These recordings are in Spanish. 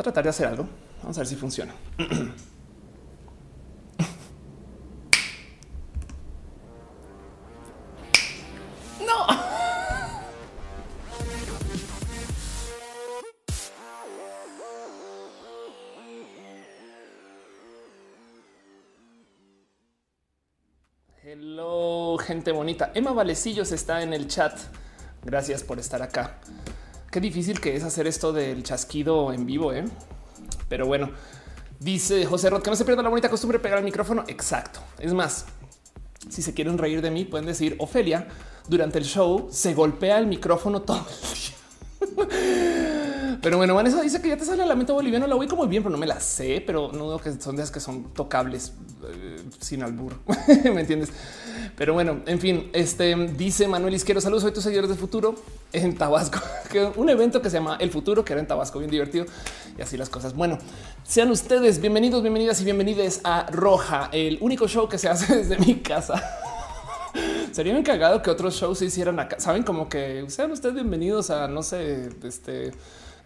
a tratar de hacer algo. Vamos a ver si funciona. Hello, gente bonita. Emma Valecillos está en el chat. Gracias por estar acá. Qué difícil que es hacer esto del chasquido en vivo, ¿eh? Pero bueno, dice José Rod que no se pierda la bonita costumbre de pegar el micrófono. Exacto. Es más, si se quieren reír de mí, pueden decir Ofelia durante el show se golpea el micrófono todo. Pero bueno, Vanessa dice que ya te sale el lamento boliviano. La voy como bien, pero no me la sé, pero no digo que son de que son tocables eh, sin albur. ¿Me entiendes? Pero bueno, en fin, este dice Manuel Izquierdo. Saludos, soy tu seguidor de futuro en Tabasco, un evento que se llama El Futuro, que era en Tabasco, bien divertido y así las cosas. Bueno, sean ustedes bienvenidos, bienvenidas y bienvenidas a Roja, el único show que se hace desde mi casa. Sería bien cagado que otros shows se hicieran acá. Saben como que sean ustedes bienvenidos a no sé, este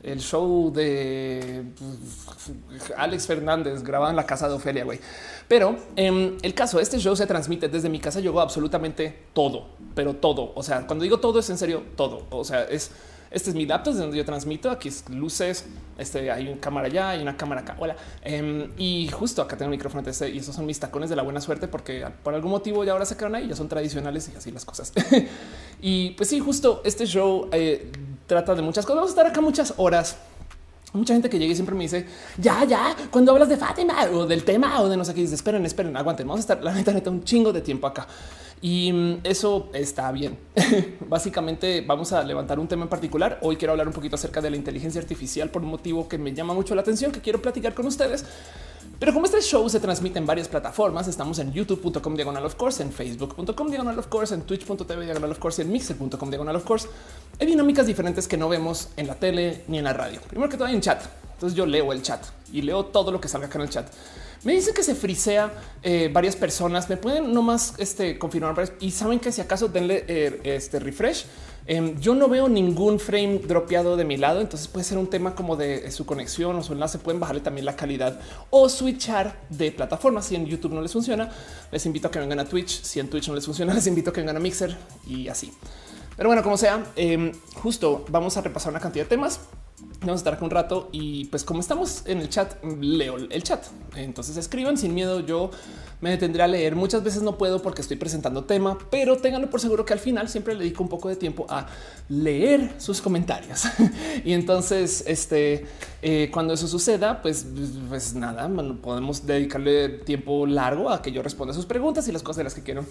el show de pues, Alex Fernández grabado en la casa de Ofelia, güey. Pero em, el caso, este show se transmite desde mi casa. Hago absolutamente todo, pero todo. O sea, cuando digo todo es en serio todo. O sea, es este es mi laptop donde yo transmito. Aquí es luces. Este hay una cámara allá, hay una cámara acá. Hola. Em, y justo acá tengo el micrófono este, y esos son mis tacones de la buena suerte porque por algún motivo ya ahora se quedaron ahí. Ya son tradicionales y así las cosas. y pues sí, justo este show eh, trata de muchas cosas. Vamos a estar acá muchas horas. Mucha gente que llega y siempre me dice ya, ya, cuando hablas de Fátima o del tema o de no sé qué, dice esperen, esperen, aguanten. Vamos a estar la neta, neta, un chingo de tiempo acá. Y mm, eso está bien. Básicamente vamos a levantar un tema en particular. Hoy quiero hablar un poquito acerca de la inteligencia artificial por un motivo que me llama mucho la atención, que quiero platicar con ustedes. Pero como este show se transmite en varias plataformas, estamos en youtube.com diagonal of course, en facebook.com diagonal of course, en twitch.tv diagonal of course en mixer.com diagonal of course. Hay dinámicas diferentes que no vemos en la tele ni en la radio. Primero que todo hay en chat. Entonces yo leo el chat y leo todo lo que salga acá en el chat. Me dice que se frisea eh, varias personas. Me pueden nomás este, confirmar y saben que si acaso denle eh, este refresh. Em, yo no veo ningún frame dropeado de mi lado, entonces puede ser un tema como de su conexión o su enlace. Pueden bajarle también la calidad o switchar de plataforma. Si en YouTube no les funciona, les invito a que vengan a Twitch. Si en Twitch no les funciona, les invito a que vengan a Mixer y así. Pero bueno, como sea, em, justo vamos a repasar una cantidad de temas. Vamos a estar aquí un rato y pues como estamos en el chat, leo el chat. Entonces escriban sin miedo. Yo me detendré a leer. Muchas veces no puedo porque estoy presentando tema, pero ténganlo por seguro que al final siempre le dedico un poco de tiempo a leer sus comentarios. y entonces, este, eh, cuando eso suceda, pues, pues nada, podemos dedicarle tiempo largo a que yo responda sus preguntas y las cosas de las que quiero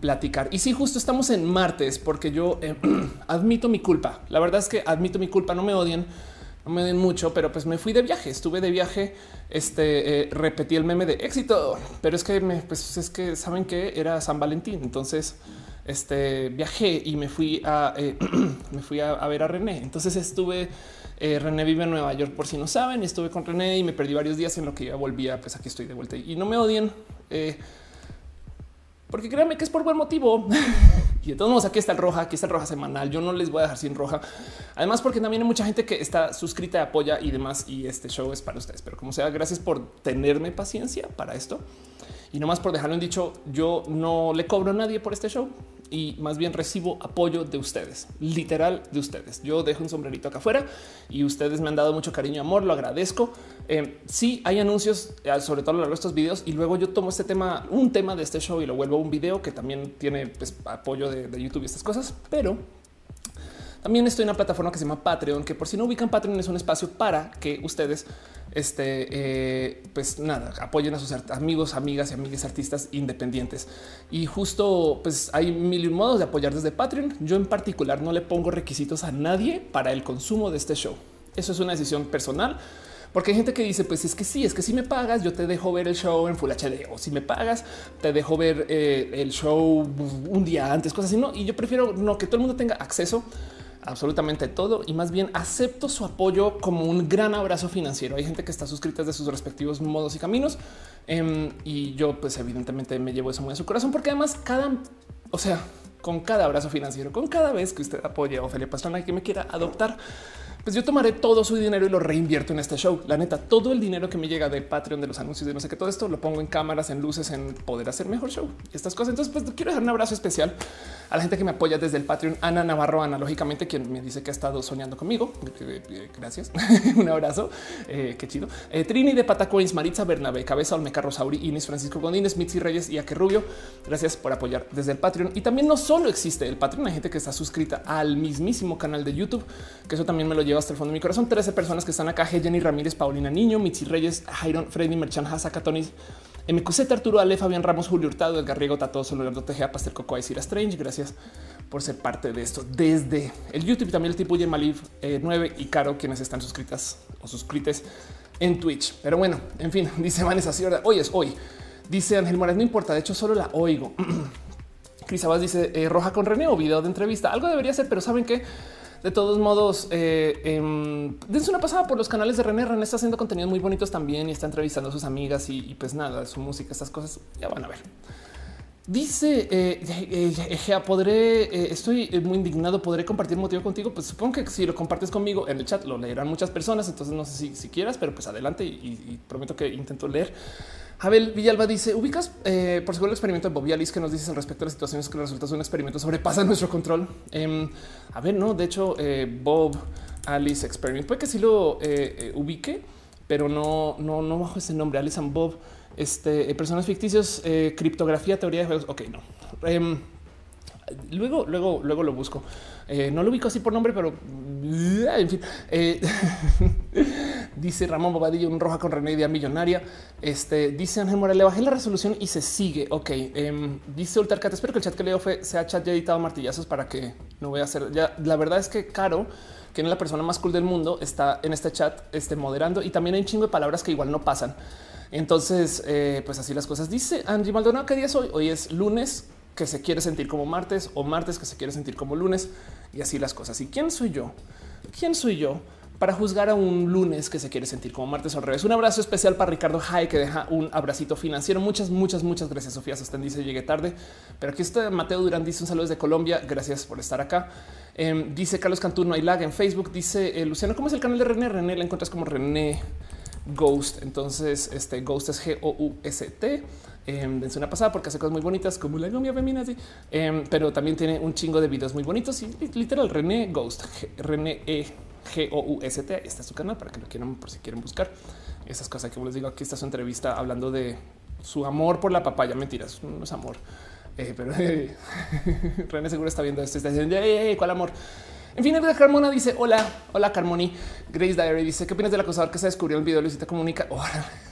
platicar. Y si justo estamos en martes, porque yo eh, admito mi culpa. La verdad es que admito mi culpa, no me odien no me den mucho, pero pues me fui de viaje, estuve de viaje, este eh, repetí el meme de éxito, pero es que me, pues es que saben que era San Valentín, entonces este viajé y me fui a eh, me fui a, ver a René. Entonces estuve eh, René vive en Nueva York por si no saben, estuve con René y me perdí varios días en lo que ya volvía, pues aquí estoy de vuelta y no me odien. Porque créanme que es por buen motivo. Y modos, aquí está el roja, aquí está el roja semanal. Yo no les voy a dejar sin roja. Además, porque también hay mucha gente que está suscrita, apoya y demás. Y este show es para ustedes. Pero como sea, gracias por tenerme paciencia para esto. Y no más por dejarlo en dicho, yo no le cobro a nadie por este show y más bien recibo apoyo de ustedes, literal de ustedes. Yo dejo un sombrerito acá afuera y ustedes me han dado mucho cariño y amor, lo agradezco. Eh, sí hay anuncios, eh, sobre todo a lo largo de estos videos, y luego yo tomo este tema, un tema de este show y lo vuelvo a un video que también tiene pues, apoyo de, de YouTube y estas cosas, pero también estoy en una plataforma que se llama Patreon, que por si no ubican Patreon es un espacio para que ustedes, este, eh, pues nada, apoyen a sus amigos, amigas y amigas artistas independientes. Y justo, pues hay mil modos de apoyar desde Patreon. Yo en particular no le pongo requisitos a nadie para el consumo de este show. Eso es una decisión personal. Porque hay gente que dice, pues es que sí, es que si me pagas, yo te dejo ver el show en Full HD o si me pagas, te dejo ver eh, el show un día antes, cosas así. No, y yo prefiero no que todo el mundo tenga acceso absolutamente todo y más bien acepto su apoyo como un gran abrazo financiero. Hay gente que está suscrita de sus respectivos modos y caminos em, y yo pues evidentemente me llevo eso muy a su corazón porque además cada, o sea, con cada abrazo financiero, con cada vez que usted apoya a Ofelia Pastrana que me quiera adoptar, pues yo tomaré todo su dinero y lo reinvierto en este show. La neta, todo el dinero que me llega de Patreon, de los anuncios, de no sé qué, todo esto lo pongo en cámaras, en luces, en poder hacer mejor show y estas cosas. Entonces, pues quiero dejar un abrazo especial a la gente que me apoya desde el Patreon. Ana Navarro, analógicamente, quien me dice que ha estado soñando conmigo. Gracias. un abrazo. Eh, qué chido. Eh, Trini de Patacoins, Maritza Bernabé, Cabeza Olmeca Rosauri, Inés Francisco Godínez, Mitzi Reyes y Aque Rubio. Gracias por apoyar desde el Patreon. Y también no solo existe el Patreon, hay gente que está suscrita al mismísimo canal de YouTube, que eso también me lo lleva hasta el fondo de mi corazón. 13 personas que están acá: Jenny Ramírez, Paulina Niño, Mitzi Reyes, Jairon, Freddy Merchan, Hasaka, Tony, MQZ, Arturo Ale, Fabián Ramos, Julio Hurtado, Edgar Riego, Tato, Leonardo Tejea, Pastel Coco, Isira Strange. Gracias por ser parte de esto desde el YouTube y también el tipo Malif 9 y Caro, quienes están suscritas o suscrites en Twitch. Pero bueno, en fin, dice Vanessa hoy es hoy. Dice Ángel Morales, no importa, de hecho solo la oigo. Cris Abas dice eh, roja con René o video de entrevista. Algo debería ser, pero saben que de todos modos, eh, em, dense una pasada por los canales de René. René está haciendo contenidos muy bonitos también y está entrevistando a sus amigas y, pues nada, su música, estas cosas ya van a ver. Dice, eh, eh podré, estoy muy indignado, podré compartir motivo contigo. Pues supongo que si lo compartes conmigo en el chat lo leerán muchas personas. Entonces no sé si, quieras, pero pues adelante y prometo que intento leer. Abel Villalba dice: Ubicas eh, por seguro el experimento de Bob Alice que nos dices al respecto de las situaciones que resulta de un experimento sobrepasa nuestro control. Em, a ver, no, de hecho, eh, Bob Alice Experiment puede que sí lo eh, ubique, pero no, no, no bajo ese nombre. Alice and Bob, este personas ficticios, criptografía, teoría de juegos. Ok, no. Luego, luego, luego lo busco. no lo ubico así por nombre, pero en fin. Dice Ramón Bobadillo, un roja con René millonaria. Este dice Ángel Morales, le bajé la resolución y se sigue. Ok, um, dice Ultarcat. Espero que el chat que leo fue, sea chat ya editado martillazos para que no voy a hacer. Ya la verdad es que Caro, que es la persona más cool del mundo, está en este chat este, moderando y también hay un chingo de palabras que igual no pasan. Entonces, eh, pues así las cosas. Dice Angie Maldonado, ¿qué día es hoy? Hoy es lunes que se quiere sentir como martes o martes que se quiere sentir como lunes y así las cosas. ¿Y quién soy yo? ¿Quién soy yo? para juzgar a un lunes que se quiere sentir como martes al revés. Un abrazo especial para Ricardo Jai, que deja un abracito financiero. Muchas, muchas, muchas gracias, Sofía Sostén dice llegué tarde, pero aquí está Mateo Durán, dice un saludo desde Colombia. Gracias por estar acá. Em, dice Carlos Cantú, no hay lag en Facebook. Dice eh, Luciano, ¿cómo es el canal de René? René la encuentras como René Ghost. Entonces, este Ghost es G O U S T. Eh, dense una pasada porque hace cosas muy bonitas como la gomia femina, em, pero también tiene un chingo de videos muy bonitos y literal René Ghost, René E G-O-U-S-T. Este es su canal para que lo quieran por si quieren buscar esas cosas que les digo. Aquí está su entrevista hablando de su amor por la papaya. Mentiras, no es amor. Eh, pero René seguro está viendo esto. Está diciendo cuál amor. En fin, Edgar Carmona dice hola, hola Carmoni. Grace Diary dice qué opinas del acosador que se descubrió en el video Luisita comunica.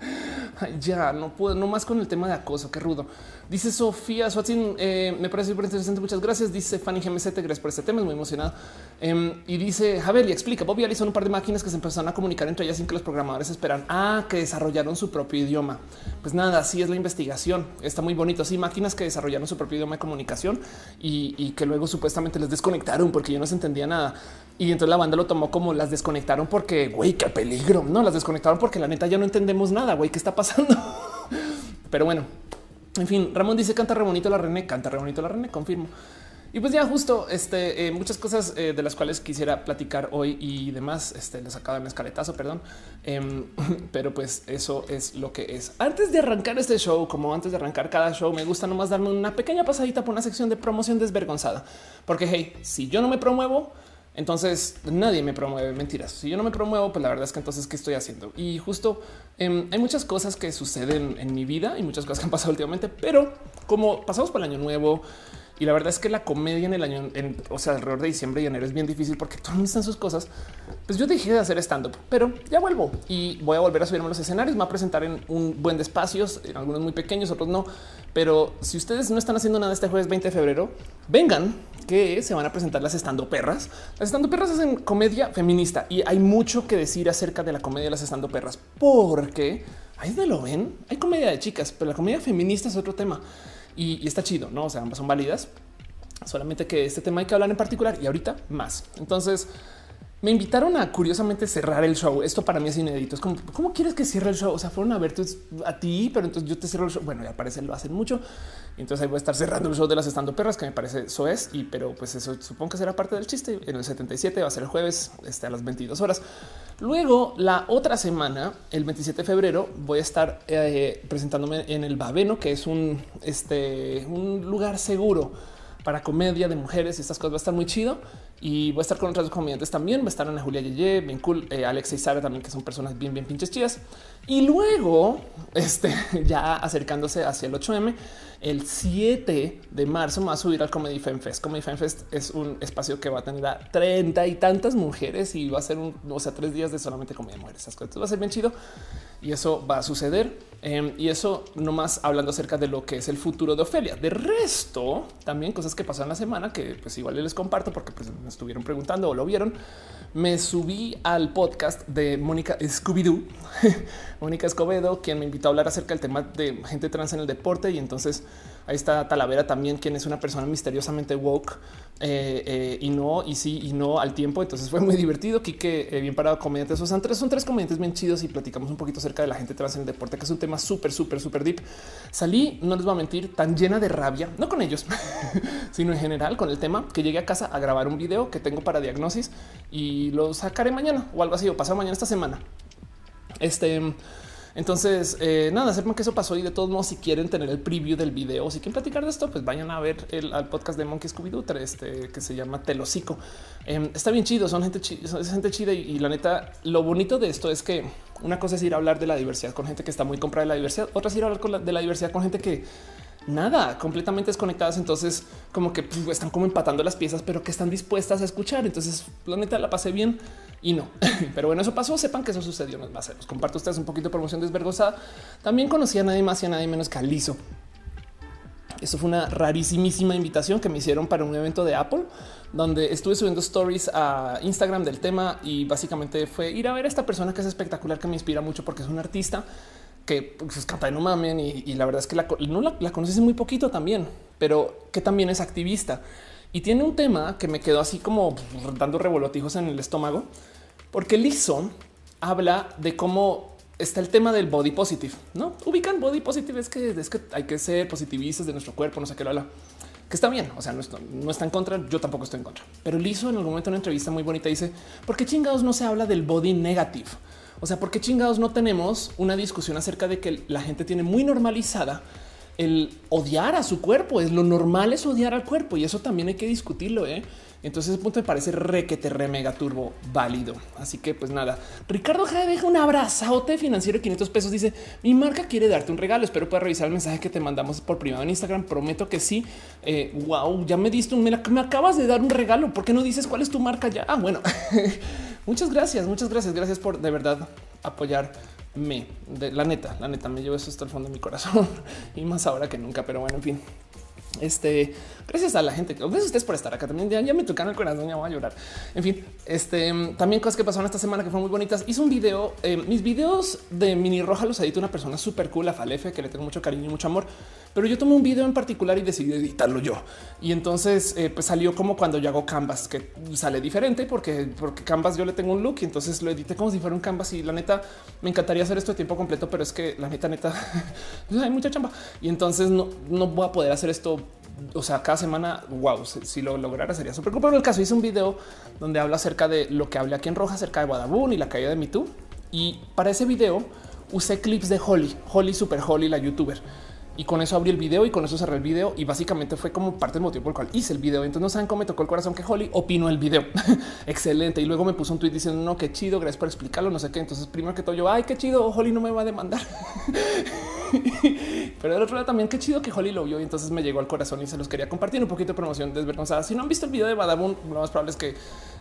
ya no puedo, no más con el tema de acoso. Qué rudo. Dice Sofía Swatin, eh, me parece súper interesante. Muchas gracias. Dice Fanny GMZ, gracias por este tema. Es muy emocionado. Em, y dice Javier y explica. Bobby Ali son un par de máquinas que se empezaron a comunicar entre ellas sin que los programadores esperan. Ah, que desarrollaron su propio idioma. Pues nada, así es la investigación. Está muy bonito. Sí, máquinas que desarrollaron su propio idioma de comunicación y, y que luego supuestamente les desconectaron porque yo no se entendía nada. Y entonces la banda lo tomó como las desconectaron porque, güey, qué peligro. No las desconectaron porque la neta ya no entendemos nada, güey, qué está pasando. Pero bueno, en fin, Ramón dice canta re bonito la René, canta re bonito la René, confirmo. Y pues ya justo este, eh, muchas cosas eh, de las cuales quisiera platicar hoy y demás. Este les acabo de un escaletazo, perdón. Em, pero pues eso es lo que es. Antes de arrancar este show, como antes de arrancar cada show, me gusta nomás darme una pequeña pasadita por una sección de promoción desvergonzada. Porque hey, si yo no me promuevo, entonces nadie me promueve mentiras. Si yo no me promuevo, pues la verdad es que entonces qué estoy haciendo. Y justo em, hay muchas cosas que suceden en mi vida y muchas cosas que han pasado últimamente, pero como pasamos por el año nuevo y la verdad es que la comedia en el año, o sea, alrededor de diciembre y enero es bien difícil porque todo el mundo está en sus cosas. Pues yo dejé de hacer stand up, pero ya vuelvo y voy a volver a subirme a los escenarios. Me voy a presentar en un buen de espacios, algunos muy pequeños, otros no. Pero si ustedes no están haciendo nada este jueves 20 de febrero, vengan que se van a presentar las estando perras. Las estando perras hacen comedia feminista y hay mucho que decir acerca de la comedia de las estando perras, porque ahí de lo ven. Hay comedia de chicas, pero la comedia feminista es otro tema y, está chido, no? O sea, ambas son válidas, solamente que este tema hay que hablar en particular y ahorita más. Entonces, me invitaron a curiosamente cerrar el show. Esto para mí es inédito. Es como, ¿cómo quieres que cierre el show? O sea, fueron a verte a ti, pero entonces yo te cierro el show. Bueno, ya parece lo hacen mucho. Entonces ahí voy a estar cerrando el show de las estando perras, que me parece eso es. Y pero pues eso supongo que será parte del chiste. En el 77 va a ser el jueves este, a las 22 horas. Luego, la otra semana, el 27 de febrero, voy a estar eh, presentándome en el Babeno, que es un, este, un lugar seguro para comedia de mujeres y estas cosas va a estar muy chido. Y voy a estar con otros comediantes también. Va a estar Ana Julia Yeye, bien cool, eh, Alex y Sara también, que son personas bien, bien pinches chidas. Y luego, este, ya acercándose hacia el 8M, el 7 de marzo me va a subir al Comedy Fan Fest. Comedy Fan Fest es un espacio que va a tener a treinta y tantas mujeres y va a ser un, o sea, tres días de solamente comedia de mujeres. Cosas va a ser bien chido y eso va a suceder. Em, y eso nomás hablando acerca de lo que es el futuro de Ofelia. De resto, también cosas que pasaron la semana que pues igual les comparto porque pues, estuvieron preguntando o lo vieron. Me subí al podcast de Mónica Scooby-Doo, Mónica Escobedo, quien me invitó a hablar acerca del tema de gente trans en el deporte. Y entonces ahí está Talavera también, quien es una persona misteriosamente woke eh, eh, y no, y sí, y no al tiempo. Entonces fue muy divertido. Quique, eh, bien parado, comediantes. son tres, son tres comediantes bien chidos y platicamos un poquito acerca de la gente trans en el deporte, que es un tema súper, súper, súper deep. Salí, no les voy a mentir, tan llena de rabia, no con ellos, sino en general con el tema que llegué a casa a grabar un video que tengo para diagnosis y lo sacaré mañana o algo así, o pasado mañana esta semana. Este entonces, eh, nada, sepan que eso pasó y de todos modos, si quieren tener el preview del video si quieren platicar de esto, pues vayan a ver el al podcast de Monkey Scooby Doo este, que se llama Telocico. Eh, está bien chido, son gente, chida, gente chida y, la neta, lo bonito de esto es que una cosa es ir a hablar de la diversidad con gente que está muy comprada de la diversidad, otra es ir a hablar de la diversidad con gente que nada, completamente desconectadas. Entonces, como que pues, están como empatando las piezas, pero que están dispuestas a escuchar. Entonces, la neta la pasé bien y no. Pero bueno, eso pasó. Sepan que eso sucedió. No más. Los comparto ustedes un poquito de promoción desvergonzada. También conocí a nadie más y a nadie menos que a Lizo. Esto fue una rarísimísima invitación que me hicieron para un evento de Apple, donde estuve subiendo stories a Instagram del tema y básicamente fue ir a ver a esta persona que es espectacular, que me inspira mucho porque es un artista que pues, es capaz no mamen y, la verdad es que la, no la, conoces muy poquito también, pero que también es activista y tiene un tema que me quedó así como dando revolotijos en el estómago, porque Lison habla de cómo está el tema del body positive, no ubican body positive. Es que es que hay que ser positivistas de nuestro cuerpo, no sé qué lo habla, que está bien. O sea, no está, en contra. Yo tampoco estoy en contra, pero Lizo en algún momento en una entrevista muy bonita dice por qué chingados no se habla del body negative. O sea, ¿por qué chingados no tenemos una discusión acerca de que la gente tiene muy normalizada el odiar a su cuerpo? Es lo normal es odiar al cuerpo y eso también hay que discutirlo. ¿eh? Entonces ese punto me parece re que te re mega turbo válido. Así que pues nada, Ricardo Jade deja un abrazote financiero de 500 pesos. Dice mi marca quiere darte un regalo. Espero puedas revisar el mensaje que te mandamos por privado en Instagram. Prometo que sí. wow, eh, ya me diste un me, me acabas de dar un regalo. ¿Por qué no dices cuál es tu marca ya? Ah, bueno, muchas gracias, muchas gracias. Gracias por de verdad apoyarme. De la neta, la neta me llevo eso hasta el fondo de mi corazón y más ahora que nunca. Pero bueno, en fin. Este, gracias a la gente, gracias a ustedes por estar acá también. Ya, me tocan el corazón, ya voy a llorar. En fin, este también cosas que pasaron esta semana que fueron muy bonitas. Hice un video, eh, mis videos de mini roja los edito una persona súper cool, a Falefe, que le tengo mucho cariño y mucho amor. Pero yo tomé un video en particular y decidí editarlo yo. Y entonces eh, pues salió como cuando yo hago Canvas, que sale diferente porque, porque Canvas yo le tengo un look y entonces lo edité como si fuera un Canvas. Y la neta me encantaría hacer esto de tiempo completo, pero es que la neta, neta, hay mucha chamba y entonces no, no voy a poder hacer esto o sea, cada semana, wow, si, lo lograra sería súper cool. Pero en el caso hice un video donde habla acerca de lo que hablé aquí en roja acerca de Badabun y la caída de Me Too. Y para ese video usé clips de Holly, Holly Super Holly, la youtuber y con eso abrí el video y con eso cerré el video y básicamente fue como parte del motivo por el cual hice el video. Entonces no saben cómo me tocó el corazón que Holly opinó el video. Excelente. Y luego me puso un tweet diciendo no, qué chido, gracias por explicarlo, no sé qué. Entonces primero que todo yo, ay, qué chido, Holly no me va a demandar. Pero del otro lado también qué chido que Holly lo vio y entonces me llegó al corazón y se los quería compartir un poquito de promoción desvergonzada. Si no han visto el video de Badabun, lo más probable es que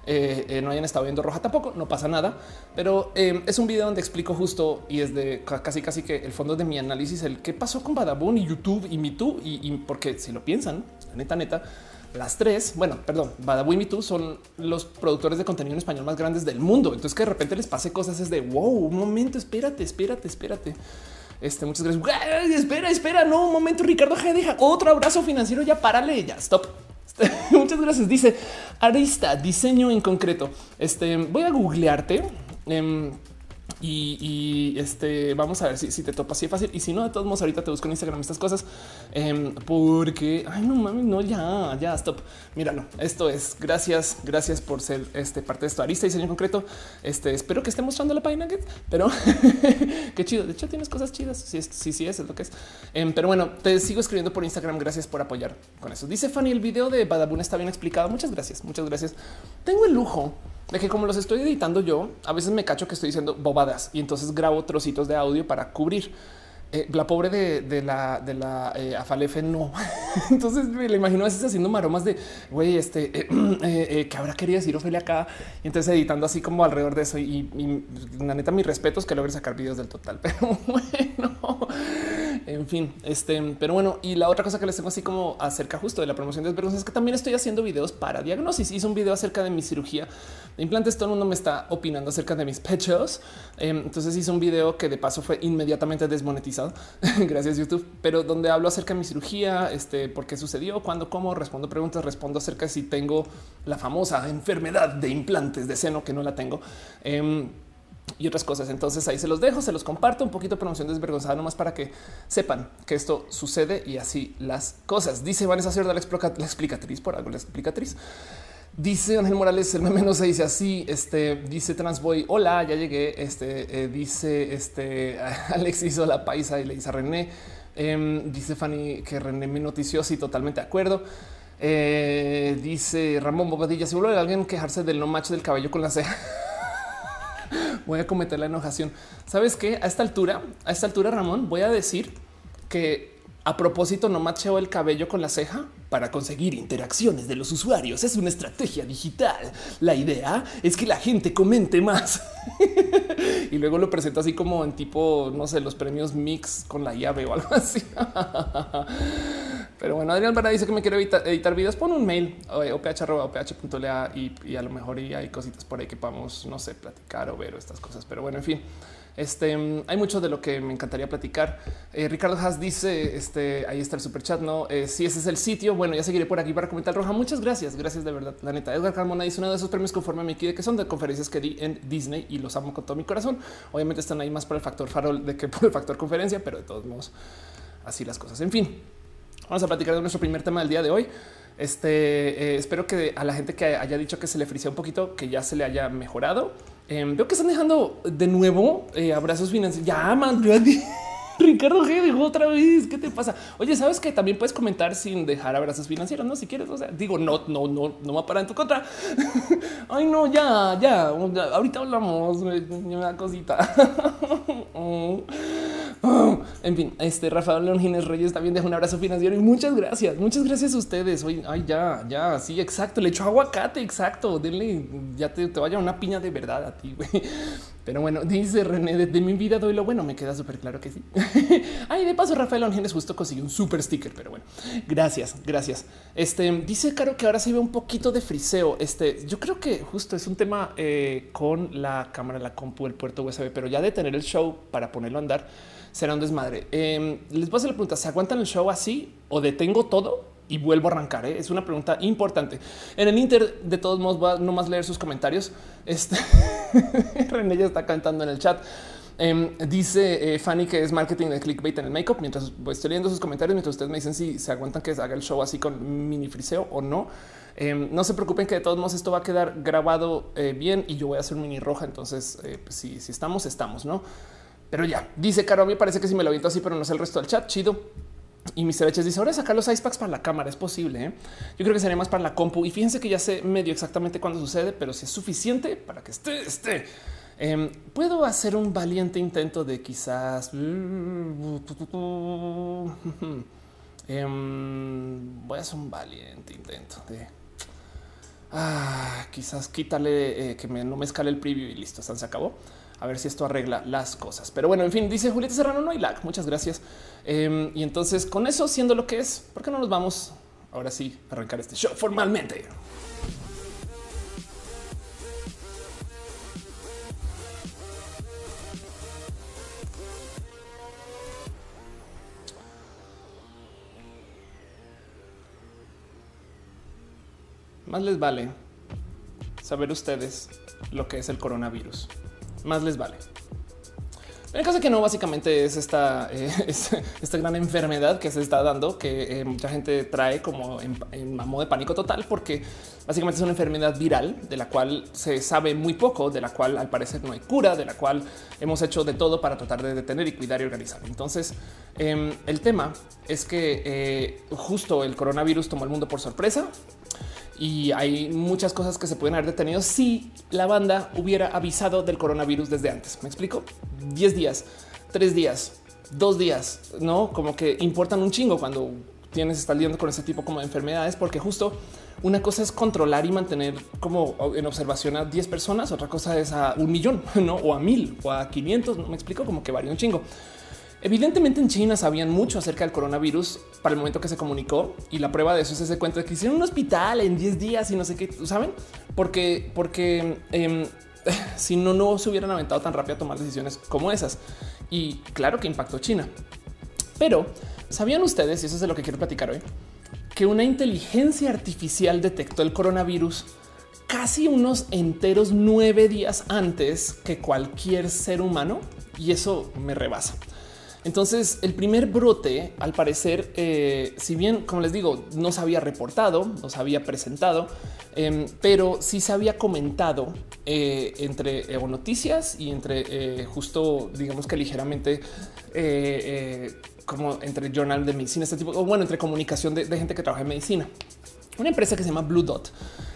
eh, eh, no hayan estado viendo roja tampoco, no pasa nada. Pero eh, es un video donde explico justo y es de casi casi que el fondo de mi análisis, el qué pasó con Badabun y YouTube y MeToo. Y, y porque si lo piensan, neta, neta, las tres, bueno, perdón, Badabu y MeToo son los productores de contenido en español más grandes del mundo. Entonces que de repente les pase cosas es de wow, un momento, espérate, espérate, espérate. Este, muchas gracias. Espera, espera, no, un momento, Ricardo deja otro abrazo financiero. Ya párale, ya stop Muchas gracias. Dice Arista, diseño en concreto. Este voy a googlearte. Em, y, este vamos a ver si, te topa así de fácil. Y si no, de todos modos, ahorita te busco en Instagram estas cosas em, porque ay, no mames, no, ya, ya, stop. Míralo. Esto es gracias, gracias por ser este parte de esto. Arista diseño concreto. Este espero que esté mostrando la página, pero qué chido. De hecho, tienes cosas chidas. Sí, sí, sí, es, es lo que es. Em, pero bueno, te sigo escribiendo por Instagram. Gracias por apoyar con eso. Dice Fanny, el video de Badabun está bien explicado. Muchas gracias, muchas gracias. Tengo el lujo de que como los estoy editando yo, a veces me cacho que estoy diciendo bobadas y entonces grabo trocitos de audio para cubrir. Eh, la pobre de, la de la eh, Afalefe no. Entonces me la imagino a veces haciendo maromas de güey, este eh, que habrá querido decir Ofelia acá. Y entonces editando así como alrededor de eso. Y, y la neta, mis respetos que logre sacar videos del total. Pero bueno, en fin, este, pero bueno, y la otra cosa que les tengo así como acerca justo de la promoción de desvergüenza es que también estoy haciendo videos para diagnosis. Hice un video acerca de mi cirugía de implantes. Todo el mundo me está opinando acerca de mis pechos. Em, entonces hice un video que de paso fue inmediatamente desmonetizado. Gracias YouTube, pero donde hablo acerca de mi cirugía, este, por qué sucedió, cuándo, cómo, respondo preguntas, respondo acerca de si tengo la famosa enfermedad de implantes de seno que no la tengo. Em, y otras cosas. Entonces ahí se los dejo, se los comparto un poquito de promoción desvergonzada nomás para que sepan que esto sucede y así las cosas. Dice Vanessa Cerda, la, la explicatriz, por algo la explicatriz. Dice Ángel Morales, el meme no se dice así. Este dice Transboy. Hola, ya llegué. Este eh, dice este Alex hizo la paisa y le dice a René. Em, dice Fanny que René me notició. Sí, totalmente de acuerdo. Eh, dice Ramón Bobadilla. Seguro de alguien quejarse del no match del cabello con la ceja. voy a cometer la enojación. ¿Sabes qué? A esta altura, a esta altura, Ramón, voy a decir que a propósito no macheo el cabello con la ceja para conseguir interacciones de los usuarios. Es una estrategia digital. La idea es que la gente comente más. y luego lo presento así como en tipo, no sé, los premios mix con la llave o algo así. Pero bueno, Adrián Vara dice que me quiero editar, videos. Pon un mail oph.oph.lea y, y a lo mejor y hay cositas por ahí que podamos, no sé, platicar o ver estas cosas. Pero bueno, en fin, este hay mucho de lo que me encantaría platicar. Eh, Ricardo Haas dice: Este ahí está el super chat. No, eh, si ese es el sitio, bueno, ya seguiré por aquí para comentar roja. Muchas gracias. Gracias de verdad. La neta, Edgar Carmona dice uno de esos premios conforme a mi que son de conferencias que di en Disney y los amo con todo mi corazón. Obviamente están ahí más por el factor farol de que por el factor conferencia, pero de todos modos, así las cosas. En fin, Vamos a platicar de nuestro primer tema del día de hoy. Este eh, espero que a la gente que haya dicho que se le frisea un poquito, que ya se le haya mejorado. Em, veo que están dejando de nuevo eh, abrazos financieros. Ya, man, Ricardo G dijo otra vez. ¿Qué te pasa? Oye, sabes que también puedes comentar sin dejar abrazos financieros, no? Si quieres, o sea, digo, no, no, no, no va a parar en tu contra. Ay, no, ya, ya, ahorita hablamos. Una cosita. en fin, este Rafael León Gines Reyes también deja un abrazo financiero y muchas gracias. Muchas gracias a ustedes. Hoy, ay, ya, ya, sí, exacto. Le echo aguacate, exacto. Denle, ya te, te vaya una piña de verdad a ti, güey. Pero bueno, dice René, de, mi vida doy lo bueno. Me queda súper claro que sí. Ay, de paso, Rafael Ángeles justo consiguió un super sticker, pero bueno, gracias, gracias. Este dice Caro que ahora se ve un poquito de friseo. Este yo creo que justo es un tema eh, con la cámara, la compu, el puerto USB, pero ya de tener el show para ponerlo a andar será un desmadre. Em, les voy a hacer la pregunta: ¿se aguantan el show así o detengo todo? Y vuelvo a arrancar. ¿eh? Es una pregunta importante. En el Inter, de todos modos, va no más leer sus comentarios. Este René ya está cantando en el chat. Em, dice eh, Fanny que es marketing de clickbait en el makeup. Mientras estoy leyendo sus comentarios, mientras ustedes me dicen si se aguantan que haga el show así con mini friseo o no. Em, no se preocupen que de todos modos esto va a quedar grabado eh, bien y yo voy a hacer mini roja. Entonces, pues, si, si estamos, estamos, no? Pero ya dice Caro, a mí parece que si me lo aviento así, pero no sé el resto del chat. Chido. Y Mr. Eches dice ahora sacar los ice packs para la cámara. Es posible. ¿eh? Yo creo que sería más para la compu. Y fíjense que ya sé medio exactamente cuándo sucede, pero si es suficiente para que esté, esté. Em, puedo hacer un valiente intento de quizás. Em, voy a hacer un valiente intento de ah, quizás quitarle eh, que no me escale el preview y listo. Se acabó a ver si esto arregla las cosas. Pero bueno, en fin, dice Julieta Serrano, no hay lag. Muchas gracias. Em, y entonces, con eso siendo lo que es, ¿por qué no nos vamos ahora sí a arrancar este show formalmente? más les vale saber ustedes lo que es el coronavirus. Más les vale. En el caso de que no, básicamente es esta, eh, esta gran enfermedad que se está dando, que eh, mucha gente trae como en, en de pánico total, porque básicamente es una enfermedad viral de la cual se sabe muy poco, de la cual al parecer no hay cura, de la cual hemos hecho de todo para tratar de detener y cuidar y organizar. Entonces, em, el tema es que eh, justo el coronavirus tomó el mundo por sorpresa y hay muchas cosas que se pueden haber detenido si la banda hubiera avisado del coronavirus desde antes. Me explico 10 días, 3 días, 2 días, no como que importan un chingo cuando tienes estar lidiando con ese tipo como de enfermedades, porque justo una cosa es controlar y mantener como en observación a 10 personas, otra cosa es a un millón, no o a mil o a 500. No me explico como que varía un chingo. Evidentemente en China sabían mucho acerca del coronavirus para el momento que se comunicó y la prueba de eso es ese cuento de que hicieron un hospital en 10 días y no sé qué, ¿saben? Porque, porque em, si no, no se hubieran aventado tan rápido a tomar decisiones como esas. Y claro que impactó China. Pero sabían ustedes, y eso es de lo que quiero platicar hoy, que una inteligencia artificial detectó el coronavirus casi unos enteros nueve días antes que cualquier ser humano. Y eso me rebasa. Entonces, el primer brote, al parecer, eh, si bien, como les digo, no se había reportado, no se había presentado, em, pero sí se había comentado eh, entre eh, noticias y entre justo, digamos que ligeramente como entre journal de medicina, este tipo, o bueno, entre comunicación de, de gente que trabaja en medicina. Una empresa que se llama Blue Dot,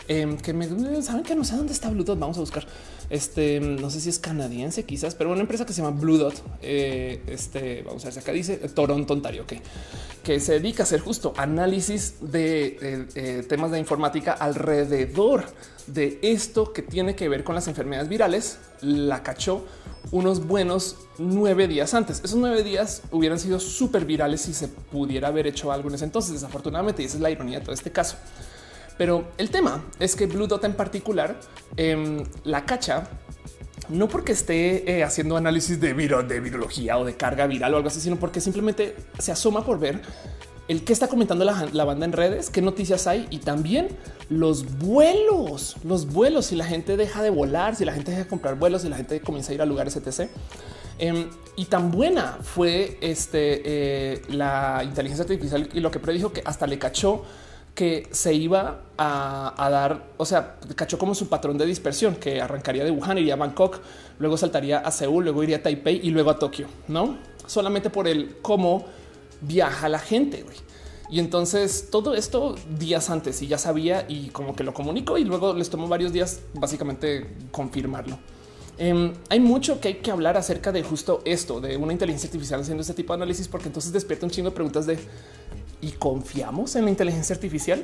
em, que me saben que no sé dónde está Blue Dot. Vamos a buscar este, no sé si es canadiense, quizás, pero una empresa que se llama Blue Dot. Eh, este vamos a ver si acá dice Toronto, Ontario, que, se dedica a hacer justo análisis de eh, temas de informática alrededor de esto que tiene que ver con las enfermedades virales. La cachó unos buenos nueve días antes. Esos nueve días hubieran sido súper virales si se pudiera haber hecho algo en ese entonces. Desafortunadamente, y esa es la ironía de todo este caso. Pero el tema es que Blue Dot en particular em, la cacha no porque esté eh, haciendo análisis de, de virología o de carga viral o algo así, sino porque simplemente se asoma por ver el que está comentando la, banda en redes, qué noticias hay y también los vuelos, los vuelos. Si la gente deja de volar, si la gente deja de comprar vuelos, si la gente comienza a ir a lugares etc. Em, y tan buena fue este, eh, la inteligencia artificial y lo que predijo que hasta le cachó que se iba a, dar, o sea, cachó como su patrón de dispersión, que arrancaría de Wuhan, iría a Bangkok, luego saltaría a Seúl, luego iría a Taipei y luego a Tokio, ¿no? Solamente por el cómo viaja la gente. Y entonces todo esto días antes y ya sabía y como que lo comunicó y luego les tomó varios días básicamente confirmarlo. Em, hay mucho que hay que hablar acerca de justo esto, de una inteligencia artificial haciendo este tipo de análisis, porque entonces despierta un chingo de preguntas de y confiamos en la inteligencia artificial.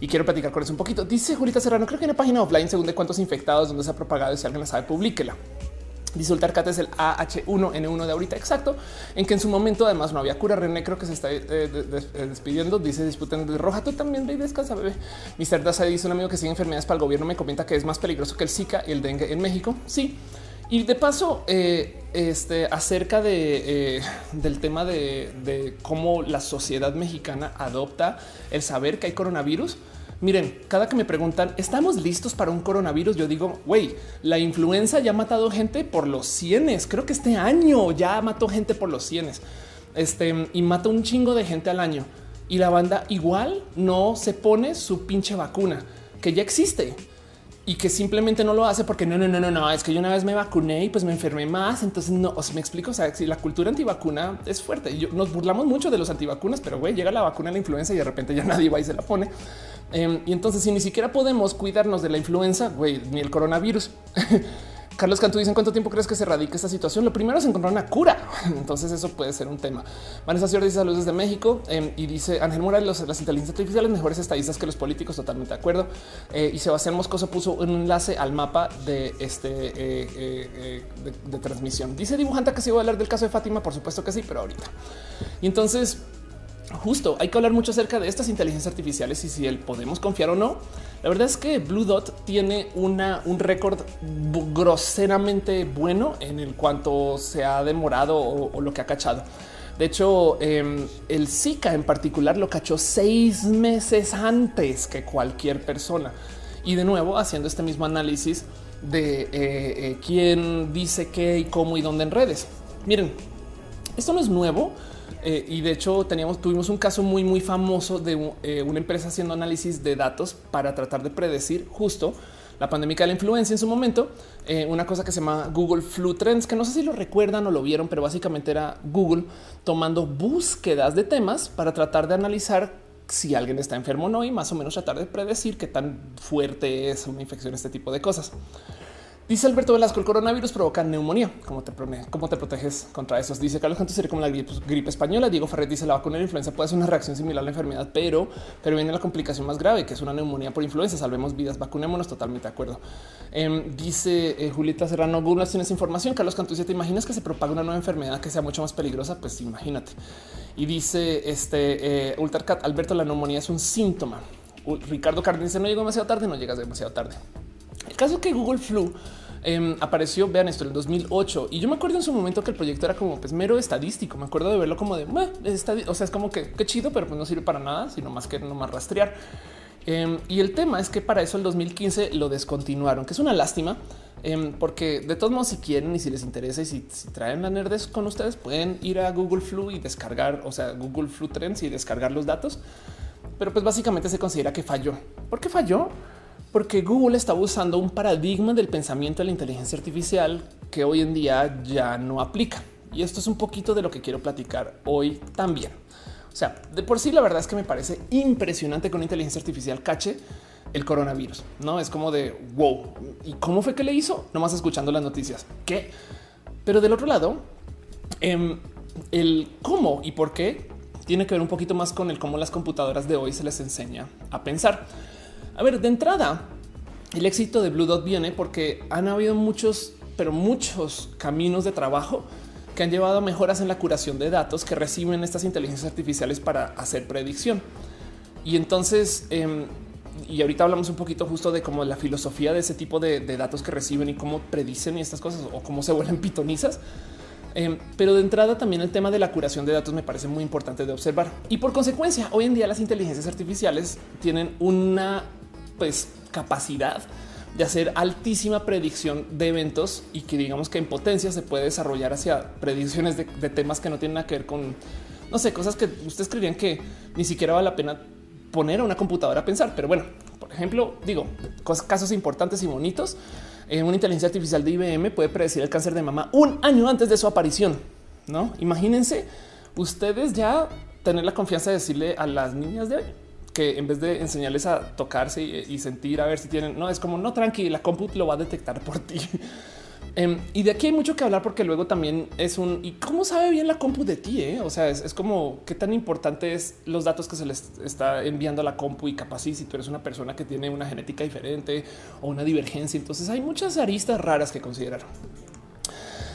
Y quiero platicar con eso un poquito. Dice Julita Serrano, creo que en la página offline, según de cuántos infectados, donde se ha propagado, si alguien la sabe, publíquela. Dice Ultarcat es el AH1N1 de ahorita, exacto, en que en su momento además no había cura. René creo que se está eh, eh, despidiendo. Dice disputan de roja. Tú también ve descansa, bebé. Mr. Daza dice un amigo que sigue enfermedades para el gobierno. Me comenta que es más peligroso que el Zika y el dengue en México. Sí, y de paso, eh, este acerca de, eh, del tema de, cómo la sociedad mexicana adopta el saber que hay coronavirus. Miren, cada que me preguntan, ¿estamos listos para un coronavirus? Yo digo, güey, la influenza ya ha matado gente por los cienes. Creo que este año ya mató gente por los cienes. Este, y mata un chingo de gente al año. Y la banda igual no se pone su pinche vacuna, que ya existe y que simplemente no lo hace porque no, no, no, no, no, es que yo una vez me vacuné y pues me enfermé más. Entonces no, o sea, me explico. O sea, si la cultura antivacuna es fuerte, y nos burlamos mucho de los antivacunas, pero güey, llega la vacuna la influenza y de repente ya nadie va y se la pone. Em, y entonces, si ni siquiera podemos cuidarnos de la influenza, güey, ni el coronavirus. Carlos Cantú dice: ¿En cuánto tiempo crees que se radica esta situación? Lo primero es encontrar una cura. Entonces, eso puede ser un tema. Vanessa Cior dice saludos desde México em, y dice Ángel Morales: las inteligencias artificiales mejores estadistas que los políticos. Totalmente de acuerdo. Eh, y Sebastián Moscoso puso un enlace al mapa de este eh, eh, de, transmisión. Dice dibujante que se iba a hablar del caso de Fátima. Por supuesto que sí, pero ahorita. Y entonces, justo hay que hablar mucho acerca de estas inteligencias artificiales y si el podemos confiar o no. La verdad es que Blue Dot tiene una, un récord groseramente bueno en el cuanto se ha demorado o, lo que ha cachado. De hecho, em, el Zika en particular lo cachó seis meses antes que cualquier persona. Y de nuevo, haciendo este mismo análisis de eh, eh, quién dice qué y cómo y dónde en redes. Miren, esto no es nuevo. Eh, y de hecho teníamos, tuvimos un caso muy, muy famoso de una empresa haciendo análisis de datos para tratar de predecir justo la pandemia de la influencia en su momento, eh, una cosa que se llama Google Flu Trends, que no sé si lo recuerdan o lo vieron, pero básicamente era Google tomando búsquedas de temas para tratar de analizar si alguien está enfermo o no y más o menos tratar de predecir qué tan fuerte es una infección, este tipo de cosas. Dice Alberto Velasco, el coronavirus provoca neumonía. ¿Cómo te, proteges contra eso? Dice Carlos Cantos sería como la gripe, española. Diego Ferret dice la vacuna de influenza puede ser una reacción similar a la enfermedad, pero, pero viene la complicación más grave, que es una neumonía por influenza. Salvemos vidas, vacunémonos. Totalmente de acuerdo. Em, dice eh, Julieta Serrano, Google tienes información. Carlos Cantos dice, ¿te imaginas que se propaga una nueva enfermedad que sea mucho más peligrosa? Pues imagínate. Y dice este eh, Alberto, la neumonía es un síntoma. Ricardo Cárdenas dice, no llego demasiado tarde, no llegas demasiado tarde. El caso que Google Flu Em, apareció, vean esto, en el 2008. Y yo me acuerdo en su momento que el proyecto era como pues mero estadístico. Me acuerdo de verlo como de, o sea, es como que qué chido, pero pues no sirve para nada, sino más que no más rastrear. Em, y el tema es que para eso el 2015 lo descontinuaron, que es una lástima, em, porque de todos modos, si quieren y si les interesa y si, traen la nerdes con ustedes, pueden ir a Google Flu y descargar, o sea, Google Flu Trends y descargar los datos. Pero pues básicamente se considera que falló. ¿Por qué falló? Porque Google está usando un paradigma del pensamiento de la inteligencia artificial que hoy en día ya no aplica. Y esto es un poquito de lo que quiero platicar hoy también. O sea, de por sí la verdad es que me parece impresionante con inteligencia artificial cache el coronavirus. No es como de wow. ¿Y cómo fue que le hizo? Nomás escuchando las noticias. ¿Qué? Pero del otro lado, em, el cómo y por qué tiene que ver un poquito más con el cómo las computadoras de hoy se les enseña a pensar. A ver, de entrada, el éxito de Blue Dot viene porque han habido muchos, pero muchos caminos de trabajo que han llevado a mejoras en la curación de datos que reciben estas inteligencias artificiales para hacer predicción. Y entonces, em, y ahorita hablamos un poquito justo de cómo la filosofía de ese tipo de, datos que reciben y cómo predicen y estas cosas o cómo se vuelven pitonizas. Em, pero de entrada también el tema de la curación de datos me parece muy importante de observar. Y por consecuencia, hoy en día las inteligencias artificiales tienen una pues capacidad de hacer altísima predicción de eventos y que digamos que en potencia se puede desarrollar hacia predicciones de, temas que no tienen nada que ver con, no sé, cosas que ustedes creían que ni siquiera vale la pena poner a una computadora a pensar. Pero bueno, por ejemplo, digo, casos importantes y bonitos. Eh, una inteligencia artificial de IBM puede predecir el cáncer de mama un año antes de su aparición. No imagínense ustedes ya tener la confianza de decirle a las niñas de hoy que en vez de enseñarles a tocarse y, sentir a ver si tienen, no es como no tranqui, la comput lo va a detectar por ti. Em, y de aquí hay mucho que hablar porque luego también es un y cómo sabe bien la compu de ti. Eh? O sea, es, como qué tan importante es los datos que se les está enviando a la compu y capaz si tú eres una persona que tiene una genética diferente o una divergencia. Entonces hay muchas aristas raras que considerar.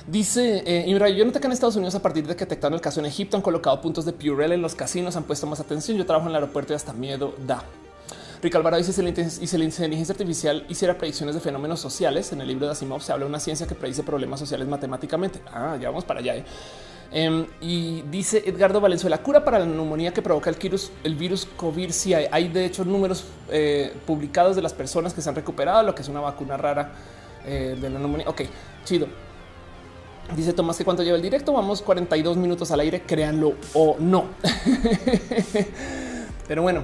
Dice eh, yo noté que en Estados Unidos a partir de que detectaron el caso en Egipto han colocado puntos de Purell en los casinos, han puesto más atención. Yo trabajo en el aeropuerto y hasta miedo da. Rick Alvarado dice si la inteligencia artificial hiciera predicciones de fenómenos sociales. En el libro de Asimov se habla de una ciencia que predice problemas sociales matemáticamente. Ah, ya vamos para allá. Eh. Em, y dice Edgardo Valenzuela, cura para la neumonía que provoca el virus, el virus COVID. Si hay, hay de hecho números eh, publicados de las personas que se han recuperado, lo que es una vacuna rara eh, de la neumonía. Ok, chido. Dice Tomás que cuánto lleva el directo, vamos 42 minutos al aire, créanlo o no. Pero bueno,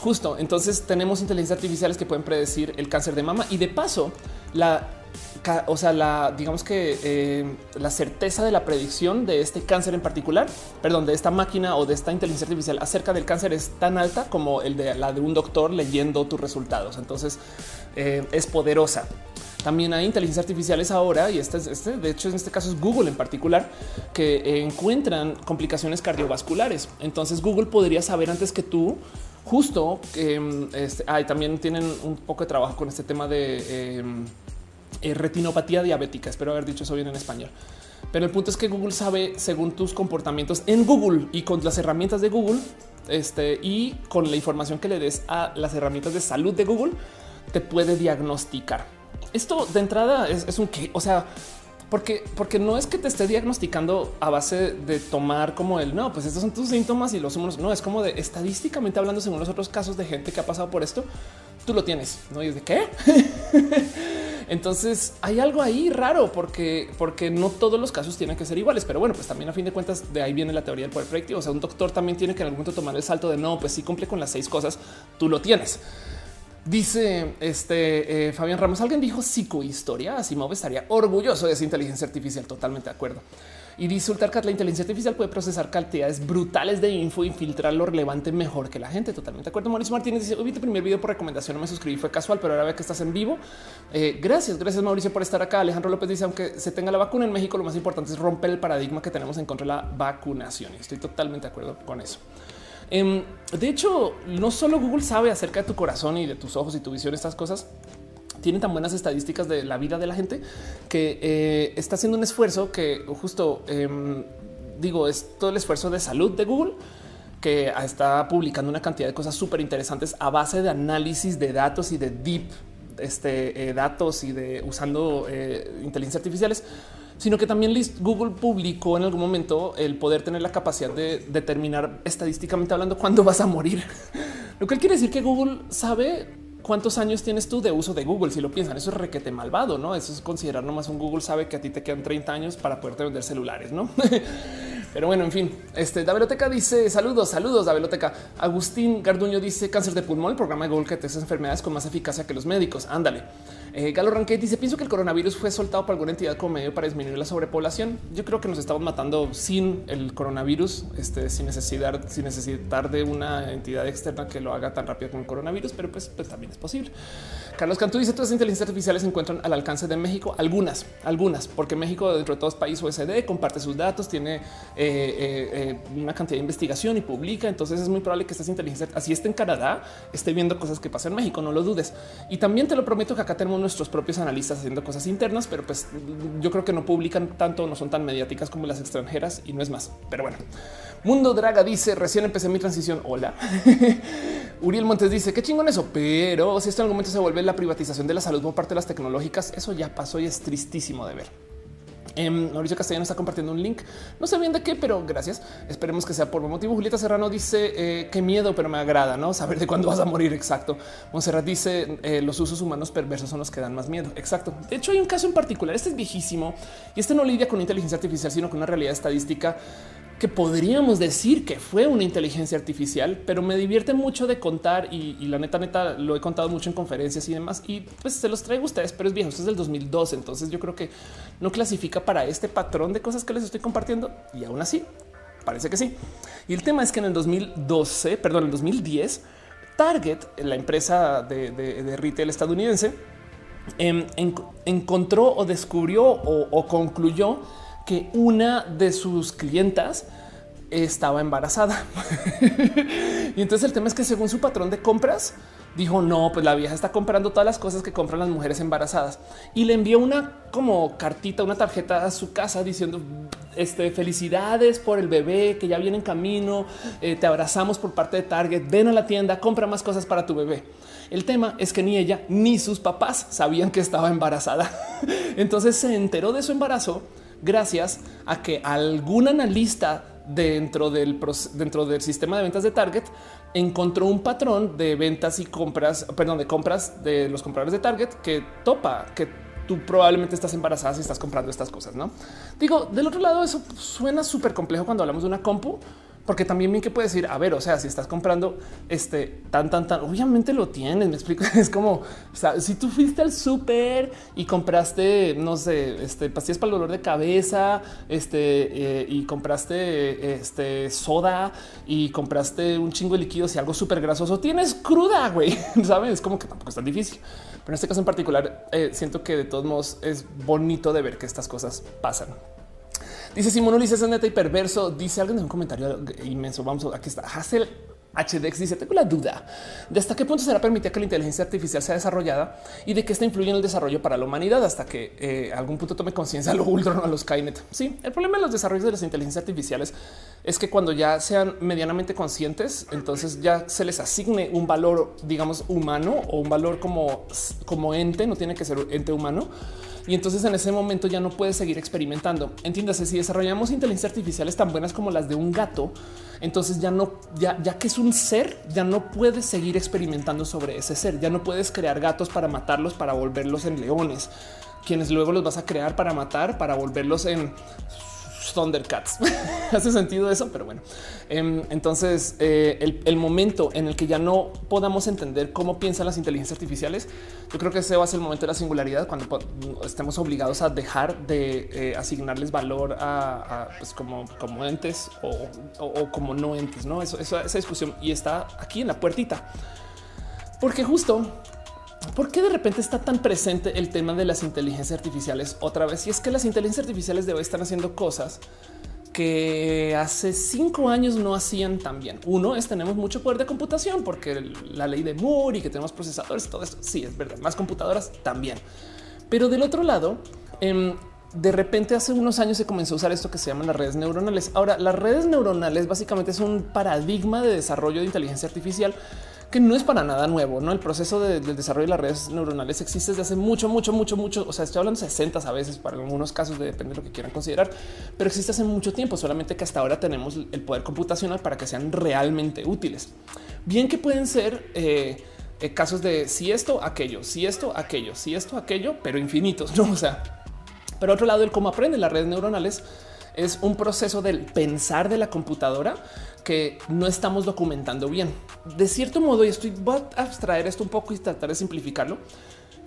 justo entonces tenemos inteligencias artificiales que pueden predecir el cáncer de mama y de paso la o sea, la digamos que eh, la certeza de la predicción de este cáncer en particular, perdón, de esta máquina o de esta inteligencia artificial acerca del cáncer es tan alta como el de la de un doctor leyendo tus resultados. Entonces eh, es poderosa. También hay inteligencias artificiales ahora, y este, este, de hecho en este caso es Google en particular, que encuentran complicaciones cardiovasculares. Entonces Google podría saber antes que tú justo que mm, este, también tienen un poco de trabajo con este tema de em, eh, retinopatía diabética. Espero haber dicho eso bien en español. Pero el punto es que Google sabe según tus comportamientos en Google y con las herramientas de Google este, y con la información que le des a las herramientas de salud de Google, te puede diagnosticar. Esto de entrada es, un que, o sea, porque, porque no es que te esté diagnosticando a base de tomar como el no, pues estos son tus síntomas y los humanos no es como de estadísticamente hablando, según los otros casos de gente que ha pasado por esto, tú lo tienes. No y es de qué? Entonces hay algo ahí raro porque, porque no todos los casos tienen que ser iguales, pero bueno, pues también a fin de cuentas de ahí viene la teoría del poder predictivo. O sea, un doctor también tiene que en algún momento tomar el salto de no, pues si cumple con las seis cosas, tú lo tienes. Dice este eh, Fabián Ramos, alguien dijo psicohistoria. Asimov estaría orgulloso de esa inteligencia artificial. Totalmente de acuerdo. Y dice Ultarcat, la inteligencia artificial puede procesar cantidades brutales de info y filtrar lo relevante mejor que la gente. Totalmente de acuerdo. Mauricio Martínez dice, vi tu primer video por recomendación, no me suscribí, fue casual, pero ahora ve que estás en vivo. Eh, gracias, gracias Mauricio por estar acá. Alejandro López dice, aunque se tenga la vacuna en México, lo más importante es romper el paradigma que tenemos en contra de la vacunación. Y estoy totalmente de acuerdo con eso. Em, de hecho, no solo Google sabe acerca de tu corazón y de tus ojos y tu visión, estas cosas tienen tan buenas estadísticas de la vida de la gente que eh, está haciendo un esfuerzo que justo em, digo es todo el esfuerzo de salud de Google que está publicando una cantidad de cosas súper interesantes a base de análisis de datos y de deep este, eh, datos y de usando eh, inteligencia artificiales sino que también Google publicó en algún momento el poder tener la capacidad de determinar estadísticamente hablando cuándo vas a morir. Lo que quiere decir que Google sabe cuántos años tienes tú de uso de Google. Si lo piensan, eso es requete malvado, no? Eso es considerar nomás un Google sabe que a ti te quedan 30 años para poderte vender celulares, no? Pero bueno, en fin, este Daveloteca dice saludos, saludos, Daveloteca. Agustín Garduño dice cáncer de pulmón, el programa de Google que te hace enfermedades con más eficacia que los médicos. Ándale. Eh, Galo Ranquet dice: Pienso que el coronavirus fue soltado por alguna entidad como medio para disminuir la sobrepoblación. Yo creo que nos estamos matando sin el coronavirus, este, sin necesidad, sin necesitar de una entidad externa que lo haga tan rápido como el coronavirus, pero pues, pues también es posible. Carlos Cantú dice: Todas las inteligencias artificiales se encuentran al alcance de México. Algunas, algunas, porque México, dentro de todos países USD, comparte sus datos, tiene eh, eh, una cantidad de investigación y publica. Entonces es muy probable que estas inteligencias, así esté en Canadá, esté viendo cosas que pasan en México. No lo dudes. Y también te lo prometo que acá tenemos nuestros propios analistas haciendo cosas internas, pero pues yo creo que no publican tanto, no son tan mediáticas como las extranjeras y no es más. Pero bueno, Mundo Draga dice recién empecé mi transición. Hola. Uriel Montes dice qué chingón eso, pero si esto en algún momento se vuelve la privatización de la salud por parte de las tecnológicas, eso ya pasó y es tristísimo de ver. Em, Mauricio Castellano está compartiendo un link. No sé bien de qué, pero gracias. Esperemos que sea por motivo. Julieta Serrano dice eh, qué miedo, pero me agrada no saber de cuándo vas a morir. Exacto. Monserrat dice eh, los usos humanos perversos son los que dan más miedo. Exacto. De hecho, hay un caso en particular. Este es viejísimo y este no lidia con inteligencia artificial, sino con una realidad estadística que podríamos decir que fue una inteligencia artificial, pero me divierte mucho de contar y, la neta, neta, lo he contado mucho en conferencias y demás. Y pues se los traigo a ustedes, pero es viejo, esto es del 2012. Entonces yo creo que no clasifica para este patrón de cosas que les estoy compartiendo y aún así parece que sí. Y el tema es que en el 2012, perdón, en el 2010, Target, la empresa de, retail estadounidense, em, encontró o descubrió o concluyó que una de sus clientas estaba embarazada. y entonces el tema es que según su patrón de compras, dijo no, pues la vieja está comprando todas las cosas que compran las mujeres embarazadas y le envió una como cartita, una tarjeta a su casa diciendo este felicidades por el bebé que ya viene en camino. Eh, te abrazamos por parte de Target. Ven a la tienda, compra más cosas para tu bebé. El tema es que ni ella ni sus papás sabían que estaba embarazada. Entonces se enteró de su embarazo gracias a que algún analista dentro del, dentro del sistema de ventas de Target encontró un patrón de ventas y compras, perdón, de compras de los compradores de Target que topa, que tú probablemente estás embarazada si estás comprando estas cosas, ¿no? Digo, del otro lado eso suena súper complejo cuando hablamos de una compu, porque también bien que puedes decir, a ver, o sea, si estás comprando este tan, tan, tan, obviamente lo tienes. Me explico. Es como si tú fuiste al súper y compraste, no sé, este pastillas para el dolor de cabeza, este eh, y compraste este soda y compraste un chingo de líquidos y algo súper grasoso, tienes cruda, güey. Sabes, es como que tampoco es tan difícil. Pero en este caso en particular, eh, siento que de todos modos es bonito de ver que estas cosas pasan. Dice Simón Ulises es neta y perverso. Dice alguien en un comentario inmenso. Vamos, aquí está. Hassel HDX dice: Tengo la duda de hasta qué punto será permitida que la inteligencia artificial sea desarrollada y de que esta influye en el desarrollo para la humanidad hasta que eh, algún punto tome conciencia a lo Ultron a los Skynet. Sí, el problema de los desarrollos de las inteligencias artificiales es que cuando ya sean medianamente conscientes, entonces ya se les asigne un valor, digamos, humano o un valor como, como ente, no tiene que ser ente humano. Y entonces en ese momento ya no puedes seguir experimentando. Entiéndase, si desarrollamos inteligencias artificiales tan buenas como las de un gato, entonces ya no, ya, ya que es un ser, ya no puedes seguir experimentando sobre ese ser. Ya no puedes crear gatos para matarlos, para volverlos en leones, quienes luego los vas a crear para matar, para volverlos en Thundercats. Hace sentido eso, pero bueno. Em, entonces, eh, el, momento en el que ya no podamos entender cómo piensan las inteligencias artificiales, yo creo que ese va a ser el momento de la singularidad cuando estemos obligados a dejar de eh, asignarles valor a, pues como, entes o, como no entes. No, eso, esa discusión y está aquí en la puertita, porque justo ¿Por qué de repente está tan presente el tema de las inteligencias artificiales otra vez? Y es que las inteligencias artificiales de hoy están haciendo cosas que hace cinco años no hacían tan bien. Uno es tenemos mucho poder de computación porque la ley de Moore y que tenemos procesadores, todo esto. Sí, es verdad. Más computadoras también. Pero del otro lado, em, de repente hace unos años se comenzó a usar esto que se llaman las redes neuronales. Ahora, las redes neuronales básicamente es un paradigma de desarrollo de inteligencia artificial que no es para nada nuevo, no? El proceso de, del desarrollo de las redes neuronales existe desde hace mucho, mucho, mucho, mucho. O sea, estoy hablando de 60 a veces para algunos casos, de, depende de lo que quieran considerar, pero existe hace mucho tiempo, solamente que hasta ahora tenemos el poder computacional para que sean realmente útiles. Bien que pueden ser eh, eh, casos de si esto, aquello, si esto, aquello, si esto, aquello, pero infinitos, no? O sea, pero otro lado, el cómo aprenden las redes neuronales es un proceso del pensar de la computadora que no estamos documentando bien. De cierto modo, y estoy voy a abstraer esto un poco y tratar de simplificarlo.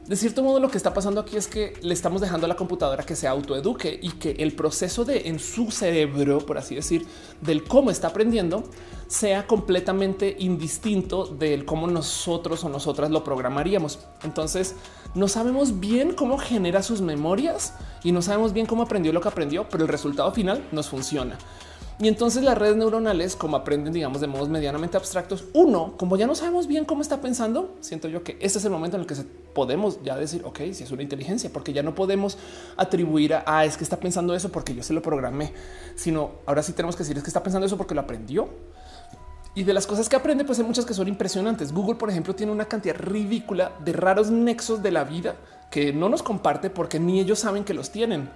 De cierto modo, lo que está pasando aquí es que le estamos dejando a la computadora que se autoeduque y que el proceso de en su cerebro, por así decir, del cómo está aprendiendo, sea completamente indistinto del cómo nosotros o nosotras lo programaríamos. Entonces, no sabemos bien cómo genera sus memorias y no sabemos bien cómo aprendió lo que aprendió, pero el resultado final nos funciona. Y entonces las redes neuronales, como aprenden, digamos, de modos medianamente abstractos, uno, como ya no sabemos bien cómo está pensando, siento yo que este es el momento en el que podemos ya decir, ok, si es una inteligencia, porque ya no podemos atribuir a, ah, es que está pensando eso porque yo se lo programé, sino ahora sí tenemos que decir, es que está pensando eso porque lo aprendió. Y de las cosas que aprende, pues hay muchas que son impresionantes. Google, por ejemplo, tiene una cantidad ridícula de raros nexos de la vida que no nos comparte porque ni ellos saben que los tienen.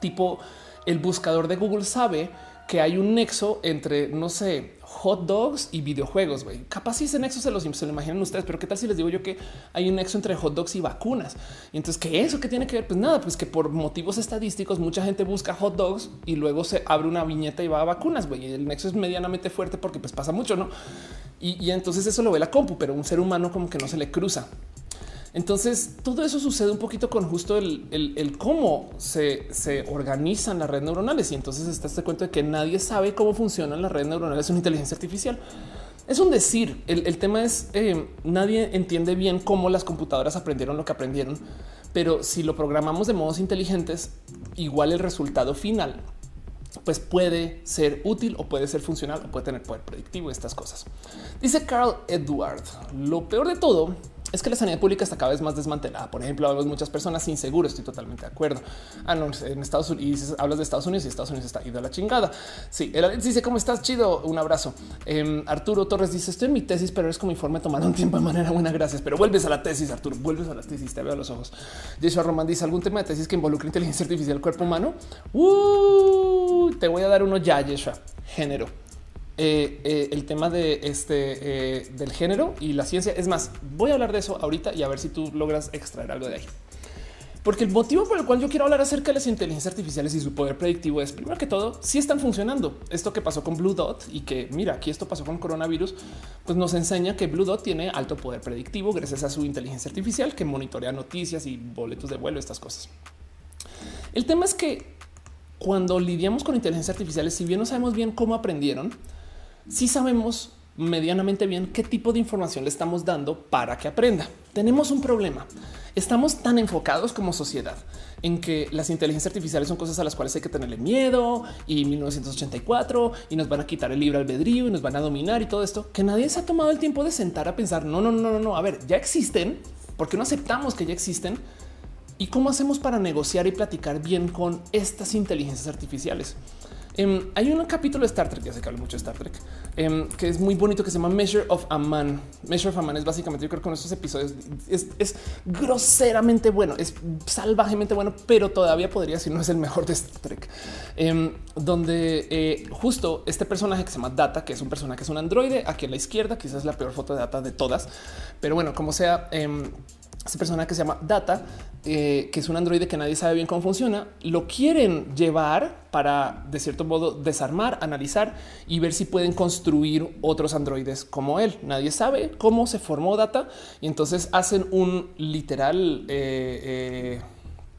Tipo, el buscador de Google sabe que hay un nexo entre, no sé, hot dogs y videojuegos. Güey. Capaz si ese nexo se, los, se lo imaginan ustedes, pero qué tal si les digo yo que hay un nexo entre hot dogs y vacunas? Y entonces, ¿qué eso que tiene que ver? Pues nada, pues que por motivos estadísticos mucha gente busca hot dogs y luego se abre una viñeta y va a vacunas. Güey. Y el nexo es medianamente fuerte porque pues pasa mucho, ¿no? Y, y entonces eso lo ve la compu, pero un ser humano como que no se le cruza. Entonces, todo eso sucede un poquito con justo el, cómo se, organizan las redes neuronales. Y entonces está este cuento de que nadie sabe cómo funcionan las redes neuronales en inteligencia artificial. Es un decir. El, tema es eh, nadie entiende bien cómo las computadoras aprendieron lo que aprendieron, pero si lo programamos de modos inteligentes, igual el resultado final pues puede ser útil o puede ser funcional o puede tener poder predictivo estas cosas. Dice Carl Edward. Lo peor de todo es que la sanidad pública está cada vez más desmantelada. Por ejemplo, hablas muchas personas sin. Estoy totalmente de acuerdo. Ah, no, en Estados Unidos hablas de Estados Unidos y Estados Unidos está ido a la chingada. Sí, él dice cómo estás chido. Un abrazo. Em, Arturo Torres dice estoy en mi tesis, pero es como informe tomar un tiempo de manera buena. Gracias, pero vuelves a la tesis. Arturo, vuelves a la tesis. Te veo a los ojos. Joshua Roman dice algún tema de tesis que involucre inteligencia artificial, cuerpo humano. Uh, te voy a dar uno ya, Joshua. Género. Eh, eh, el tema de este eh, del género y la ciencia. Es más, voy a hablar de eso ahorita y a ver si tú logras extraer algo de ahí. Porque el motivo por el cual yo quiero hablar acerca de las inteligencias artificiales y su poder predictivo es primero que todo si están funcionando. Esto que pasó con Blue Dot y que mira aquí esto pasó con coronavirus, pues nos enseña que Blue Dot tiene alto poder predictivo gracias a su inteligencia artificial que monitorea noticias y boletos de vuelo, estas cosas. El tema es que cuando lidiamos con inteligencias artificiales, si bien no sabemos bien cómo aprendieron, si sabemos medianamente bien qué tipo de información le estamos dando para que aprenda. Tenemos un problema. Estamos tan enfocados como sociedad en que las inteligencias artificiales son cosas a las cuales hay que tenerle miedo y 1984 y nos van a quitar el libre albedrío y nos van a dominar y todo esto que nadie se ha tomado el tiempo de sentar a pensar. No, no, no, no, no. A ver, ya existen porque no aceptamos que ya existen y cómo hacemos para negociar y platicar bien con estas inteligencias artificiales. Em, hay un capítulo de Star Trek, ya sé que hablo mucho de Star Trek, em, que es muy bonito, que se llama Measure of a Man. Measure of a Man es básicamente, yo creo que con estos episodios es, groseramente bueno, es salvajemente bueno, pero todavía podría decir no es el mejor de Star Trek, em, donde eh, justo este personaje que se llama Data, que es un personaje que es un androide, aquí a la izquierda, quizás es la peor foto de Data de todas, pero bueno, como sea, esta persona que se llama Data, eh, que es un androide que nadie sabe bien cómo funciona, lo quieren llevar para, de cierto modo, desarmar, analizar y ver si pueden construir otros androides como él. Nadie sabe cómo se formó Data y entonces hacen un literal... Eh,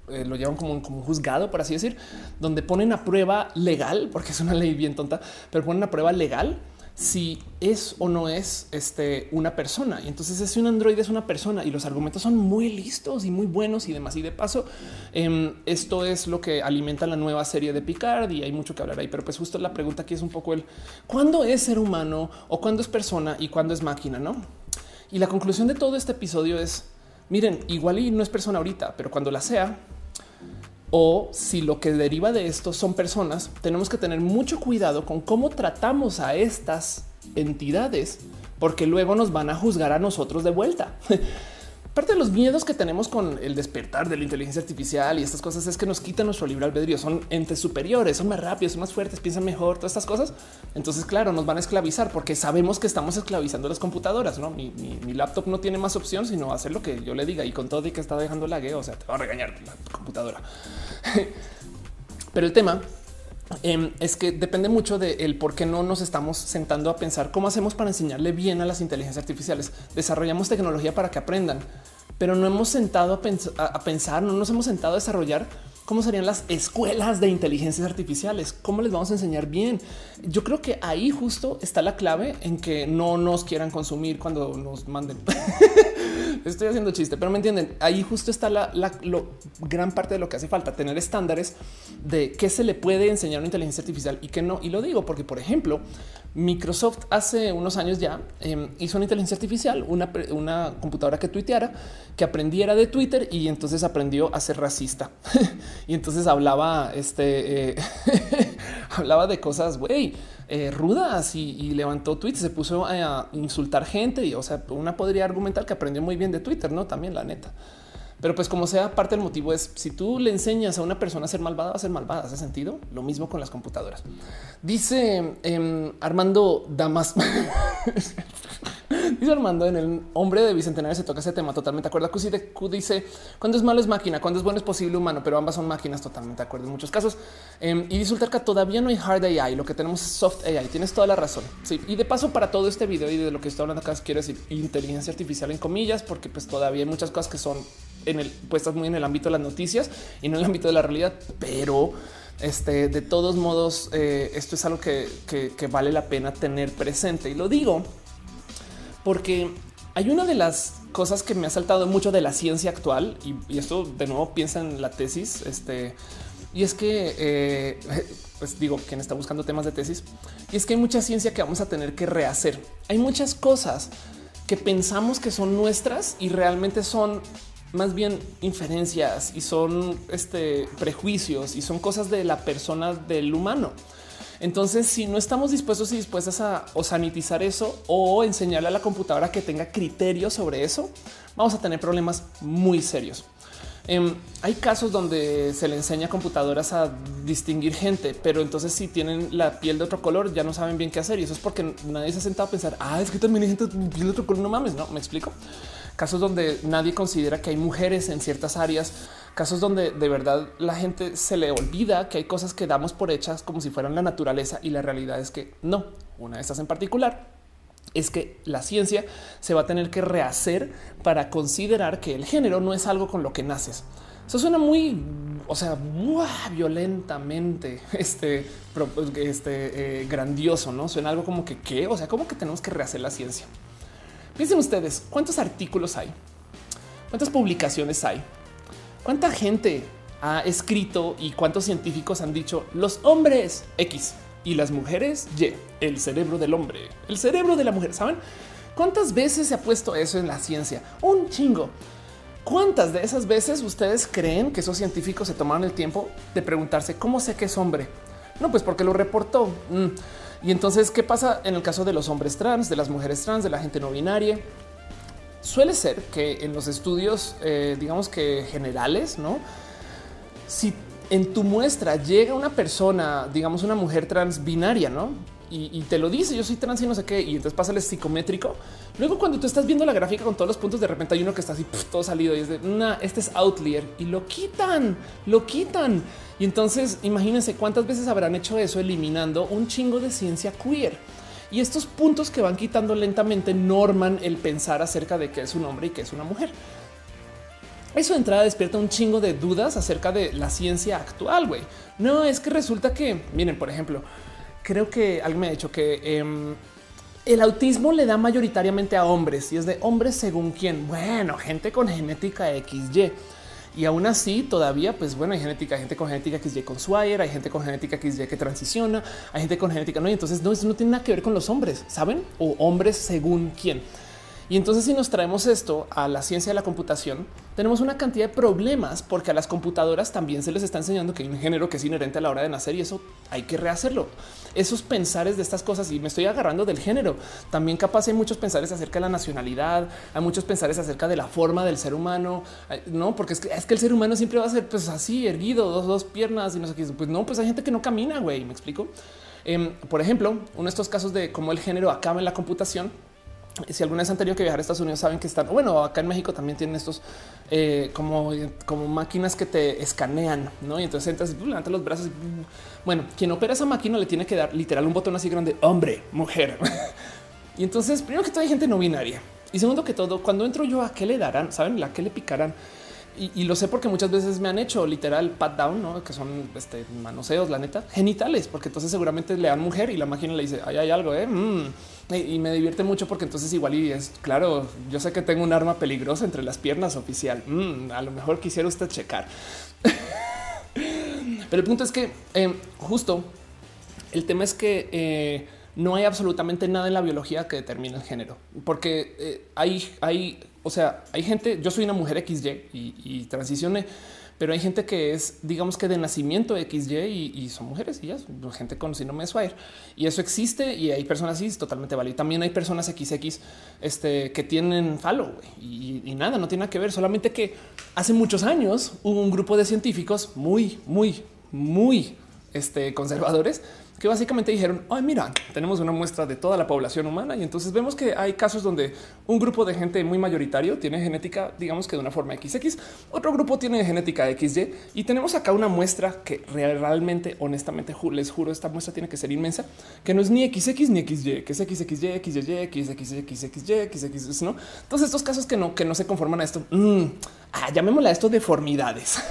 eh, lo llevan como un, como un juzgado, por así decir, donde ponen a prueba legal, porque es una ley bien tonta, pero ponen a prueba legal si es o no es este, una persona. Y entonces si un androide es una persona y los argumentos son muy listos y muy buenos y demás. Y de paso, em, esto es lo que alimenta la nueva serie de Picard y hay mucho que hablar ahí. Pero pues justo la pregunta aquí es un poco el cuándo es ser humano o cuándo es persona y cuándo es máquina, ¿no? Y la conclusión de todo este episodio es, miren, igual y no es persona ahorita, pero cuando la sea, o si lo que deriva de esto son personas, tenemos que tener mucho cuidado con cómo tratamos a estas entidades, porque luego nos van a juzgar a nosotros de vuelta. Parte de los miedos que tenemos con el despertar de la inteligencia artificial y estas cosas es que nos quitan nuestro libre albedrío. Son entes superiores, son más rápidos, son más fuertes, piensan mejor, todas estas cosas. Entonces, claro, nos van a esclavizar porque sabemos que estamos esclavizando las computadoras. No, mi, laptop no tiene más opción sino hacer lo que yo le diga y con todo y que está dejando la o sea, te va a regañar la computadora. Pero el tema em, es que depende mucho de por qué no nos estamos sentando a pensar cómo hacemos para enseñarle bien a las inteligencias artificiales. Desarrollamos tecnología para que aprendan, pero no hemos sentado a, pensar, no nos hemos sentado a desarrollar cómo serían las escuelas de inteligencias artificiales, cómo les vamos a enseñar bien. Yo creo que ahí justo está la clave en que no nos quieran consumir cuando nos manden. Estoy haciendo chiste, pero me entienden. Ahí justo está la, gran parte de lo que hace falta, tener estándares de qué se le puede enseñar a una inteligencia artificial y qué no. Y lo digo porque, por ejemplo, Microsoft hace unos años ya em, hizo una inteligencia artificial, una, una computadora que tuiteara, que aprendiera de Twitter y entonces aprendió a ser racista. y entonces hablaba, este, eh, hablaba de cosas, güey, eh, rudas y, levantó tweets, se puso a, insultar gente. Y o sea, una podría argumentar que aprendió muy bien de Twitter, no? También la neta. Pero pues como sea, parte del motivo es si tú le enseñas a una persona a ser malvada, va a ser malvada. ¿Hace sentido? Lo mismo con las computadoras. Dice em, Armando Damas. Dice Armando en el hombre de Bicentenario se toca ese tema totalmente de acuerdo. Q dice cuando es malo es máquina, cuando es bueno es posible humano, pero ambas son máquinas totalmente acuerdo en muchos casos. Em, y dice que todavía no hay hard AI, lo que tenemos es soft AI. Tienes toda la razón. Sí, y de paso para todo este video y de lo que estoy hablando acá quiero decir inteligencia artificial en comillas, porque pues todavía hay muchas cosas que son en el puestas muy en el ámbito de las noticias y no en el ámbito de la realidad, pero este, de todos modos, eh, esto es algo que, que, vale la pena tener presente. Y lo digo porque hay una de las cosas que me ha saltado mucho de la ciencia actual y, esto de nuevo piensa en la tesis. Este y es que, eh, pues digo, quien está buscando temas de tesis y es que hay mucha ciencia que vamos a tener que rehacer. Hay muchas cosas que pensamos que son nuestras y realmente son más bien inferencias y son este, prejuicios y son cosas de la persona del humano. Entonces, si no estamos dispuestos y dispuestas a o sanitizar eso o enseñarle a la computadora que tenga criterios sobre eso, vamos a tener problemas muy serios. Em, hay casos donde se le enseña a computadoras a distinguir gente, pero entonces si tienen la piel de otro color ya no saben bien qué hacer y eso es porque nadie se ha sentado a pensar, ah, es que también hay gente de piel de otro color, no mames, no, me explico. Casos donde nadie considera que hay mujeres en ciertas áreas casos donde de verdad la gente se le olvida que hay cosas que damos por hechas como si fueran la naturaleza y la realidad es que no. Una de estas en particular es que la ciencia se va a tener que rehacer para considerar que el género no es algo con lo que naces. Eso suena muy, o sea, violentamente este, este eh, grandioso, no suena algo como que qué, o sea, como que tenemos que rehacer la ciencia. Piensen ustedes cuántos artículos hay, cuántas publicaciones hay, ¿Cuánta gente ha escrito y cuántos científicos han dicho los hombres X y las mujeres Y, el cerebro del hombre, el cerebro de la mujer? ¿Saben cuántas veces se ha puesto eso en la ciencia? Un chingo. ¿Cuántas de esas veces ustedes creen que esos científicos se tomaron el tiempo de preguntarse cómo sé que es hombre? No, pues porque lo reportó. Mm. Y entonces, ¿qué pasa en el caso de los hombres trans, de las mujeres trans, de la gente no binaria? Suele ser que en los estudios, eh, digamos que generales, no? Si en tu muestra llega una persona, digamos una mujer trans binaria, no? Y, te lo dice, yo soy trans y no sé qué, y entonces pasa el psicométrico. Luego cuando tú estás viendo la gráfica con todos los puntos, de repente hay uno que está así todo salido y es de, nah, este es outlier y lo quitan, lo quitan. Y entonces imagínense cuántas veces habrán hecho eso eliminando un chingo de ciencia queer. Y estos puntos que van quitando lentamente norman el pensar acerca de qué es un hombre y qué es una mujer. Eso de entrada despierta un chingo de dudas acerca de la ciencia actual, güey. No, es que resulta que, miren, por ejemplo, creo que alguien me ha dicho que em, el autismo le da mayoritariamente a hombres y es de hombres según quién. Bueno, gente con genética XY. Y aún así, todavía, pues bueno, hay genética, gente con genética XY con Swire, hay gente con genética XY que transiciona, hay gente con genética no. Y entonces no, eso no tiene nada que ver con los hombres, saben? O hombres según quién. Y entonces si nos traemos esto a la ciencia de la computación, tenemos una cantidad de problemas porque a las computadoras también se les está enseñando que hay un género que es inherente a la hora de nacer y eso hay que rehacerlo. Esos pensares de estas cosas y me estoy agarrando del género. También capaz hay muchos pensares acerca de la nacionalidad, hay muchos pensares acerca de la forma del ser humano, no, porque es que, es que el ser humano siempre va a ser pues así erguido, dos, dos piernas y no sé qué. Pues no, pues hay gente que no camina, güey. Me explico. Em, por ejemplo, uno de estos casos de cómo el género acaba en la computación si alguna vez han tenido que viajar a Estados Unidos, saben que están, bueno, acá en México también tienen estos eh, como, como máquinas que te escanean, ¿no? Y entonces entras, levanta los brazos. Y, bueno, quien opera esa máquina le tiene que dar literal un botón así grande, hombre, mujer. y entonces, primero que todo hay gente no binaria. Y segundo que todo, cuando entro yo, ¿a qué le darán? ¿Saben? ¿La qué le picarán? Y, lo sé porque muchas veces me han hecho literal pat down, ¿no? que son este, manoseos, la neta, genitales, porque entonces seguramente le dan mujer y la máquina le dice, Ay, hay algo, ¿eh? Mm". Y, me divierte mucho porque entonces igual y es claro, yo sé que tengo un arma peligrosa entre las piernas oficial. Mm, a lo mejor quisiera usted checar. Pero el punto es que eh, justo el tema es que eh, no hay absolutamente nada en la biología que determine el género, porque eh, hay, hay o sea, hay gente, yo soy una mujer XY y, y transicioné, pero hay gente que es, digamos que de nacimiento XY y, son mujeres y ya, gente con síndrome de Swire. Y eso existe y hay personas así, es totalmente válido. También hay personas XX este, que tienen falo y, y, nada, no tiene nada que ver, solamente que hace muchos años hubo un grupo de científicos muy, muy, muy este, conservadores que básicamente dijeron, ay, mira, tenemos una muestra de toda la población humana y entonces vemos que hay casos donde un grupo de gente muy mayoritario tiene genética, digamos que de una forma XX, otro grupo tiene genética XY y tenemos acá una muestra que realmente, honestamente, les juro, esta muestra tiene que ser inmensa, que no es ni XX ni XY, que es XXY, XY, XXY, XXY, XX, ¿no? Entonces estos casos que no, que no se conforman a esto, mmm, ah, llamémosle a esto deformidades.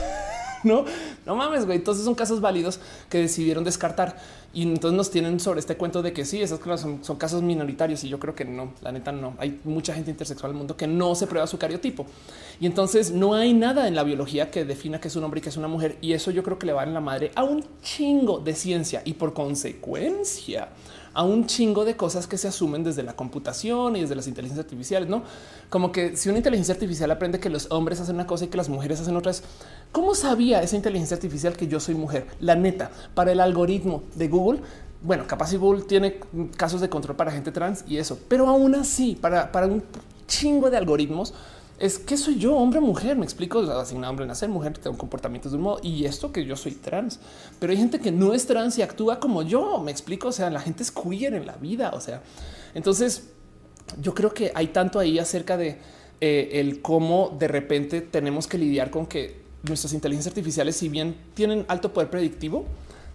no, no mames, güey. Entonces son casos válidos que decidieron descartar y entonces nos tienen sobre este cuento de que sí, esas cosas son, casos minoritarios y yo creo que no, la neta no. Hay mucha gente intersexual en el mundo que no se prueba su cariotipo y entonces no hay nada en la biología que defina que es un hombre y que es una mujer y eso yo creo que le va en la madre a un chingo de ciencia y por consecuencia a un chingo de cosas que se asumen desde la computación y desde las inteligencias artificiales, no como que si una inteligencia artificial aprende que los hombres hacen una cosa y que las mujeres hacen otras, ¿cómo sabía esa inteligencia artificial que yo soy mujer? La neta, para el algoritmo de Google, bueno, capaz Google tiene casos de control para gente trans y eso, pero aún así, para, para un chingo de algoritmos, es que soy yo, hombre, mujer. Me explico, asignado hombre, nacer, mujer, tengo comportamientos de un modo y esto que yo soy trans, pero hay gente que no es trans y actúa como yo. Me explico. O sea, la gente es queer en la vida. O sea, entonces yo creo que hay tanto ahí acerca de eh, el cómo de repente tenemos que lidiar con que nuestras inteligencias artificiales, si bien tienen alto poder predictivo,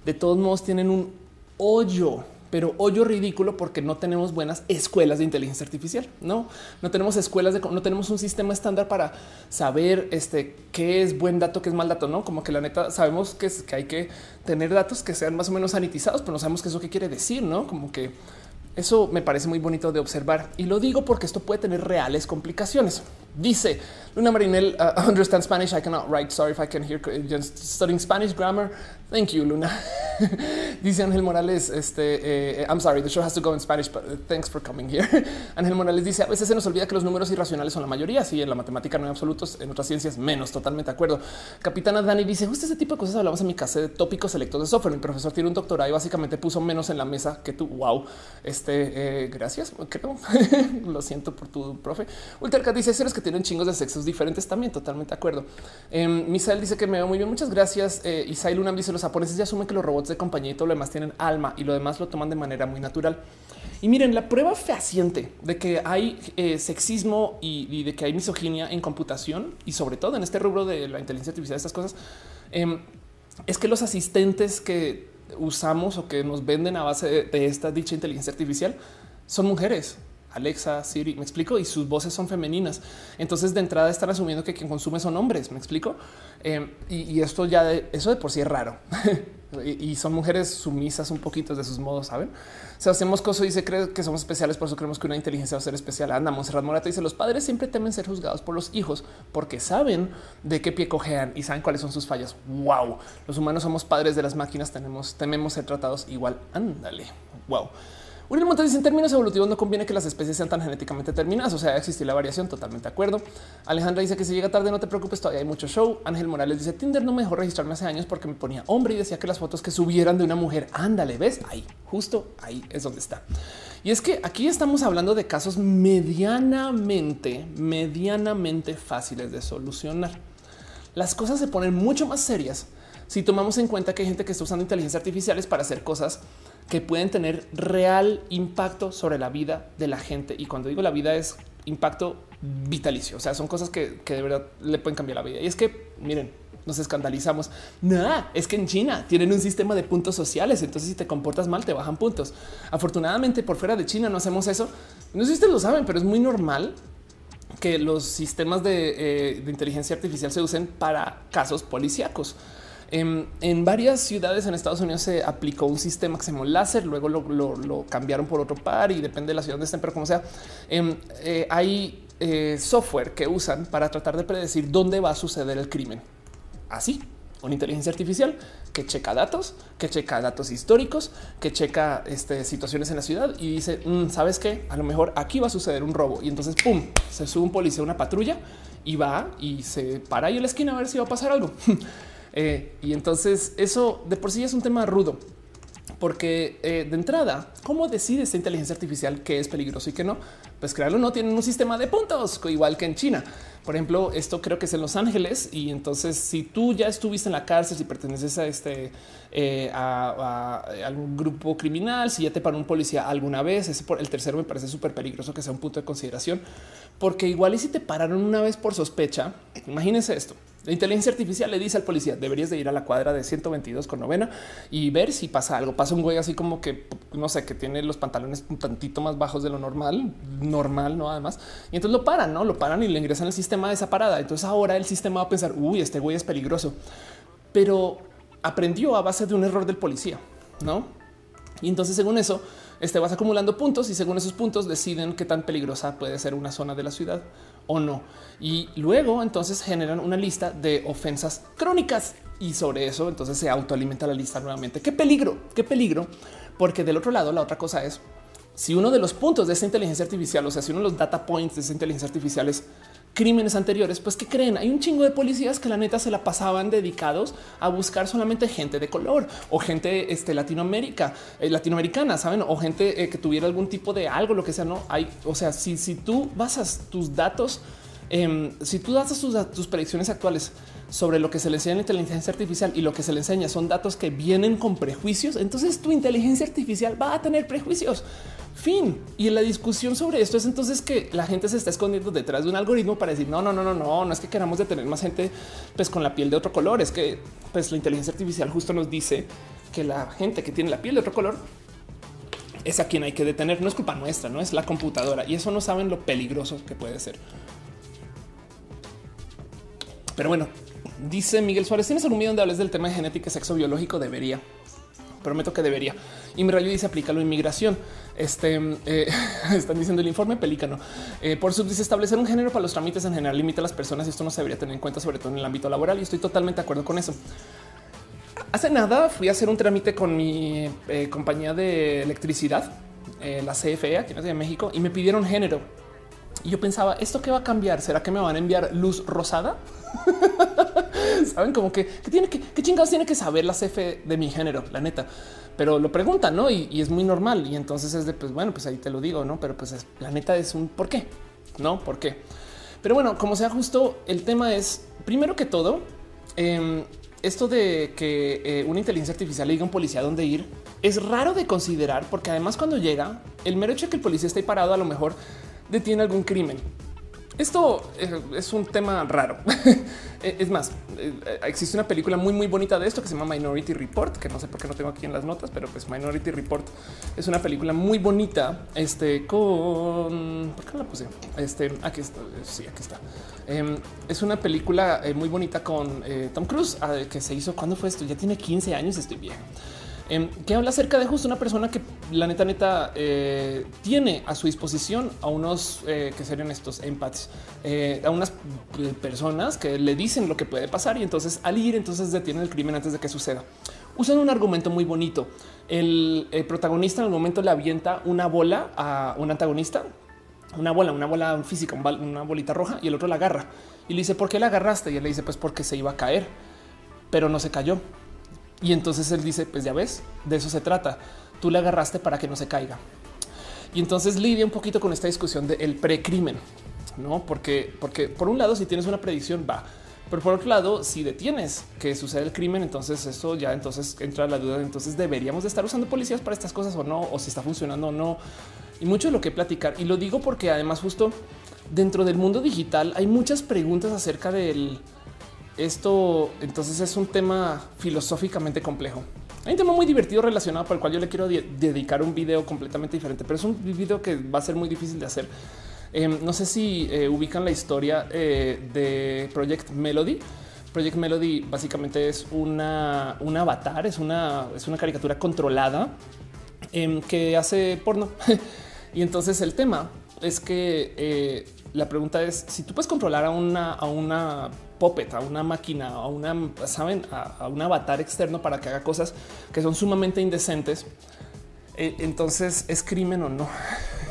de todos modos tienen un hoyo pero hoyo ridículo porque no tenemos buenas escuelas de inteligencia artificial. No, no tenemos escuelas de no tenemos un sistema estándar para saber este qué es buen dato, qué es mal dato. No como que la neta sabemos que, es, que hay que tener datos que sean más o menos sanitizados, pero no sabemos qué eso qué quiere decir. No como que Eso me parece muy bonito de observar y lo digo porque esto puede tener reales complicaciones. Dice Luna Marinel, uh, understand Spanish. I cannot write. Sorry if I can hear just studying Spanish grammar. Thank you, Luna. Dice Ángel Morales, este, eh, I'm sorry, the show has to go in Spanish, but thanks for coming here. Ángel Morales dice, a veces se nos olvida que los números irracionales son la mayoría, sí, en la matemática no hay absolutos, en otras ciencias menos, totalmente de acuerdo. Capitana Dani dice, justo ese tipo de cosas hablamos en mi casa de tópicos selectos de software. Mi profesor tiene un doctorado y básicamente puso menos en la mesa que tú. Wow, este, eh, gracias. Lo siento por tu profe. Ultercat dice, seres que tienen chingos de sexos diferentes también, totalmente de acuerdo. Eh, Misael dice que me veo muy bien, muchas gracias. Eh, Isai Lunam dice, los japoneses ya asumen que los robots de compañía y todo lo demás tienen alma y lo demás lo toman de manera muy natural. Y miren, la prueba fehaciente de que hay eh, sexismo y, de que hay misoginia en computación y sobre todo en este rubro de la inteligencia artificial, estas cosas, eh, es que los asistentes que usamos o que nos venden a base de, esta dicha inteligencia artificial son mujeres. Alexa, Siri, me explico, y sus voces son femeninas. Entonces, de entrada están asumiendo que quien consume son hombres, me explico. Eh, y, y, esto ya de eso de por sí es raro. y, y, son mujeres sumisas un poquito de sus modos, saben? O sea, hacemos cosas y dice cree que somos especiales, por eso creemos que una inteligencia va a ser especial. Anda, Monserrat Morata dice los padres siempre temen ser juzgados por los hijos porque saben de qué pie cojean y saben cuáles son sus fallas. Wow, los humanos somos padres de las máquinas, tenemos, tememos ser tratados igual. Ándale. Wow. Uriel Montes dice en términos evolutivos no conviene que las especies sean tan genéticamente terminadas, o sea, existe la variación, totalmente de acuerdo. Alejandra dice que si llega tarde no te preocupes, todavía hay mucho show. Ángel Morales dice Tinder no me dejó registrarme hace años porque me ponía hombre y decía que las fotos que subieran de una mujer, ándale, ves ahí, justo ahí es donde está. Y es que aquí estamos hablando de casos medianamente, medianamente fáciles de solucionar. Las cosas se ponen mucho más serias si tomamos en cuenta que hay gente que está usando inteligencia artificiales para hacer cosas que pueden tener real impacto sobre la vida de la gente. Y cuando digo la vida es impacto vitalicio, o sea, son cosas que, que de verdad le pueden cambiar la vida. Y es que, miren, nos escandalizamos. Nada, es que en China tienen un sistema de puntos sociales. Entonces, si te comportas mal, te bajan puntos. Afortunadamente, por fuera de China no hacemos eso. No sé si ustedes lo saben, pero es muy normal que los sistemas de, eh, de inteligencia artificial se usen para casos policíacos. En, en, varias ciudades en Estados Unidos se aplicó un sistema que se llamó láser, luego lo, cambiaron por otro par y depende de la ciudad donde estén, pero como sea, eh, eh, hay eh, software que usan para tratar de predecir dónde va a suceder el crimen. Así, una inteligencia artificial que checa datos, que checa datos históricos, que checa este, situaciones en la ciudad y dice, mmm, ¿sabes qué? A lo mejor aquí va a suceder un robo. Y entonces, ¡pum!, se sube un policía, una patrulla y va y se para ahí en la esquina a ver si va a pasar algo. Eh, y entonces eso de por sí es un tema rudo, porque eh, de entrada, ¿cómo decide esta inteligencia artificial que es peligroso y que no? Pues crearlo no tienen un sistema de puntos, igual que en China. Por ejemplo, esto creo que es en Los Ángeles y entonces si tú ya estuviste en la cárcel, si perteneces a este eh, a, a, algún grupo criminal, si ya te paró un policía alguna vez, ese por el tercero me parece súper peligroso que sea un punto de consideración, porque igual y si te pararon una vez por sospecha, imagínense esto. La inteligencia artificial le dice al policía deberías de ir a la cuadra de 122 con novena y ver si pasa algo. Pasa un güey así como que no sé, que tiene los pantalones un tantito más bajos de lo normal, normal, no además. Y entonces lo paran, no lo paran y le ingresan el sistema de esa parada. Entonces ahora el sistema va a pensar uy, este güey es peligroso, pero aprendió a base de un error del policía, no? Y entonces, según eso, este vas acumulando puntos y según esos puntos deciden qué tan peligrosa puede ser una zona de la ciudad o no. Y luego entonces generan una lista de ofensas crónicas y sobre eso entonces se autoalimenta la lista nuevamente. Qué peligro, qué peligro, porque del otro lado la otra cosa es si uno de los puntos de esta inteligencia artificial, o sea, si uno de los data points de esa inteligencia artificial es crímenes anteriores, pues que creen? Hay un chingo de policías que la neta se la pasaban dedicados a buscar solamente gente de color o gente este, Latinoamérica, eh, latinoamericana, saben, o gente eh, que tuviera algún tipo de algo, lo que sea. No hay. O sea, si, si tú basas tus datos, eh, si tú das tus, tus predicciones actuales sobre lo que se le enseña en la inteligencia artificial y lo que se le enseña son datos que vienen con prejuicios, entonces tu inteligencia artificial va a tener prejuicios. Fin. Y en la discusión sobre esto es entonces que la gente se está escondiendo detrás de un algoritmo para decir no, no, no, no, no, no es que queramos detener más gente pues con la piel de otro color. Es que pues la inteligencia artificial justo nos dice que la gente que tiene la piel de otro color es a quien hay que detener. No es culpa nuestra, no es la computadora y eso no saben lo peligroso que puede ser. Pero bueno, dice Miguel Suárez, ¿tienes algún miedo donde hables del tema de genética y sexo biológico? Debería. prometo que debería. Y mi rayo dice aplícalo inmigración. Este eh, están diciendo el informe pelícano. Eh, por sub dice establecer un género para los trámites en general limita a las personas y esto no se debería tener en cuenta, sobre todo en el ámbito laboral. Y estoy totalmente de acuerdo con eso. Hace nada fui a hacer un trámite con mi eh, compañía de electricidad, la CFE aquí en México, y me pidieron género. Y yo pensaba, ¿esto qué va a cambiar? ¿Será que me van a enviar luz rosada? Saben como que, tiene que, qué chingados tiene que saber la CFE de mi género, la neta pero lo preguntan, ¿no? Y, es muy normal. Y entonces es de, pues bueno, pues ahí te lo digo, ¿no? Pero pues la neta es un por qué, ¿no? ¿Por qué? Pero bueno, como sea justo, el tema es, primero que todo, em, esto de que eh, una inteligencia artificial le diga a un policía dónde ir es raro de considerar porque además cuando llega, el mero hecho de que el policía esté parado a lo mejor detiene algún crimen. Esto eh, es un tema raro. Eh, es más, eh, existe una película muy, muy bonita de esto que se llama Minority Report, que no sé por qué no tengo aquí en las notas, pero pues Minority Report es una película muy bonita. Este con por qué la puse? Este aquí está. Sí, aquí está. Em, es una película muy bonita con Tom Cruise ah, que se hizo cuando fue esto. Ya tiene 15 años. Estoy bien. Em, que habla acerca de justo una persona que la neta neta eh, tiene a su disposición a unos eh, que serían estos empaths, eh, a unas personas que le dicen lo que puede pasar y entonces al ir entonces detienen el crimen antes de que suceda. Usan un argumento muy bonito. El, protagonista en el momento le avienta una bola a un antagonista, una bola, una bola física, una bolita roja y el otro la agarra y le dice ¿por qué la agarraste? Y él le dice pues porque se iba a caer, pero no se cayó y entonces él dice, pues ya ves, de eso se trata. Tú le agarraste para que no se caiga. Y entonces lidia un poquito con esta discusión del precrimen, no? Porque, porque por un lado, si tienes una predicción, va, pero por otro lado, si detienes que sucede el crimen, entonces eso ya entonces entra la duda. Entonces deberíamos de estar usando policías para estas cosas o no, o si está funcionando o no. Y mucho de lo que platicar. Y lo digo porque además justo dentro del mundo digital hay muchas preguntas acerca del esto entonces es un tema filosóficamente complejo. Hay un tema muy divertido relacionado para el cual yo le quiero dedicar un video completamente diferente, pero es un video que va a ser muy difícil de hacer. Em, no sé si eh, ubican la historia eh, de Project Melody. Project Melody básicamente es una, un avatar, es una, es una caricatura controlada em, que hace porno. y entonces el tema es que eh, la pregunta es si tú puedes controlar a una, a una puppet, a una máquina, a una, saben, a, un avatar externo para que haga cosas que son sumamente indecentes. Eh, entonces es crimen o no.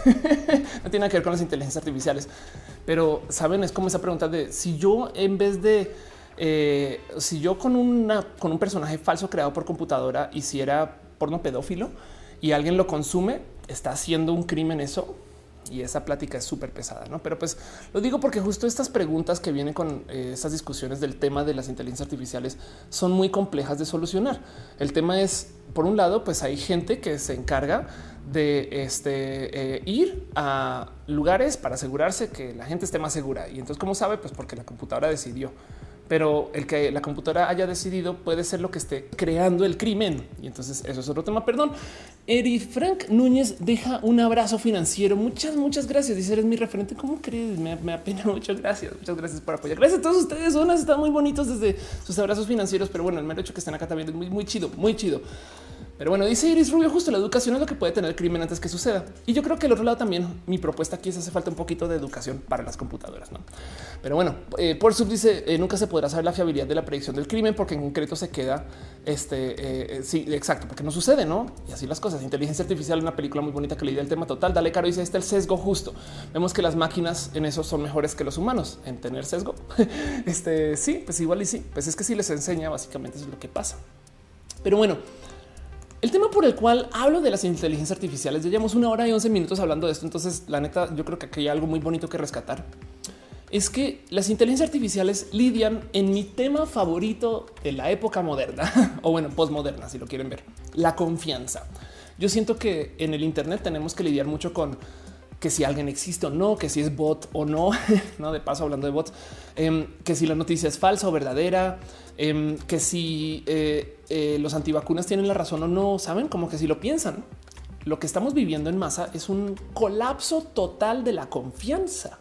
no tiene que ver con las inteligencias artificiales, pero saben, es como esa pregunta de si yo en vez de eh, si yo con una con un personaje falso creado por computadora hiciera porno pedófilo y alguien lo consume, está haciendo un crimen eso y esa plática es súper pesada, ¿no? Pero pues lo digo porque justo estas preguntas que vienen con eh, estas discusiones del tema de las inteligencias artificiales son muy complejas de solucionar. El tema es, por un lado, pues hay gente que se encarga de este, eh, ir a lugares para asegurarse que la gente esté más segura. Y entonces, ¿cómo sabe? Pues porque la computadora decidió pero el que la computadora haya decidido puede ser lo que esté creando el crimen. Y entonces eso es otro tema. Perdón. Eri Frank Núñez deja un abrazo financiero. Muchas, muchas gracias. Dice eres mi referente. ¿Cómo crees? Me, apena. Muchas gracias. Muchas gracias por apoyar. Gracias a todos ustedes. Son están muy bonitos desde sus abrazos financieros. Pero bueno, el mero hecho que estén acá también es muy, muy chido, muy chido. Pero bueno, dice Iris Rubio, justo la educación es lo que puede tener el crimen antes que suceda. Y yo creo que el otro lado también, mi propuesta aquí es hace falta un poquito de educación para las computadoras. ¿no? Pero bueno, eh, por sub dice, eh, nunca se podrá saber la fiabilidad de la predicción del crimen porque en concreto se queda, este, eh, sí, exacto, porque no sucede, ¿no? Y así las cosas. Inteligencia artificial, una película muy bonita que le el tema total. Dale, caro, dice, este el sesgo justo. Vemos que las máquinas en eso son mejores que los humanos, en tener sesgo. este, sí, pues igual y sí, pues es que si les enseña, básicamente es lo que pasa. Pero bueno, el tema por el cual hablo de las inteligencias artificiales, ya llevamos una hora y 11 minutos hablando de esto. Entonces, la neta, yo creo que aquí hay algo muy bonito que rescatar. Es que las inteligencias artificiales lidian en mi tema favorito de la época moderna o bueno, postmoderna, si lo quieren ver, la confianza. Yo siento que en el Internet tenemos que lidiar mucho con que si alguien existe o no, que si es bot o no, no de paso hablando de bots, em, que si la noticia es falsa o verdadera, em, que si eh, eh, los antivacunas tienen la razón o no, saben como que si lo piensan, lo que estamos viviendo en masa es un colapso total de la confianza.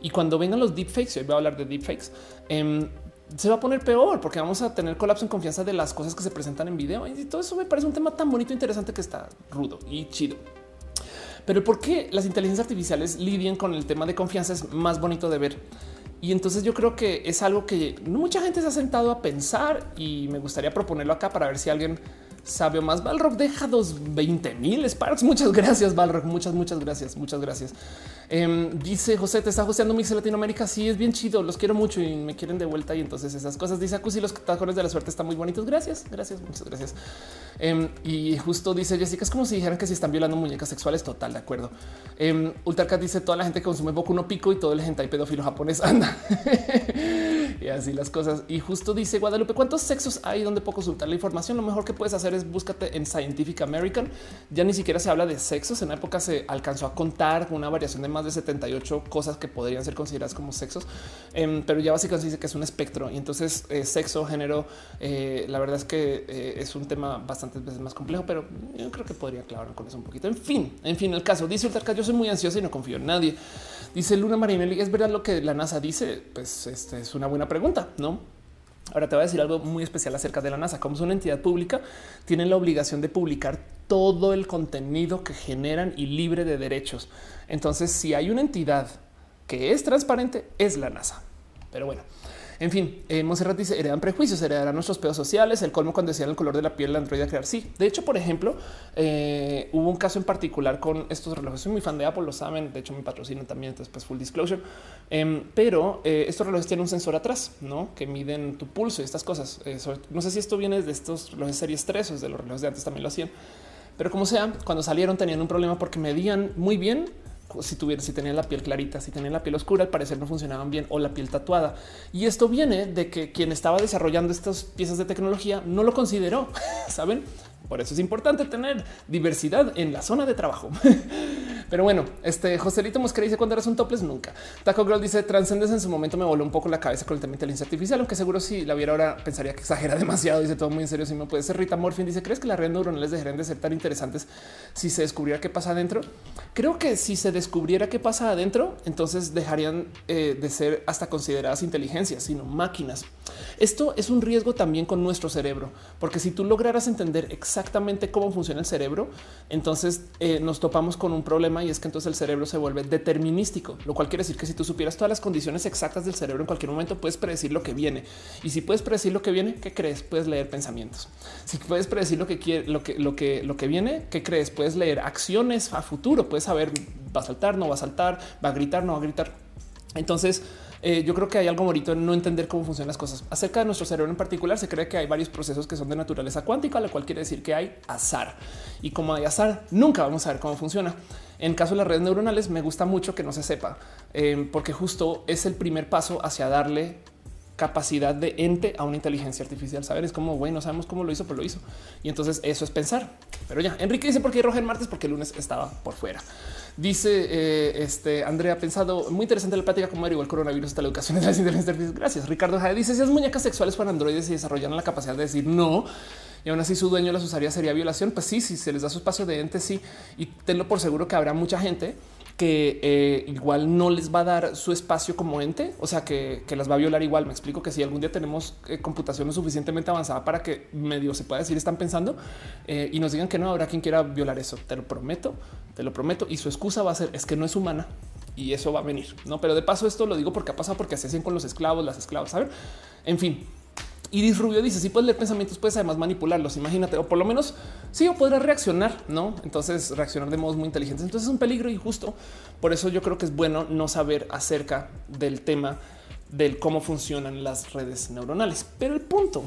Y cuando vengan los deepfakes, hoy voy a hablar de deepfakes, em, se va a poner peor porque vamos a tener colapso en confianza de las cosas que se presentan en video y todo eso me parece un tema tan bonito, e interesante que está rudo y chido. Pero por qué las inteligencias artificiales lidian con el tema de confianza es más bonito de ver. Y entonces yo creo que es algo que mucha gente se ha sentado a pensar y me gustaría proponerlo acá para ver si alguien sabe más. Balrock deja dos 20 mil Sparks. Muchas gracias, Balrock. Muchas, muchas gracias. Muchas gracias. Em, dice José, te está hosteando Mix Latinoamérica. Sí, es bien chido. Los quiero mucho y me quieren de vuelta. Y entonces esas cosas dice Acusi, los tajones de la suerte están muy bonitos. Gracias, gracias, muchas gracias. Em, y justo dice Jessica, es como si dijeran que si están violando muñecas sexuales. Total, de acuerdo. Um, Ultracat dice toda la gente que consume poco no pico y todo el hentai pedófilo japonés anda. y así las cosas. Y justo dice Guadalupe, ¿cuántos sexos hay donde puedo consultar la información? Lo mejor que puedes hacer es búscate en Scientific American. Ya ni siquiera se habla de sexos. En la época se alcanzó a contar una variación de más de 78 cosas que podrían ser consideradas como sexos, em, pero ya básicamente dice que es un espectro. Y entonces eh, sexo, género, eh, la verdad es que eh, es un tema bastante veces más complejo, pero yo creo que podría aclarar con eso un poquito. En fin, en fin, el caso dice Ultarca, yo soy muy ansioso y no confío en nadie. Dice Luna Marinelli, ¿es verdad lo que la NASA dice? Pues este es una buena pregunta, ¿no? Ahora te voy a decir algo muy especial acerca de la NASA. Como es una entidad pública, tienen la obligación de publicar todo el contenido que generan y libre de derechos. Entonces, si hay una entidad que es transparente, es la NASA. Pero bueno, en fin, eh, Monserrat dice heredan prejuicios, heredarán nuestros pedos sociales. El colmo cuando decían el color de la piel, la a crear. Sí, de hecho, por ejemplo, eh, hubo un caso en particular con estos relojes. Soy muy fan de Apple, lo saben. De hecho, me patrocino también. Pues full disclosure. Em, pero eh, estos relojes tienen un sensor atrás, no que miden tu pulso y estas cosas. no sé si esto viene de estos relojes series 3 o de los relojes de antes también lo hacían. Pero como sea, cuando salieron tenían un problema porque medían muy bien si tuvieran, si tenían la piel clarita, si tenían la piel oscura, al parecer no funcionaban bien o la piel tatuada. Y esto viene de que quien estaba desarrollando estas piezas de tecnología no lo consideró. Saben? Por eso es importante tener diversidad en la zona de trabajo. Pero bueno, este Joselito Mosquera dice cuando eras un topless nunca. Taco Girl dice transcendes en su momento me voló un poco la cabeza con el inteligencia artificial, aunque seguro si la viera ahora pensaría que exagera demasiado. Dice todo muy en serio. Si me puede ser Rita Morfin dice crees que las redes neuronales dejarían de ser tan interesantes si se descubriera qué pasa adentro? Creo que si se descubriera qué pasa adentro, entonces dejarían eh, de ser hasta consideradas inteligencias, sino máquinas. Esto es un riesgo también con nuestro cerebro, porque si tú lograras entender exactamente cómo funciona el cerebro, entonces eh, nos topamos con un problema y es que entonces el cerebro se vuelve determinístico, lo cual quiere decir que si tú supieras todas las condiciones exactas del cerebro en cualquier momento puedes predecir lo que viene. Y si puedes predecir lo que viene, ¿qué crees? Puedes leer pensamientos. Si puedes predecir lo que quiere, que, lo que viene, ¿qué crees? Puedes leer acciones a futuro, puedes saber va a saltar, no va a saltar, va a gritar, no va a gritar. Entonces, eh, yo creo que hay algo bonito en no entender cómo funcionan las cosas. Acerca de nuestro cerebro en particular, se cree que hay varios procesos que son de naturaleza cuántica, lo cual quiere decir que hay azar. Y como hay azar, nunca vamos a ver cómo funciona. En caso de las redes neuronales, me gusta mucho que no se sepa, eh, porque justo es el primer paso hacia darle capacidad de ente a una inteligencia artificial. Saber es como, bueno, sabemos cómo lo hizo, pero lo hizo. Y entonces eso es pensar. Pero ya, Enrique dice por qué roja en martes, porque el lunes estaba por fuera. Dice eh, este Andrea pensado muy interesante la plática como igual el coronavirus hasta la educación de las inteligencias. Gracias. Ricardo Jade dice si las muñecas sexuales fueran androides y desarrollaran la capacidad de decir no y aún así su dueño las usaría sería violación. Pues sí, si se les da su espacio de ente, sí. Y tenlo por seguro que habrá mucha gente que eh, igual no les va a dar su espacio como ente, o sea, que, las va a violar igual. Me explico que si algún día tenemos eh, computación suficientemente avanzada para que medio se pueda decir están pensando eh, y nos digan que no habrá quien quiera violar eso. Te lo prometo, te lo prometo. Y su excusa va a ser es que no es humana y eso va a venir. No, pero de paso, esto lo digo porque ha pasado porque se hacen con los esclavos, las esclavas. Saben, en fin, Iris Rubio dice si puedes leer pensamientos, puedes además manipularlos. Imagínate, o por lo menos sí, o podrás reaccionar, no? Entonces reaccionar de modos muy inteligentes. Entonces es un peligro y justo por eso yo creo que es bueno no saber acerca del tema del cómo funcionan las redes neuronales. Pero el punto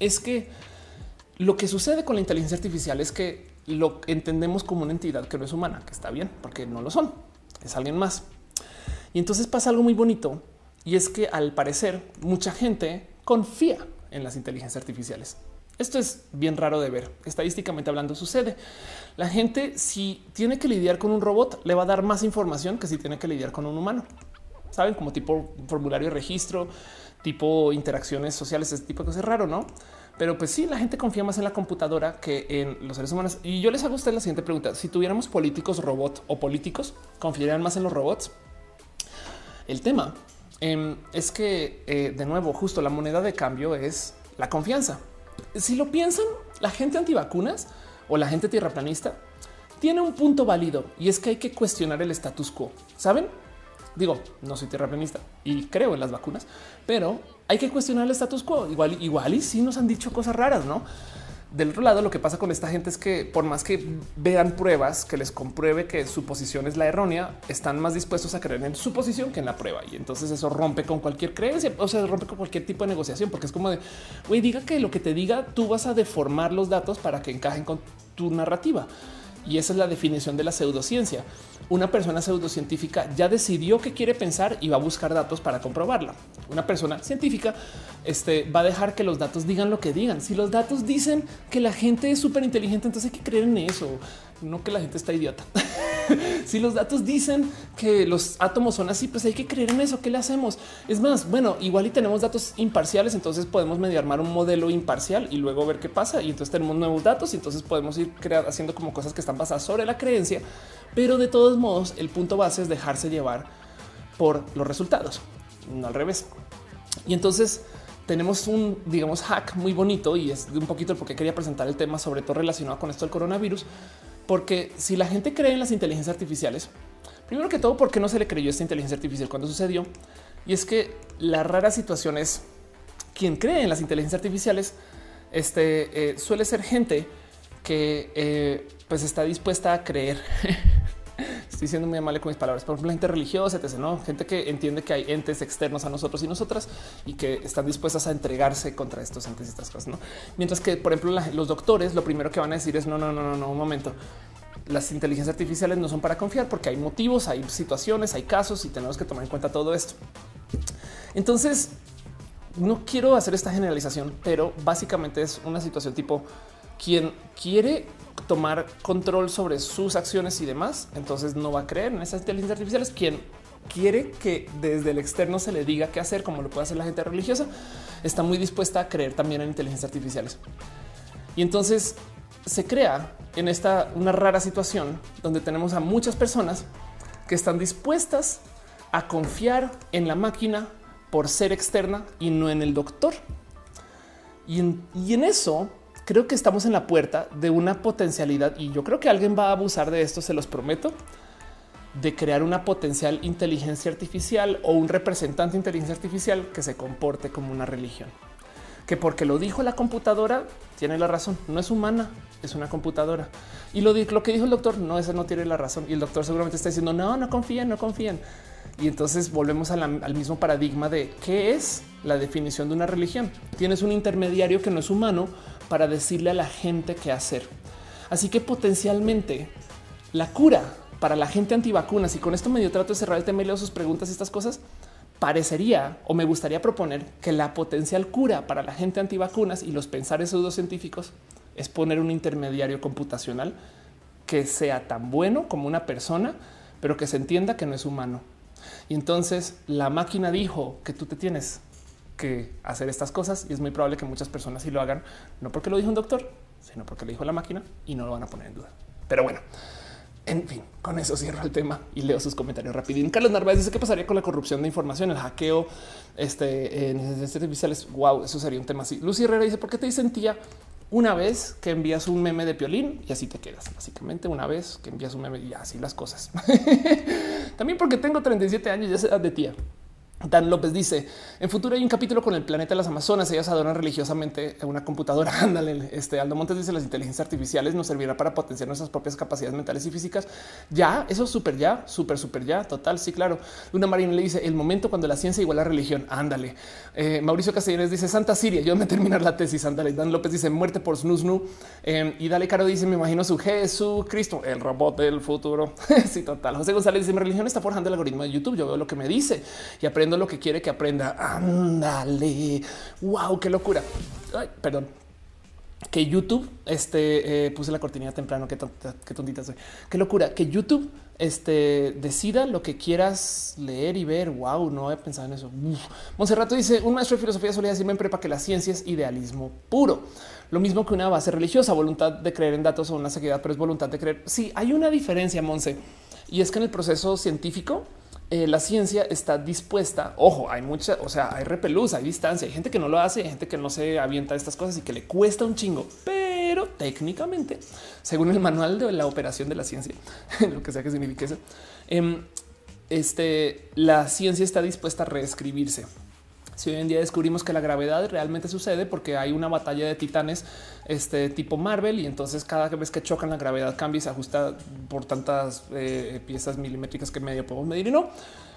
es que lo que sucede con la inteligencia artificial es que lo entendemos como una entidad que no es humana, que está bien, porque no lo son, es alguien más. Y entonces pasa algo muy bonito y es que al parecer mucha gente confía en las inteligencias artificiales. Esto es bien raro de ver. Estadísticamente hablando sucede. La gente si tiene que lidiar con un robot le va a dar más información que si tiene que lidiar con un humano. Saben como tipo formulario de registro, tipo interacciones sociales, ese tipo de cosas raro, ¿no? Pero pues sí, la gente confía más en la computadora que en los seres humanos. Y yo les hago a la siguiente pregunta. Si tuviéramos políticos robot o políticos, ¿confiarían más en los robots? El tema em, es que, eh, de nuevo, justo la moneda de cambio es la confianza. Si lo piensan, la gente antivacunas o la gente tierraplanista tiene un punto válido y es que hay que cuestionar el status quo. Saben? Digo, no soy tierraplanista y creo en las vacunas, pero hay que cuestionar el status quo. Igual, igual y si nos han dicho cosas raras, no? Del otro lado, lo que pasa con esta gente es que por más que vean pruebas que les compruebe que su posición es la errónea, están más dispuestos a creer en su posición que en la prueba. Y entonces eso rompe con cualquier creencia, o sea, rompe con cualquier tipo de negociación, porque es como de, güey, diga que lo que te diga, tú vas a deformar los datos para que encajen con tu narrativa. Y esa es la definición de la pseudociencia. Una persona pseudocientífica ya decidió que quiere pensar y va a buscar datos para comprobarla. Una persona científica este, va a dejar que los datos digan lo que digan. Si los datos dicen que la gente es súper inteligente, entonces hay que creer en eso no que la gente está idiota. si los datos dicen que los átomos son así, pues hay que creer en eso. ¿Qué le hacemos? Es más, bueno, igual y tenemos datos imparciales, entonces podemos medio armar un modelo imparcial y luego ver qué pasa. Y entonces tenemos nuevos datos y entonces podemos ir creando, haciendo como cosas que están basadas sobre la creencia. Pero de todos modos, el punto base es dejarse llevar por los resultados, no al revés. Y entonces tenemos un, digamos, hack muy bonito y es un poquito porque quería presentar el tema, sobre todo relacionado con esto del coronavirus, porque si la gente cree en las inteligencias artificiales, primero que todo, ¿por qué no se le creyó esta inteligencia artificial cuando sucedió? Y es que la rara situación es quien cree en las inteligencias artificiales este, eh, suele ser gente que eh, pues está dispuesta a creer estoy siendo muy amable con mis palabras, por ejemplo, gente religiosa, ¿no? gente que entiende que hay entes externos a nosotros y nosotras y que están dispuestas a entregarse contra estos entes y estas cosas. Mientras que, por ejemplo, los doctores lo primero que van a decir es no, no, no, no, no, un momento. Las inteligencias artificiales no son para confiar porque hay motivos, hay situaciones, hay casos y tenemos que tomar en cuenta todo esto. Entonces, no quiero hacer esta generalización, pero básicamente es una situación tipo quien quiere tomar control sobre sus acciones y demás, entonces no va a creer en esas inteligencias artificiales. Quien quiere que desde el externo se le diga qué hacer, como lo puede hacer la gente religiosa, está muy dispuesta a creer también en inteligencias artificiales. Y entonces se crea en esta una rara situación donde tenemos a muchas personas que están dispuestas a confiar en la máquina por ser externa y no en el doctor. Y en, y en eso creo que estamos en la puerta de una potencialidad y yo creo que alguien va a abusar de esto, se los prometo, de crear una potencial inteligencia artificial o un representante de inteligencia artificial que se comporte como una religión. Que porque lo dijo la computadora, tiene la razón, no es humana, es una computadora. Y lo, que dijo el doctor, no, ese no tiene la razón. Y el doctor seguramente está diciendo, no, no confíen, no confíen. Y entonces volvemos al mismo paradigma de qué es la definición de una religión. Tienes un intermediario que no es humano, para decirle a la gente qué hacer. Así que potencialmente la cura para la gente antivacunas, y con esto medio trato de cerrar el tema y leo sus preguntas y estas cosas, parecería o me gustaría proponer que la potencial cura para la gente antivacunas y los pensares pseudocientíficos es poner un intermediario computacional que sea tan bueno como una persona, pero que se entienda que no es humano. Y entonces la máquina dijo que tú te tienes que hacer estas cosas y es muy probable que muchas personas sí lo hagan, no porque lo dijo un doctor, sino porque lo dijo la máquina y no lo van a poner en duda. Pero bueno, en fin, con eso cierro el tema y leo sus comentarios rapidín. Carlos Narváez dice qué pasaría con la corrupción de información, el hackeo, este en artificiales. Wow, eso sería un tema así. Lucy Herrera dice por qué te dicen tía una vez que envías un meme de piolín y así te quedas. Básicamente una vez que envías un meme y así las cosas. También porque tengo 37 años ya de tía. Dan López dice en futuro hay un capítulo con el planeta de las Amazonas. Ellas adoran religiosamente una computadora. Ándale. Este Aldo Montes dice las inteligencias artificiales nos servirá para potenciar nuestras propias capacidades mentales y físicas. Ya, eso es súper ya, súper, súper ya. Total. Sí, claro. Luna Marina le dice el momento cuando la ciencia igual a la religión. Ándale. Eh, Mauricio Castellanes dice Santa Siria. Yo me terminar la tesis. Ándale. Dan López dice muerte por snus nu. Eh, y Dale Caro dice me imagino su Jesucristo, el robot del futuro. sí, total. José González dice mi religión está forjando el algoritmo de YouTube. Yo veo lo que me dice y aprendo lo que quiere que aprenda. Ándale. Wow, qué locura. Perdón. Que YouTube, este, eh, puse la cortinilla temprano, qué, qué tontita soy. Qué locura, que YouTube este, decida lo que quieras leer y ver. Wow, no he pensado en eso. Monserrato dice, un maestro de filosofía solía decirme en prepa que la ciencia es idealismo puro. Lo mismo que una base religiosa, voluntad de creer en datos o una seguridad, pero es voluntad de creer. Sí, hay una diferencia, Monse. Y es que en el proceso científico, eh, la ciencia está dispuesta. Ojo, hay mucha, o sea, hay repelús, hay distancia, hay gente que no lo hace, hay gente que no se avienta estas cosas y que le cuesta un chingo, pero técnicamente, según el manual de la operación de la ciencia, lo que sea que signifique eso, em, este, la ciencia está dispuesta a reescribirse. Si hoy en día descubrimos que la gravedad realmente sucede porque hay una batalla de titanes este tipo Marvel y entonces cada vez que chocan la gravedad cambia y se ajusta por tantas eh, piezas milimétricas que medio podemos medir y no.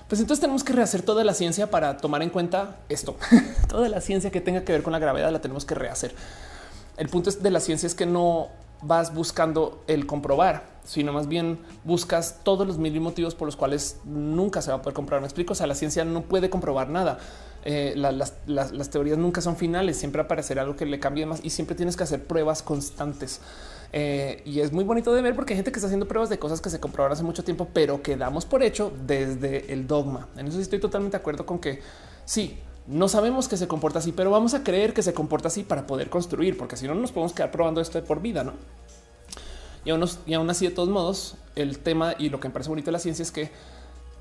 Pues entonces tenemos que rehacer toda la ciencia para tomar en cuenta esto. toda la ciencia que tenga que ver con la gravedad la tenemos que rehacer. El punto de la ciencia es que no vas buscando el comprobar, sino más bien buscas todos los mil motivos por los cuales nunca se va a poder comprobar. Me explico. O sea, la ciencia no puede comprobar nada. Eh, las, teorías nunca son finales, siempre aparecerá algo que le cambie más y siempre tienes que hacer pruebas constantes. Eh, y es muy bonito de ver porque hay gente que está haciendo pruebas de cosas que se comprobaron hace mucho tiempo, pero que damos por hecho desde el dogma. En eso estoy totalmente de acuerdo con que sí, no sabemos que se comporta así, pero vamos a creer que se comporta así para poder construir, porque si no nos podemos quedar probando esto de por vida, ¿no? Y aún, así, de todos modos, el tema y lo que me parece bonito de la ciencia es que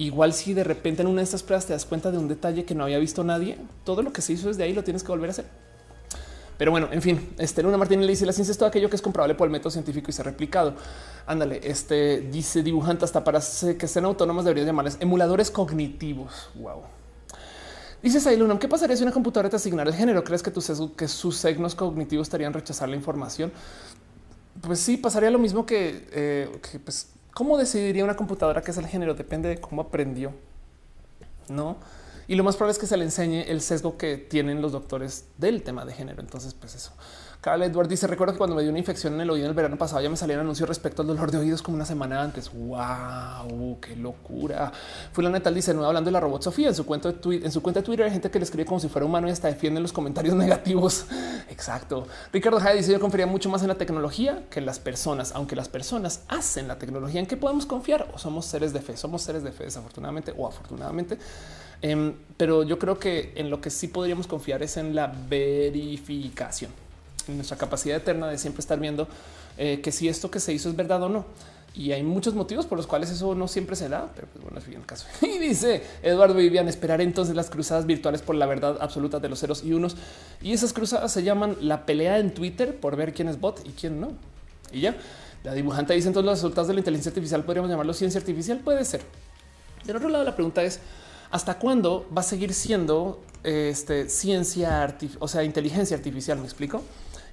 Igual si de repente en una de estas pruebas te das cuenta de un detalle que no había visto nadie, todo lo que se hizo desde ahí lo tienes que volver a hacer. Pero bueno, en fin, este Luna Martínez le dice la ciencia es todo aquello que es comprobable por el método científico y se ha replicado. Ándale, este dice dibujante hasta para que estén autónomos deberías llamarles emuladores cognitivos. Wow. Dices ahí, Luna, ¿qué pasaría si una computadora te asignara el género? ¿Crees que, tus, que sus signos cognitivos estarían rechazar la información? Pues sí, pasaría lo mismo que, eh, que pues, ¿Cómo decidiría una computadora qué es el género? Depende de cómo aprendió, no? Y lo más probable es que se le enseñe el sesgo que tienen los doctores del tema de género. Entonces, pues eso. Carl Edward dice: Recuerdo que cuando me dio una infección en el oído en el verano pasado, ya me salían anuncios respecto al dolor de oídos como una semana antes. Wow, qué locura. Fulana Natal dice: No hablando de la robot Sofía en su cuenta de Twitter, en su cuenta de Twitter hay gente que le escribe como si fuera humano y hasta defiende los comentarios negativos. Exacto. Ricardo Jaya dice: Yo confiaría mucho más en la tecnología que en las personas, aunque las personas hacen la tecnología en que podemos confiar o somos seres de fe. Somos seres de fe, desafortunadamente o afortunadamente. Em, pero yo creo que en lo que sí podríamos confiar es en la verificación nuestra capacidad eterna de siempre estar viendo eh, que si esto que se hizo es verdad o no. Y hay muchos motivos por los cuales eso no siempre se da, pero pues bueno, es bien el caso. Y dice Eduardo Vivian, esperar entonces las cruzadas virtuales por la verdad absoluta de los ceros y unos. Y esas cruzadas se llaman la pelea en Twitter por ver quién es bot y quién no. Y ya, la dibujante dice entonces los resultados de la inteligencia artificial podríamos llamarlo ciencia artificial. Puede ser. Del otro lado, la pregunta es hasta cuándo va a seguir siendo este, ciencia, o sea, inteligencia artificial. Me explico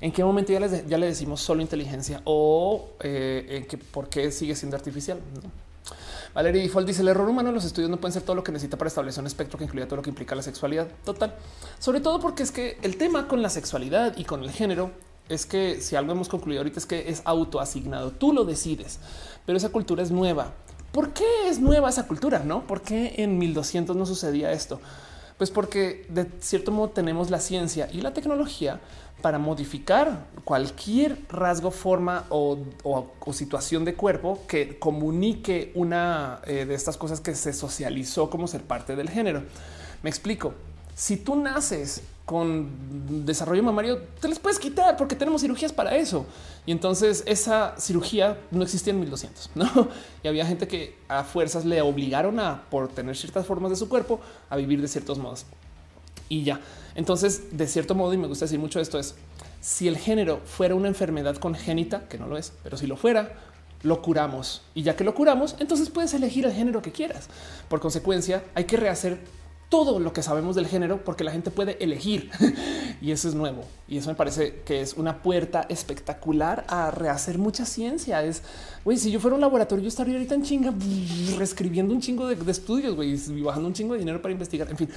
en qué momento ya, le decimos solo inteligencia o eh, en que por qué sigue siendo artificial. Valeria Default dice el error humano. Los estudios no pueden ser todo lo que necesita para establecer un espectro que incluya todo lo que implica la sexualidad total, sobre todo porque es que el tema con la sexualidad y con el género es que si algo hemos concluido ahorita es que es autoasignado. Tú lo decides, pero esa cultura es nueva. ¿Por qué es nueva esa cultura? No, ¿por qué en 1200 no sucedía esto? Pues porque de cierto modo tenemos la ciencia y la tecnología para modificar cualquier rasgo, forma o, situación de cuerpo que comunique una eh, de estas cosas que se socializó como ser parte del género. Me explico. Si tú naces con desarrollo mamario, te les puedes quitar porque tenemos cirugías para eso. Y entonces esa cirugía no existía en 1200, ¿no? Y había gente que a fuerzas le obligaron a, por tener ciertas formas de su cuerpo, a vivir de ciertos modos. Y ya. Entonces, de cierto modo, y me gusta decir mucho esto, es si el género fuera una enfermedad congénita, que no lo es, pero si lo fuera, lo curamos. Y ya que lo curamos, entonces puedes elegir el género que quieras. Por consecuencia, hay que rehacer todo lo que sabemos del género porque la gente puede elegir y eso es nuevo. Y eso me parece que es una puerta espectacular a rehacer mucha ciencia. Es güey, si yo fuera un laboratorio, yo estaría ahorita en chinga reescribiendo un chingo de, estudios güey, y bajando un chingo de dinero para investigar. En fin,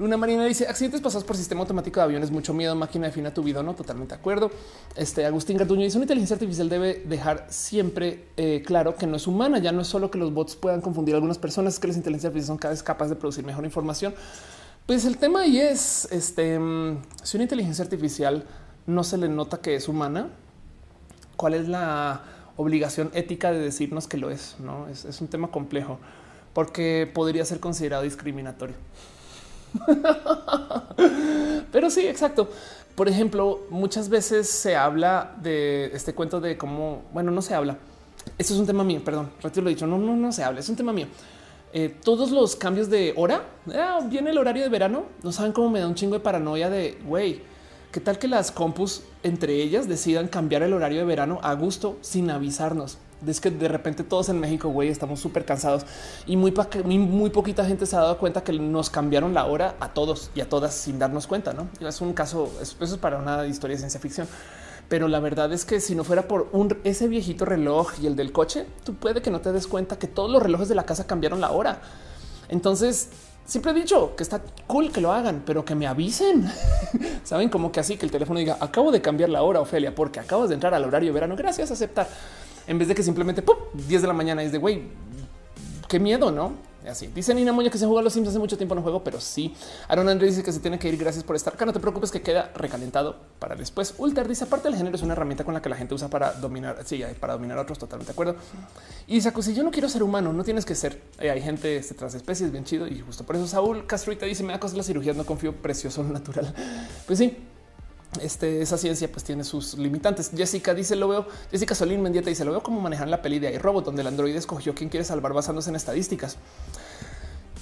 Luna Marina dice accidentes pasados por sistema automático de aviones, mucho miedo, máquina defina tu vida. No totalmente de acuerdo. Este Agustín Garduño dice una inteligencia artificial debe dejar siempre eh, claro que no es humana. Ya no es solo que los bots puedan confundir a algunas personas, que las inteligencias artificiales son cada vez capaces de producir mejor información. Pues el tema ahí es este mm, si una inteligencia artificial no se le nota que es humana, cuál es la obligación ética de decirnos que lo es. No es, es un tema complejo porque podría ser considerado discriminatorio. Pero sí, exacto. Por ejemplo, muchas veces se habla de este cuento de cómo, bueno, no se habla. Esto es un tema mío, perdón, retiro lo dicho, no, no, no se habla, es un tema mío. eh, todos los cambios de hora, ah, viene el horario de verano, no saben cómo me da un chingo de paranoia de, güey, ¿qué tal que las compus entre ellas decidan cambiar el horario de verano a gusto sin avisarnos? Es que de repente todos en México, güey, estamos súper cansados y muy, muy poquita gente se ha dado cuenta que nos cambiaron la hora a todos y a todas sin darnos cuenta. No es un caso, eso es para una historia de ciencia ficción. Pero la verdad es que si no fuera por ese viejito reloj y el del coche, tú puede que no te des cuenta que todos los relojes de la casa cambiaron la hora. Entonces, siempre he dicho que está cool que lo hagan, pero que me avisen. Saben como que así que el teléfono diga acabo de cambiar la hora, Ofelia, porque acabas de entrar al horario verano. Gracias, aceptar en vez de que simplemente 10 de la mañana es de güey, qué miedo, no? Así dice Nina Moña que se juega los Sims hace mucho tiempo no juego, pero sí. Aaron Andrés dice que se tiene que ir. Gracias por estar acá. No te preocupes que queda recalentado para después. Ulter dice aparte del género es una herramienta con la que la gente usa para dominar. Sí, para dominar a otros. Totalmente de acuerdo. Y dice si yo no quiero ser humano, no tienes que ser. Eh, hay gente de tras especies bien chido y justo por eso Saúl Castruita dice me da cosas la cirugía. No confío precioso natural. Pues sí, este, esa ciencia pues tiene sus limitantes. Jessica dice lo veo. Jessica Solín Mendieta dice lo veo como manejar la peli de iRobot, donde el androide escogió quién quiere salvar basándose en estadísticas.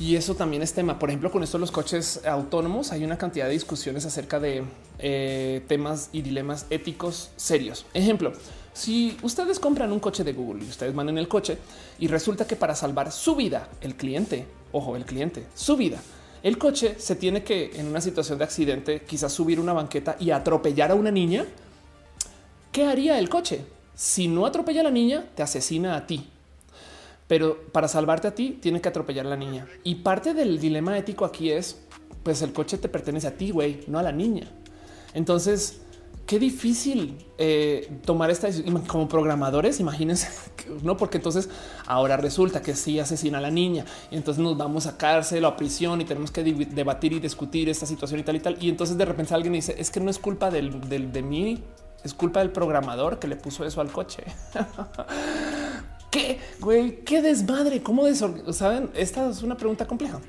Y eso también es tema. Por ejemplo, con esto los coches autónomos hay una cantidad de discusiones acerca de eh, temas y dilemas éticos serios. Ejemplo, si ustedes compran un coche de Google y ustedes van en el coche y resulta que para salvar su vida, el cliente, ojo, el cliente, su vida, el coche se tiene que en una situación de accidente quizás subir una banqueta y atropellar a una niña. ¿Qué haría el coche? Si no atropella a la niña, te asesina a ti. Pero para salvarte a ti, tiene que atropellar a la niña. Y parte del dilema ético aquí es, pues el coche te pertenece a ti, güey, no a la niña. Entonces, qué difícil eh, tomar esta decisión como programadores. Imagínense, no, porque entonces ahora resulta que sí asesina a la niña y entonces nos vamos a cárcel o a prisión y tenemos que debatir y discutir esta situación y tal y tal. Y entonces de repente alguien dice es que no es culpa del, de mí, es culpa del programador que le puso eso al coche. ¿Qué güey? ¿Qué desmadre? ¿Cómo saben? Esta es una pregunta compleja.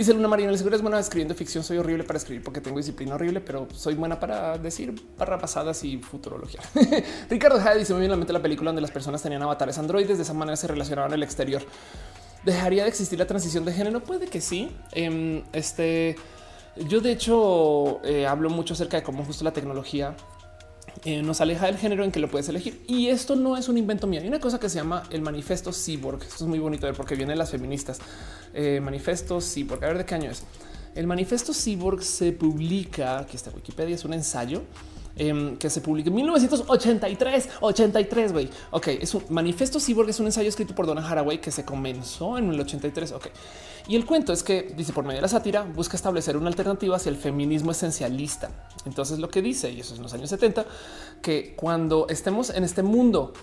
Dice Luna Marina, seguro es buena escribiendo ficción. Soy horrible para escribir porque tengo disciplina horrible, pero soy buena para decir barra pasadas y futurología. Ricardo Jade dice muy bien la mente la película donde las personas tenían avatares androides. De esa manera se relacionaban el exterior. ¿Dejaría de existir la transición de género? Puede que sí. Em, este, yo de hecho eh, hablo mucho acerca de cómo justo la tecnología eh, nos aleja del género en que lo puedes elegir. Y esto no es un invento mío. Hay una cosa que se llama el manifiesto Cyborg. Esto es muy bonito ver porque vienen las feministas. Eh, manifiesto Cyborg. A ver de qué año es. El manifiesto Cyborg se publica, aquí está Wikipedia, es un ensayo Em, que se publicó en 1983, 83, güey. Ok, es un manifiesto cyborg, es un ensayo escrito por Donna Haraway que se comenzó en el 83. Ok, y el cuento es que dice por medio de la sátira busca establecer una alternativa hacia el feminismo esencialista. Entonces lo que dice, y eso es en los años 70, que cuando estemos en este mundo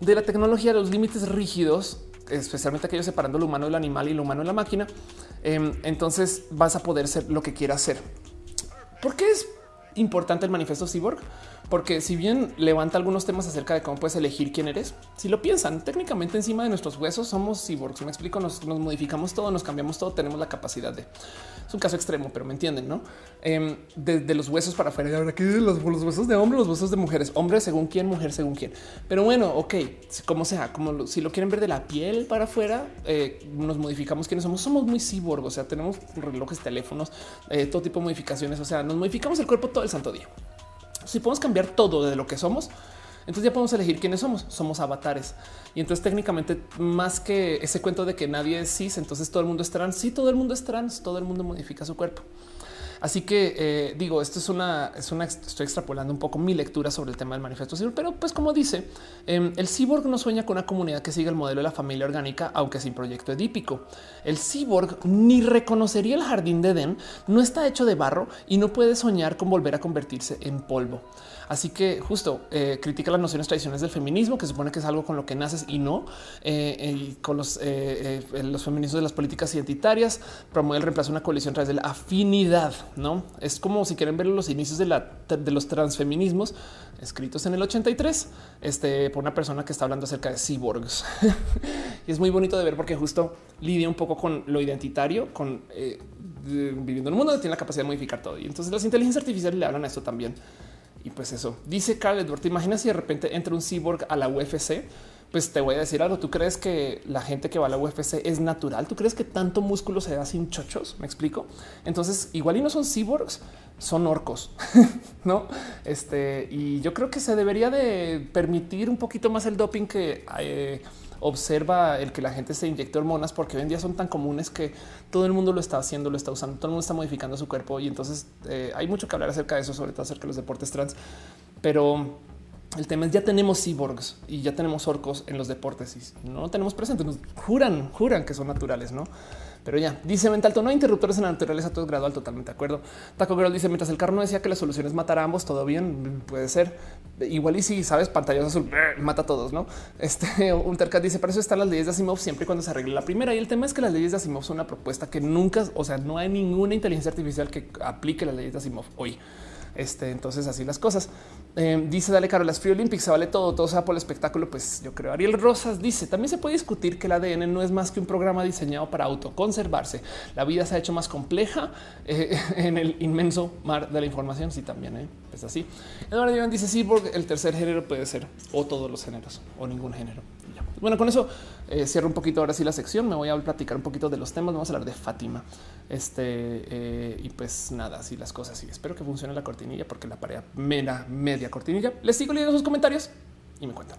de la tecnología, los límites rígidos, especialmente aquellos separando lo humano del animal y lo humano de la máquina, em, entonces vas a poder ser lo que quieras ser. ¿Por qué es importante el manifiesto Cyborg, porque si bien levanta algunos temas acerca de cómo puedes elegir quién eres, si lo piensan técnicamente encima de nuestros huesos somos cyborgs. Me explico, nos, modificamos todo, nos cambiamos todo, tenemos la capacidad de es un caso extremo, pero me entienden, no? desde em, los huesos para afuera. Ahora que los, los huesos de hombre, los huesos de mujeres, hombre según quién, mujer según quién. Pero bueno, ok, como sea, como si lo quieren ver de la piel para afuera, eh, nos modificamos quiénes somos. Somos muy cyborg, o sea, tenemos relojes, teléfonos, eh, todo tipo de modificaciones. O sea, nos modificamos el cuerpo todo el santo día. Si podemos cambiar todo de lo que somos, entonces ya podemos elegir quiénes somos. Somos avatares. Y entonces técnicamente más que ese cuento de que nadie es cis, entonces todo el mundo es trans. Sí, todo el mundo es trans, todo el mundo modifica su cuerpo. Así que eh, digo, esto es una, es una, estoy extrapolando un poco mi lectura sobre el tema del manifiesto pero pues como dice, em, el cyborg no sueña con una comunidad que siga el modelo de la familia orgánica, aunque sin proyecto edípico. El cyborg ni reconocería el jardín de Edén, no está hecho de barro y no puede soñar con volver a convertirse en polvo. Así que justo eh, critica las nociones tradicionales del feminismo, que supone que es algo con lo que naces y no, eh, y con los, eh, los feminismos de las políticas identitarias, promueve el reemplazo de una coalición a través de la afinidad. No es como si quieren ver los inicios de, la, de los transfeminismos escritos en el 83 este, por una persona que está hablando acerca de cyborgs. y es muy bonito de ver porque justo lidia un poco con lo identitario, con viviendo en un mundo que tiene la capacidad de modificar todo. Y entonces las inteligencias artificiales le hablan a esto también. Y pues eso dice Carl Edward. Te imaginas si de repente entra un cyborg a la UFC? pues te voy a decir algo. ¿Tú crees que la gente que va a la UFC es natural? ¿Tú crees que tanto músculo se da sin chochos? Me explico. Entonces, igual y no son cyborgs, son orcos, no? Este, y yo creo que se debería de permitir un poquito más el doping que eh, observa el que la gente se inyecte hormonas, porque hoy en día son tan comunes que todo el mundo lo está haciendo, lo está usando, todo el mundo está modificando su cuerpo. Y entonces eh, hay mucho que hablar acerca de eso, sobre todo acerca de los deportes trans. Pero el tema es ya tenemos cyborgs y ya tenemos orcos en los deportes y no tenemos presentes. Nos juran, juran que son naturales, no? Pero ya dice mental, no hay interruptores en la naturaleza, todo es gradual, totalmente de acuerdo. Taco Girl dice mientras el carro no decía que la solución es matar a ambos, todo bien, puede ser igual. Y si sabes, pantalla azul mata a todos, no? Este Ultercat dice para eso están las leyes de Asimov siempre y cuando se arregle la primera. Y el tema es que las leyes de Asimov son una propuesta que nunca, o sea, no hay ninguna inteligencia artificial que aplique las leyes de Asimov hoy. Este, entonces así las cosas. Eh, dice Dale Caro, las Free Olympics se vale todo, todo sea por el espectáculo. Pues yo creo. Ariel Rosas dice también se puede discutir que el ADN no es más que un programa diseñado para autoconservarse. La vida se ha hecho más compleja eh, en el inmenso mar de la información. Sí, también ¿eh? es así. Eduardo Iván dice sí, porque el tercer género puede ser o todos los géneros o ningún género. Bueno, con eso eh, cierro un poquito ahora sí la sección. Me voy a platicar un poquito de los temas. Vamos a hablar de Fátima. Este eh, y pues nada, así las cosas. Y espero que funcione la cortinilla porque la pared mera media cortinilla. Les sigo leyendo sus comentarios y me cuentan.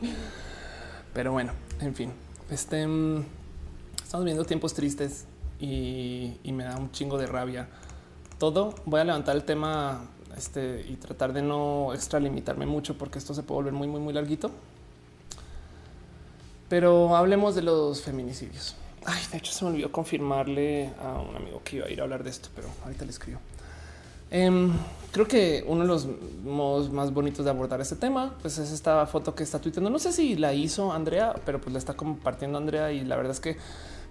Pero bueno, en fin, este mm, estamos viendo tiempos tristes y, me da un chingo de rabia. Todo voy a levantar el tema este, y tratar de no extralimitarme mucho porque esto se puede volver muy, muy, muy larguito. Pero hablemos de los feminicidios. Ay, de hecho se me olvidó confirmarle a un amigo que iba a ir a hablar de esto, pero ahorita le escribo. Em, creo que uno de los modos más bonitos de abordar este tema pues es esta foto que está tuiteando. No sé si la hizo Andrea, pero pues la está compartiendo Andrea y la verdad es que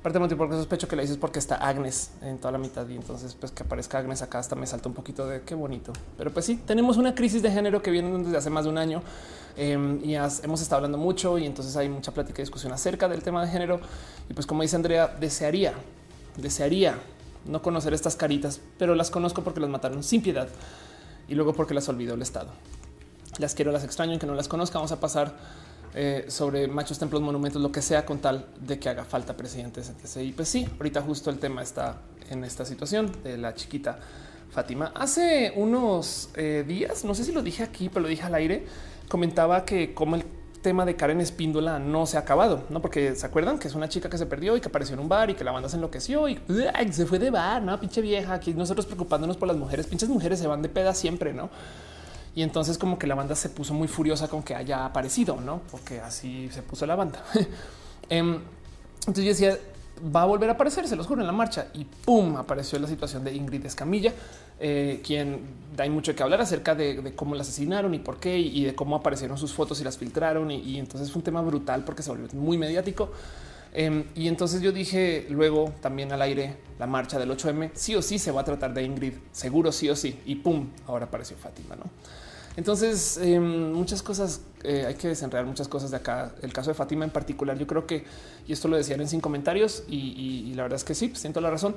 Parte del motivo por sospecho que la dices porque está Agnes en toda la mitad y entonces pues que aparezca Agnes acá hasta me salta un poquito de qué bonito. Pero pues sí, tenemos una crisis de género que viene desde hace más de un año em, y hemos estado hablando mucho y entonces hay mucha plática y discusión acerca del tema de género. Y pues como dice Andrea, desearía, desearía no conocer estas caritas, pero las conozco porque las mataron sin piedad y luego porque las olvidó el Estado. Las quiero, las extraño, que no las conozca. Vamos a pasar eh, sobre machos, templos, monumentos, lo que sea, con tal de que haga falta presidentes. Y pues sí, ahorita justo el tema está en esta situación de la chiquita Fátima. Hace unos eh, días, no sé si lo dije aquí, pero lo dije al aire, comentaba que como el tema de Karen Espíndola no se ha acabado, no? Porque se acuerdan que es una chica que se perdió y que apareció en un bar y que la banda se enloqueció y se fue de bar, no pinche vieja. Aquí nosotros preocupándonos por las mujeres, pinches mujeres se van de peda siempre, no? Y entonces como que la banda se puso muy furiosa con que haya aparecido, no? Porque así se puso la banda. Em, entonces yo decía, va a volver a aparecer, se los juro, en la marcha. Y pum, apareció la situación de Ingrid Escamilla, eh, quien hay mucho que hablar acerca de, cómo la asesinaron y por qué, y de cómo aparecieron sus fotos y las filtraron. Y, entonces fue un tema brutal porque se volvió muy mediático. Em, y entonces yo dije luego también al aire la marcha del 8M, sí o sí se va a tratar de Ingrid, seguro sí o sí. Y pum, ahora apareció Fátima, ¿no? Entonces, em, muchas cosas eh, hay que desenredar muchas cosas de acá. El caso de Fátima en particular, yo creo que, y esto lo decían en sin comentarios, y, la verdad es que sí, pues, siento la razón.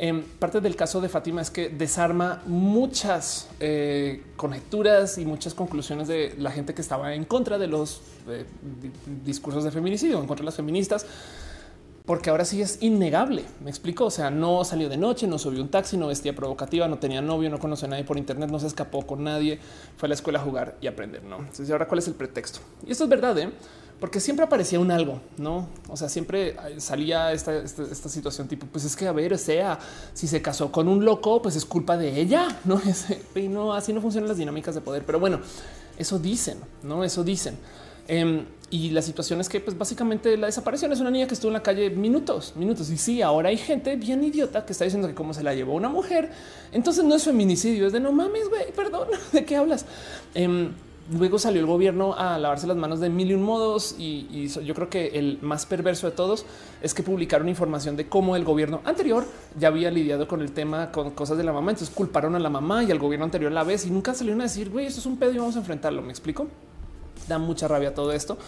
Em, parte del caso de Fátima es que desarma muchas eh, conjeturas y muchas conclusiones de la gente que estaba en contra de los eh, discursos de feminicidio, en contra de las feministas porque ahora sí es innegable. Me explico. O sea, no salió de noche, no subió un taxi, no vestía provocativa, no tenía novio, no conoció a nadie por Internet, no se escapó con nadie, fue a la escuela a jugar y aprender. No. Entonces, ahora cuál es el pretexto? Y esto es verdad, ¿eh? porque siempre aparecía un algo, no? O sea, siempre salía esta, esta, situación tipo, pues es que a ver, o sea, si se casó con un loco, pues es culpa de ella, no? y no, así no funcionan las dinámicas de poder. Pero bueno, eso dicen, no? Eso dicen. Em, y la situación es que, pues básicamente la desaparición es una niña que estuvo en la calle minutos, minutos. Y sí, ahora hay gente bien idiota que está diciendo que cómo se la llevó una mujer. Entonces no es feminicidio, es de no mames, güey, perdón, ¿de qué hablas? Em, luego salió el gobierno a lavarse las manos de mil y un modos y, yo creo que el más perverso de todos es que publicaron información de cómo el gobierno anterior ya había lidiado con el tema, con cosas de la mamá. Entonces culparon a la mamá y al gobierno anterior a la vez y nunca salieron a decir, güey, esto es un pedo y vamos a enfrentarlo. ¿Me explico? Da mucha rabia todo esto.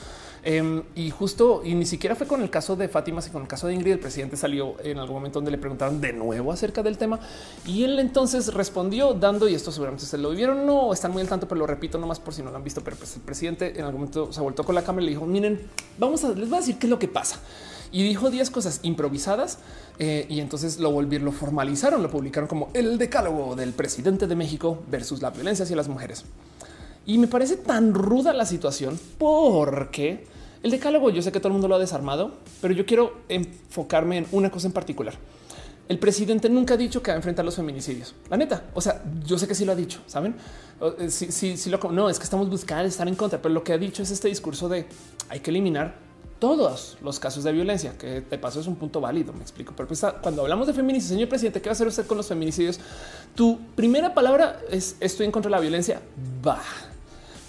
Em, y justo, y ni siquiera fue con el caso de Fátima, sino con el caso de Ingrid, el presidente salió en algún momento donde le preguntaron de nuevo acerca del tema y él entonces respondió dando, y esto seguramente ustedes lo vieron, no están muy al tanto, pero lo repito nomás por si no lo han visto, pero pues el presidente en algún momento se voltó con la cámara y le dijo, miren, vamos a, les voy a decir qué es lo que pasa. Y dijo 10 cosas improvisadas eh, y entonces lo volvieron, lo formalizaron, lo publicaron como el decálogo del presidente de México versus la violencia hacia las mujeres. Y me parece tan ruda la situación porque el decálogo yo sé que todo el mundo lo ha desarmado, pero yo quiero enfocarme en una cosa en particular. El presidente nunca ha dicho que va a enfrentar los feminicidios. La neta, o sea, yo sé que sí lo ha dicho, saben? Si, si, si lo no es que estamos buscando estar en contra, pero lo que ha dicho es este discurso de hay que eliminar todos los casos de violencia, que de paso es un punto válido. Me explico. Pero pues, cuando hablamos de feminicidio, señor presidente, ¿qué va a hacer usted con los feminicidios? Tu primera palabra es estoy en contra de la violencia. Va,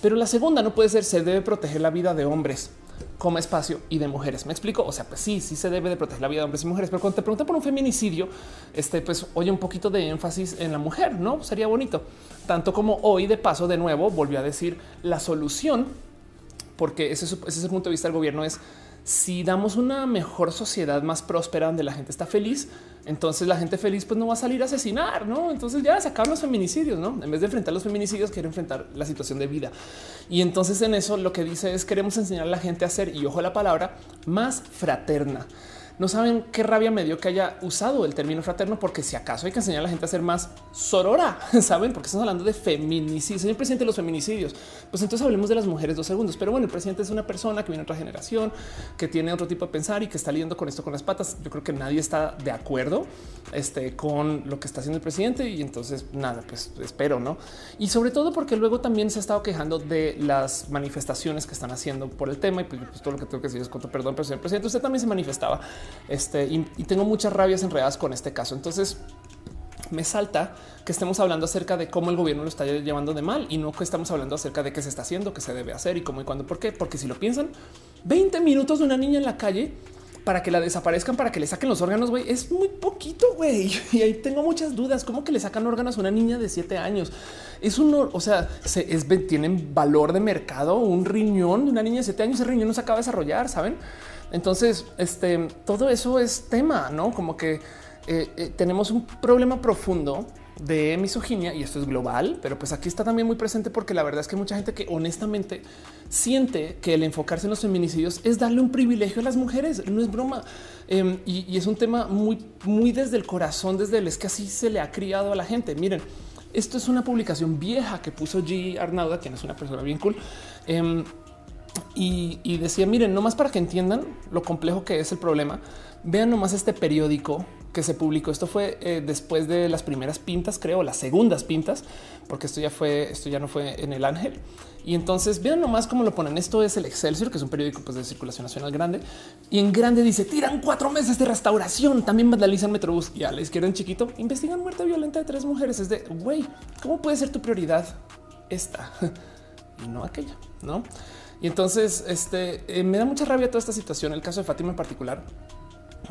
pero la segunda no puede ser se debe proteger la vida de hombres como espacio y de mujeres. Me explico. O sea, pues sí, sí se debe de proteger la vida de hombres y mujeres, pero cuando te preguntan por un feminicidio, este, pues oye un poquito de énfasis en la mujer, no sería bonito. Tanto como hoy, de paso, de nuevo volvió a decir la solución, porque ese, ese es el punto de vista del gobierno es si damos una mejor sociedad más próspera donde la gente está feliz, entonces la gente feliz pues no va a salir a asesinar, ¿no? Entonces ya sacar los feminicidios, ¿no? En vez de enfrentar los feminicidios, quiere enfrentar la situación de vida. Y entonces en eso lo que dice es queremos enseñar a la gente a ser, y ojo la palabra, más fraterna. No saben qué rabia me dio que haya usado el término fraterno, porque si acaso hay que enseñar a la gente a ser más sorora, saben, porque estamos hablando de feminicidios. Señor presidente de los feminicidios, pues entonces hablemos de las mujeres dos segundos. Pero bueno, el presidente es una persona que viene de otra generación, que tiene otro tipo de pensar y que está lidiando con esto con las patas. Yo creo que nadie está de acuerdo este, con lo que está haciendo el presidente y entonces nada, pues espero, no? Y sobre todo porque luego también se ha estado quejando de las manifestaciones que están haciendo por el tema y pues, pues todo lo que tengo que decir es cuánto perdón, pero señor presidente, usted también se manifestaba este, y, tengo muchas rabias enredadas con este caso. Entonces, me salta que estemos hablando acerca de cómo el gobierno lo está llevando de mal y no que estamos hablando acerca de qué se está haciendo, qué se debe hacer y cómo y cuándo. ¿Por qué? Porque si lo piensan, 20 minutos de una niña en la calle para que la desaparezcan, para que le saquen los órganos, güey, es muy poquito, güey. Y ahí tengo muchas dudas. ¿Cómo que le sacan órganos a una niña de 7 años? Es un, o sea, se, es, tienen valor de mercado. Un riñón de una niña de 7 años, ese riñón no se acaba de desarrollar, ¿saben? Entonces, este, todo eso es tema, ¿no? Como que eh, eh, tenemos un problema profundo de misoginia y esto es global, pero pues aquí está también muy presente porque la verdad es que mucha gente que honestamente siente que el enfocarse en los feminicidios es darle un privilegio a las mujeres, no es broma. Em, y, es un tema muy, muy desde el corazón, desde el es que así se le ha criado a la gente. Miren, esto es una publicación vieja que puso G. Arnauda, quien es una persona bien cool. Em, y, decía, miren, nomás para que entiendan lo complejo que es el problema, vean nomás este periódico que se publicó. Esto fue eh, después de las primeras pintas, creo, las segundas pintas, porque esto ya fue, esto ya no fue en el Ángel. Y entonces vean nomás cómo lo ponen. Esto es el Excelsior, que es un periódico pues, de circulación nacional grande. Y en grande dice tiran cuatro meses de restauración. También vandalizan Metrobús y a la izquierda en chiquito investigan muerte violenta de tres mujeres. Es de güey, ¿cómo puede ser tu prioridad esta y no aquella? No? Y entonces este eh, me da mucha rabia toda esta situación. El caso de Fátima en particular.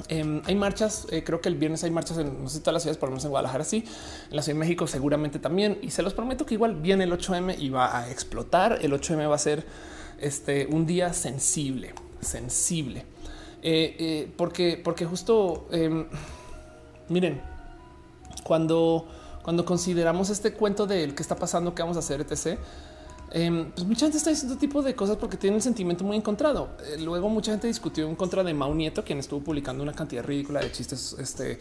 Em, hay marchas, eh, creo que el viernes hay marchas en no todas las ciudades, por lo menos en Guadalajara, sí, en la Ciudad de México seguramente también. Y se los prometo que igual viene el 8M y va a explotar. El 8M va a ser este, un día sensible, sensible. Eh, porque, porque justo, em, miren, cuando, cuando consideramos este cuento del qué está pasando, qué vamos a hacer, etc., Em, pues mucha gente está diciendo tipo de cosas porque tiene un sentimiento muy encontrado. Eh, luego mucha gente discutió en contra de Mau Nieto, quien estuvo publicando una cantidad ridícula de chistes este,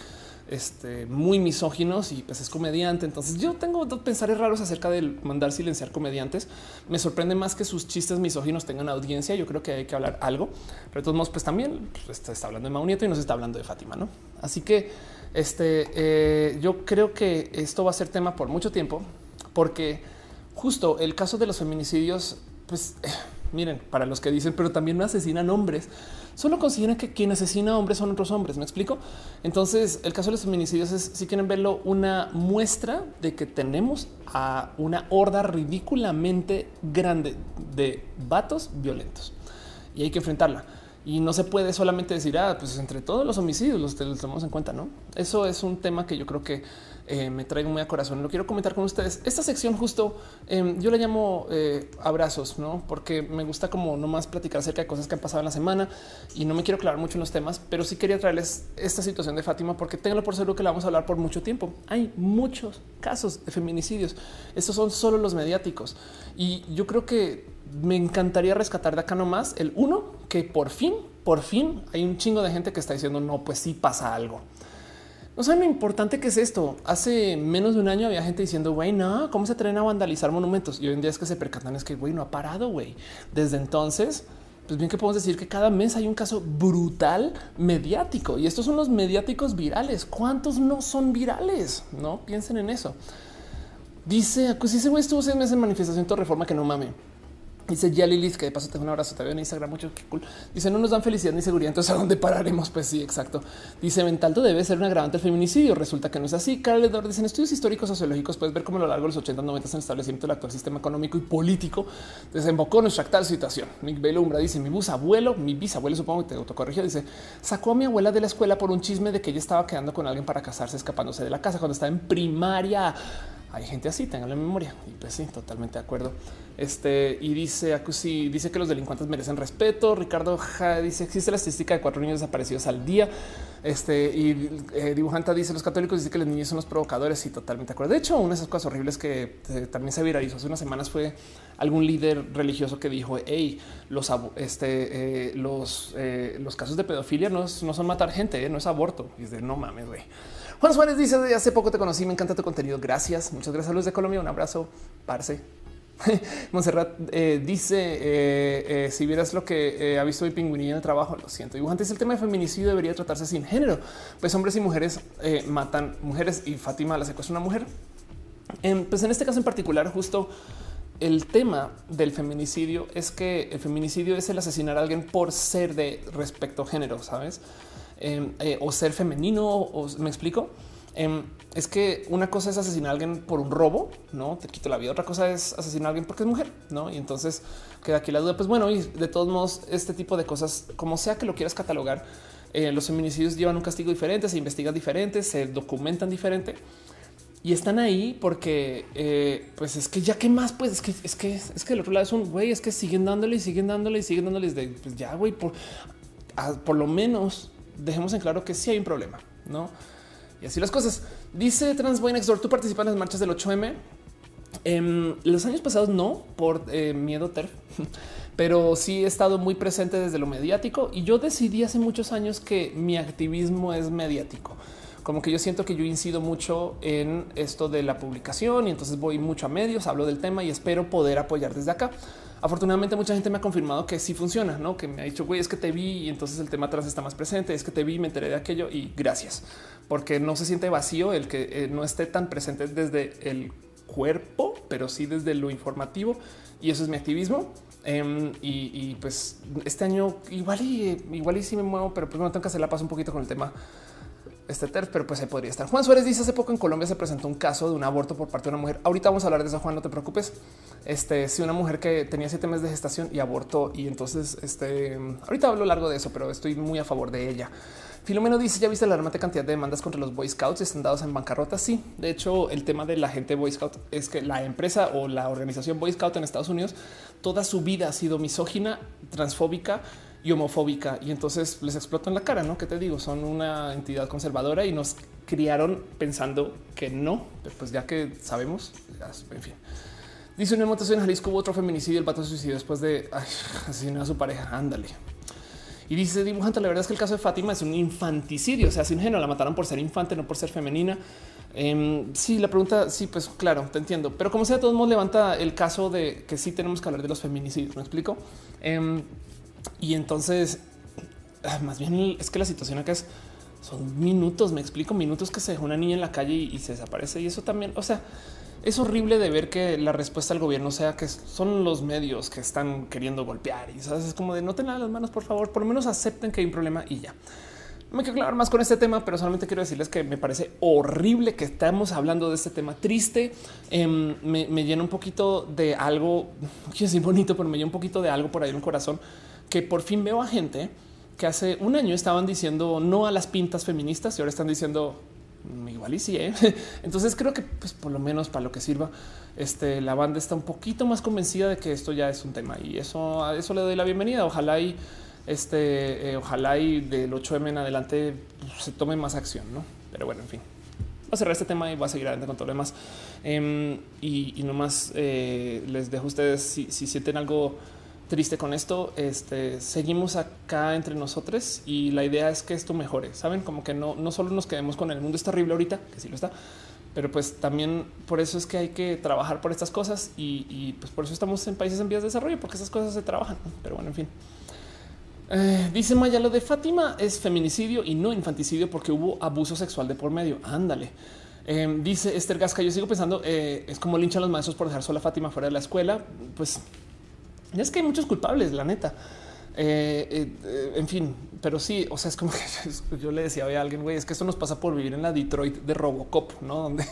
este, muy misóginos y pues es comediante. Entonces yo tengo dos pensares raros acerca del mandar silenciar comediantes. Me sorprende más que sus chistes misóginos tengan audiencia. Yo creo que hay que hablar algo, pero de todos modos, pues también pues, está, hablando de Mau Nieto y nos está hablando de Fátima, ¿no? Así que este, eh, yo creo que esto va a ser tema por mucho tiempo porque justo el caso de los feminicidios, pues miren, para los que dicen, pero también me asesinan hombres, solo consideran que quien asesina a hombres son otros hombres. Me explico. Entonces, el caso de los feminicidios es, si quieren verlo, una muestra de que tenemos a una horda ridículamente grande de vatos violentos y hay que enfrentarla. y no se puede solamente decir, ah, pues entre todos los homicidios los, los tomamos en cuenta, ¿no? Eso es un tema que yo creo que eh, me traigo muy a corazón. Lo quiero comentar con ustedes. Esta sección justo em, yo le llamo eh, abrazos, no? Porque me gusta como nomás platicar acerca de cosas que han pasado en la semana y no me quiero clavar mucho en los temas, pero sí quería traerles esta situación de Fátima porque tengo por seguro que la vamos a hablar por mucho tiempo. Hay muchos casos de feminicidios. Estos son solo los mediáticos y yo creo que me encantaría rescatar de acá nomás el uno que por fin, por fin hay un chingo de gente que está diciendo no, pues sí pasa algo. No saben lo importante que es esto. Hace menos de un año había gente diciendo, güey, no, ¿cómo se atreven a vandalizar monumentos? Y hoy en día es que se percatan, es que, güey, no ha parado, güey. Desde entonces, pues bien que podemos decir que cada mes hay un caso brutal mediático y estos son los mediáticos virales. ¿Cuántos no son virales? No piensen en eso. Dice, pues ese güey estuvo seis meses en manifestación de reforma que no mame. Dice ya Lilith, que de paso tengo un abrazo, te veo en Instagram mucho. Cool. Dice no nos dan felicidad ni seguridad. Entonces a dónde pararemos? Pues sí, exacto. Dice Mentalto debe ser un agravante del feminicidio. Resulta que no es así. Carl Edward dice en estudios históricos sociológicos puedes ver cómo a lo largo de los 80 90 en el establecimiento del actual sistema económico y político desembocó nuestra actual situación. Nick Belumbra dice mi bisabuelo, mi bisabuelo supongo que te autocorrigió. Dice sacó a mi abuela de la escuela por un chisme de que ella estaba quedando con alguien para casarse escapándose de la casa cuando estaba en primaria hay gente así, tengan la memoria. Y pues sí, totalmente de acuerdo. Este y dice Acusi, dice que los delincuentes merecen respeto. Ricardo dice existe la estadística de cuatro niños desaparecidos al día. Este y eh, dibujanta dice los católicos dice que los niños son los provocadores y totalmente de acuerdo. De hecho, una de esas cosas horribles que eh, también se viralizó hace unas semanas fue algún líder religioso que dijo: Hey, los este, eh, los, los casos de pedofilia no, no son matar gente, no es aborto. Y es de no mames, güey. Juan Suárez dice hace poco te conocí, me encanta tu contenido. Gracias. Muchas gracias a Luz de Colombia. Un abrazo. Parce. Monserrat eh, dice eh, eh, si vieras lo que ha visto mi pingüinilla en el trabajo, lo siento. Y antes el tema de feminicidio debería tratarse sin género, pues hombres y mujeres matan mujeres y Fátima la secuestra una mujer. Pues en este caso en particular, justo el tema del feminicidio es que el feminicidio es el asesinar a alguien por ser de respecto a género, sabes? Em, o ser femenino, o me explico. Em, es que una cosa es asesinar a alguien por un robo, no te quito la vida. Otra cosa es asesinar a alguien porque es mujer, no? Y entonces queda aquí la duda. Pues bueno, y de todos modos, este tipo de cosas, como sea que lo quieras catalogar, eh, los feminicidios llevan un castigo diferente, se investigan diferente, se documentan diferente y están ahí porque, eh, pues es que ya que más, pues es que es que es que el otro lado es un güey, es que siguen dándole y siguen dándole y siguen dándoles de pues ya, güey, por, por lo menos dejemos en claro que sí hay un problema, ¿no? Y así las cosas. Dice Transboy Next Door, ¿tú participas en las marchas del 8M? En los años pasados no, por eh, miedo TERF, pero sí he estado muy presente desde lo mediático y yo decidí hace muchos años que mi activismo es mediático. Como que yo siento que yo incido mucho en esto de la publicación y entonces voy mucho a medios, hablo del tema y espero poder apoyar desde acá. Afortunadamente mucha gente me ha confirmado que sí funciona, ¿no? Que me ha dicho, güey, es que te vi y entonces el tema atrás está más presente, es que te vi, me enteré de aquello y gracias, porque no se siente vacío el que eh, no esté tan presente desde el cuerpo, pero sí desde lo informativo y eso es mi activismo. Em, y, pues este año igual y igual y sí me muevo, pero pues no tengo que hacer la paz un poquito con el tema este TERF, pero pues ahí podría estar. Juan Suárez dice hace poco en Colombia se presentó un caso de un aborto por parte de una mujer. Ahorita vamos a hablar de eso, Juan, no te preocupes. Este, si una mujer que tenía siete meses de gestación y abortó y entonces este, ahorita hablo largo de eso, pero estoy muy a favor de ella. Filomeno dice, ¿ya viste la alarmante cantidad de demandas contra los Boy Scouts? ¿Están dados en bancarrota? Sí. De hecho, el tema de la gente Boy Scout es que la empresa o la organización Boy Scout en Estados Unidos toda su vida ha sido misógina, transfóbica, y homofóbica y entonces les explotó en la cara, ¿no? Que te digo? Son una entidad conservadora y nos criaron pensando que no, pues ya que sabemos, en fin. Dice una motación en Jalisco otro feminicidio, el pato se suicidó después de asesinar a su pareja, ándale. Y dice dibujante, la verdad es que el caso de Fátima es un infanticidio, o sea, sin género, la mataron por ser infante, no por ser femenina. Em, sí, la pregunta, sí, pues claro, te entiendo. Pero como sea, todos modos levanta el caso de que sí tenemos que hablar de los feminicidios, ¿me explico? Em, y entonces, ah, más bien es que la situación acá es son minutos, me explico, minutos que se deja una niña en la calle y, se desaparece. Y eso también, o sea, es horrible de ver que la respuesta al gobierno sea que son los medios que están queriendo golpear y sabes, es como de no tengan las manos, por favor, por lo menos acepten que hay un problema y ya. Me quiero aclarar más con este tema, pero solamente quiero decirles que me parece horrible que estamos hablando de este tema triste. Em, me, llena un poquito de algo, no quiero decir bonito, pero me llena un poquito de algo por ahí en el corazón que por fin veo a gente que hace un año estaban diciendo no a las pintas feministas y ahora están diciendo igual y sí. ¿eh? Entonces creo que pues por lo menos para lo que sirva, este, la banda está un poquito más convencida de que esto ya es un tema y eso eso le doy la bienvenida. Ojalá y este, eh, ojalá y del 8M en adelante pues, se tome más acción, no? Pero bueno, en fin, voy a cerrar este tema y voy a seguir adelante con todo lo demás. Em, y, nomás eh, les dejo a ustedes si sienten algo triste con esto. Este seguimos acá entre nosotros y la idea es que esto mejore. Saben, como que no, no solo nos quedemos con el mundo es terrible ahorita, que sí lo está, pero pues también por eso es que hay que trabajar por estas cosas y, pues por eso estamos en países en vías de desarrollo, porque esas cosas se trabajan. Pero bueno, en fin. Eh, dice Maya, lo de Fátima es feminicidio y no infanticidio porque hubo abuso sexual de por medio. Ándale. Eh, dice Esther Gasca, yo sigo pensando, eh, es como linchan los maestros por dejar sola a Fátima fuera de la escuela. Pues es que hay muchos culpables, la neta. Eh, eh, en fin, pero sí, o sea, es como que yo le decía a alguien, güey, es que esto nos pasa por vivir en la Detroit de Robocop, no donde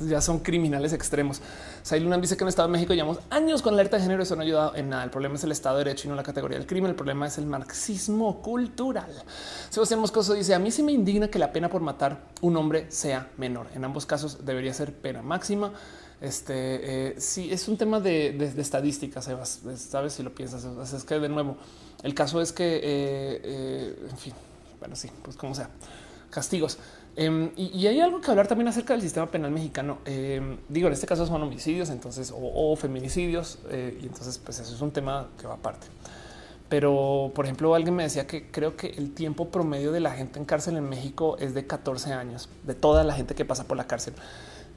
ya son criminales extremos. Sailuna dice que en el Estado de México llevamos años con alerta de género. Eso no ha ayudado en nada. El problema es el Estado de Derecho y no la categoría del crimen. El problema es el marxismo cultural. Sebastián Moscoso dice: A mí sí me indigna que la pena por matar un hombre sea menor. En ambos casos debería ser pena máxima. Este eh, sí es un tema de, de, estadísticas, sabes si lo piensas. Es que de nuevo, el caso es que, eh, eh, en fin, bueno, sí, pues como sea, castigos. Em, y, hay algo que hablar también acerca del sistema penal mexicano. Em, digo, en este caso son homicidios, entonces o, feminicidios, y entonces, pues eso es un tema que va aparte. Pero, por ejemplo, alguien me decía que creo que el tiempo promedio de la gente en cárcel en México es de 14 años, de toda la gente que pasa por la cárcel.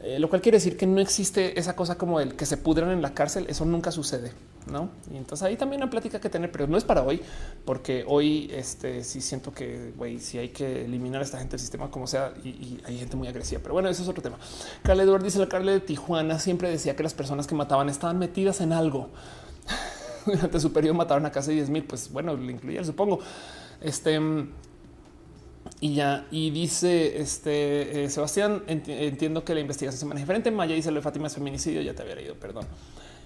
Eh, lo cual quiere decir que no existe esa cosa como el que se pudran en la cárcel. Eso nunca sucede, no? Y entonces ahí también una plática que tener, pero no es para hoy, porque hoy este sí siento que sí hay que eliminar a esta gente del sistema como sea y, hay gente muy agresiva. Pero bueno, eso es otro tema. Carla Eduardo dice la Carla de Tijuana siempre decía que las personas que mataban estaban metidas en algo. Durante su periodo mataron a casi 10 mil. Pues bueno, le incluía, supongo. Este y ya, y dice este eh, Sebastián, entiendo que la investigación se maneja diferente. Maya dice lo de Fátima es feminicidio, ya te había leído, perdón.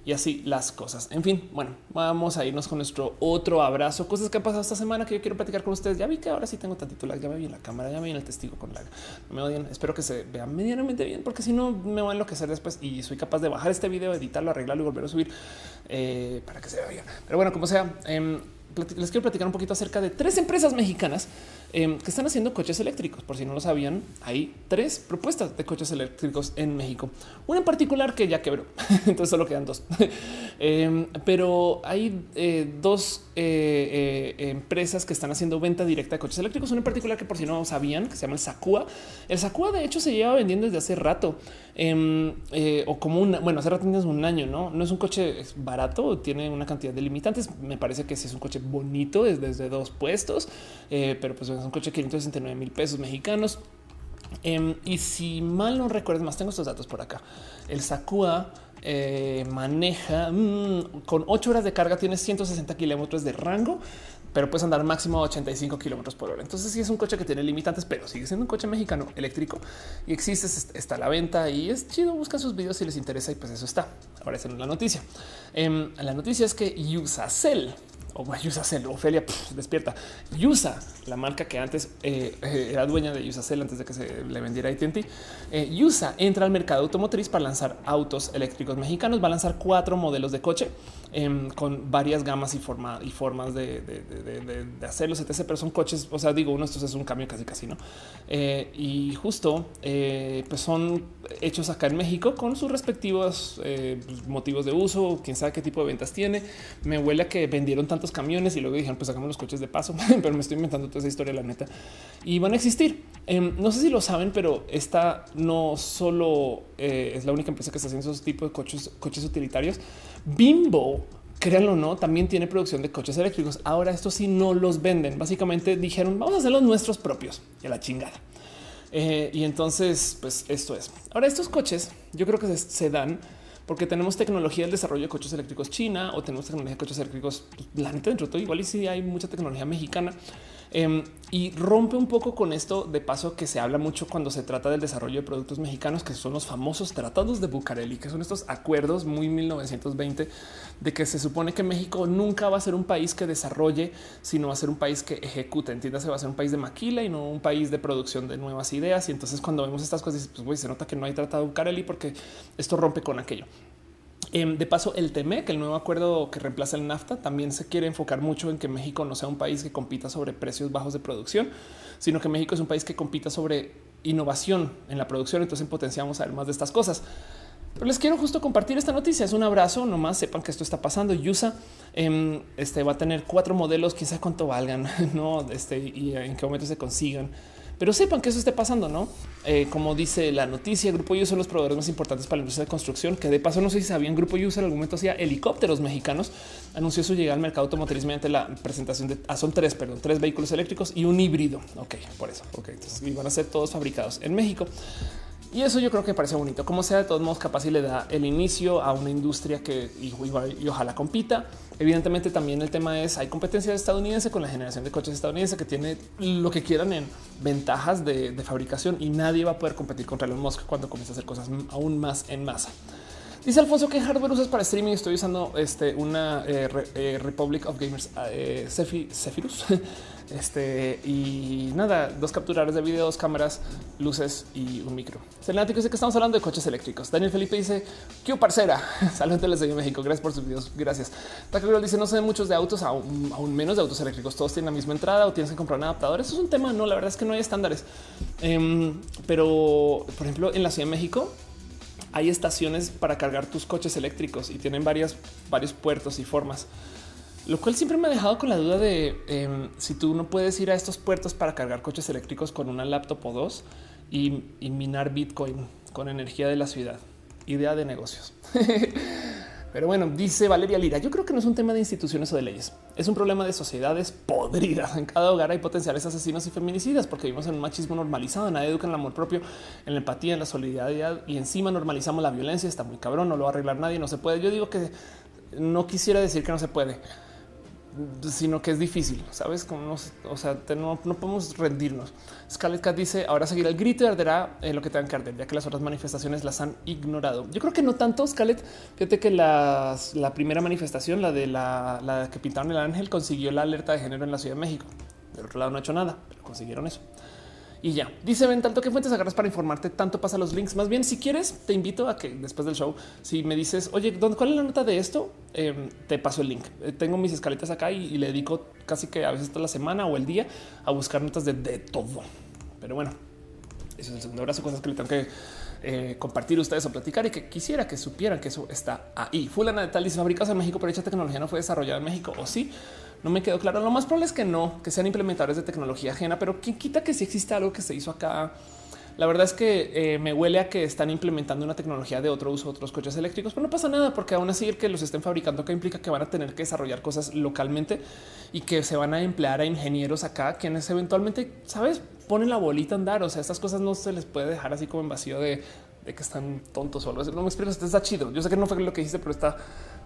Y así las cosas. En fin, bueno, vamos a irnos con nuestro otro abrazo. Cosas que han pasado esta semana que yo quiero platicar con ustedes. Ya vi que ahora sí tengo tantito lag, ya me vi en la cámara, ya me vi en el testigo con lag. me odian. Espero que se vea medianamente bien, porque si no me voy a enloquecer después y soy capaz de bajar este video, editarlo, arreglarlo y volver a subir eh, para que se vea bien. Pero bueno, como sea, eh, les quiero platicar un poquito acerca de tres empresas mexicanas em, que están haciendo coches eléctricos. Por si no lo sabían, hay tres propuestas de coches eléctricos en México. Una en particular que ya quebró, entonces solo quedan dos. Em, pero hay eh, dos eh, eh, empresas que están haciendo venta directa de coches eléctricos. Una en particular que por si no sabían, que se llama el Sacua. El Sacua de hecho se lleva vendiendo desde hace rato em, o como un bueno, hace rato un año, no? No es un coche barato, tiene una cantidad de limitantes. Me parece que es un coche bonito es desde dos puestos, eh, pero pues es un coche de 569 mil pesos mexicanos. Em, y si mal no recuerdo más, tengo estos datos por acá. El Sakua eh, maneja mm, con 8 horas de carga, tiene 160 kilómetros de rango, pero puedes andar máximo 85 kilómetros por hora. Entonces, sí es un coche que tiene limitantes, pero sigue siendo un coche mexicano eléctrico y existe, está a la venta y es chido. Buscan sus videos si les interesa y pues eso está. Ahora en la noticia. Em, la noticia es que Usacell o Yusacell, Ofelia despierta. Yusa, la marca que antes eh, eh, era dueña de Yusacell antes de que se le vendiera AT&T. Eh, Yusa entra al mercado automotriz para lanzar autos eléctricos mexicanos. Va a lanzar cuatro modelos de coche em, con varias gamas y, forma, y formas de, de, hacerlos, etc. Pero son coches, o sea, digo, uno de estos es un cambio casi casi, ¿no? y justo pues son hechos acá en México con sus respectivos motivos de uso, quién sabe qué tipo de ventas tiene. Me huele a que vendieron tantos camiones y luego dijeron pues sacamos los coches de paso, pero me estoy inventando toda esa historia, la neta. Y van a existir. Em, no sé si lo saben, pero esta no solo eh, es la única empresa que está haciendo esos tipos de coches, coches utilitarios. Bimbo créanlo o no, también tiene producción de coches eléctricos. Ahora estos sí no los venden. Básicamente dijeron vamos a hacer los nuestros propios y a la chingada. Eh, y entonces, pues esto es. Ahora estos coches yo creo que se dan porque tenemos tecnología del desarrollo de coches eléctricos China o tenemos tecnología de coches eléctricos, pues, la neta dentro de todo igual y sí hay mucha tecnología mexicana Em, y rompe un poco con esto de paso que se habla mucho cuando se trata del desarrollo de productos mexicanos, que son los famosos tratados de Bucareli, que son estos acuerdos muy 1920 de que se supone que México nunca va a ser un país que desarrolle, sino va a ser un país que ejecute. Entiéndase, va a ser un país de maquila y no un país de producción de nuevas ideas. Y entonces cuando vemos estas cosas, pues se nota que no hay tratado de Bucareli porque esto rompe con aquello. Em, de paso, el TMEC, el nuevo acuerdo que reemplaza el NAFTA, también se quiere enfocar mucho en que México no sea un país que compita sobre precios bajos de producción, sino que México es un país que compita sobre innovación en la producción. Entonces potenciamos a más de estas cosas. Pero les quiero justo compartir esta noticia. Es un abrazo. Nomás sepan que esto está pasando. Yusa em, este, va a tener cuatro modelos, quizá cuánto valgan, no este, y en qué momento se consigan pero sepan que eso esté pasando, no? Eh, como dice la noticia, Grupo U son los proveedores más importantes para la industria de construcción, que de paso no sé si sabían, Grupo U en algún momento hacía helicópteros mexicanos, anunció su llegada al mercado automotriz mediante la presentación de, ah, son tres, perdón, tres vehículos eléctricos y un híbrido. Ok, por eso, ok, entonces iban a ser todos fabricados en México. Y eso yo creo que parece bonito. Como sea, de todos modos, capaz y le da el inicio a una industria que y, y, ojalá compita. Evidentemente, también el tema es hay competencia estadounidense con la generación de coches estadounidense que tiene lo que quieran en ventajas de, fabricación y nadie va a poder competir contra Elon Musk cuando comience a hacer cosas aún más en masa. Dice Alfonso que hardware usas para streaming. Estoy usando este, una eh, eh, Republic of Gamers eh, Cephirus Este y nada, dos capturadores de video, dos cámaras, luces y un micro. Senático dice que estamos hablando de coches eléctricos. Daniel Felipe dice que parcera. Saludos desde México. Gracias por sus videos. Gracias. Taco dice no sé muchos de autos, aún, aún, menos de autos eléctricos. Todos tienen la misma entrada o tienes que comprar un adaptador. Eso es un tema. No, la verdad es que no hay estándares. Em, pero por ejemplo, en la Ciudad de México hay estaciones para cargar tus coches eléctricos y tienen varias, varios puertos y formas lo cual siempre me ha dejado con la duda de em, si tú no puedes ir a estos puertos para cargar coches eléctricos con una laptop o dos y, minar Bitcoin con energía de la ciudad. Idea de negocios. Pero bueno, dice Valeria Lira, yo creo que no es un tema de instituciones o de leyes, es un problema de sociedades podridas. En cada hogar hay potenciales asesinos y feminicidas porque vivimos en un machismo normalizado, nadie educa en el amor propio, en la empatía, en la solidaridad y encima normalizamos la violencia. Está muy cabrón, no lo va a arreglar nadie, no se puede. Yo digo que no quisiera decir que no se puede sino que es difícil, sabes? Como o sea, no, podemos rendirnos. Scarlett Cat dice ahora seguir el grito y arderá en lo que tengan que arder, ya que las otras manifestaciones las han ignorado. Yo creo que no tanto. Scarlett, fíjate que la primera manifestación, la de la, la que pintaron el ángel, consiguió la alerta de género en la Ciudad de México. Del otro lado no ha hecho nada, pero consiguieron eso y ya. Dice ven tanto que fuentes agarras para informarte. Tanto pasa los links. Más bien, si quieres, te invito a que después del show, si me dices, oye, ¿cuál es la nota de esto? Em, te paso el link. Eh, tengo mis escaletas acá y, le dedico casi que a veces toda la semana o el día a buscar notas de, de todo. Pero bueno, eso es el segundo abrazo, cosas que le tengo que eh, compartir ustedes o platicar y que quisiera que supieran que eso está ahí. Fulana de tal dice fabricados en México, pero esta tecnología no fue desarrollada en México o sí. No me quedó claro. Lo más probable es que no, que sean implementadores de tecnología ajena, pero quién quita que si existe algo que se hizo acá. La verdad es que eh, me huele a que están implementando una tecnología de otro uso, otros coches eléctricos, pero no pasa nada porque aún así el que los estén fabricando acá implica que van a tener que desarrollar cosas localmente y que se van a emplear a ingenieros acá quienes eventualmente, sabes, ponen la bolita a andar. O sea, estas cosas no se les puede dejar así como en vacío de, que están tontos o algo así. No me explico, está chido. Yo sé que no fue lo que dijiste, pero está,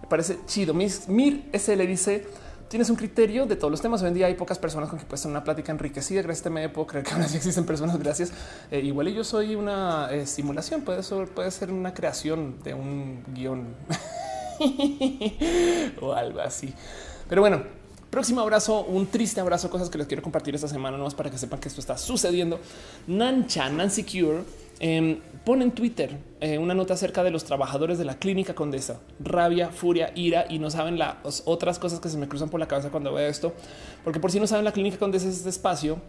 me parece chido. Mir le dice tienes un criterio de todos los temas. Hoy en día hay pocas personas con que puedes tener una plática enriquecida. Gracias a este medio puedo creer que ahora sí existen personas. Gracias. Eh, igual yo soy una eh, simulación, puede ser, una creación de un guion o algo así. Pero bueno, próximo abrazo, un triste abrazo, cosas que les quiero compartir esta semana, no más para que sepan que esto está sucediendo. Nancha, Nancy Cure Em, pone en Twitter eh, una nota acerca de los trabajadores de la clínica Condesa, rabia, furia, ira y no saben las otras cosas que se me cruzan por la cabeza cuando veo esto, porque por si no saben, la clínica Condesa es este espacio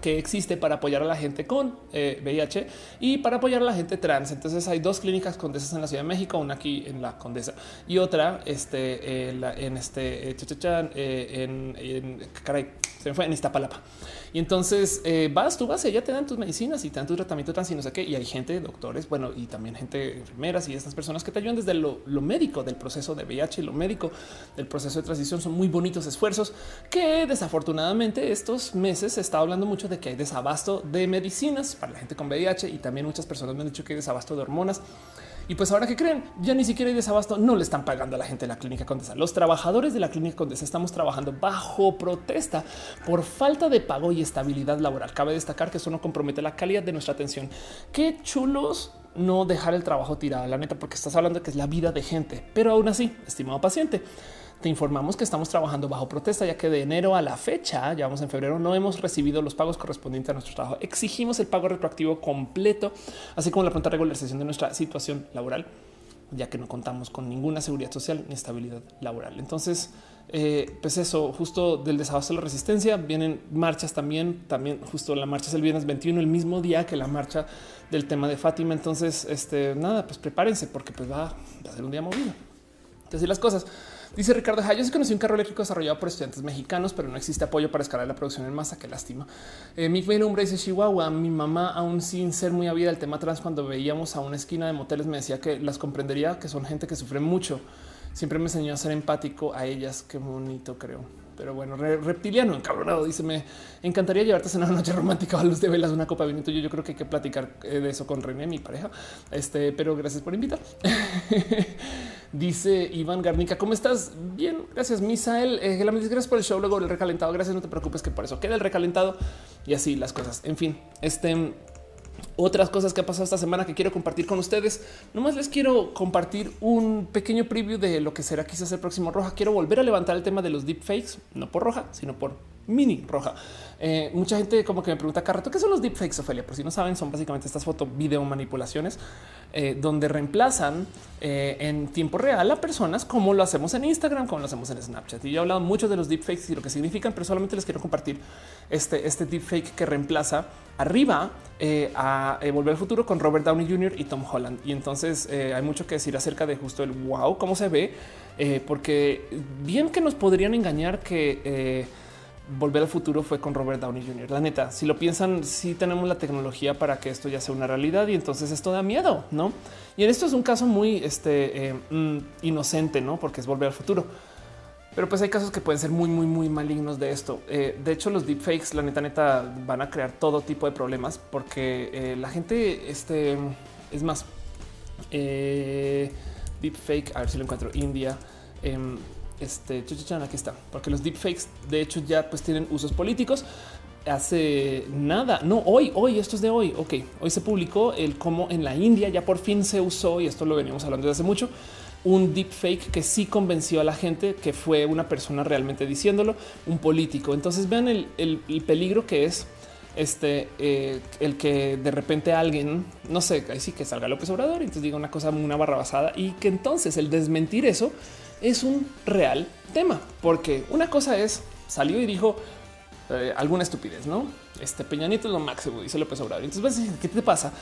que existe para apoyar a la gente con VIH eh, y para apoyar a la gente trans. Entonces hay dos clínicas condesas en la Ciudad de México, una aquí en la Condesa y otra este, en este eh, en, en, caray, se fue en Iztapalapa. Y entonces eh, vas, tú vas, ya te dan tus medicinas y te dan tu tratamiento trans y no sé qué. Y hay gente, doctores, bueno, y también gente, enfermeras y estas personas que te ayudan desde lo, médico del proceso de VIH, lo médico del proceso de transición. Son muy bonitos esfuerzos que desafortunadamente estos meses se está hablando mucho de que hay desabasto de medicinas para la gente con VIH y también muchas personas me han dicho que hay desabasto de hormonas. Y pues ahora que creen, ya ni siquiera hay desabasto, no le están pagando a la gente de la clínica Condesa. Los trabajadores de la clínica Condesa estamos trabajando bajo protesta por falta de pago y estabilidad laboral. Cabe destacar que eso no compromete la calidad de nuestra atención. Qué chulos no dejar el trabajo tirado, la neta, porque estás hablando de que es la vida de gente. Pero aún así, estimado paciente, te informamos que estamos trabajando bajo protesta, ya que de enero a la fecha, ya vamos en febrero, no hemos recibido los pagos correspondientes a nuestro trabajo. Exigimos el pago retroactivo completo, así como la pronta regularización de nuestra situación laboral, ya que no contamos con ninguna seguridad social ni estabilidad laboral. Entonces, eh, pues eso, justo del desabasto de la resistencia, vienen marchas también, también justo la marcha es el viernes 21, el mismo día que la marcha del tema de Fátima. Entonces, este, nada, pues prepárense porque pues va, va a ser un día movido. Entonces, las cosas. Dice Ricardo Yo sí conocí un carro eléctrico desarrollado por estudiantes mexicanos, pero no existe apoyo para escalar la producción en masa. Qué lástima. Eh, Mick Lumbre dice Chihuahua. Mi mamá, aún sin ser muy avida del tema trans, cuando veíamos a una esquina de moteles, me decía que las comprendería, que son gente que sufre mucho. Siempre me enseñó a ser empático a ellas. Qué bonito, creo. Pero bueno, reptiliano, encabronado, dice, me encantaría llevarte a cenar una noche romántica a luz de velas, una copa de. Yo, yo creo que hay que platicar eh, de eso con René, mi pareja. Este, pero gracias por invitar. Dice Iván Garnica, ¿cómo estás? Bien, gracias, Misael. Eh, gracias por el show, luego el recalentado. Gracias, no te preocupes que por eso queda el recalentado y así las cosas. En fin, este otras cosas que ha pasado esta semana que quiero compartir con ustedes. Nomás les quiero compartir un pequeño preview de lo que será quizás el próximo Roja. Quiero volver a levantar el tema de los deepfakes, no por Roja, sino por mini roja. Eh, mucha gente como que me pregunta cada qué son los deepfakes, Ophelia. Por si no saben, son básicamente estas foto video manipulaciones eh, donde reemplazan eh, en tiempo real a personas como lo hacemos en Instagram, como lo hacemos en Snapchat. Y yo he hablado mucho de los deepfakes y lo que significan, pero solamente les quiero compartir este, este deepfake que reemplaza arriba a Volver al Futuro con Robert Downey Jr. y Tom Holland. Y entonces hay mucho que decir acerca de justo el wow, cómo se ve, porque bien que nos podrían engañar que Volver al futuro fue con Robert Downey Jr. La neta, si lo piensan, sí tenemos la tecnología para que esto ya sea una realidad y entonces esto da miedo, no? Y en esto es un caso muy este, eh, mm, inocente, no? Porque es volver al futuro. Pero pues hay casos que pueden ser muy, muy, muy malignos de esto. Eh, de hecho, los deepfakes, la neta, neta, van a crear todo tipo de problemas porque eh, la gente, este, es más, deepfake, a ver si lo encuentro, India. Este aquí está, porque los deepfakes de hecho ya pues tienen usos políticos. Hace nada, no hoy, hoy, esto es de hoy. Ok, hoy se publicó el cómo en la India ya por fin se usó, y esto lo veníamos hablando desde hace mucho, un deepfake que sí convenció a la gente que fue una persona realmente diciéndolo, un político. Entonces vean el, peligro que es este eh, el que de repente alguien no sé, ahí sí que salga López Obrador y entonces diga una cosa, una barra basada y que entonces el desmentir eso es un real tema, porque una cosa es salió y dijo eh, alguna estupidez, no? Este Peña Nieto es lo máximo, dice López Obrador. Entonces ¿qué te pasa?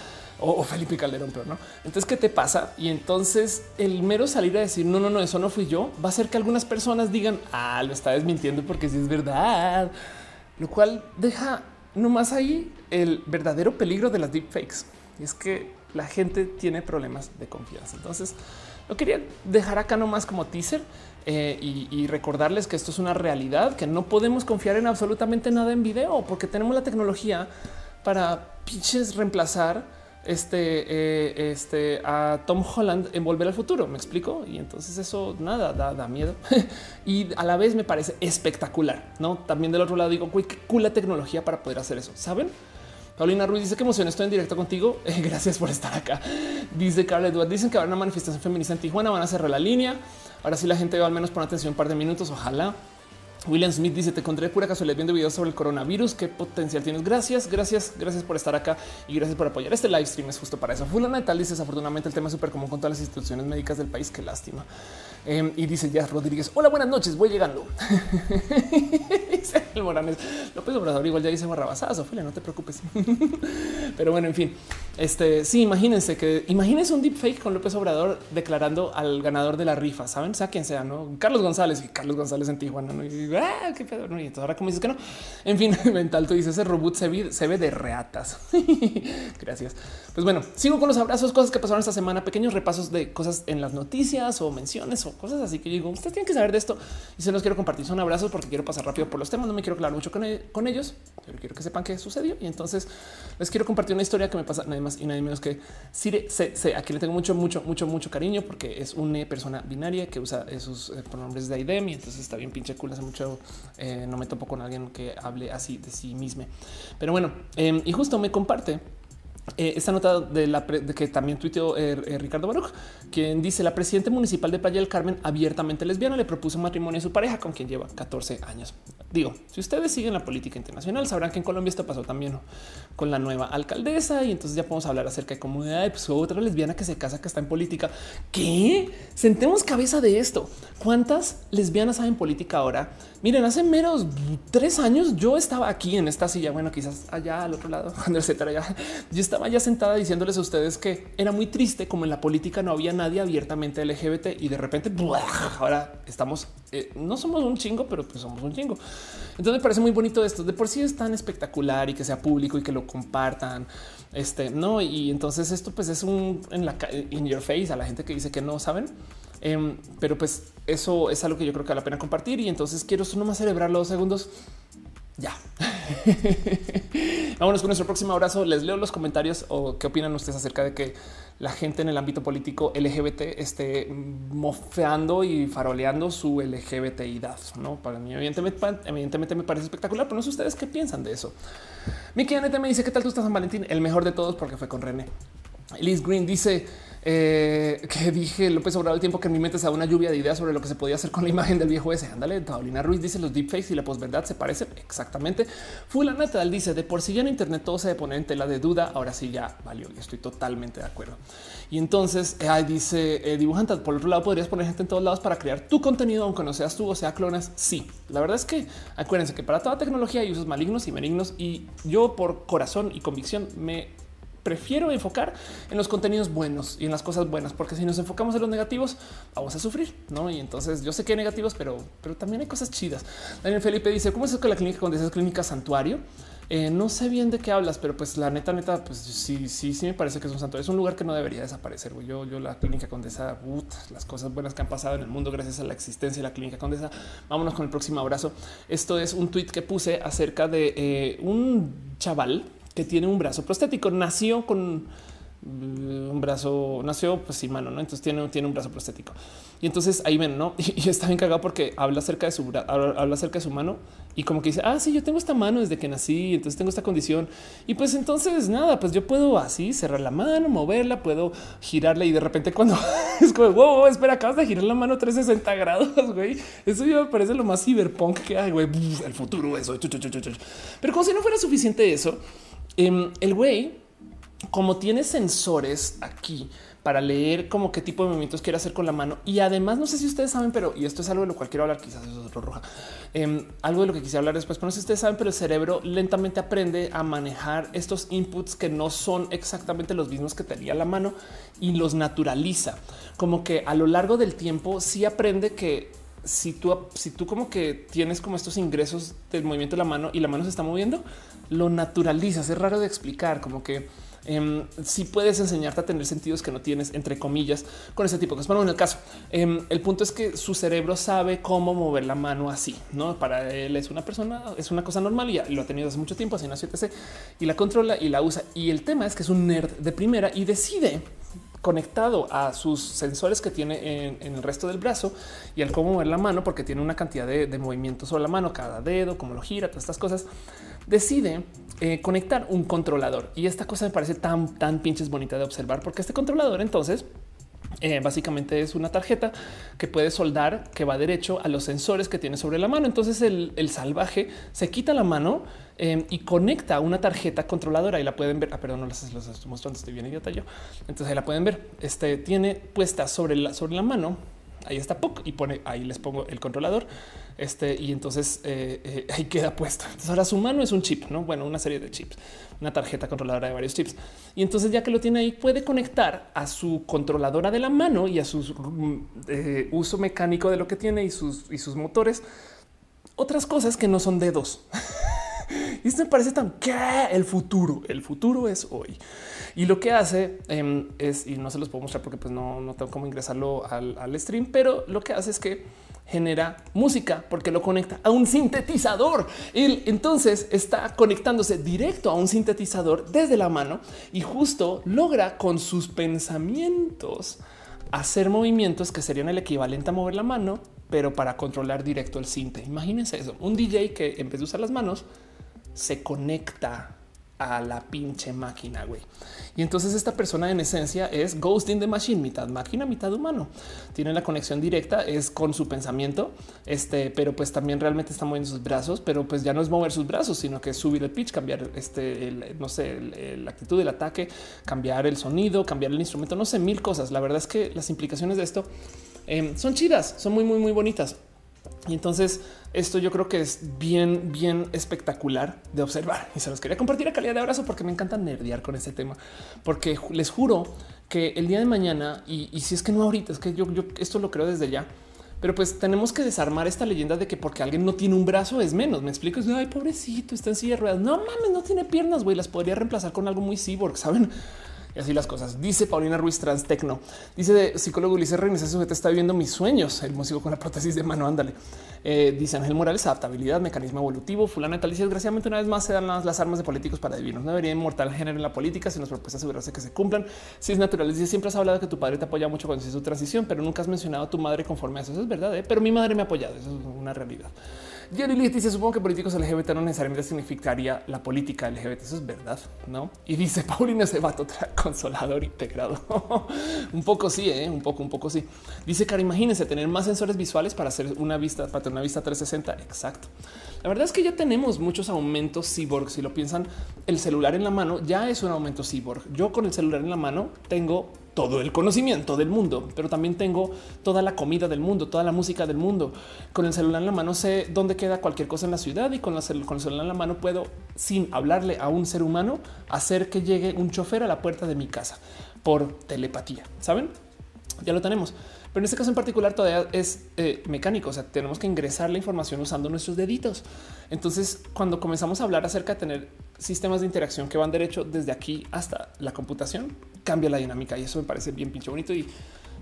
O, Felipe Calderón, pero no. Entonces, ¿qué te pasa? Y entonces el mero salir a decir, no, no, no, eso no fui yo, va a hacer que algunas personas digan, ah, lo está desmintiendo porque sí es verdad. Lo cual deja nomás ahí el verdadero peligro de las deepfakes. Y es que la gente tiene problemas de confianza. Entonces, lo quería dejar acá nomás como teaser eh, y, recordarles que esto es una realidad, que no podemos confiar en absolutamente nada en video porque tenemos la tecnología para pinches reemplazar este, eh, este a Tom Holland en volver al futuro. Me explico. Y entonces eso nada da, miedo y a la vez me parece espectacular. No también del otro lado digo, güey, qué cool la tecnología para poder hacer eso. Saben? Paulina Ruiz dice que emoción, estoy en directo contigo. gracias por estar acá. Dice Carla Eduard, dicen que habrá una manifestación feminista en Tijuana, van a cerrar la línea. Ahora sí la gente va al menos poner atención un par de minutos, ojalá. William Smith dice: Te encontré pura casualidad viendo videos sobre el coronavirus. Qué potencial tienes. Gracias, gracias, gracias por estar acá y gracias por apoyar. Este live stream es justo para eso. Fulana de tal dice: Desafortunadamente, el tema es súper común con todas las instituciones médicas del país. Qué lástima. Em, y dice ya Rodríguez: Hola, buenas noches. Voy llegando. el Morales López Obrador igual ya dice barrabasadas. Ophelia, no te preocupes. Pero bueno, en fin, este sí, imagínense que imagínense un deepfake con López Obrador declarando al ganador de la rifa. Saben, sea quien sea, no Carlos González y Carlos González en Tijuana. Ah, qué pedo. Y entonces ahora como dices que no. En fin, mental, tú dices ese robot se ve, se ve de reatas. Gracias. Pues bueno, sigo con los abrazos, cosas que pasaron esta semana, pequeños repasos de cosas en las noticias o menciones o cosas así que digo, ustedes tienen que saber de esto y se los quiero compartir. Son abrazos porque quiero pasar rápido por los temas. No me quiero hablar mucho con, e-, con ellos, pero quiero que sepan qué sucedió. Y entonces les quiero compartir una historia que me pasa, me más y nadie menos que Sire C. A quien le tengo mucho, mucho, mucho, mucho cariño porque es una persona binaria que usa esos eh, pronombres de IDEM y entonces está bien pinche cool. Hace mucho eh, no me topo con alguien que hable así de sí mismo. Pero bueno, em, y justo me comparte eh, esta nota de la de que también tuiteó eh, eh, Ricardo Baruch, quien dice la presidenta municipal de Playa del Carmen, abiertamente lesbiana, le propuso matrimonio a su pareja con quien lleva 14 años. Digo, si ustedes siguen la política internacional, sabrán que en Colombia esto pasó también con la nueva alcaldesa y entonces ya podemos hablar acerca de comunidad. Pues otra lesbiana que se casa que está en política. ¿Qué? Sentemos cabeza de esto. ¿Cuántas lesbianas hay en política ahora? Miren, hace menos tres años yo estaba aquí en esta silla. Bueno, quizás allá al otro lado, etcétera. Ya yo estaba ya sentada diciéndoles a ustedes que era muy triste como en la política no había nadie abiertamente LGBT y de repente ahora estamos, eh, no somos un chingo, pero pues somos un chingo. Entonces me parece muy bonito esto. De por sí es tan espectacular y que sea público y que lo compartan. Este no, y entonces esto pues es un en la in your face a la gente que dice que no saben. Em, pero pues eso es algo que yo creo que vale la pena compartir. Y entonces quiero solo más celebrar los segundos. Ya. Vámonos con nuestro próximo abrazo. Les leo los comentarios o qué opinan ustedes acerca de que la gente en el ámbito político LGBT esté mofeando y faroleando su LGBTidad. No para mí, evidentemente, evidentemente me parece espectacular, pero no sé ustedes qué piensan de eso. Miki me dice qué tal tú estás, San Valentín, el mejor de todos porque fue con René. Liz Green dice eh, que dije López Obrador el tiempo que en mi mente se da una lluvia de ideas sobre lo que se podía hacer con la imagen del viejo ese. Ándale, Paulina Ruiz dice los deepfakes y la posverdad se parecen exactamente. Fulana Natal dice de por sí ya en Internet todo se de poner en tela de duda. Ahora sí ya valió y estoy totalmente de acuerdo. Y entonces eh, dice eh. Por otro lado, podrías poner gente en todos lados para crear tu contenido, aunque no seas tú o sea clonas. Sí, la verdad es que acuérdense que para toda tecnología hay usos malignos y benignos. Y yo, por corazón y convicción, me prefiero enfocar en los contenidos buenos y en las cosas buenas, porque si nos enfocamos en los negativos, vamos a sufrir, ¿no? Y entonces yo sé que hay negativos, pero, pero también hay cosas chidas. Daniel Felipe dice, ¿cómo es que la clínica con es clínica santuario? Eh, no sé bien de qué hablas, pero pues la neta, neta, pues sí, sí, sí me parece que es un santuario. Es un lugar que no debería desaparecer. Yo, yo la clínica condesa, las cosas buenas que han pasado en el mundo gracias a la existencia de la clínica condesa. Vámonos con el próximo abrazo. Esto es un tweet que puse acerca de eh, un chaval que tiene un brazo prostético. Nació con mm, un brazo, nació pues sin mano, ¿no? Entonces tiene, tiene un brazo prostético. Y entonces ahí ven, ¿no? Y, está bien cagado porque habla acerca de su habla acerca de su mano y como que dice, ah, sí, yo tengo esta mano desde que nací, entonces tengo esta condición. Y pues entonces nada, pues yo puedo así cerrar la mano, moverla, puedo girarla y de repente cuando es como, wow, espera, acabas de girar la mano 360 grados, güey. Eso me parece lo más cyberpunk que hay, güey. El futuro, eso. Pero como si no fuera suficiente eso, Em, el güey, como tiene sensores aquí para leer como qué tipo de movimientos quiere hacer con la mano. Y además, no sé si ustedes saben, pero y esto es algo de lo cual quiero hablar, quizás es otro roja. Em, algo de lo que quisiera hablar después, pero no sé si ustedes saben, pero el cerebro lentamente aprende a manejar estos inputs que no son exactamente los mismos que tenía la mano y los naturaliza. Como que a lo largo del tiempo sí aprende que si tú, si tú como que tienes como estos ingresos del movimiento de la mano y la mano se está moviendo, lo naturalizas. Es raro de explicar, como que em, si puedes enseñarte a tener sentidos que no tienes, entre comillas, con ese tipo de cosas. Bueno, en el caso, em, el punto es que su cerebro sabe cómo mover la mano así, no para él es una persona, es una cosa normal y lo ha tenido hace mucho tiempo, así nació TC y la controla y la usa. Y el tema es que es un nerd de primera y decide conectado a sus sensores que tiene en, el resto del brazo y al cómo mover la mano, porque tiene una cantidad de, movimientos sobre la mano, cada dedo, cómo lo gira, todas estas cosas, decide eh, conectar un controlador. Y esta cosa me parece tan, tan pinches bonita de observar, porque este controlador entonces eh, básicamente es una tarjeta que puede soldar que va derecho a los sensores que tiene sobre la mano. Entonces el, salvaje se quita la mano em, y conecta una tarjeta controladora y la pueden ver. Ah, perdón, no las, estoy mostrando, estoy bien idiota yo. Entonces ahí la pueden ver. Este tiene puesta sobre la, sobre la mano ahí está POC y pone ahí les pongo el controlador. Este y entonces eh, eh, ahí queda puesto. Entonces ahora su mano es un chip, no? Bueno, una serie de chips, una tarjeta controladora de varios chips. Y entonces ya que lo tiene ahí, puede conectar a su controladora de la mano y a su mm, eh, uso mecánico de lo que tiene y sus, y sus motores otras cosas que no son dedos. y esto me parece tan que el futuro, el futuro es hoy. Y lo que hace em, es, y no se los puedo mostrar porque pues no, no tengo cómo ingresarlo al, stream, pero lo que hace es que genera música porque lo conecta a un sintetizador. Él entonces está conectándose directo a un sintetizador desde la mano y justo logra con sus pensamientos hacer movimientos que serían el equivalente a mover la mano, pero para controlar directo el sinte. Imagínense eso. Un DJ que en vez de usar las manos se conecta a la pinche máquina, güey. Y entonces esta persona en esencia es Ghost in the Machine, mitad máquina, mitad humano. Tiene la conexión directa, es con su pensamiento, este, pero pues también realmente está moviendo sus brazos, pero pues ya no es mover sus brazos, sino que es subir el pitch, cambiar este, no sé, la actitud del ataque, cambiar el sonido, cambiar el instrumento, no sé, mil cosas. La verdad es que las implicaciones de esto em, son chidas, son muy, muy, muy bonitas. Y entonces esto yo creo que es bien, bien espectacular de observar y se los quería compartir a calidad de abrazo porque me encanta nerdear con este tema, porque les juro que el día de mañana y, si es que no ahorita, es que yo, yo esto lo creo desde ya, pero pues tenemos que desarmar esta leyenda de que porque alguien no tiene un brazo es menos. Me explico. Es ay, pobrecito, está en silla de ruedas. No mames, no tiene piernas, güey. Las podría reemplazar con algo muy cyborg, saben? Y así las cosas. Dice Paulina Ruiz Transtecno. Dice de psicólogo Ulises Reines, ese sujeto está viviendo mis sueños. El músico con la prótesis de mano, ándale. Eh, dice Ángel Morales, adaptabilidad, mecanismo evolutivo. Fulana tal dice, desgraciadamente una vez más se dan las, armas de políticos para divinos. No debería inmortal género en la política si nos propuesta asegurarse que se cumplan. Si es natural, dice, siempre has hablado que tu padre te apoya mucho cuando hiciste su transición, pero nunca has mencionado a tu madre conforme a eso. Eso es verdad, ¿eh? pero mi madre me ha apoyado. Eso es una realidad. Jerry Lee dice, supongo que políticos LGBT no necesariamente significaría la política LGBT. Eso es verdad, ¿no? Y dice, Paulina ese vato consolador integrado. un poco sí, ¿eh? un poco, un poco sí. Dice, cara, imagínense tener más sensores visuales para hacer una vista, para tener una vista 360. Exacto. La verdad es que ya tenemos muchos aumentos cyborg. Si lo piensan, el celular en la mano ya es un aumento cyborg. Yo con el celular en la mano tengo todo el conocimiento del mundo, pero también tengo toda la comida del mundo, toda la música del mundo. Con el celular en la mano sé dónde queda cualquier cosa en la ciudad y con, el celular en la mano puedo, sin hablarle a un ser humano, hacer que llegue un chofer a la puerta de mi casa por telepatía. ¿Saben? Ya lo tenemos. Pero en este caso en particular todavía es eh, mecánico, o sea, tenemos que ingresar la información usando nuestros deditos. Entonces, cuando comenzamos a hablar acerca de tener sistemas de interacción que van derecho desde aquí hasta la computación, cambia la dinámica y eso me parece bien pinche bonito y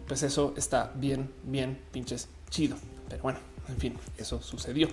pues eso está bien, bien pinches chido. Pero bueno, en fin, eso sucedió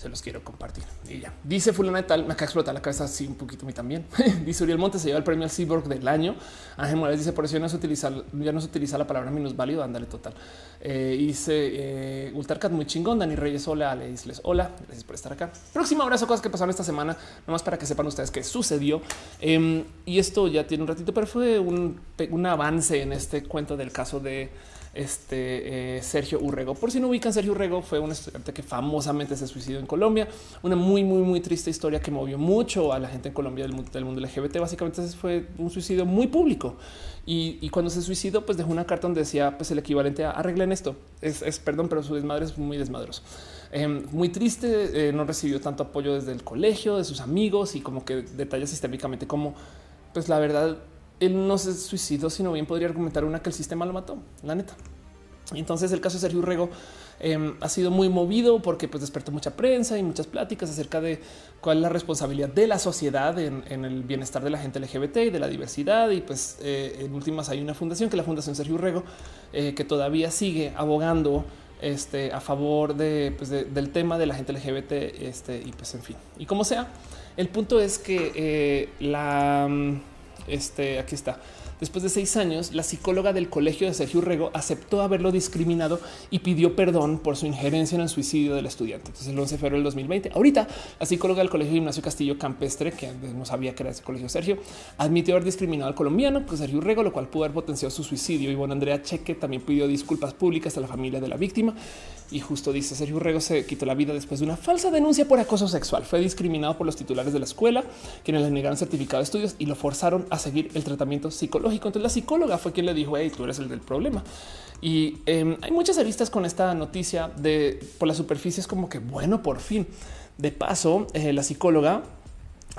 se los quiero compartir. Y ya dice fulana de tal, me acaba de explotar la cabeza así un poquito a mí también. dice Uriel Montes se lleva el premio al Cyborg del año. Ángel Morales dice por eso ya no se utiliza, ya no se utiliza la palabra válido Ándale total. Eh, dice eh, Ultarcat muy chingón. Dani Reyes, hola, Ale Isles, hola, gracias por estar acá. Próximo abrazo, cosas que pasaron esta semana, nomás para que sepan ustedes qué sucedió. Em, y esto ya tiene un ratito, pero fue un, un avance en este cuento del caso de este eh, Sergio Urrego. Por si no ubican, Sergio Urrego fue un estudiante que famosamente se suicidó en Colombia. Una muy, muy, muy triste historia que movió mucho a la gente en Colombia del mundo, del mundo LGBT. Básicamente fue un suicidio muy público. Y, cuando se suicidó, pues dejó una carta donde decía pues el equivalente a arreglen esto. Es, perdón, pero su desmadre es muy desmadroso. Em, muy triste, eh, no recibió tanto apoyo desde el colegio, de sus amigos y como que detalla sistémicamente como pues la verdad él no se suicidó, sino bien podría argumentar una que el sistema lo mató, la neta. Entonces el caso de Sergio Urrego em, ha sido muy movido porque pues, despertó mucha prensa y muchas pláticas acerca de cuál es la responsabilidad de la sociedad en, el bienestar de la gente LGBT y de la diversidad. Y pues eh, en últimas hay una fundación que es la Fundación Sergio Urrego eh, que todavía sigue abogando este, a favor de, pues, del tema de la gente LGBT este, y pues en fin. Y como sea, el punto es que eh, la este aquí está. Después de seis años, la psicóloga del colegio de Sergio Urrego aceptó haberlo discriminado y pidió perdón por su injerencia en el suicidio del estudiante. Entonces, el 11 de febrero del 2020, ahorita la psicóloga del colegio Ignacio Castillo Campestre, que no sabía que era ese colegio Sergio, admitió haber discriminado al colombiano, pues Sergio Urrego, lo cual pudo haber potenciado su suicidio. Y bueno, Andrea Cheque también pidió disculpas públicas a la familia de la víctima. Y justo dice Sergio Urrego se quitó la vida después de una falsa denuncia por acoso sexual. Fue discriminado por los titulares de la escuela, quienes le negaron certificado de estudios y lo forzaron a seguir el tratamiento psicológico. Entonces la psicóloga fue quien le dijo, hey, tú eres el del problema. Y em, hay muchas aristas con esta noticia de por la superficie. Es como que bueno, por fin. De paso, eh, la psicóloga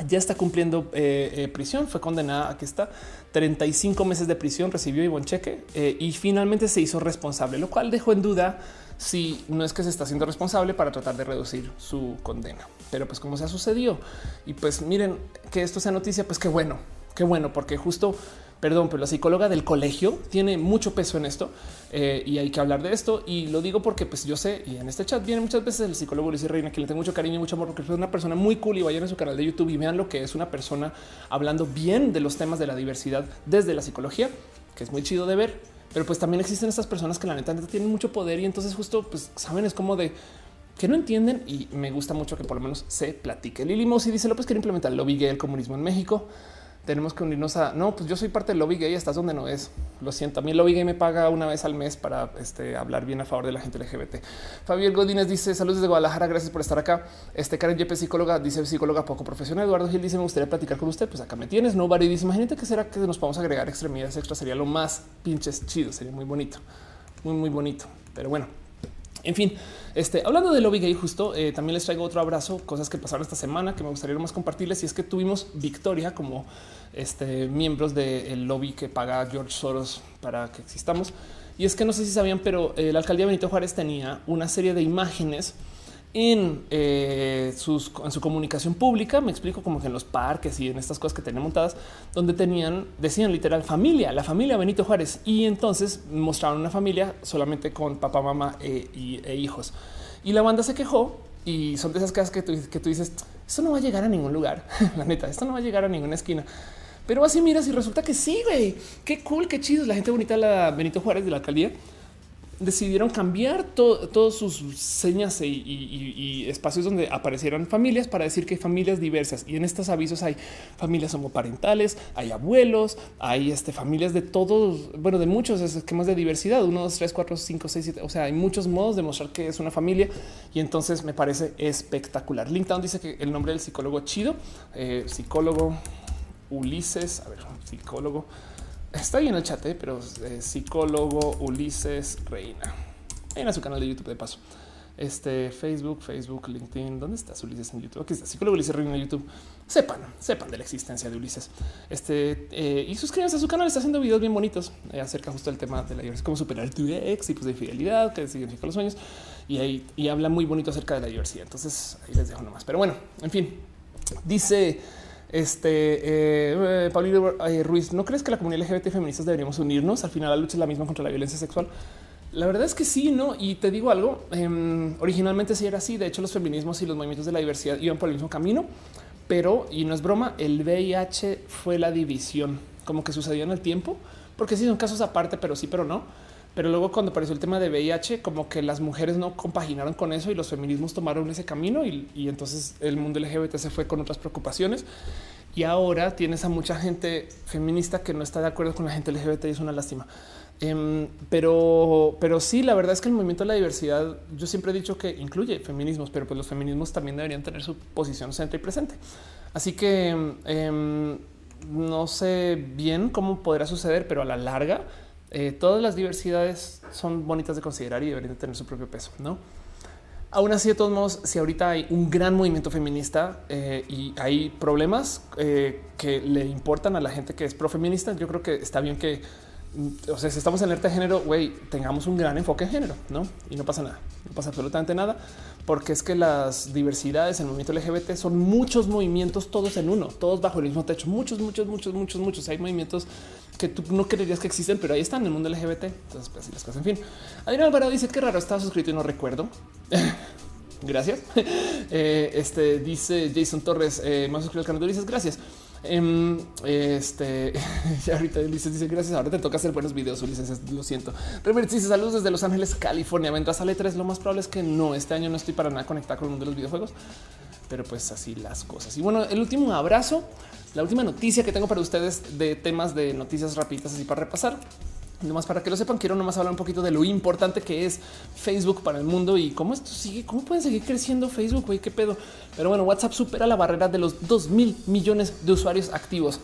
ya está cumpliendo eh, eh, prisión, fue condenada a que está 35 meses de prisión, recibió y cheque y finalmente se hizo responsable, lo cual dejó en duda si no es que se está haciendo responsable para tratar de reducir su condena. Pero pues como se ha sucedido y pues miren que esto sea noticia, pues qué bueno, qué bueno, porque justo perdón, pero la psicóloga del colegio tiene mucho peso en esto eh, y hay que hablar de esto. Y lo digo porque pues yo sé, y en este chat viene muchas veces el psicólogo Luis Reina, que le tengo mucho cariño y mucho amor porque es una persona muy cool y vayan a su canal de YouTube y vean lo que es una persona hablando bien de los temas de la diversidad desde la psicología, que es muy chido de ver. Pero pues también existen estas personas que la neta, tienen mucho poder y entonces justo pues saben es como de que no entienden y me gusta mucho que por lo menos se platique. Lili Mosi dice López quiere implementar el lobby gay el comunismo en México tenemos que unirnos a no, pues yo soy parte del lobby gay, estás donde no es. Lo siento. A mí el lobby gay me paga una vez al mes para este, hablar bien a favor de la gente LGBT. Fabio Godínez dice saludos desde Guadalajara. Gracias por estar acá. Este Karen Yepes, psicóloga, dice psicóloga poco profesional. Eduardo Gil dice me gustaría platicar con usted. Pues acá me tienes. No, Barry dice imagínate que será que nos podemos agregar extremidades extra. Sería lo más pinches chido. Sería muy bonito, muy, muy bonito. Pero bueno, en fin, este, hablando de lobby gay, justo eh, también les traigo otro abrazo, cosas que pasaron esta semana que me gustaría más compartirles. Y es que tuvimos victoria como este, miembros del lobby que paga George Soros para que existamos. Y es que no sé si sabían, pero eh, la alcaldía Benito Juárez tenía una serie de imágenes en, eh, en su comunicación pública, me explico como que en los parques y en estas cosas que tenían montadas, donde tenían, decían literal familia, la familia Benito Juárez. Y entonces mostraron una familia solamente con papá, mamá e, e hijos. Y la banda se quejó y son de esas casas que tú, que tú dices, esto no va a llegar a ningún lugar, la neta, esto no va a llegar a ninguna esquina. Pero así miras y resulta que sí, güey. Qué cool, qué chido. La gente bonita, la Benito Juárez de la alcaldía, decidieron cambiar todas sus señas y, espacios donde aparecieran familias para decir que hay familias diversas. Y en estos avisos hay familias homoparentales, hay abuelos, hay este, familias de todos, bueno, de muchos esquemas de diversidad, uno, dos, tres, cuatro, cinco, seis, siete. O sea, hay muchos modos de mostrar que es una familia y entonces me parece espectacular. LinkedIn dice que el nombre del psicólogo chido, eh, psicólogo Ulises, a ver, psicólogo. Está ahí en el chat, ¿eh? pero eh, psicólogo Ulises Reina. en su canal de YouTube de paso. Este Facebook, Facebook, LinkedIn. ¿Dónde estás Ulises en YouTube? Aquí está psicólogo Ulises Reina en YouTube. Sepan, sepan de la existencia de Ulises. Este eh, y suscríbanse a su canal. Está haciendo videos bien bonitos acerca justo del tema de la diversidad, cómo superar tu ex y pues de fidelidad, que significa los sueños. Y ahí y habla muy bonito acerca de la diversidad. Entonces ahí les dejo nomás. Pero bueno, en fin, dice este eh, Paulino eh, Ruiz, ¿no crees que la comunidad LGBT feministas deberíamos unirnos? Al final la lucha es la misma contra la violencia sexual. La verdad es que sí, no? Y te digo algo. Em, originalmente sí era así. De hecho, los feminismos y los movimientos de la diversidad iban por el mismo camino, pero y no es broma, el VIH fue la división, como que sucedió en el tiempo, porque sí son casos aparte, pero sí, pero no. Pero luego cuando apareció el tema de VIH, como que las mujeres no compaginaron con eso y los feminismos tomaron ese camino y, entonces el mundo LGBT se fue con otras preocupaciones. Y ahora tienes a mucha gente feminista que no está de acuerdo con la gente LGBT y es una lástima. Em, pero, pero sí, la verdad es que el movimiento de la diversidad, yo siempre he dicho que incluye feminismos, pero pues los feminismos también deberían tener su posición centro y presente. Así que em, no sé bien cómo podrá suceder, pero a la larga eh, todas las diversidades son bonitas de considerar y deberían tener su propio peso, ¿no? Aún así, de todos modos, si ahorita hay un gran movimiento feminista eh, y hay problemas eh, que le importan a la gente que es profeminista, yo creo que está bien que o sea, si estamos en alerta de género, güey, tengamos un gran enfoque en género, no? Y no pasa nada, no pasa absolutamente nada, porque es que las diversidades en el movimiento LGBT son muchos movimientos, todos en uno, todos bajo el mismo techo, muchos, muchos, muchos, muchos, muchos. Hay movimientos que tú no creerías que existen, pero ahí están en el mundo LGBT. Entonces, pues así las cosas. En fin, Adrián Alvarado dice que raro estaba suscrito y no recuerdo. gracias. Eh, este dice Jason Torres, eh, más suscrito al canal. Dices gracias. Em, este ahorita Ulises dice gracias. Ahora te toca hacer buenos videos. Ulises, lo siento. Primero dice saludos desde Los Ángeles, California. Mientras sale tres, lo más probable es que no. Este año no estoy para nada conectado con el mundo de los videojuegos, pero pues así las cosas. Y bueno, el último abrazo, la última noticia que tengo para ustedes de temas de noticias rápidas, así para repasar Nomás para que lo sepan, quiero nomás hablar un poquito de lo importante que es Facebook para el mundo y cómo esto sigue, cómo pueden seguir creciendo Facebook, güey, qué pedo. Pero bueno, WhatsApp supera la barrera de los 2 mil millones de usuarios activos.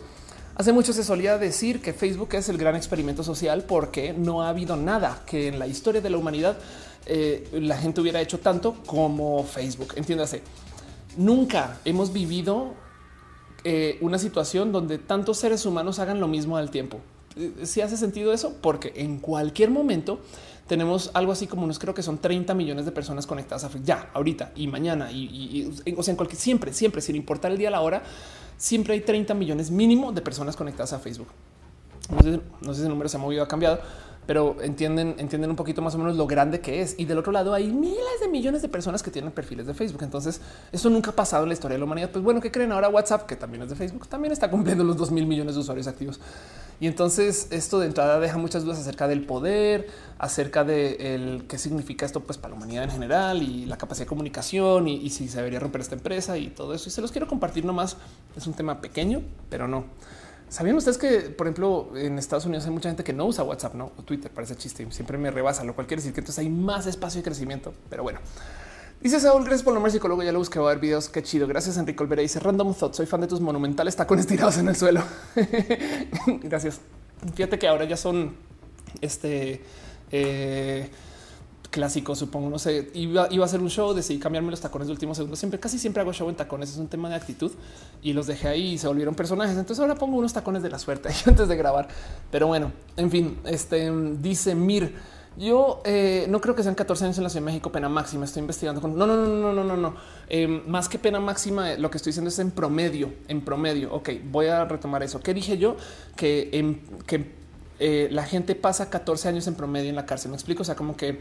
Hace mucho se solía decir que Facebook es el gran experimento social porque no ha habido nada que en la historia de la humanidad eh, la gente hubiera hecho tanto como Facebook. Entiéndase, nunca hemos vivido eh, una situación donde tantos seres humanos hagan lo mismo al tiempo si hace sentido eso, porque en cualquier momento tenemos algo así como unos creo que son 30 millones de personas conectadas a ya ahorita y mañana y, o sea, en cualquier siempre, siempre, sin importar el día, la hora, siempre hay 30 millones mínimo de personas conectadas a Facebook. No sé, no sé si el número se ha movido, ha cambiado, pero entienden, entienden un poquito más o menos lo grande que es. Y del otro lado hay miles de millones de personas que tienen perfiles de Facebook. Entonces eso nunca ha pasado en la historia de la humanidad. Pues bueno, ¿qué creen ahora? WhatsApp, que también es de Facebook, también está cumpliendo los 2 mil millones de usuarios activos. Y entonces esto de entrada deja muchas dudas acerca del poder, acerca de el, qué significa esto pues para la humanidad en general y la capacidad de comunicación y, si se debería romper esta empresa y todo eso. Y se los quiero compartir nomás. Es un tema pequeño, pero no. ¿Sabían ustedes que, por ejemplo, en Estados Unidos hay mucha gente que no usa WhatsApp, no? O Twitter, parece chiste, siempre me rebasa, lo cual quiere decir que entonces hay más espacio de crecimiento. Pero bueno, dice Saúl, gracias por nombre psicólogo. Ya lo busqué, a ver videos. Qué chido. Gracias, Enrique Olvera. Dice Random Thought. Soy fan de tus monumentales tacones tirados en el suelo. gracias. Fíjate que ahora ya son este. Eh, clásico, supongo. No sé, iba, iba, a hacer un show, decidí cambiarme los tacones de último segundo. Siempre, casi siempre hago show en tacones. Es un tema de actitud y los dejé ahí y se volvieron personajes. Entonces ahora pongo unos tacones de la suerte antes de grabar. Pero bueno, en fin, este dice Mir. Yo eh, no creo que sean 14 años en la Ciudad de México pena máxima. Estoy investigando con no, no, no, no, no, no, no. Eh, más que pena máxima, lo que estoy diciendo es en promedio, en promedio. Ok, voy a retomar eso. ¿Qué dije yo? Que, que eh, la gente pasa 14 años en promedio en la cárcel. Me explico. O sea, como que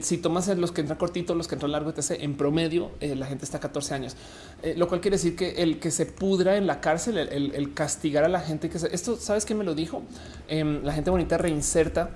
si tomas los que entran cortito, los que entran largo, etc., en promedio eh, la gente está 14 años, eh, lo cual quiere decir que el que se pudra en la cárcel, el, castigar a la gente que se, esto, sabes qué me lo dijo? Em, la gente bonita reinserta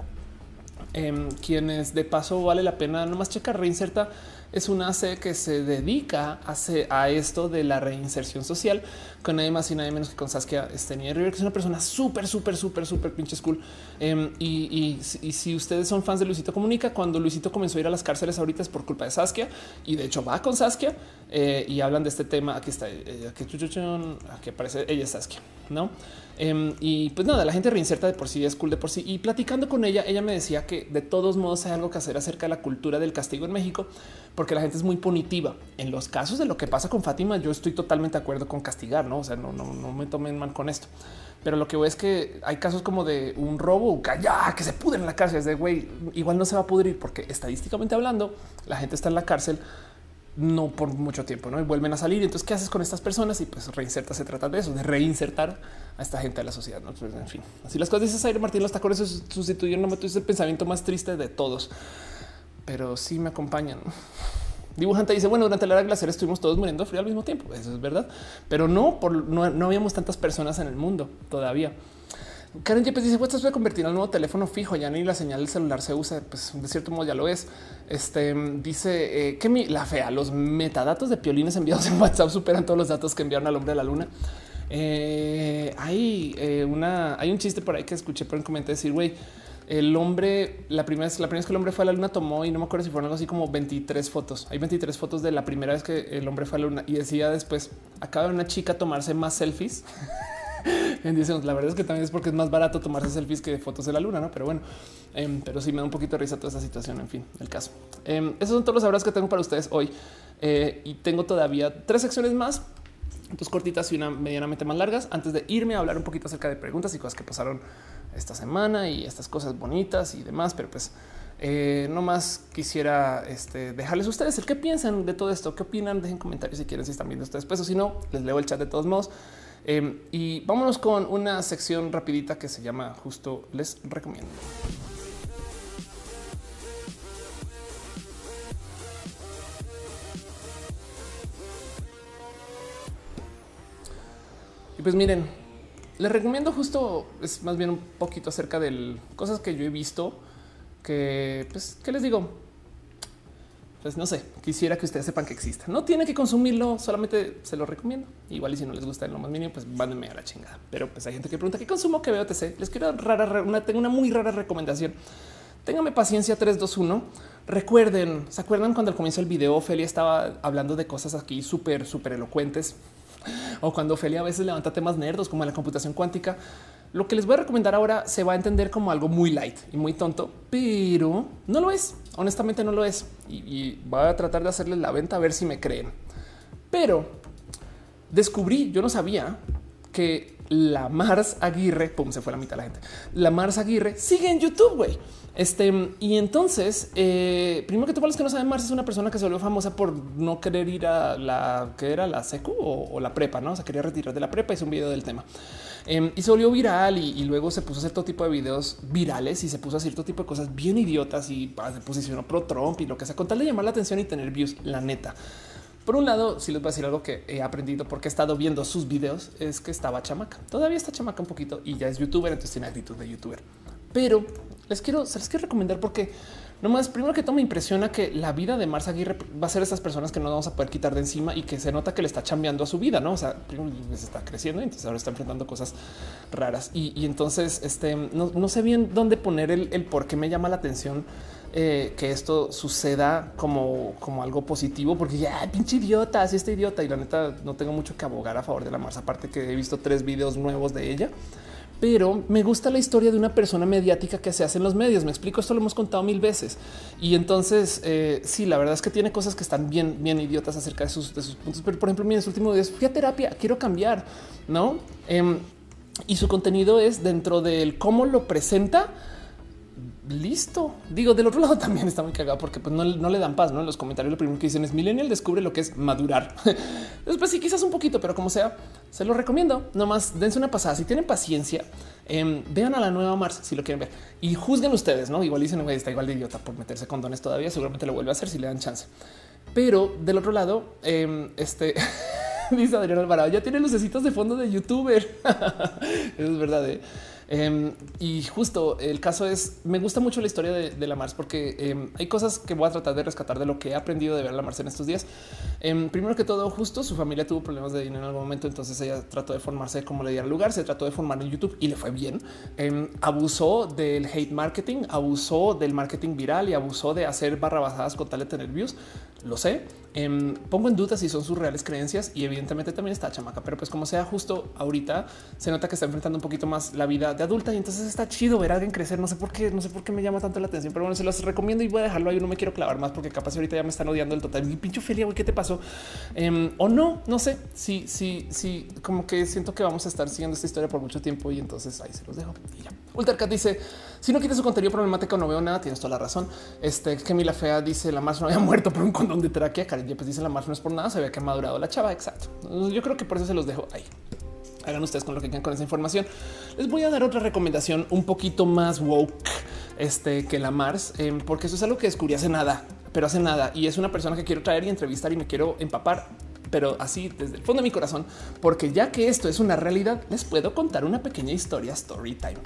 em, quienes de paso vale la pena nomás checar reinserta es una C que se dedica a, a, esto de la reinserción social con nadie más y nadie menos que con Saskia Stenia River, que es una persona súper, súper, súper, súper pinche cool. Em, y, si ustedes son fans de Luisito Comunica, cuando Luisito comenzó a ir a las cárceles ahorita es por culpa de Saskia y de hecho va con Saskia eh, y hablan de este tema. Aquí está, eh, aquí, aquí aparece ella Saskia, no? Em, y pues nada, la gente reinserta de por sí, es cool de por sí. Y platicando con ella, ella me decía que de todos modos hay algo que hacer acerca de la cultura del castigo en México, porque la gente es muy punitiva. En los casos de lo que pasa con Fátima, yo estoy totalmente de acuerdo con castigar, no? O sea, no, no, no me tomen mal con esto. Pero lo que veo es que hay casos como de un robo, que se pudre en la cárcel. Es de güey, igual no se va a pudrir porque estadísticamente hablando, la gente está en la cárcel no por mucho tiempo, no y vuelven a salir. Entonces, ¿qué haces con estas personas? Y pues reinserta. Se trata de eso, de reinsertar a esta gente de la sociedad. ¿no? Pues, en fin, así las cosas. Dice Aire Martín, los tacones sustituyeron no es el pensamiento más triste de todos, pero sí me acompañan. Dibujante dice: Bueno, durante la era glaciar estuvimos todos muriendo frío al mismo tiempo. Eso es verdad, pero no por no, no habíamos tantas personas en el mundo todavía. Karen Yepes dice: WhatsApp se a convertir en nuevo teléfono fijo. Ya ni la señal del celular se usa. Pues de cierto modo ya lo es. Este dice eh, que mi, la fea, los metadatos de piolines enviados en WhatsApp superan todos los datos que enviaron al hombre de la luna. Eh, hay eh, una, hay un chiste por ahí que escuché por un comentario decir, güey, el hombre, la primera vez, la primera vez que el hombre fue a la luna tomó y no me acuerdo si fueron algo así como 23 fotos. Hay 23 fotos de la primera vez que el hombre fue a la luna y decía después acaba una chica tomarse más selfies. La verdad es que también es porque es más barato tomarse selfies que fotos de la luna, no? Pero bueno, em, pero sí me da un poquito de risa toda esa situación. En fin, el caso. Em, esos son todos los abrazos que tengo para ustedes hoy eh, y tengo todavía tres secciones más dos cortitas y una medianamente más largas antes de irme a hablar un poquito acerca de preguntas y cosas que pasaron esta semana y estas cosas bonitas y demás, pero pues eh, no más quisiera este, dejarles ustedes el qué piensan de todo esto, qué opinan, dejen comentarios si quieren, si están viendo esto después o si no, les leo el chat de todos modos. Em, y vámonos con una sección rapidita que se llama justo les recomiendo. Y pues miren, les recomiendo justo es más bien un poquito acerca de cosas que yo he visto que, pues, ¿qué les digo? Pues no sé, quisiera que ustedes sepan que exista. No tiene que consumirlo, solamente se lo recomiendo. Igual y si no les gusta en lo más mínimo, pues mándenme a la chingada. Pero pues hay gente que pregunta qué consumo que veo TC. Les quiero rara, una, tengo una muy rara recomendación. Téngame paciencia 321. Recuerden, ¿se acuerdan cuando al comienzo del video Ophelia estaba hablando de cosas aquí súper, súper elocuentes? O cuando Ophelia a veces levanta temas nerdos como la computación cuántica. Lo que les voy a recomendar ahora se va a entender como algo muy light y muy tonto, pero no lo es. Honestamente no lo es. Y, voy a tratar de hacerles la venta a ver si me creen. Pero descubrí, yo no sabía que la Mars Aguirre, pum, se fue la mitad la gente. La Mars Aguirre sigue en YouTube, güey. Este, y entonces, eh, primero que todo, los que no saben, Mars es una persona que se volvió famosa por no querer ir a la que era la secu o, la prepa, no? O sea, quería retirar de la prepa. Hizo un video del tema. Em, y se volvió viral y, luego se puso a hacer todo tipo de videos virales y se puso a hacer todo tipo de cosas bien idiotas y se posicionó pro Trump y lo que sea con tal de llamar la atención y tener views, la neta. Por un lado, si les voy a decir algo que he aprendido porque he estado viendo sus videos, es que estaba chamaca. Todavía está chamaca un poquito y ya es youtuber, entonces tiene actitud de youtuber. Pero les quiero, se les quiero recomendar porque Nomás, primero que todo, me impresiona que la vida de Mars Aguirre va a ser esas personas que no vamos a poder quitar de encima y que se nota que le está cambiando a su vida, no? O sea, primero se está creciendo y entonces ahora está enfrentando cosas raras y, entonces este no, sé bien dónde poner el, por qué me llama la atención. Eh, que esto suceda como, como algo positivo, porque ya pinche idiota, así está idiota. Y la neta, no tengo mucho que abogar a favor de la Mars, aparte que he visto tres videos nuevos de ella pero me gusta la historia de una persona mediática que se hace en los medios. Me explico, esto lo hemos contado mil veces. Y entonces, eh, sí, la verdad es que tiene cosas que están bien, bien idiotas acerca de sus, puntos. Pero, por ejemplo, en su último día fui a terapia, quiero cambiar, ¿no? Em, y su contenido es dentro del cómo lo presenta listo. Digo, del otro lado también está muy cagado porque pues, no, le dan paz. ¿no? En los comentarios lo primero que dicen es Millennial descubre lo que es madurar. Después sí, quizás un poquito, pero como sea, se lo recomiendo. Nomás dense una pasada. Si tienen paciencia, em, vean a la nueva Mars si lo quieren ver y juzguen ustedes. No igual dicen, güey, está igual de idiota por meterse con dones todavía. Seguramente lo vuelve a hacer si le dan chance. Pero del otro lado, em, este dice Adrián Alvarado ya tiene lucecitos de fondo de youtuber. Es verdad. ¿eh? Em, y justo el caso es, me gusta mucho la historia de, la Mars porque em, hay cosas que voy a tratar de rescatar de lo que he aprendido de ver a la Mars en estos días. Em, primero que todo, justo su familia tuvo problemas de dinero en algún momento, entonces ella trató de formarse como le diera lugar, se trató de formar en YouTube y le fue bien. abusó del hate marketing, abusó del marketing viral y abusó de hacer barra bajadas con tal de tener views. Lo sé. pongo en duda si son sus reales creencias y evidentemente también está chamaca, pero pues como sea justo ahorita se nota que está enfrentando un poquito más la vida de adulta y entonces está chido ver a alguien crecer. No sé por qué, no sé por qué me llama tanto la atención, pero bueno, se los recomiendo y voy a dejarlo ahí. No me quiero clavar más porque capaz ahorita ya me están odiando el total. Mi pincho Felia, güey, ¿qué te pasó? Em, o no, no sé. Sí, sí, sí, como que siento que vamos a estar siguiendo esta historia por mucho tiempo y entonces ahí se los dejo. Y ya. Ultercat dice: Si no quita su contenido problemático, no veo nada. Tienes toda la razón. Este que la fea dice: La Mars no había muerto por un condón de tráquea. Cariño, pues dice: La Mars no es por nada. Se había que ha madurado la chava. Exacto. Yo creo que por eso se los dejo ahí hagan ustedes con lo que quieran con esa información. Les voy a dar otra recomendación un poquito más woke este, que la Mars, em, porque eso es algo que descubrí hace nada, pero hace nada. Y es una persona que quiero traer y entrevistar y me quiero empapar, pero así desde el fondo de mi corazón, porque ya que esto es una realidad, les puedo contar una pequeña historia story time.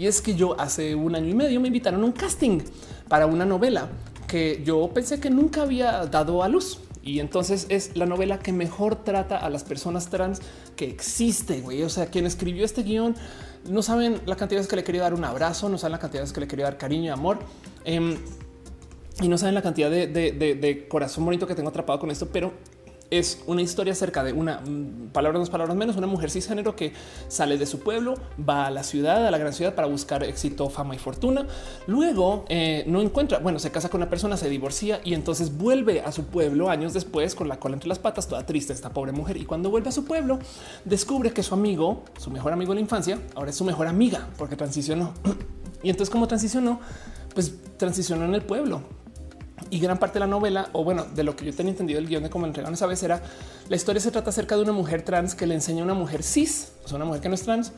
Y es que yo hace un año y medio me invitaron a un casting para una novela que yo pensé que nunca había dado a luz. Y entonces es la novela que mejor trata a las personas trans que existe. Güey. O sea, quien escribió este guion no saben la cantidad de veces que le quería dar un abrazo, no saben la cantidad de veces que le quería dar cariño y amor. Em, y no saben la cantidad de, de, corazón bonito que tengo atrapado con esto, pero es una historia acerca de una mm, palabra más, palabras menos, una mujer cisgénero que sale de su pueblo, va a la ciudad, a la gran ciudad para buscar éxito, fama y fortuna. Luego eh, no encuentra, bueno, se casa con una persona, se divorcia y entonces vuelve a su pueblo años después con la cola entre las patas, toda triste esta pobre mujer. Y cuando vuelve a su pueblo, descubre que su amigo, su mejor amigo de la infancia, ahora es su mejor amiga porque transicionó. y entonces como transicionó, pues transicionó en el pueblo y gran parte de la novela, o bueno, de lo que yo tenía entendido el guion de cómo entregaron esa vez era la historia se trata acerca de una mujer trans que le enseña a una mujer cis, o sea, una mujer que no es trans,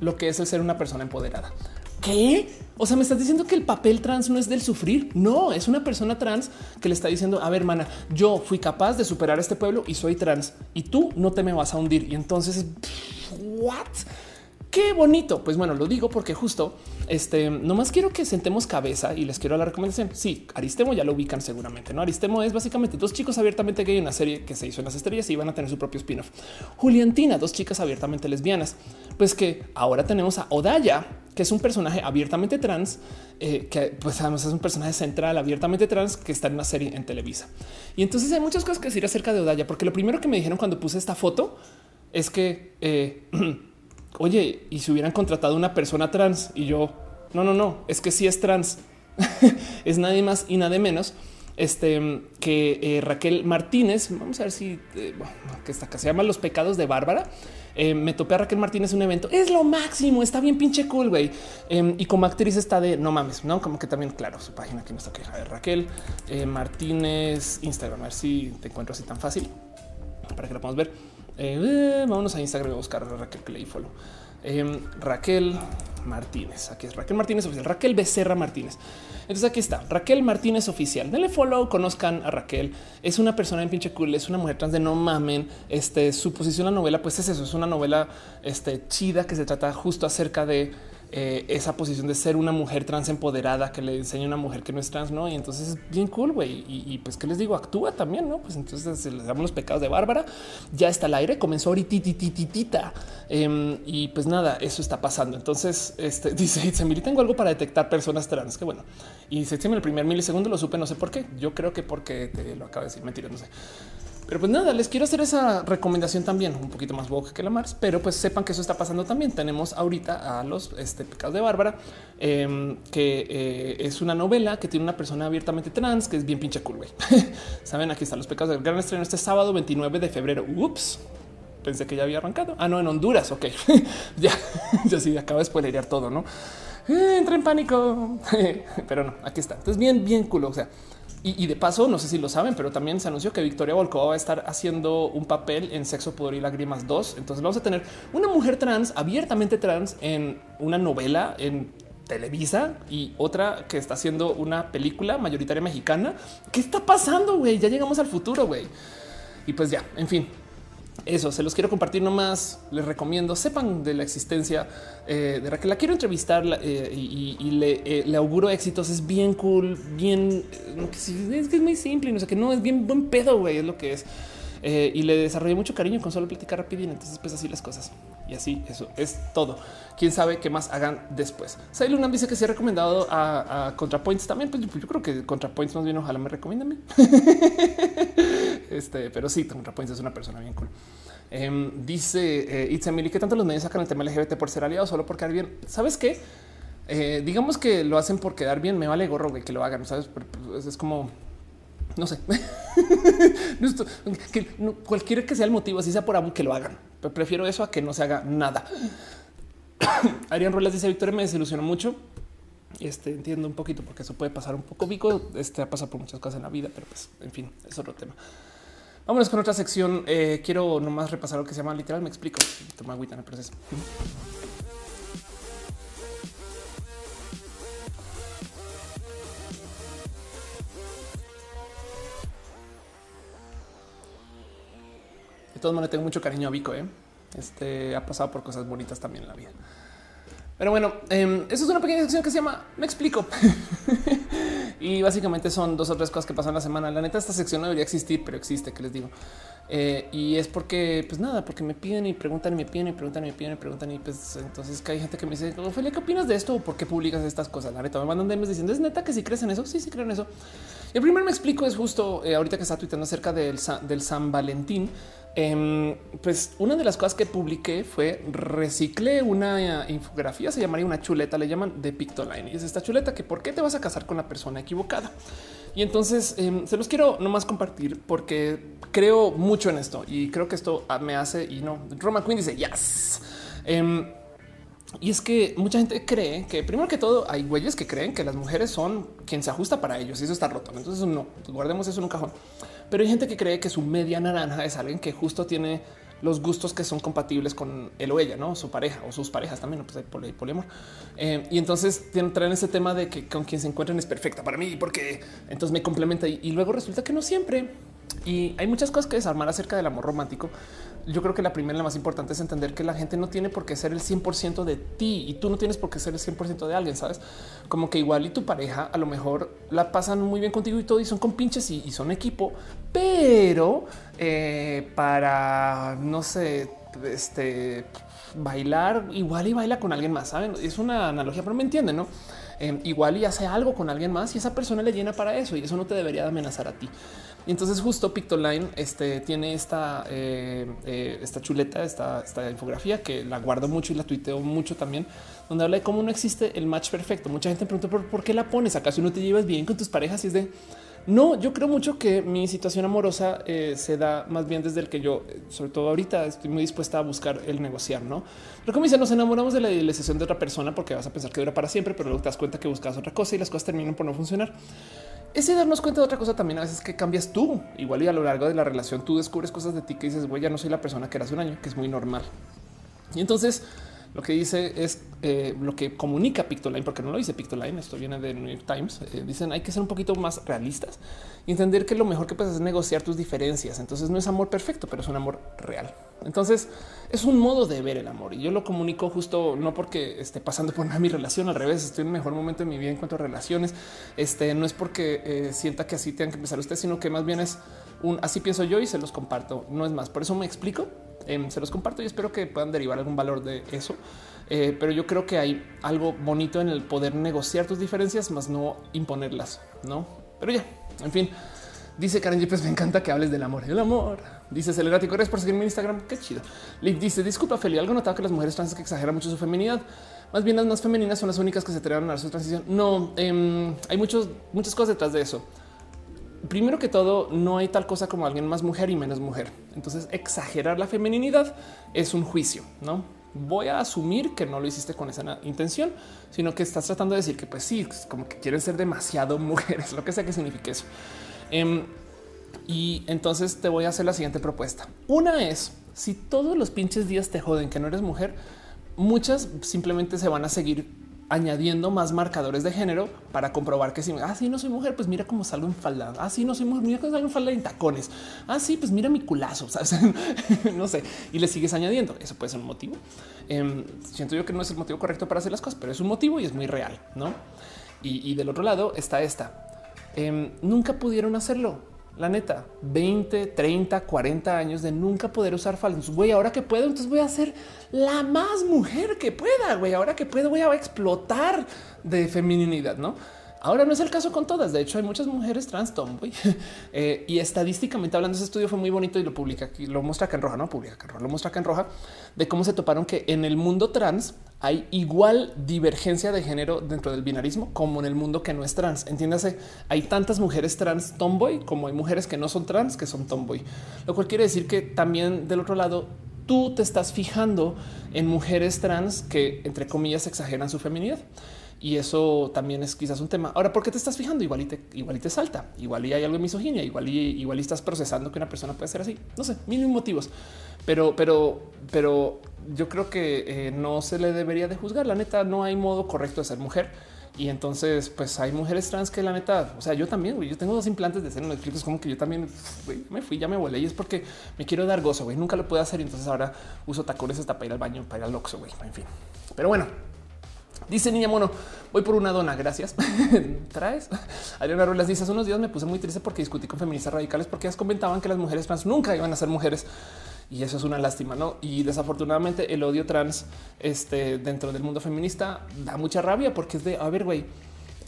lo que es el ser una persona empoderada. ¿Qué? O sea, me estás diciendo que el papel trans no es del sufrir. No, es una persona trans que le está diciendo, a ver, hermana, yo fui capaz de superar este pueblo y soy trans y tú no te me vas a hundir. Y entonces, what? Qué bonito. Pues bueno, lo digo porque justo este nomás quiero que sentemos cabeza y les quiero la recomendación. Sí, Aristemo ya lo ubican seguramente. No Aristemo es básicamente dos chicos abiertamente gay en una serie que se hizo en las estrellas y van a tener su propio spin-off. Juliantina, dos chicas abiertamente lesbianas. Pues que ahora tenemos a Odaya, que es un personaje abiertamente trans, eh, que pues además es un personaje central abiertamente trans que está en una serie en Televisa. Y entonces hay muchas cosas que decir acerca de Odaya, porque lo primero que me dijeron cuando puse esta foto es que eh, oye, y si hubieran contratado una persona trans y yo, no, no, no, es que sí es trans, es nadie más y nada menos este que eh, Raquel Martínez. Vamos a ver si eh, que esta se llama Los pecados de Bárbara. Eh, me topé a Raquel Martínez un evento. Es lo máximo. Está bien pinche cool, güey. Em, y como actriz está de no mames, no como que también, claro, su página aquí no está queja de Raquel Martínez, Instagram. A ver si te encuentro así tan fácil para que la podamos ver. Eh, vámonos a Instagram a buscar a Raquel Play follow. Em, Raquel Martínez. Aquí es Raquel Martínez oficial. Raquel Becerra Martínez. Entonces aquí está Raquel Martínez oficial. Denle follow, conozcan a Raquel. Es una persona en pinche cool, es una mujer trans de no mamen. Este su posición en la novela, pues es eso, es una novela este, chida que se trata justo acerca de eh, esa posición de ser una mujer trans empoderada que le enseña a una mujer que no es trans, no? Y entonces es bien cool, güey. Y, pues, ¿qué les digo? Actúa también, no? Pues entonces les damos los pecados de Bárbara. Ya está al aire, comenzó ahorita. Eh, y pues nada, eso está pasando. Entonces, este dice: Semiri, tengo algo para detectar personas trans. Que bueno, y se tiene el primer milisegundo, lo supe, no sé por qué. Yo creo que porque te lo acabo de decir, mentira, no sé. Pero pues nada, les quiero hacer esa recomendación también, un poquito más woke que la Mars, pero pues sepan que eso está pasando también. Tenemos ahorita a los este, pecados de Bárbara, em, que eh, es una novela que tiene una persona abiertamente trans, que es bien pinche cool, güey. Saben, aquí están los pecados del gran estreno este sábado 29 de febrero. Ups, pensé que ya había arrancado. Ah, no, en Honduras. Ok, ya, ya sí, acaba de spoilerear todo, no? Eh, entra en pánico, pero no, aquí está. Entonces, bien, bien cool. O sea, y, de paso, no sé si lo saben, pero también se anunció que Victoria Volkova va a estar haciendo un papel en Sexo, Poder y Lágrimas 2. Entonces vamos a tener una mujer trans, abiertamente trans, en una novela en Televisa y otra que está haciendo una película mayoritaria mexicana. ¿Qué está pasando, güey? Ya llegamos al futuro, güey. Y pues ya, en fin, eso se los quiero compartir nomás. Les recomiendo sepan de la existencia eh, de Raquel. La quiero entrevistar eh, y, eh, le, auguro éxitos. Es bien cool, bien es que es muy simple. No sé que no es bien buen pedo, güey. Es lo que es. Y le desarrollé mucho cariño con solo platicar rápido. Entonces, pues así las cosas. Y así eso es todo. Quién sabe qué más hagan después. Sailunam dice que se ha recomendado a, ContraPoints también. Pues yo, creo que ContraPoints más bien ojalá me recomienden. este, pero sí, ContraPoints es una persona bien cool. Em, dice eh, Emily que tanto los medios sacan el tema LGBT por ser aliados solo por quedar bien. ¿Sabes qué? Eh, digamos que lo hacen por quedar bien. Me vale gorro que lo hagan. Sabes? Pues, es como no sé, que cualquiera que sea el motivo, así sea por algo que lo hagan. Pero prefiero eso a que no se haga nada. Adrián Ruelas dice Victoria me desilusionó mucho. Este entiendo un poquito porque eso puede pasar un poco. Vico este ha pasado por muchas cosas en la vida, pero pues en fin, es otro tema. Vámonos con otra sección. Eh, quiero nomás repasar lo que se llama literal. Me explico. Toma agüita en el proceso. De todos modos, tengo mucho cariño a Vico. ¿eh? Este ha pasado por cosas bonitas también en la vida. Pero bueno, eh, eso es una pequeña sección que se llama Me explico. y básicamente son dos o tres cosas que pasan la semana. La neta, esta sección no debería existir, pero existe, que les digo. Eh, y es porque, pues nada, porque me piden y preguntan y me piden y preguntan y me piden y preguntan. Y pues entonces que hay gente que me dice, Ophelia, ¿qué opinas de esto? ¿O por qué publicas estas cosas? La neta, me mandan DMs diciendo, ¿es neta que si crees en eso? Sí, sí creo en eso. Y el primer me explico es justo eh, ahorita que está tuitando acerca del, del San Valentín. Em, pues una de las cosas que publiqué fue reciclé una infografía, se llamaría una chuleta, le llaman de Pictoline. Y es esta chuleta que por qué te vas a casar con la persona equivocada. Y entonces em, se los quiero nomás compartir porque creo mucho en esto y creo que esto me hace y no. Roma Queen dice yes. Em, y es que mucha gente cree que primero que todo hay güeyes que creen que las mujeres son quien se ajusta para ellos y eso está roto. Entonces no, guardemos eso en un cajón. Pero hay gente que cree que su media naranja es alguien que justo tiene los gustos que son compatibles con él o ella, no su pareja o sus parejas también. Pues hay poliamor. Eh, y entonces traen ese tema de que con quien se encuentran es perfecta para mí porque entonces me complementa y luego resulta que no siempre. Y hay muchas cosas que desarmar acerca del amor romántico. Yo creo que la primera y la más importante es entender que la gente no tiene por qué ser el 100% de ti y tú no tienes por qué ser el 100% de alguien, ¿sabes? Como que igual y tu pareja a lo mejor la pasan muy bien contigo y todo y son compinches y, y son equipo, pero eh, para, no sé, este, bailar igual y baila con alguien más, ¿saben? Es una analogía, pero me entienden, ¿no? Em, igual y hace algo con alguien más y esa persona le llena para eso y eso no te debería amenazar a ti. Y entonces justo Pictoline este, tiene esta, eh, eh, esta chuleta, esta, esta infografía que la guardo mucho y la tuiteo mucho también, donde habla de cómo no existe el match perfecto. Mucha gente pregunta por, por qué la pones, acaso no te llevas bien con tus parejas y es de no, yo creo mucho que mi situación amorosa eh, se da más bien desde el que yo, sobre todo ahorita, estoy muy dispuesta a buscar el negociar, no? Pero como dice, nos enamoramos de la idealización de otra persona porque vas a pensar que dura para siempre, pero luego te das cuenta que buscas otra cosa y las cosas terminan por no funcionar. Ese darnos cuenta de otra cosa también a veces que cambias tú. Igual y a lo largo de la relación tú descubres cosas de ti que dices, güey, ya no soy la persona que eras un año, que es muy normal. Y entonces Lo que dice es eh, lo que comunica Pictoline, porque no lo dice Pictoline, esto viene de New York Times. Eh, dicen hay que ser un poquito más realistas y entender que lo mejor que puedes es negociar tus diferencias. Entonces no es amor perfecto, pero es un amor real. Entonces es un modo de ver el amor y yo lo comunico justo no porque esté pasando por mi relación. Al revés, estoy en el mejor momento de mi vida en cuanto a relaciones. Este no es porque eh, sienta que así tengan que empezar ustedes, sino que más bien es un así pienso yo y se los comparto. No es más. Por eso me explico Em, se los comparto y espero que puedan derivar algún valor de eso. Eh, pero yo creo que hay algo bonito en el poder negociar tus diferencias, más no imponerlas, no? Pero ya, en fin. Dice Karen Yepes, me encanta que hables del amor. El amor. Dice Celerático, gracias por seguirme en Instagram. Qué chido. Liv dice, disculpa, Feli, algo notado que las mujeres trans que exageran mucho su feminidad. Más bien las más femeninas son las únicas que se atreven a dar su transición. No, em, hay muchos, muchas cosas detrás de eso primero que todo, no hay tal cosa como alguien más mujer y menos mujer. Entonces, exagerar la femeninidad es un juicio, no? Voy a asumir que no lo hiciste con esa intención, sino que estás tratando de decir que, pues sí, como que quieres ser demasiado mujeres, lo que sea que signifique eso. Em, y entonces te voy a hacer la siguiente propuesta. Una es si todos los pinches días te joden que no eres mujer, muchas simplemente se van a seguir añadiendo más marcadores de género para comprobar que si así ah, no soy mujer, pues mira cómo salgo en falda. Así ah, no soy mujer, mira cómo salgo en falda en tacones. Así ah, pues mira mi culazo. no sé. Y le sigues añadiendo. Eso puede ser un motivo. Em, siento yo que no es el motivo correcto para hacer las cosas, pero es un motivo y es muy real, no? Y, del otro lado está esta. Em, nunca pudieron hacerlo la neta, 20, 30, 40 años de nunca poder usar faldas. Güey, ahora que puedo, entonces voy a ser la más mujer que pueda. Güey, ahora que puedo, voy a explotar de feminidad, no? Ahora no es el caso con todas. De hecho, hay muchas mujeres trans tomboy eh, y estadísticamente hablando, ese estudio fue muy bonito y lo publica aquí, lo muestra acá en roja, no publica acá en roja, lo muestra acá en roja de cómo se toparon que en el mundo trans hay igual divergencia de género dentro del binarismo como en el mundo que no es trans. Entiéndase, hay tantas mujeres trans tomboy como hay mujeres que no son trans que son tomboy, lo cual quiere decir que también del otro lado tú te estás fijando en mujeres trans que entre comillas exageran su feminidad y eso también es quizás un tema. Ahora, ¿por qué te estás fijando? Igual y te, igual y te salta, igual y hay algo de misoginia, igual y igual y estás procesando que una persona puede ser así. No sé, mil motivos, pero, pero, pero yo creo que eh, no se le debería de juzgar. La neta, no hay modo correcto de ser mujer. Y entonces, pues hay mujeres trans que la neta, o sea, yo también, yo tengo dos implantes de seno, es como que yo también me fui, ya me volé y es porque me quiero dar gozo, güey, nunca lo puedo hacer. Y entonces ahora uso tacones hasta para ir al baño, para ir al oxo, güey, en fin. Pero bueno, Dice niña mono, voy por una dona, gracias. Traes. Adriana Ruelas dice hace unos días me puse muy triste porque discutí con feministas radicales porque ellas comentaban que las mujeres trans nunca iban a ser mujeres y eso es una lástima, no? Y desafortunadamente el odio trans este, dentro del mundo feminista da mucha rabia porque es de a ver, güey,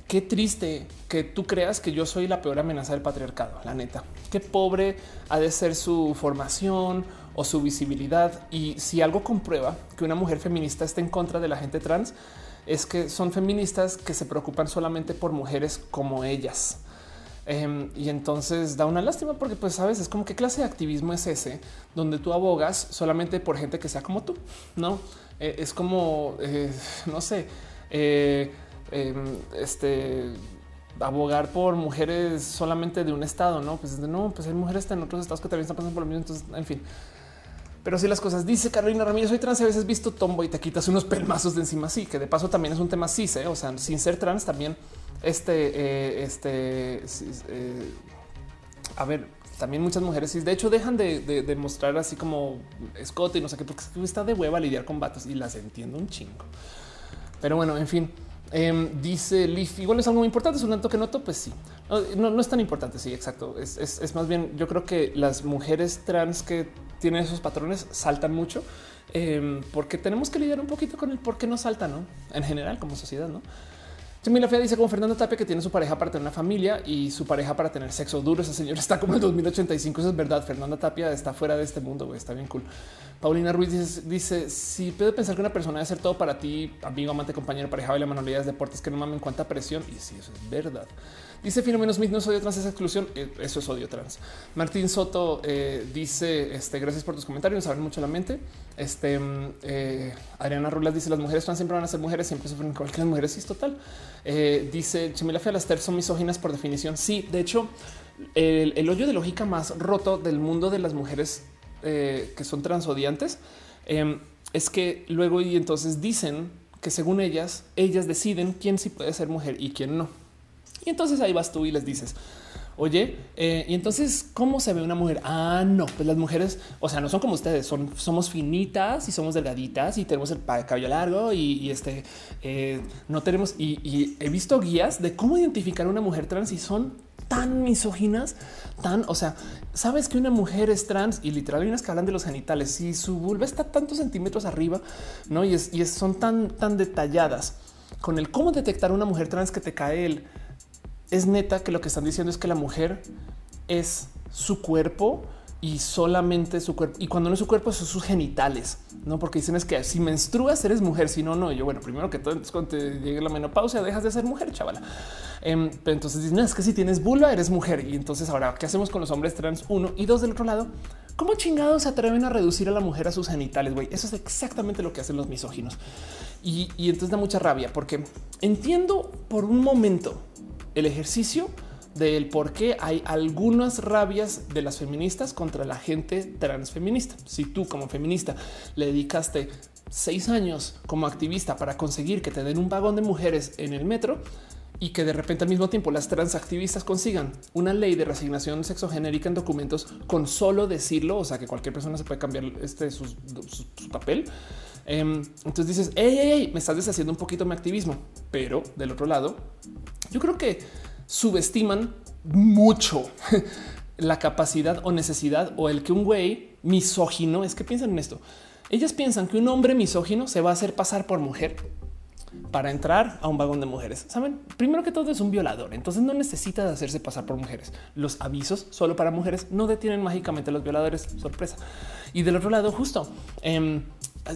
qué triste que tú creas que yo soy la peor amenaza del patriarcado. La neta, qué pobre ha de ser su formación o su visibilidad. Y si algo comprueba que una mujer feminista está en contra de la gente trans, es que son feministas que se preocupan solamente por mujeres como ellas. Em, y entonces da una lástima porque pues sabes, es como qué clase de activismo es ese donde tú abogas solamente por gente que sea como tú, ¿no? Eh, es como, eh, no sé, eh, em, este abogar por mujeres solamente de un estado, no? Pues no, pues hay mujeres en otros estados que también están pasando por lo mismo. Entonces, en fin, pero si las cosas dice Carolina Ramírez, soy trans. A veces visto tombo y te quitas unos pelmazos de encima. Sí, que de paso también es un tema cis. ¿eh? O sea, sin ser trans también este, eh, este, eh, a ver, también muchas mujeres cis. De hecho, dejan de, mostrar así como escote y no sé qué, porque está de hueva lidiar con vatos y las entiendo un chingo. Pero bueno, en fin. Em, dice Leaf, igual es algo muy importante, es un dato que noto, pues sí, no, no es tan importante, sí, exacto. Es, es, más bien, yo creo que las mujeres trans que tienen esos patrones saltan mucho em, porque tenemos que lidiar un poquito con el por qué no saltan ¿no? en general como sociedad. No la Fea dice como Fernando Tapia que tiene su pareja para tener una familia y su pareja para tener sexo duro. Esa señora está como en 2085. Eso es verdad. Fernanda Tapia está fuera de este mundo. Está bien cool. Paulina Ruiz dice, si puedo pensar que una persona debe ser todo para ti, amigo, amante, compañero, pareja, y la manualidad de deportes que no mamen cuánta presión. Y si eso es verdad. Dice Fenómenos Smith, no es odio trans, esa exclusión. Eh, eso es odio trans. Martín Soto eh, dice: este, Gracias por tus comentarios, nos abren mucho la mente. Este mm, eh, Adriana Rulas dice: Las mujeres trans siempre van a ser mujeres, siempre sufren igual que las mujeres. Sí, es total. dice Chimila las ter son misóginas por definición. Sí, de hecho, el, el, hoyo de lógica más roto del mundo de las mujeres que son transodiantes em, es que luego y entonces dicen que según ellas, ellas deciden quién sí puede ser mujer y quién no. Y entonces ahí vas tú y les dices, Oye, eh, y entonces, ¿cómo se ve una mujer? Ah, no, pues las mujeres, o sea, no son como ustedes, son, somos finitas y somos delgaditas y tenemos el cabello largo y, este eh, no tenemos. Y, he visto guías de cómo identificar a una mujer trans y son tan misóginas, tan, o sea, sabes que una mujer es trans y literal hay unas que hablan de los genitales. Si su vulva está tantos centímetros arriba, no? Y, es, y son tan, tan detalladas con el cómo detectar una mujer trans que te cae el es neta que lo que están diciendo es que la mujer es su cuerpo y solamente su cuerpo. Y cuando no es su cuerpo, son sus genitales, no? Porque dicen es que si menstruas eres mujer, si no, no. yo, bueno, primero que todo, cuando te llegue la menopausia, dejas de ser mujer, chavala. Em, pero entonces dicen es que si tienes vulva, eres mujer. Y entonces ahora, ¿qué hacemos con los hombres trans? Uno y dos del otro lado. ¿Cómo chingados se atreven a reducir a la mujer a sus genitales? Güey, eso es exactamente lo que hacen los misóginos. Y, y entonces da mucha rabia porque entiendo por un momento el ejercicio del por qué hay algunas rabias de las feministas contra la gente transfeminista. Si tú como feminista le dedicaste seis años como activista para conseguir que te den un vagón de mujeres en el metro y que de repente al mismo tiempo las transactivistas consigan una ley de resignación sexogenérica en documentos con solo decirlo, o sea que cualquier persona se puede cambiar este su, papel. Em, entonces dices, hey, me estás deshaciendo un poquito mi activismo, pero del otro lado, yo creo que subestiman mucho la capacidad o necesidad o el que un güey misógino es que piensan en esto. Ellas piensan que un hombre misógino se va a hacer pasar por mujer para entrar a un vagón de mujeres. Saben, primero que todo es un violador, entonces no necesita de hacerse pasar por mujeres. Los avisos solo para mujeres no detienen mágicamente a los violadores. Sorpresa. Y del otro lado, justo em,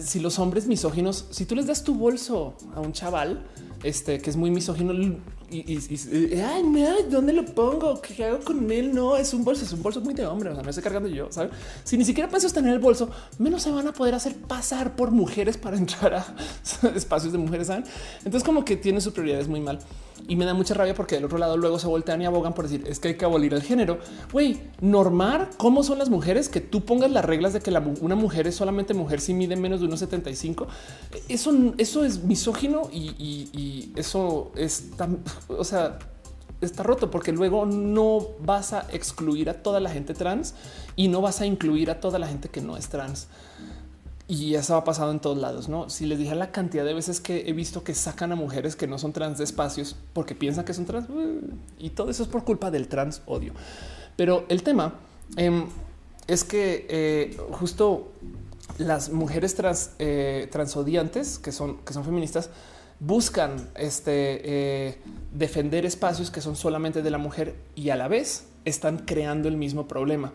si los hombres misóginos, si tú les das tu bolso a un chaval, este que es muy misógino y, y, ay, ¿dónde lo pongo? ¿Qué hago con él? No, es un bolso, es un bolso muy de hombre. O sea, me estoy cargando yo. ¿sabes? Si ni siquiera piensas tener el bolso, menos se van a poder hacer pasar por mujeres para entrar a espacios de mujeres. ¿saben? Entonces, como que tiene sus prioridades muy mal y me da mucha rabia porque del otro lado luego se voltean y abogan por decir es que hay que abolir el género. Güey, normar cómo son las mujeres, que tú pongas las reglas de que una mujer es solamente mujer si mide menos de 1,75. Eso, eso es misógino y, eso es o sea, está roto porque luego no vas a excluir a toda la gente trans y no vas a incluir a toda la gente que no es trans. Y eso ha pasado en todos lados. No, si les dije la cantidad de veces que he visto que sacan a mujeres que no son trans de espacios porque piensan que son trans uh, y todo eso es por culpa del trans odio. Pero el tema em, es que eh, justo las mujeres trans eh, transodiantes que son que son feministas buscan este eh, defender espacios que son solamente de la mujer y a la vez están creando el mismo problema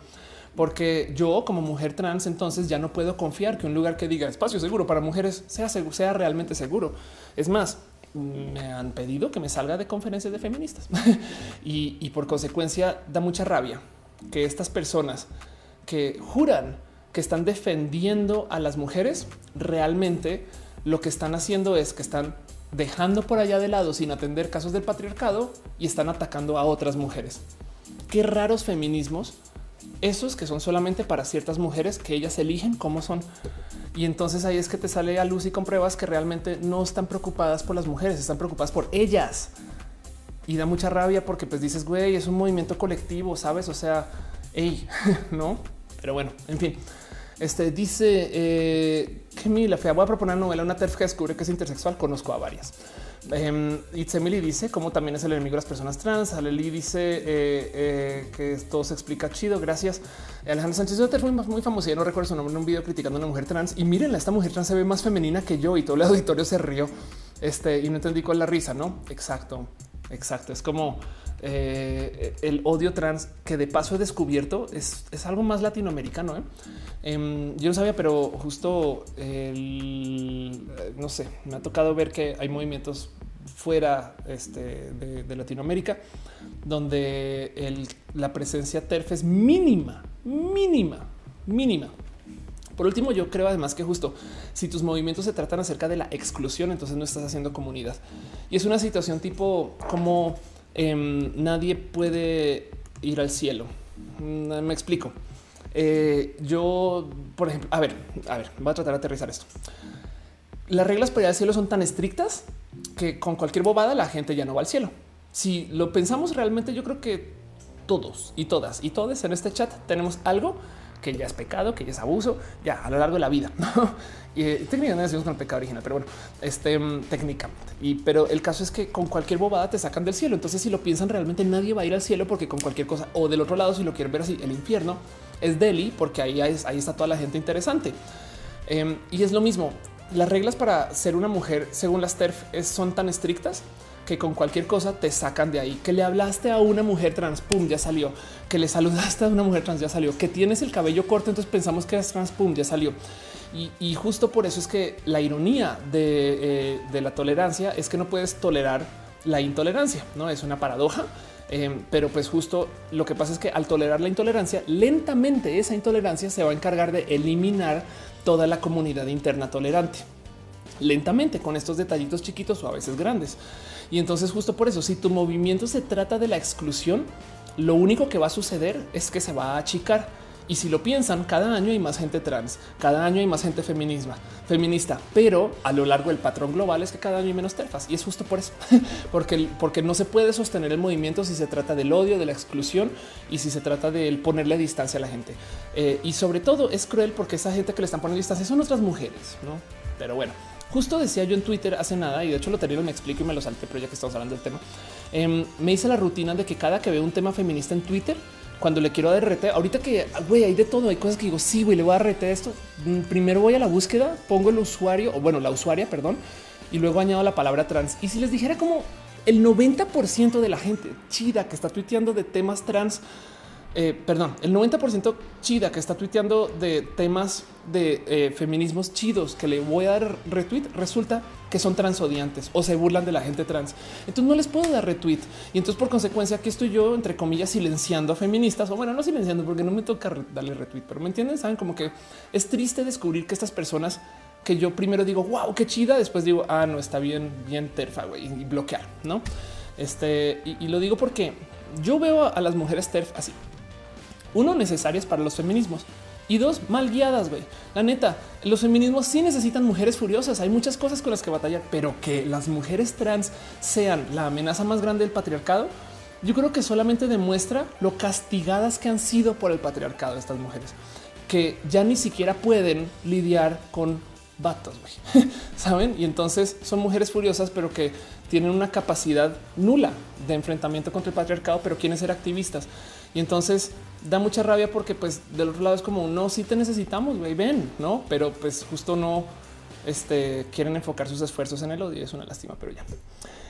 porque yo como mujer trans entonces ya no puedo confiar que un lugar que diga espacio seguro para mujeres sea, sea realmente seguro. Es más, me han pedido que me salga de conferencias de feministas y, por consecuencia da mucha rabia que estas personas que juran que están defendiendo a las mujeres realmente lo que están haciendo es que están dejando por allá de lado sin atender casos del patriarcado y están atacando a otras mujeres. Qué raros feminismos esos que son solamente para ciertas mujeres que ellas eligen cómo son. Y entonces ahí es que te sale a luz y compruebas que realmente no están preocupadas por las mujeres, están preocupadas por ellas. Y da mucha rabia porque pues dices, güey, es un movimiento colectivo, ¿sabes? O sea, hey, ¿no? Pero bueno, en fin. Este dice eh, que mi la fea voy a proponer novela, una TERF que descubre que es intersexual. Conozco a varias. Um, Emily dice cómo también es el enemigo de las personas trans. Aleli dice eh, eh, que todo se explica chido. Gracias. Alejandro Sánchez de fue muy famoso. Ya no recuerdo su nombre en un video criticando a una mujer trans. Y mírenla, esta mujer trans se ve más femenina que yo y todo el auditorio se rió. Este y no entendí cuál la risa, no? Exacto, exacto. Es como eh, el odio trans que de paso he descubierto es, algo más latinoamericano. ¿eh? Em, yo no sabía, pero justo no sé, me ha tocado ver que hay movimientos fuera este, de, Latinoamérica donde la presencia TERF es mínima, mínima, mínima. Por último, yo creo además que justo si tus movimientos se tratan acerca de la exclusión, entonces no estás haciendo comunidad. Y es una situación tipo como Em, nadie puede ir al cielo. Mm, me explico. Eh, yo, por ejemplo, a ver, a ver, voy a tratar de aterrizar esto. Las reglas para ir al cielo son tan estrictas que con cualquier bobada la gente ya no va al cielo. Si lo pensamos realmente, yo creo que todos y todas y todos en este chat tenemos algo que ya es pecado, que ya es abuso, ya a lo largo de la vida. y eh, técnicamente decimos con el pecado original, pero bueno, este mm, técnicamente. Y pero el caso es que con cualquier bobada te sacan del cielo. Entonces, si lo piensan realmente, nadie va a ir al cielo porque con cualquier cosa o del otro lado, si lo quieren ver así, el infierno es Delhi, porque ahí, ahí está toda la gente interesante. Em, y es lo mismo. Las reglas para ser una mujer, según las TERF, son tan estrictas que con cualquier cosa te sacan de ahí, que le hablaste a una mujer trans, pum, ya salió, que le saludaste a una mujer trans, ya salió, que tienes el cabello corto, entonces pensamos que eres trans, pum, ya salió. Y, justo por eso es que la ironía de, eh, la tolerancia es que no puedes tolerar la intolerancia, no es una paradoja. Eh, pero pues justo lo que pasa es que al tolerar la intolerancia, lentamente esa intolerancia se va a encargar de eliminar toda la comunidad interna tolerante lentamente con estos detallitos chiquitos o a veces grandes. Y entonces justo por eso, si tu movimiento se trata de la exclusión, lo único que va a suceder es que se va a achicar. Y si lo piensan, cada año hay más gente trans, cada año hay más gente feminismo, feminista, pero a lo largo del patrón global es que cada año hay menos terfas. Y es justo por eso, porque, porque no se puede sostener el movimiento si se trata del odio, de la exclusión y si se trata de ponerle distancia a la gente. Eh, y sobre todo es cruel porque esa gente que le están poniendo distancia son otras mujeres, ¿no? Pero bueno. Justo decía yo en Twitter hace nada y de hecho lo tenía, me explico y me lo salté, pero ya que estamos hablando del tema, em, me hice la rutina de que cada que veo un tema feminista en Twitter, cuando le quiero dar RT, ahorita que güey, hay de todo, hay cosas que digo, sí, güey, le voy a RT esto. Mm, primero voy a la búsqueda, pongo el usuario o bueno, la usuaria, perdón, y luego añado la palabra trans. Y si les dijera como el 90% de la gente chida que está tuiteando de temas trans eh, perdón, el 90% chida que está tuiteando de temas de eh, feminismos chidos que le voy a dar retweet, resulta que son transodiantes o se burlan de la gente trans. Entonces no les puedo dar retweet. Y entonces por consecuencia aquí estoy yo, entre comillas, silenciando a feministas o bueno, no silenciando porque no me toca darle retweet, pero me entienden, saben como que es triste descubrir que estas personas que yo primero digo, wow, qué chida, después digo, ah, no está bien, bien terfa, y bloquear, ¿no? Este, y lo digo porque yo veo a las mujeres terf así uno, necesarias para los feminismos y dos, mal guiadas. Güey, la neta, los feminismos sí necesitan mujeres furiosas. Hay muchas cosas con las que batallar, pero que las mujeres trans sean la amenaza más grande del patriarcado. Yo creo que solamente demuestra lo castigadas que han sido por el patriarcado estas mujeres, que ya ni siquiera pueden lidiar con vatos, saben? Y entonces son mujeres furiosas, pero que tienen una capacidad nula de enfrentamiento contra el patriarcado, pero quieren ser activistas. Y entonces da mucha rabia porque pues del otro lado es como no, si te necesitamos, güey, ven, no, pero pues justo no este, quieren enfocar sus esfuerzos en el odio. Es una lástima, pero ya.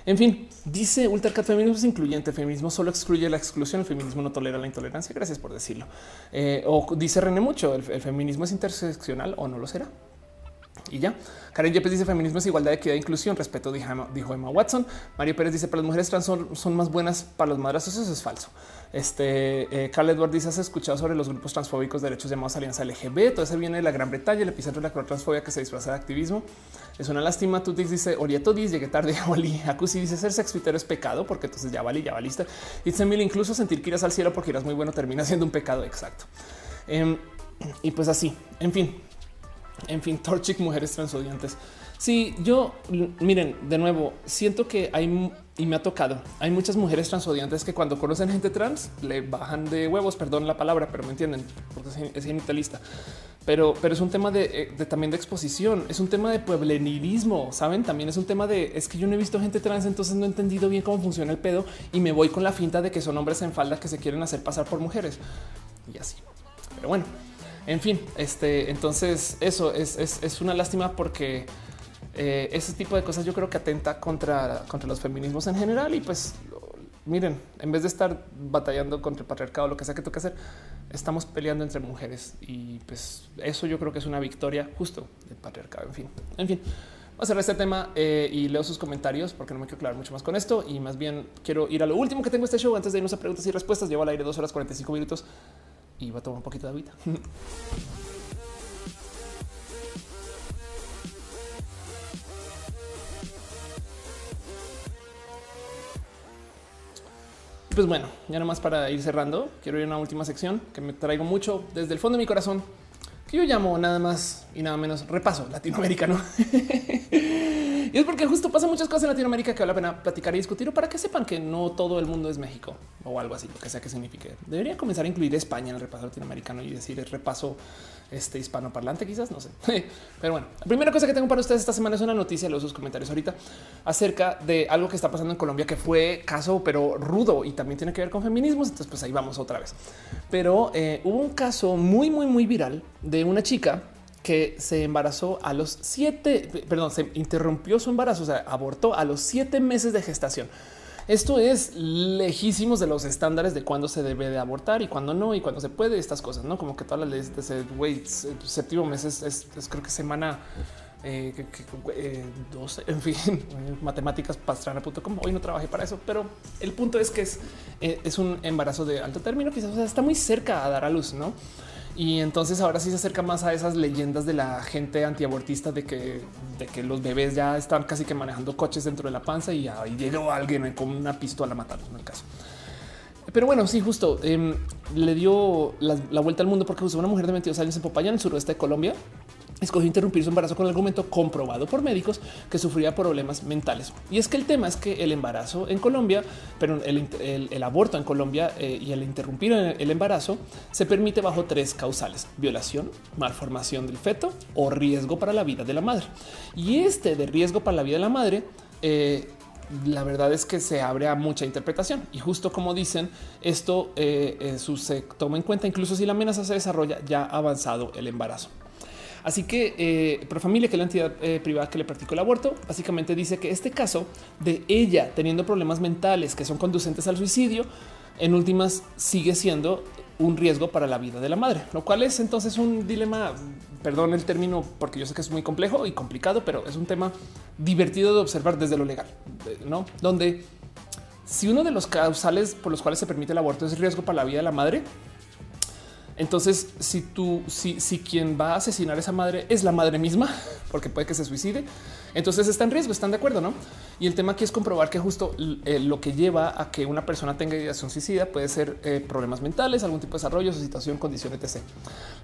En fin, dice Ultracat feminismo es incluyente. Feminismo solo excluye la exclusión. El feminismo no tolera la intolerancia. Gracias por decirlo. Eh, o dice René mucho. el feminismo es interseccional o no lo será. Y ya. Karen Yepes dice feminismo es igualdad, equidad e inclusión. Respeto, dijo Emma Watson. Mario Pérez dice para las mujeres trans son, más buenas para los madrazos. Eso es falso. Este eh, Carl Edward dice has escuchado sobre los grupos transfóbicos de derechos llamados Alianza LGB. Todo eso viene de la Gran Bretaña, el epicentro de la transfobia que se disfraza de activismo. Es una lástima. Tutix dice Orieto dice llegué tarde. Oli Acusi dice ser sex Twitter es pecado porque entonces ya vale, ya valiste. Mil incluso sentir que irás al cielo porque irás muy bueno termina siendo un pecado. Exacto. Em, y pues así, en fin, en fin, Torchic, mujeres transodiantes. Sí, yo miren, de nuevo, siento que hay y me ha tocado. Hay muchas mujeres transodiantes que cuando conocen gente trans le bajan de huevos, perdón la palabra, pero me entienden porque es genitalista. Pero, pero es un tema de, eh, también de exposición, es un tema de pueblenilismo, saben? También es un tema de es que yo no he visto gente trans, entonces no he entendido bien cómo funciona el pedo y me voy con la finta de que son hombres en falda que se quieren hacer pasar por mujeres y así. Pero bueno, en fin, este entonces eso es, una lástima porque eh, ese tipo de cosas yo creo que atenta contra, contra los feminismos en general y pues miren, en vez de estar batallando contra el patriarcado, lo que sea que toque hacer, estamos peleando entre mujeres y pues eso yo creo que es una victoria justo del patriarcado. En fin, en fin. Voy a cerrar este tema eh, y leo sus comentarios porque no me quiero aclarar mucho más con esto y más bien quiero ir a lo último que tengo este show antes de irnos a preguntas y respuestas. Llevo al aire dos horas 45 minutos y voy a tomar un poquito de agüita. Pues bueno, ya nomás para ir cerrando, quiero ir a una última sección que me traigo mucho desde el fondo de mi corazón, que yo llamo nada más y nada menos repaso latinoamericano. y es porque justo pasa muchas cosas en Latinoamérica que vale la pena platicar y discutir para que sepan que no todo el mundo es México o algo así, lo que sea que signifique. Debería comenzar a incluir España en el repaso latinoamericano y decir el repaso este hispanoparlante, quizás no sé. Pero bueno, la primera cosa que tengo para ustedes esta semana es una noticia, los sus comentarios ahorita acerca de algo que está pasando en Colombia que fue caso, pero rudo y también tiene que ver con feminismos. Entonces, pues ahí vamos otra vez. Pero eh, hubo un caso muy, muy, muy viral de una chica que se embarazó a los siete, perdón, se interrumpió su embarazo, o sea, abortó a los siete meses de gestación. Esto es lejísimos de los estándares de cuándo se debe de abortar y cuándo no y cuándo se puede estas cosas, no como que todas las leyes de ese güey séptimo mes es, creo que semana eh, eh, 12, en fin, matemáticas pastrana.com. Hoy no trabajé para eso, pero el punto es que es, eh, es un embarazo de alto término, quizás está muy cerca a dar a luz, no? Y entonces ahora sí se acerca más a esas leyendas de la gente antiabortista de que, de que los bebés ya están casi que manejando coches dentro de la panza y ahí llegó alguien con una pistola a matarlos en el caso. Pero bueno, sí, justo em, le dio la, vuelta al mundo porque usó una mujer de 22 años en Popayán, en el suroeste de Colombia, escogió interrumpir su embarazo con el argumento comprobado por médicos que sufría problemas mentales. Y es que el tema es que el embarazo en Colombia, pero el, aborto en Colombia eh, y el interrumpir el embarazo se permite bajo tres causales: violación, malformación del feto o riesgo para la vida de la madre. Y este de riesgo para la vida de la madre, eh, la verdad es que se abre a mucha interpretación y justo como dicen esto eh, se toma en cuenta incluso si la amenaza se desarrolla ya avanzado el embarazo. Así que eh, Profamilia, que es la entidad eh, privada que le practicó el aborto, básicamente dice que este caso de ella teniendo problemas mentales que son conducentes al suicidio, en últimas sigue siendo un riesgo para la vida de la madre, lo cual es entonces un dilema, perdón el término, porque yo sé que es muy complejo y complicado, pero es un tema divertido de observar desde lo legal, ¿no? Donde si uno de los causales por los cuales se permite el aborto es riesgo para la vida de la madre, entonces, si tú, si, si quien va a asesinar a esa madre es la madre misma, porque puede que se suicide, entonces está en riesgo, están de acuerdo, no? Y el tema aquí es comprobar que justo eh, lo que lleva a que una persona tenga ideación suicida puede ser eh, problemas mentales, algún tipo de desarrollo, su situación, condición, etc.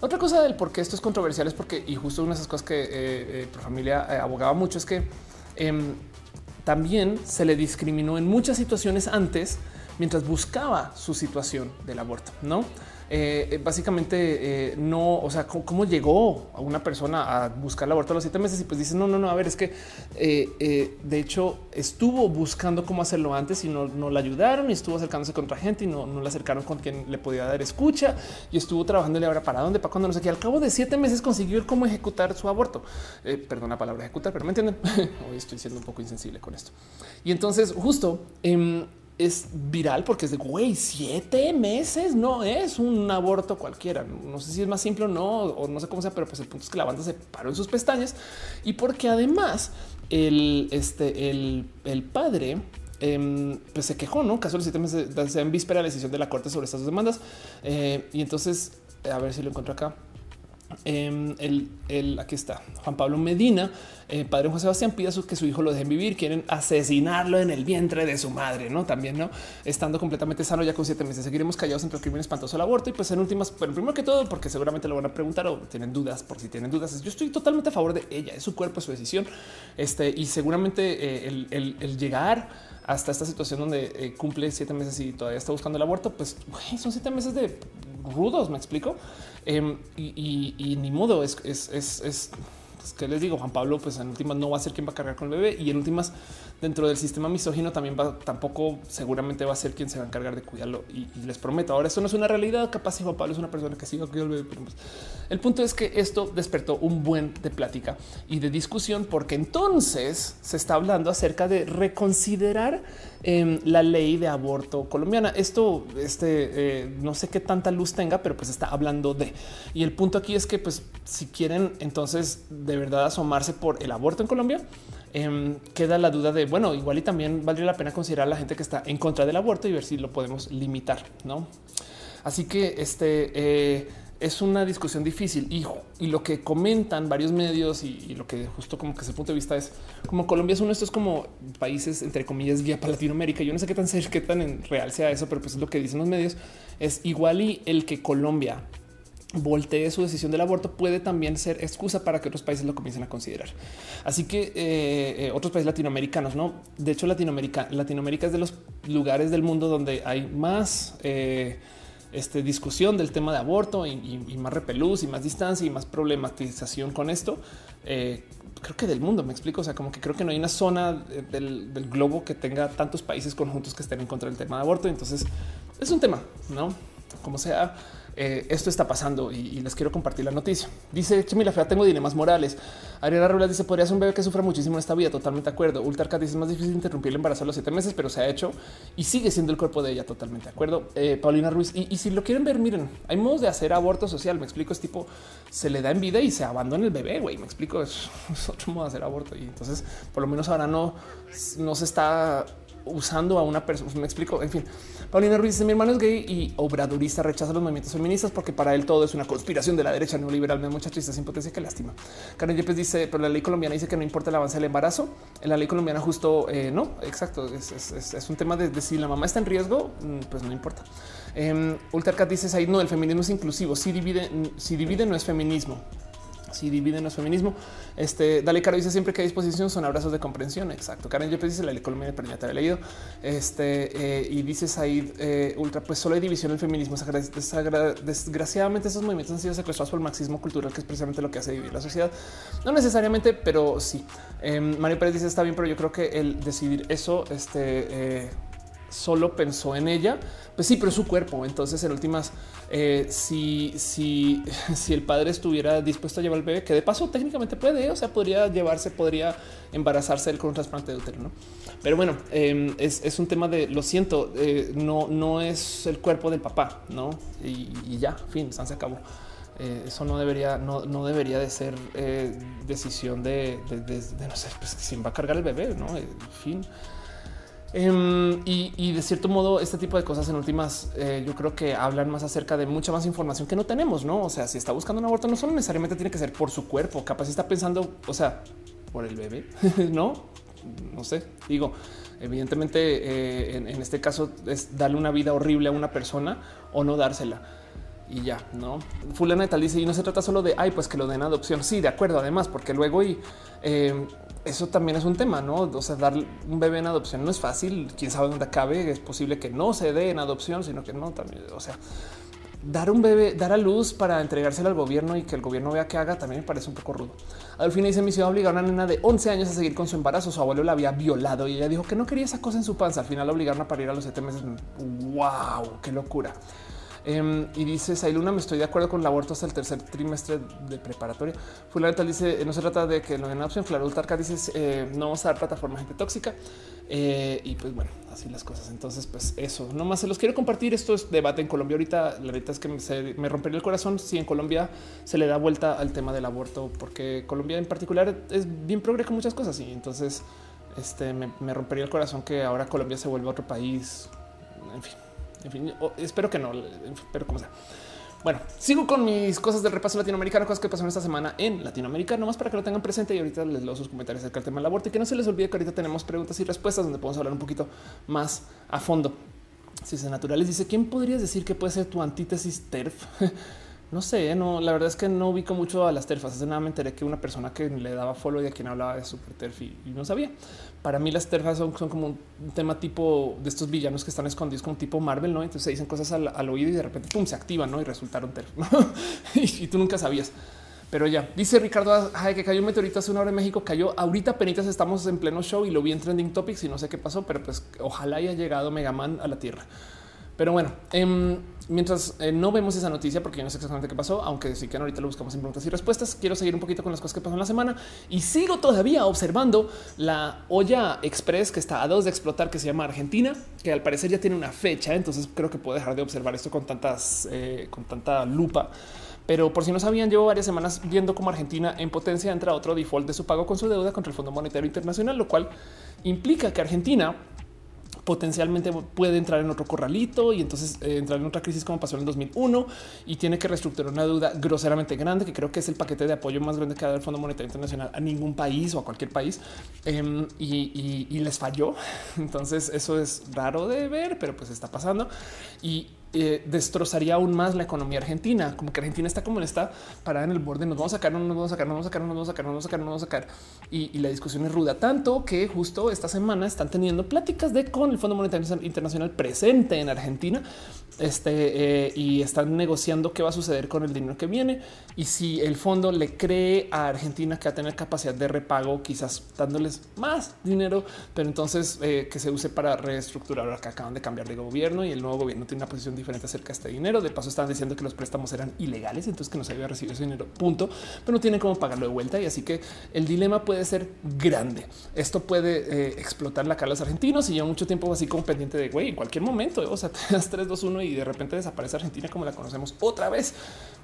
Otra cosa del por qué esto es controversial es porque, y justo una de esas cosas que eh, familia abogaba mucho es que em, también se le discriminó en muchas situaciones antes mientras buscaba su situación del aborto, no? Eh, eh, básicamente eh, no, o sea, ¿cómo, llegó a una persona a buscar el aborto a los siete meses y pues dice no, no, no, a ver, es que de hecho estuvo buscando cómo hacerlo antes y no, no la ayudaron y estuvo acercándose con otra gente y no, no la acercaron con quien le podía dar escucha y estuvo trabajándole ahora para dónde, para cuándo, no sé qué. Al cabo de siete meses consiguió cómo ejecutar su aborto. perdón la palabra ejecutar, pero me entienden. Hoy estoy siendo un poco insensible con esto. Y entonces justo em, es viral porque es de güey, siete meses no es un aborto cualquiera. No sé si es más simple o no, o no sé cómo sea, pero pues el punto es que la banda se paró en sus pestañas y porque además el, este, el, el padre em, pues se quejó, no caso de siete meses en víspera de la decisión de la corte sobre estas demandas. Eh, y entonces, a ver si lo encuentro acá. Em, el, aquí está Juan Pablo Medina, eh, padre Juan Sebastián, pide que su hijo lo dejen vivir. Quieren asesinarlo en el vientre de su madre, no? También no estando completamente sano ya con siete meses. Seguiremos callados entre el crimen espantoso al aborto. Y pues en últimas, pero primero que todo, porque seguramente lo van a preguntar o tienen dudas por si tienen dudas. Yo estoy totalmente a favor de ella, es su cuerpo, es su decisión. Este y seguramente eh, el, llegar hasta esta situación donde eh, cumple siete meses y todavía está buscando el aborto, pues son siete meses de rudos. Me explico. Em, y, ni modo, es, es, es, que les digo, Juan Pablo, pues en últimas no va a ser quien va a cargar con el bebé y en últimas dentro del sistema misógino también va, tampoco seguramente va a ser quien se va a encargar de cuidarlo y, les prometo. Ahora esto no es una realidad, capaz si Juan Pablo es una persona que sigue cuidando el bebé, pues, el punto es que esto despertó un buen de plática y de discusión porque entonces se está hablando acerca de reconsiderar Em, la ley de aborto colombiana. Esto, este, eh, no sé qué tanta luz tenga, pero pues está hablando de. Y el punto aquí es que, pues, si quieren entonces de verdad asomarse por el aborto en Colombia, em, queda la duda de, bueno, igual y también valdría la pena considerar a la gente que está en contra del aborto y ver si lo podemos limitar, ¿no? Así que este... Es una discusión difícil y, y lo que comentan varios medios y, lo que justo como que ese punto de vista es como Colombia es uno de estos como países entre comillas guía para Latinoamérica. Yo no sé qué tan ser, qué tan en real sea eso, pero pues es lo que dicen los medios. Es igual y el que Colombia voltee su decisión del aborto puede también ser excusa para que otros países lo comiencen a considerar. Así que eh, eh, otros países latinoamericanos, no? De hecho, Latinoamérica, Latinoamérica es de los lugares del mundo donde hay más eh, este, discusión del tema de aborto y, más repelús y más distancia y más problematización con esto. Eh, creo que del mundo me explico. O sea, como que creo que no hay una zona del, del, globo que tenga tantos países conjuntos que estén en contra del tema de aborto. Entonces es un tema, no como sea. Eh, esto está pasando y, les quiero compartir la noticia. Dice la Fea, tengo dilemas morales. Ariana Ruelas dice, podría ser un bebé que sufra muchísimo en esta vida. Totalmente de acuerdo. Ultarcat dice, es más difícil interrumpir el embarazo a los siete meses, pero se ha hecho y sigue siendo el cuerpo de ella. Totalmente de acuerdo. Eh, Paulina Ruiz, y, si lo quieren ver, miren, hay modos de hacer aborto social. Me explico, es tipo, se le da en vida y se abandona el bebé, güey. Me explico, es, otro modo de hacer aborto. Y entonces, por lo menos ahora no, no se está usando a una persona. Me explico. En fin, Paulina Ruiz dice: Mi hermano es gay y obradurista, rechaza los movimientos feministas porque para él todo es una conspiración de la derecha neoliberal. Me da mucha tristeza, impotencia, que lástima. Karen Yepes dice: Pero la ley colombiana dice que no importa el avance del embarazo. En la ley colombiana, justo eh, no, exacto. Es, un tema de, si la mamá está en riesgo, mm, pues no importa. Eh, Ultercat dice ahí no, el feminismo es inclusivo. Si divide, si divide, no es feminismo si dividen los feminismo. Este Dale Caro dice siempre que hay disposición son abrazos de comprensión. Exacto. Karen yo dice la ley colombiana, pero ya te he leído. Este eh, y dices ahí eh, ultra, pues solo hay división en el feminismo. Desgraciadamente, esos movimientos han sido secuestrados por el marxismo cultural, que es precisamente lo que hace vivir la sociedad. No necesariamente, pero sí. Eh, Mario Pérez dice está bien, pero yo creo que el decidir eso, este eh, solo pensó en ella. Pues sí, pero es su cuerpo. Entonces, en últimas, eh, si, si, si el padre estuviera dispuesto a llevar al bebé, que de paso técnicamente puede, o sea, podría llevarse, podría embarazarse él con un trasplante de útero, ¿no? Pero bueno, em, es, un tema de lo siento, eh, no, no es el cuerpo del papá, no? Y, ya, fin, se acabó. Eh, eso no debería, no, no debería de ser decisión de, no sé, pues quién va a cargar el bebé, no? En fin. Em, y, de cierto modo, este tipo de cosas en últimas, eh, yo creo que hablan más acerca de mucha más información que no tenemos, no? O sea, si está buscando un aborto, no solo necesariamente tiene que ser por su cuerpo, capaz está pensando, o sea, por el bebé, no? No sé, digo, evidentemente eh, en, este caso es darle una vida horrible a una persona o no dársela y ya, no? Fulana de tal dice y no se trata solo de ay, pues que lo den adopción. Sí, de acuerdo, además, porque luego y eh, eso también es un tema, no? O sea, dar un bebé en adopción no es fácil. Quién sabe dónde acabe. Es posible que no se dé en adopción, sino que no también. O sea, dar un bebé, dar a luz para entregárselo al gobierno y que el gobierno vea que haga también me parece un poco rudo. Al fin dice mi ciudad obligar a una nena de 11 años a seguir con su embarazo. Su abuelo la había violado y ella dijo que no quería esa cosa en su panza. Al final la obligaron a parir a los siete meses. Wow, qué locura. Em, y dice Sailuna, me estoy de acuerdo con el aborto hasta el tercer trimestre de preparatoria. Fulaneta dice, no se trata de que no una opción. Claro, Tarka dice, eh, no vamos a dar plataforma gente tóxica. Eh, y pues bueno, así las cosas. Entonces, pues eso, no más se los quiero compartir. Esto es debate en Colombia. Ahorita, la verdad es que me, rompería el corazón si en Colombia se le da vuelta al tema del aborto, porque Colombia en particular es bien progre con muchas cosas. Y entonces, este me, me rompería el corazón que ahora Colombia se vuelva otro país. En fin, en fin, espero que no, pero como sea. Bueno, sigo con mis cosas del repaso latinoamericano, cosas que pasaron esta semana en Latinoamérica, nomás para que lo tengan presente y ahorita les leo sus comentarios acerca del tema del aborto y que no se les olvide que ahorita tenemos preguntas y respuestas donde podemos hablar un poquito más a fondo. Es naturales, dice, ¿quién podrías decir que puede ser tu antítesis TERF? No sé, no, la verdad es que no ubico mucho a las terfas. Hace nada me enteré que una persona que le daba follow y a quien hablaba de super terf y, no sabía. Para mí las terfas son, como un tema tipo de estos villanos que están escondidos como tipo Marvel, ¿no? Entonces se dicen cosas al, oído y de repente pum, se activan, ¿no? Y resultaron terf. y, tú nunca sabías. Pero ya dice Ricardo que cayó un meteorito hace una hora en México. Cayó ahorita, penitas estamos en pleno show y lo vi en trending topics y no sé qué pasó, pero pues ojalá haya llegado Megaman a la tierra. Pero bueno, em, mientras eh, no vemos esa noticia, porque yo no sé exactamente qué pasó, aunque sí que ahorita lo buscamos en preguntas y respuestas, quiero seguir un poquito con las cosas que pasan la semana y sigo todavía observando la olla express que está a dos de explotar, que se llama Argentina, que al parecer ya tiene una fecha. Entonces creo que puedo dejar de observar esto con tantas, eh, con tanta lupa. Pero por si no sabían, llevo varias semanas viendo cómo Argentina en potencia entra otro default de su pago con su deuda contra el Fondo Monetario Internacional, lo cual implica que Argentina potencialmente puede entrar en otro corralito y entonces eh, entrar en otra crisis como pasó en el 2001 y tiene que reestructurar una deuda groseramente grande, que creo que es el paquete de apoyo más grande que ha dado el Fondo Monetario Internacional a ningún país o a cualquier país em, y, y les falló. Entonces eso es raro de ver, pero pues está pasando y eh, destrozaría aún más la economía argentina. Como que Argentina está como está parada en el borde. Nos vamos a sacar, no nos vamos a sacar, no nos vamos a sacar, no nos vamos a sacar, no nos vamos a sacar. Y, y, la discusión es ruda, tanto que justo esta semana están teniendo pláticas de con el Fondo Monetario Internacional presente en Argentina este, eh, y están negociando qué va a suceder con el dinero que viene y si el fondo le cree a Argentina que va a tener capacidad de repago, quizás dándoles más dinero, pero entonces eh, que se use para reestructurar ahora que acaban de cambiar de gobierno y el nuevo gobierno tiene una posición diferente acerca de este dinero. De paso, están diciendo que los préstamos eran ilegales, entonces que no se había recibido ese dinero, punto, pero no tienen cómo pagarlo de vuelta. Y así que el dilema puede ser grande. Esto puede eh, explotar la cara a los argentinos y lleva mucho tiempo así como pendiente de güey, en cualquier momento, o sea, te das 3, 2, 1 y de repente desaparece Argentina como la conocemos otra vez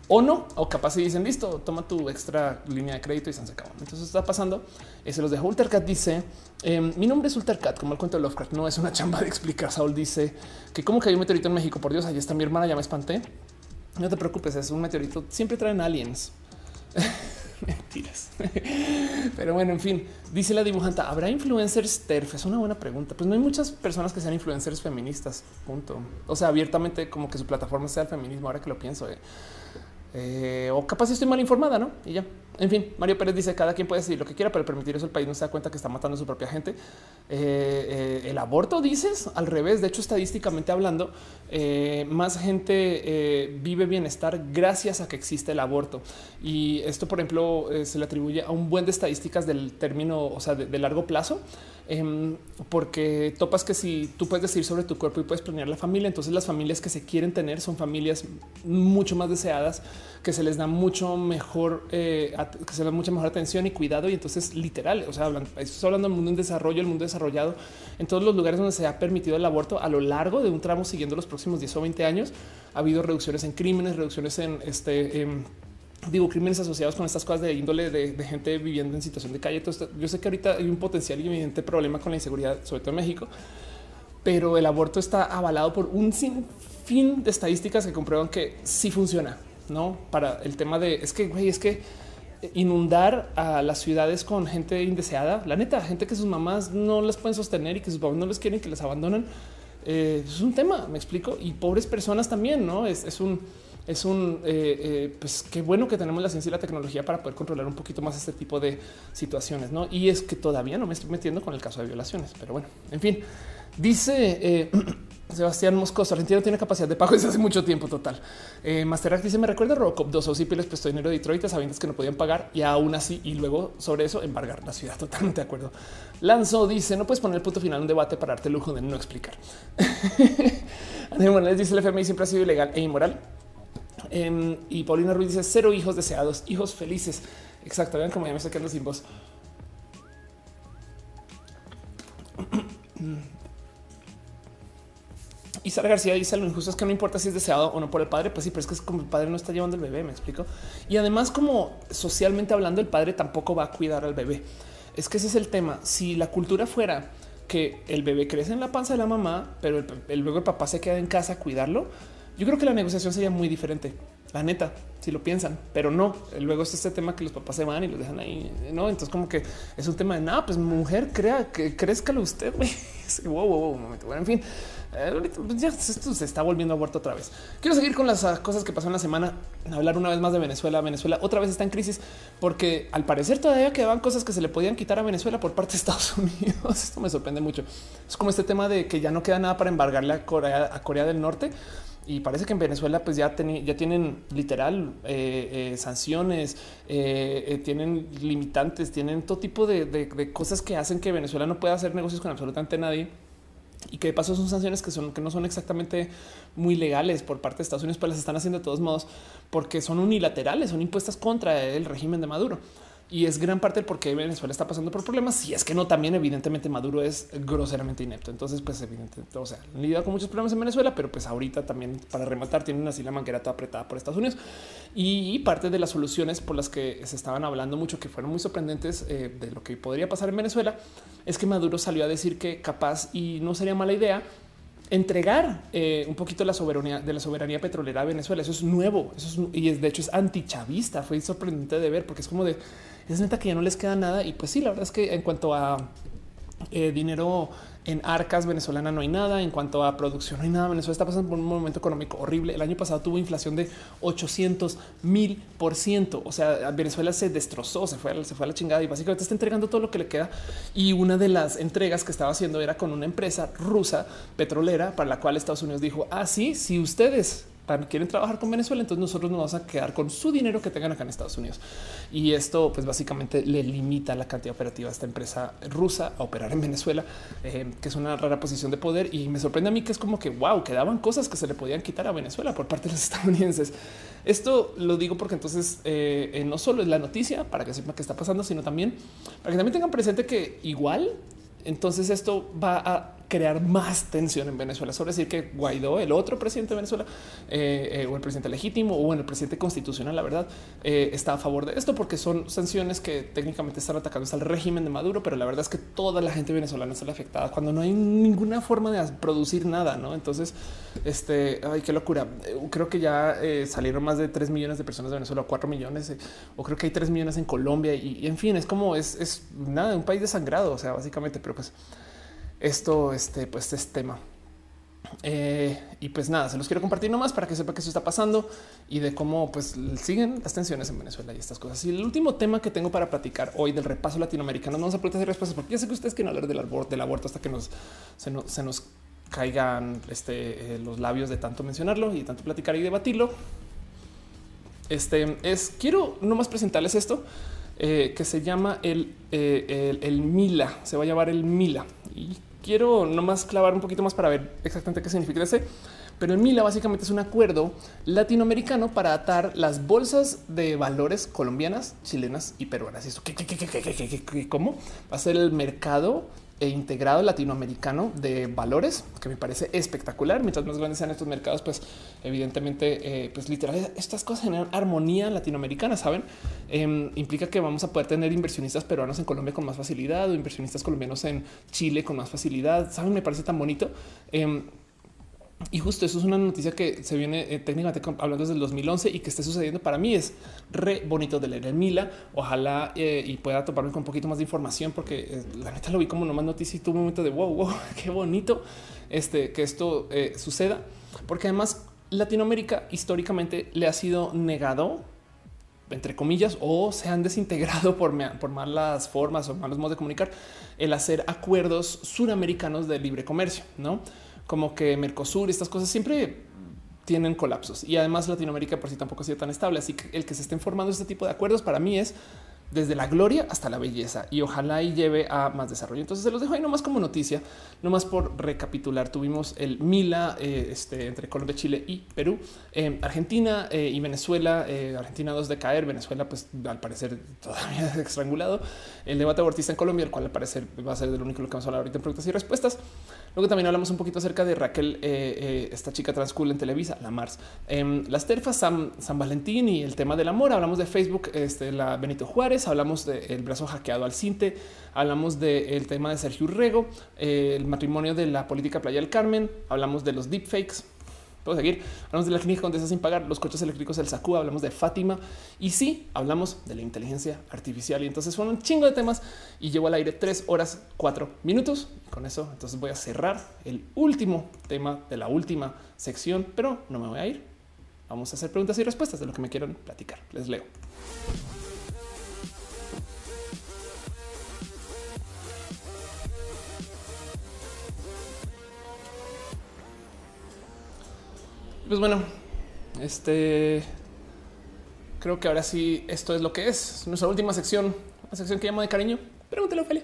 o no, o capaz si dicen listo, toma tu extra línea de crédito y se sacado. Entonces está pasando. Se los dejo. Ultercat dice em, mi nombre es Ultercat, como el cuento de Lovecraft. No es una chamba de explicar. Saul dice que como que hay un meteorito en México. Por Dios, ahí está mi hermana. Ya me espanté. No te preocupes, es un meteorito. Siempre traen aliens. Mentiras. Pero bueno, en fin, dice la dibujanta, ¿habrá influencers TERF? Es una buena pregunta. Pues no hay muchas personas que sean influencers feministas, punto. O sea, abiertamente como que su plataforma sea el feminismo, ahora que lo pienso. Eh. Eh, o capaz estoy mal informada, ¿no? Y ya. En fin, Mario Pérez dice cada quien puede decir lo que quiera, pero permitir eso el país no se da cuenta que está matando a su propia gente. Eh, eh, el aborto dices al revés. De hecho, estadísticamente hablando, más gente vive bienestar gracias a que existe el aborto. Y esto, por ejemplo, se le atribuye a un buen de estadísticas del término, o sea, de largo plazo. Em, porque topas que si tú puedes decir sobre tu cuerpo y puedes planear la familia, entonces las familias que se quieren tener son familias mucho más deseadas, que se les da mucho mejor, eh, que se da mucha mejor atención y cuidado. Y entonces literal, o sea, estoy hablando del mundo en desarrollo, el mundo desarrollado, en todos los lugares donde se ha permitido el aborto a lo largo de un tramo siguiendo los próximos 10 o 20 años, ha habido reducciones en crímenes, reducciones en este... En, digo, crímenes asociados con estas cosas de índole de, gente viviendo en situación de calle. Entonces, yo sé que ahorita hay un potencial y evidente problema con la inseguridad, sobre todo en México, pero el aborto está avalado por un sinfín de estadísticas que comprueban que sí funciona, no para el tema de es que güey, es que inundar a las ciudades con gente indeseada, la neta, gente que sus mamás no las pueden sostener y que sus papás no les quieren que les abandonan. Eh, es un tema, me explico, y pobres personas también, no es un es un eh, eh, pues qué bueno que tenemos la ciencia y la tecnología para poder controlar un poquito más este tipo de situaciones, ¿no? Y es que todavía no me estoy metiendo con el caso de violaciones, pero bueno, en fin, dice Sebastián Moscoso, Argentina tiene capacidad de pago desde hace mucho tiempo total. Eh, Master dice, me recuerda Robocop 2 o les prestó dinero de Detroit sabiendo que no podían pagar y aún así y luego sobre eso embargar la ciudad. Totalmente de acuerdo. Lanzo dice, no puedes poner el punto final en un debate para darte el lujo de no explicar. les dice, el FMI siempre ha sido ilegal e inmoral Em, y Paulina Ruiz dice cero hijos deseados, hijos felices. Exacto. Vean cómo ya me estoy quedando sin voz. Sara García dice lo injusto es que no importa si es deseado o no por el padre, pues sí, pero es que es como el padre no está llevando el bebé, me explico. Y además, como socialmente hablando, el padre tampoco va a cuidar al bebé. Es que ese es el tema. Si la cultura fuera que el bebé crece en la panza de la mamá, pero el, luego el papá se queda en casa a cuidarlo, yo creo que la negociación sería muy diferente. La neta, si lo piensan, pero no. Luego es este tema que los papás se van y los dejan ahí. No, entonces, como que es un tema de nada, pues mujer, crea que crezcalo usted. wow, wow. Bueno, en fin, eh, pues ya esto se está volviendo aborto otra vez. Quiero seguir con las ah, cosas que pasaron la semana, hablar una vez más de Venezuela. Venezuela otra vez está en crisis porque al parecer todavía quedaban cosas que se le podían quitar a Venezuela por parte de Estados Unidos. Esto me sorprende mucho. Es como este tema de que ya no queda nada para embargarle a Corea, del Norte y parece que en Venezuela pues ya, tienen literal eh, eh, sanciones, tienen limitantes, tienen todo tipo de, cosas que hacen que Venezuela no pueda hacer negocios con absolutamente nadie y que de paso son sanciones que son que no son exactamente muy legales por parte de Estados Unidos, pero las están haciendo de todos modos porque son unilaterales, son impuestas contra el régimen de Maduro. Y es gran parte del por qué Venezuela está pasando por problemas. Si es que no, también evidentemente Maduro es groseramente inepto. Entonces, pues evidentemente, o sea, lidia con muchos problemas en Venezuela, pero pues ahorita también para rematar tienen así la manguera toda apretada por Estados Unidos y parte de las soluciones por las que se estaban hablando mucho que fueron muy sorprendentes eh, de lo que podría pasar en Venezuela es que Maduro salió a decir que capaz y no sería mala idea entregar eh, un poquito la soberanía de la soberanía petrolera a Venezuela. Eso es nuevo, eso es, y es, de hecho es antichavista. Fue sorprendente de ver porque es como de es neta que ya no les queda nada. Y pues sí, la verdad es que en cuanto a eh, dinero en arcas venezolana no hay nada. En cuanto a producción, no hay nada. Venezuela está pasando por un momento económico horrible. El año pasado tuvo inflación de 800 mil por ciento. O sea, Venezuela se destrozó, se fue, se fue a la chingada y básicamente está entregando todo lo que le queda. Y una de las entregas que estaba haciendo era con una empresa rusa petrolera para la cual Estados Unidos dijo: Así, ah, si ustedes quieren trabajar con Venezuela, entonces nosotros nos vamos a quedar con su dinero que tengan acá en Estados Unidos. Y esto pues básicamente le limita la cantidad operativa a esta empresa rusa a operar en Venezuela, eh, que es una rara posición de poder. Y me sorprende a mí que es como que, wow, quedaban cosas que se le podían quitar a Venezuela por parte de los estadounidenses. Esto lo digo porque entonces eh, eh, no solo es la noticia para que sepan qué está pasando, sino también para que también tengan presente que igual entonces esto va a crear más tensión en Venezuela. Sobre decir que Guaidó, el otro presidente de Venezuela, eh, eh, o el presidente legítimo, o el presidente constitucional, la verdad, eh, está a favor de esto porque son sanciones que técnicamente están atacando al régimen de Maduro, pero la verdad es que toda la gente venezolana sale afectada cuando no hay ninguna forma de producir nada, ¿no? Entonces, este, ay, qué locura. Creo que ya salieron más de 3 millones de personas de Venezuela, 4 millones, o creo que hay 3 millones en Colombia, y, en fin, es como, es, es nada, un país desangrado, o sea, básicamente, pero pues esto, este, pues es tema. Eh, y pues nada, se los quiero compartir nomás para que sepa que eso está pasando y de cómo pues siguen las tensiones en Venezuela y estas cosas. Y el último tema que tengo para platicar hoy del repaso latinoamericano, no vamos a preguntas y respuestas porque ya sé que ustedes quieren hablar del aborto, del aborto hasta que nos se, nos, caigan este, eh, los labios de tanto mencionarlo y tanto platicar y debatirlo. Este es quiero nomás presentarles esto eh, que se llama el, el, Mila, se va a llamar el Mila quiero nomás clavar un poquito más para ver exactamente qué significa ese. Pero el MILA básicamente es un acuerdo latinoamericano para atar las bolsas de valores colombianas, chilenas y peruanas. ¿Y esto qué, qué, qué, cómo va a ser el mercado e integrado latinoamericano de valores, que me parece espectacular. Mientras más grandes sean estos mercados, pues evidentemente, eh, pues literal, estas cosas generan armonía latinoamericana, ¿saben? Em, implica que vamos a poder tener inversionistas peruanos en Colombia con más facilidad o inversionistas colombianos en Chile con más facilidad. ¿Saben? Me parece tan bonito. Em, y justo eso es una noticia que se viene eh, técnicamente hablando desde el 2011 y que esté sucediendo para mí es re bonito de leer en Mila. Ojalá eh, y pueda toparme con un poquito más de información porque eh, la neta lo vi como nomás noticia y tuve un momento de wow, wow, qué bonito este, que esto suceda. Porque además Latinoamérica históricamente le ha sido negado entre comillas, o se han desintegrado por, por malas formas o malos modos de comunicar, el hacer acuerdos suramericanos de libre comercio, ¿no? Como que Mercosur estas cosas siempre tienen colapsos y además Latinoamérica por sí tampoco ha sido tan estable. Así que el que se estén formando este tipo de acuerdos para mí es desde la gloria hasta la belleza y ojalá y lleve a más desarrollo. Entonces se los dejo ahí nomás como noticia, nomás por recapitular. Tuvimos el Mila eh, este, entre Colombia, Chile y Perú, eh, Argentina eh, y Venezuela. Argentina dos de caer, Venezuela, pues al parecer todavía estrangulado. El debate abortista en Colombia, el cual al parecer va a ser del único que vamos a hablar ahorita en preguntas y respuestas. Luego también hablamos un poquito acerca de Raquel, esta chica trans cool en Televisa, la Mars, em, las terfas San, Valentín y el tema del amor. Hablamos de Facebook, este, la Benito Juárez hablamos del brazo hackeado al Cinte, hablamos del tema de Sergio Urrego, eh, el matrimonio de la política Playa del Carmen, hablamos de los deepfakes. Puedo seguir. Hablamos de la clínica Condesa sin pagar, los coches eléctricos del SACU, hablamos de Fátima y sí, hablamos de la inteligencia artificial. Y entonces fueron un chingo de temas y llevo al aire tres horas, cuatro minutos. con eso, entonces voy a cerrar el último tema de la última sección, pero no me voy a ir. Vamos a hacer preguntas y respuestas de lo que me quieran platicar. Les leo. Pues bueno, este creo que ahora sí esto es lo que es. nuestra última sección, una sección que llamo de cariño. Pregúntale, Ophelia.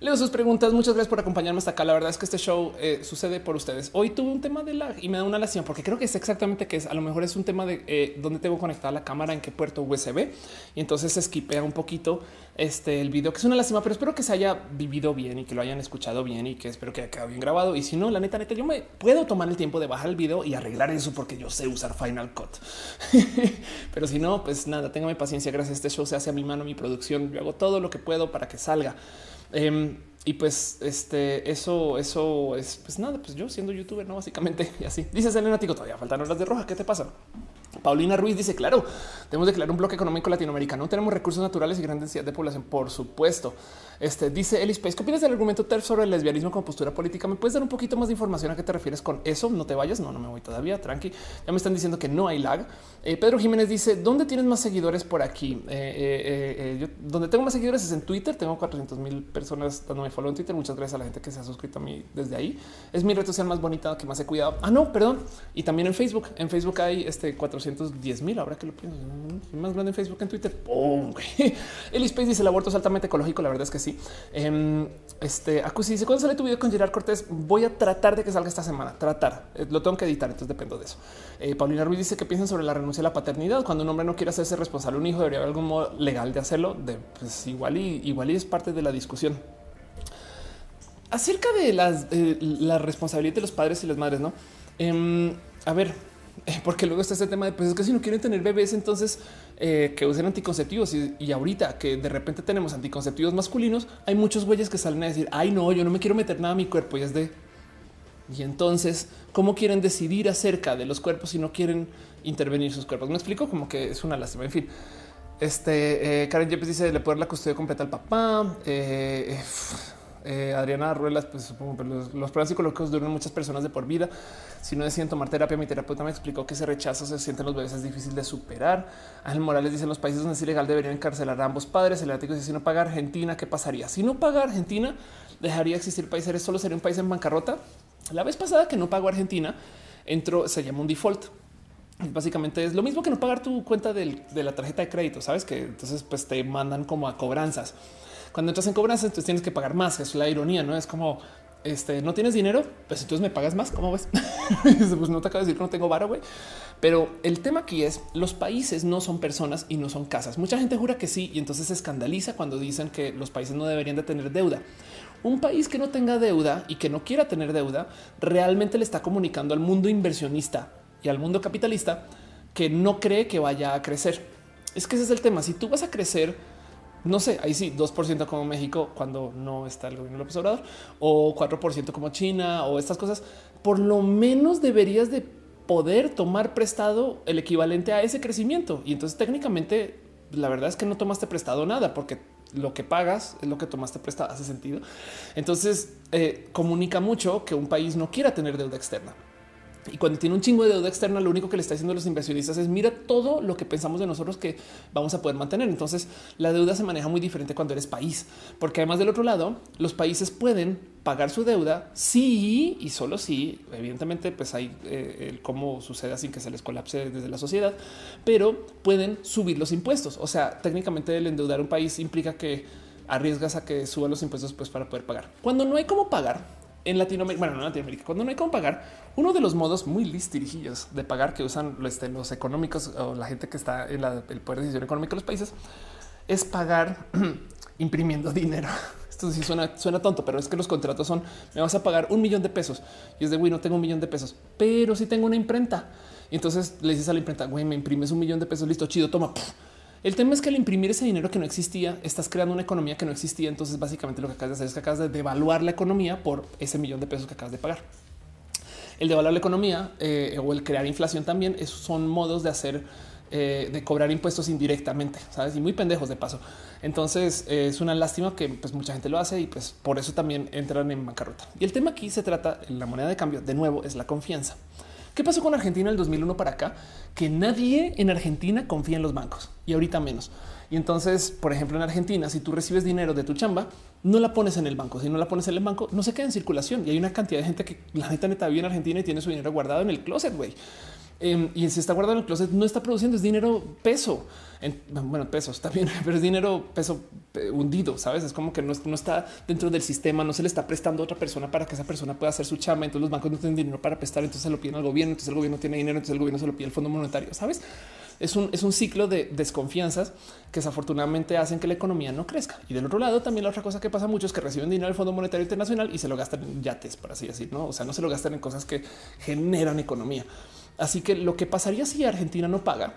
Leo sus preguntas. Muchas gracias por acompañarme hasta acá. La verdad es que este show eh, sucede por ustedes. Hoy tuve un tema de lag y me da una lástima porque creo que es exactamente que es. A lo mejor es un tema de eh, dónde tengo conectada la cámara, en qué puerto USB y entonces esquipea un poquito este el video, que es una lástima, pero espero que se haya vivido bien y que lo hayan escuchado bien y que espero que haya quedado bien grabado. Y si no, la neta, neta, yo me puedo tomar el tiempo de bajar el video y arreglar eso porque yo sé usar Final Cut. pero si no, pues nada, mi paciencia. Gracias. Este show se hace a mi mano, mi producción. Yo hago todo lo que puedo para que salga. Em, y pues este, eso, eso es pues nada, pues yo siendo youtuber, no básicamente y así. Dice Selena Tico, todavía faltan horas de roja. ¿Qué te pasa? Paulina Ruiz dice, claro, tenemos que declarar un bloque económico latinoamericano. Tenemos recursos naturales y gran densidad de población, por supuesto. Este dice Elis Space. ¿Qué opinas del argumento TERF sobre el lesbianismo como postura política? ¿Me puedes dar un poquito más de información a qué te refieres con eso? No te vayas. No, no me voy todavía. Tranqui. Ya me están diciendo que no hay lag. Eh, Pedro Jiménez dice: ¿Dónde tienes más seguidores por aquí? Eh, eh, yo, donde tengo más seguidores es en Twitter. Tengo 400 mil personas dándome follow en Twitter. Muchas gracias a la gente que se ha suscrito a mí desde ahí. Es mi red social más bonita que más he cuidado. Ah, no, perdón. Y también en Facebook. En Facebook hay este 410 mil. Ahora que lo pienso, más grande en Facebook que en Twitter. ¡Pum! Elis Space dice: el aborto es altamente ecológico. La verdad es que sí. Em, este Acusi dice cuando sale tu video con Gerard Cortés, voy a tratar de que salga esta semana. Tratar eh, lo tengo que editar, entonces dependo de eso. Eh, Paulina Ruiz dice que piensan sobre la renuncia a la paternidad. Cuando un hombre no quiere hacerse responsable un hijo, debería haber algún modo legal de hacerlo. De, pues igual y igual y es parte de la discusión acerca de las, la responsabilidad de los padres y las madres. No, em, a ver, porque luego está este tema de pues es que si no quieren tener bebés, entonces eh, que usen anticonceptivos y, ahorita que de repente tenemos anticonceptivos masculinos, hay muchos güeyes que salen a decir ay, no, yo no me quiero meter nada a mi cuerpo y es de y entonces cómo quieren decidir acerca de los cuerpos si no quieren intervenir sus cuerpos. Me explico como que es una lástima. En fin, este eh, Karen Yepes dice le puede dar la custodia completa al papá. Eh, eh, Adriana Ruelas, pues supongo los, los problemas psicológicos duran muchas personas de por vida. Si no deciden tomar terapia, mi terapeuta me explicó que ese rechazo se siente en los bebés es difícil de superar. Ángel Morales dice los países donde es ilegal deberían encarcelar a ambos padres. El artículo dice si no paga Argentina, ¿qué pasaría? Si no paga Argentina, dejaría existir países, solo sería un país en bancarrota. La vez pasada que no pagó Argentina, entró, se llama un default. Básicamente es lo mismo que no pagar tu cuenta de la tarjeta de crédito, sabes que entonces pues te mandan como a cobranzas. Cuando entras en cobranza, entonces tienes que pagar más. Es la ironía, no es como este no tienes dinero, pues entonces me pagas más. ¿Cómo ves? pues no te acabo de decir que no tengo varo, güey. Pero el tema aquí es los países no son personas y no son casas. Mucha gente jura que sí y entonces se escandaliza cuando dicen que los países no deberían de tener deuda. Un país que no tenga deuda y que no quiera tener deuda realmente le está comunicando al mundo inversionista y al mundo capitalista que no cree que vaya a crecer. Es que ese es el tema. Si tú vas a crecer no sé, ahí sí, 2% como México cuando no está el gobierno López Obrador o 4% como China o estas cosas, por lo menos deberías de poder tomar prestado el equivalente a ese crecimiento. Y entonces técnicamente la verdad es que no tomaste prestado nada porque lo que pagas es lo que tomaste prestado. Hace sentido. Entonces eh, comunica mucho que un país no quiera tener deuda externa. Y cuando tiene un chingo de deuda externa, lo único que le está diciendo a los inversionistas es mira todo lo que pensamos de nosotros que vamos a poder mantener. Entonces la deuda se maneja muy diferente cuando eres país, porque además del otro lado, los países pueden pagar su deuda sí y solo si, evidentemente, pues hay eh, el cómo sucede sin que se les colapse desde la sociedad, pero pueden subir los impuestos. O sea, técnicamente el endeudar un país implica que arriesgas a que suban los impuestos pues para poder pagar. Cuando no hay cómo pagar, en Latinoamérica, bueno, no en Latinoamérica, cuando no hay cómo pagar, uno de los modos muy listirijillos de pagar que usan este, los económicos o la gente que está en el poder de decisión económica de los países es pagar imprimiendo dinero. Esto sí suena, tonto, pero es que los contratos son me vas a pagar un millón de pesos y es de güey, no tengo un millón de pesos, pero si tengo una imprenta. Y entonces le dices a la imprenta, güey, me imprimes un millón de pesos, listo, chido, toma. El tema es que al imprimir ese dinero que no existía, estás creando una economía que no existía. Entonces, básicamente lo que acabas de hacer es que acabas de devaluar la economía por ese millón de pesos que acabas de pagar. El devaluar la economía eh, o el crear inflación también son modos de hacer eh, de cobrar impuestos indirectamente, sabes? Y muy pendejos de paso. Entonces eh, es una lástima que pues, mucha gente lo hace y pues por eso también entran en bancarrota. Y el tema aquí se trata en la moneda de cambio. De nuevo, es la confianza. ¿Qué pasó con Argentina en el 2001 para acá? Que nadie en Argentina confía en los bancos y ahorita menos. Y entonces, por ejemplo, en Argentina, si tú recibes dinero de tu chamba, no la pones en el banco. Si no la pones en el banco, no se queda en circulación. Y hay una cantidad de gente que la neta neta vive en Argentina y tiene su dinero guardado en el closet, güey. Em, y se está guardando en el closet, no está produciendo, es dinero peso. En, bueno, pesos también, pero es dinero peso eh, hundido, sabes? Es como que no, no, está dentro del sistema, no se le está prestando a otra persona para que esa persona pueda hacer su chamba. Entonces los bancos no tienen dinero para prestar, entonces se lo piden al gobierno, entonces el gobierno tiene dinero, entonces el gobierno se lo pide al fondo monetario, sabes? Es un, es un ciclo de desconfianzas que desafortunadamente hacen que la economía no crezca. Y del otro lado, también la otra cosa que pasa mucho es que reciben dinero del Fondo Monetario Internacional y se lo gastan en yates, por así decir, no? O sea, no se lo gastan en cosas que generan economía. Así que lo que pasaría si Argentina no paga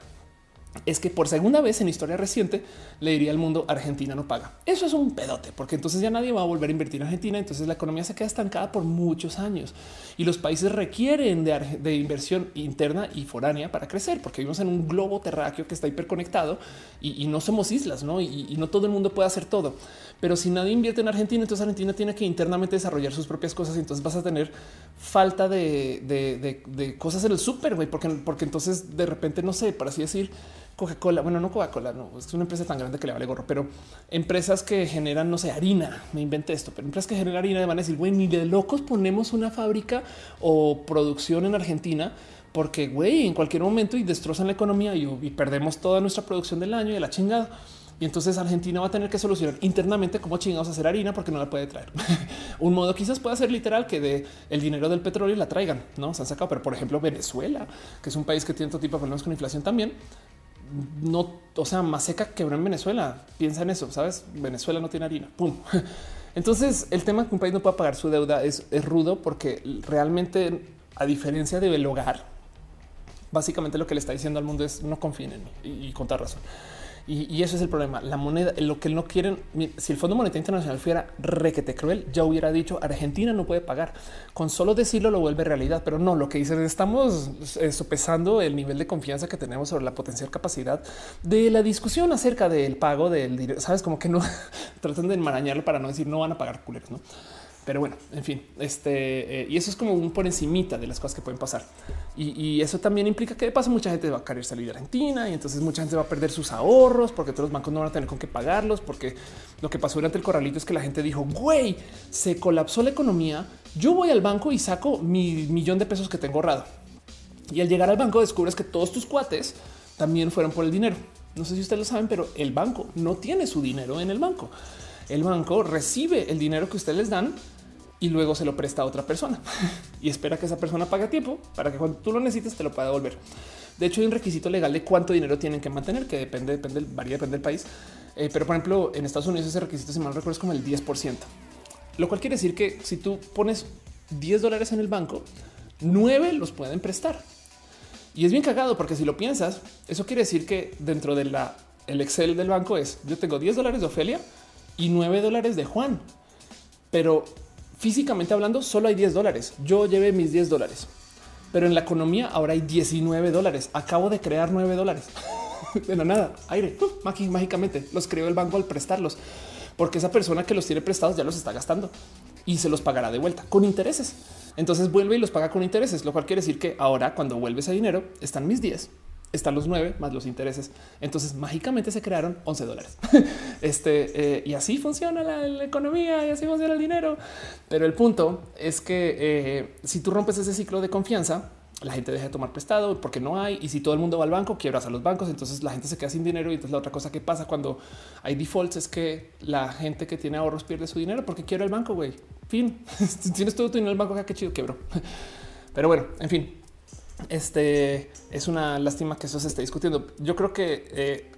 es que por segunda vez en historia reciente le diría al mundo Argentina no paga. Eso es un pedote, porque entonces ya nadie va a volver a invertir en Argentina. Entonces la economía se queda estancada por muchos años y los países requieren de, inversión interna y foránea para crecer, porque vivimos en un globo terráqueo que está hiperconectado y, no somos islas, ¿no? Y no todo el mundo puede hacer todo. Pero si nadie invierte en Argentina, entonces Argentina tiene que internamente desarrollar sus propias cosas y entonces vas a tener falta de, cosas en el súper, güey, porque, porque entonces de repente, no sé, para así decir, Coca-Cola, bueno, no Coca-Cola, no, es una empresa tan grande que le vale gorro, pero empresas que generan, no sé, harina, me inventé esto, pero empresas que generan harina van a decir, güey, ni de locos ponemos una fábrica o producción en Argentina porque, güey, en cualquier momento y destrozan la economía y, y perdemos toda nuestra producción del año y de la chingada. Y entonces Argentina va a tener que solucionar internamente cómo chingados hacer harina porque no la puede traer. Un modo quizás pueda ser literal que de el dinero del petróleo la traigan, no se han sacado. Pero por ejemplo, Venezuela, que es un país que tiene todo tipo de problemas con inflación también, no, o sea, más seca quebró en Venezuela. Piensa en eso, sabes? Venezuela no tiene harina. Entonces, el tema que un país no pueda pagar su deuda es, es rudo porque realmente, a diferencia del hogar, básicamente lo que le está diciendo al mundo es no confíen en mí y, y con toda razón. Y, eso es el problema. La moneda, lo que no quieren, si el Fondo Monetario Internacional fuera requete cruel, ya hubiera dicho Argentina no puede pagar. Con solo decirlo lo vuelve realidad, pero no, lo que dicen estamos eh, sopesando el nivel de confianza que tenemos sobre la potencial capacidad de la discusión acerca del pago del dinero. Sabes como que no tratan de enmarañarlo para no decir no van a pagar culeros? Pero bueno, en fin, este eh, y eso es como un por encimita de las cosas que pueden pasar. Y, eso también implica que de paso mucha gente va a querer salir de Argentina y entonces mucha gente va a perder sus ahorros porque todos los bancos no van a tener con qué pagarlos. Porque lo que pasó durante el corralito es que la gente dijo, güey, se colapsó la economía. Yo voy al banco y saco mi millón de pesos que tengo ahorrado. Y al llegar al banco descubres que todos tus cuates también fueron por el dinero. No sé si ustedes lo saben, pero el banco no tiene su dinero en el banco. El banco recibe el dinero que ustedes les dan y luego se lo presta a otra persona y espera que esa persona pague tiempo para que cuando tú lo necesites te lo pueda devolver. De hecho, hay un requisito legal de cuánto dinero tienen que mantener, que depende, depende, varía, depende del país. Eh, pero por ejemplo, en Estados Unidos ese requisito, si mal recuerdo, es como el 10%, lo cual quiere decir que si tú pones 10 dólares en el banco, 9 los pueden prestar. Y es bien cagado porque si lo piensas, eso quiere decir que dentro de la el Excel del banco es yo tengo 10 dólares de Ofelia y 9 dólares de Juan, pero físicamente hablando, solo hay 10 dólares. Yo llevé mis 10 dólares, pero en la economía ahora hay 19 dólares. Acabo de crear 9 dólares de la nada, aire, mágicamente los creó el banco al prestarlos, porque esa persona que los tiene prestados ya los está gastando y se los pagará de vuelta con intereses. Entonces vuelve y los paga con intereses, lo cual quiere decir que ahora cuando vuelve ese dinero están mis 10 están los nueve más los intereses. Entonces mágicamente se crearon 11 dólares. este eh, y así funciona la, economía y así funciona el dinero. Pero el punto es que eh, si tú rompes ese ciclo de confianza, la gente deja de tomar prestado porque no hay. Y si todo el mundo va al banco, quiebras a los bancos. Entonces la gente se queda sin dinero. Y entonces la otra cosa que pasa cuando hay defaults es que la gente que tiene ahorros pierde su dinero porque quiere el banco. Güey, fin. tienes todo tu dinero en el banco, qué chido quebró. Pero bueno, en fin, este es una lástima que eso se esté discutiendo. Yo creo que eh,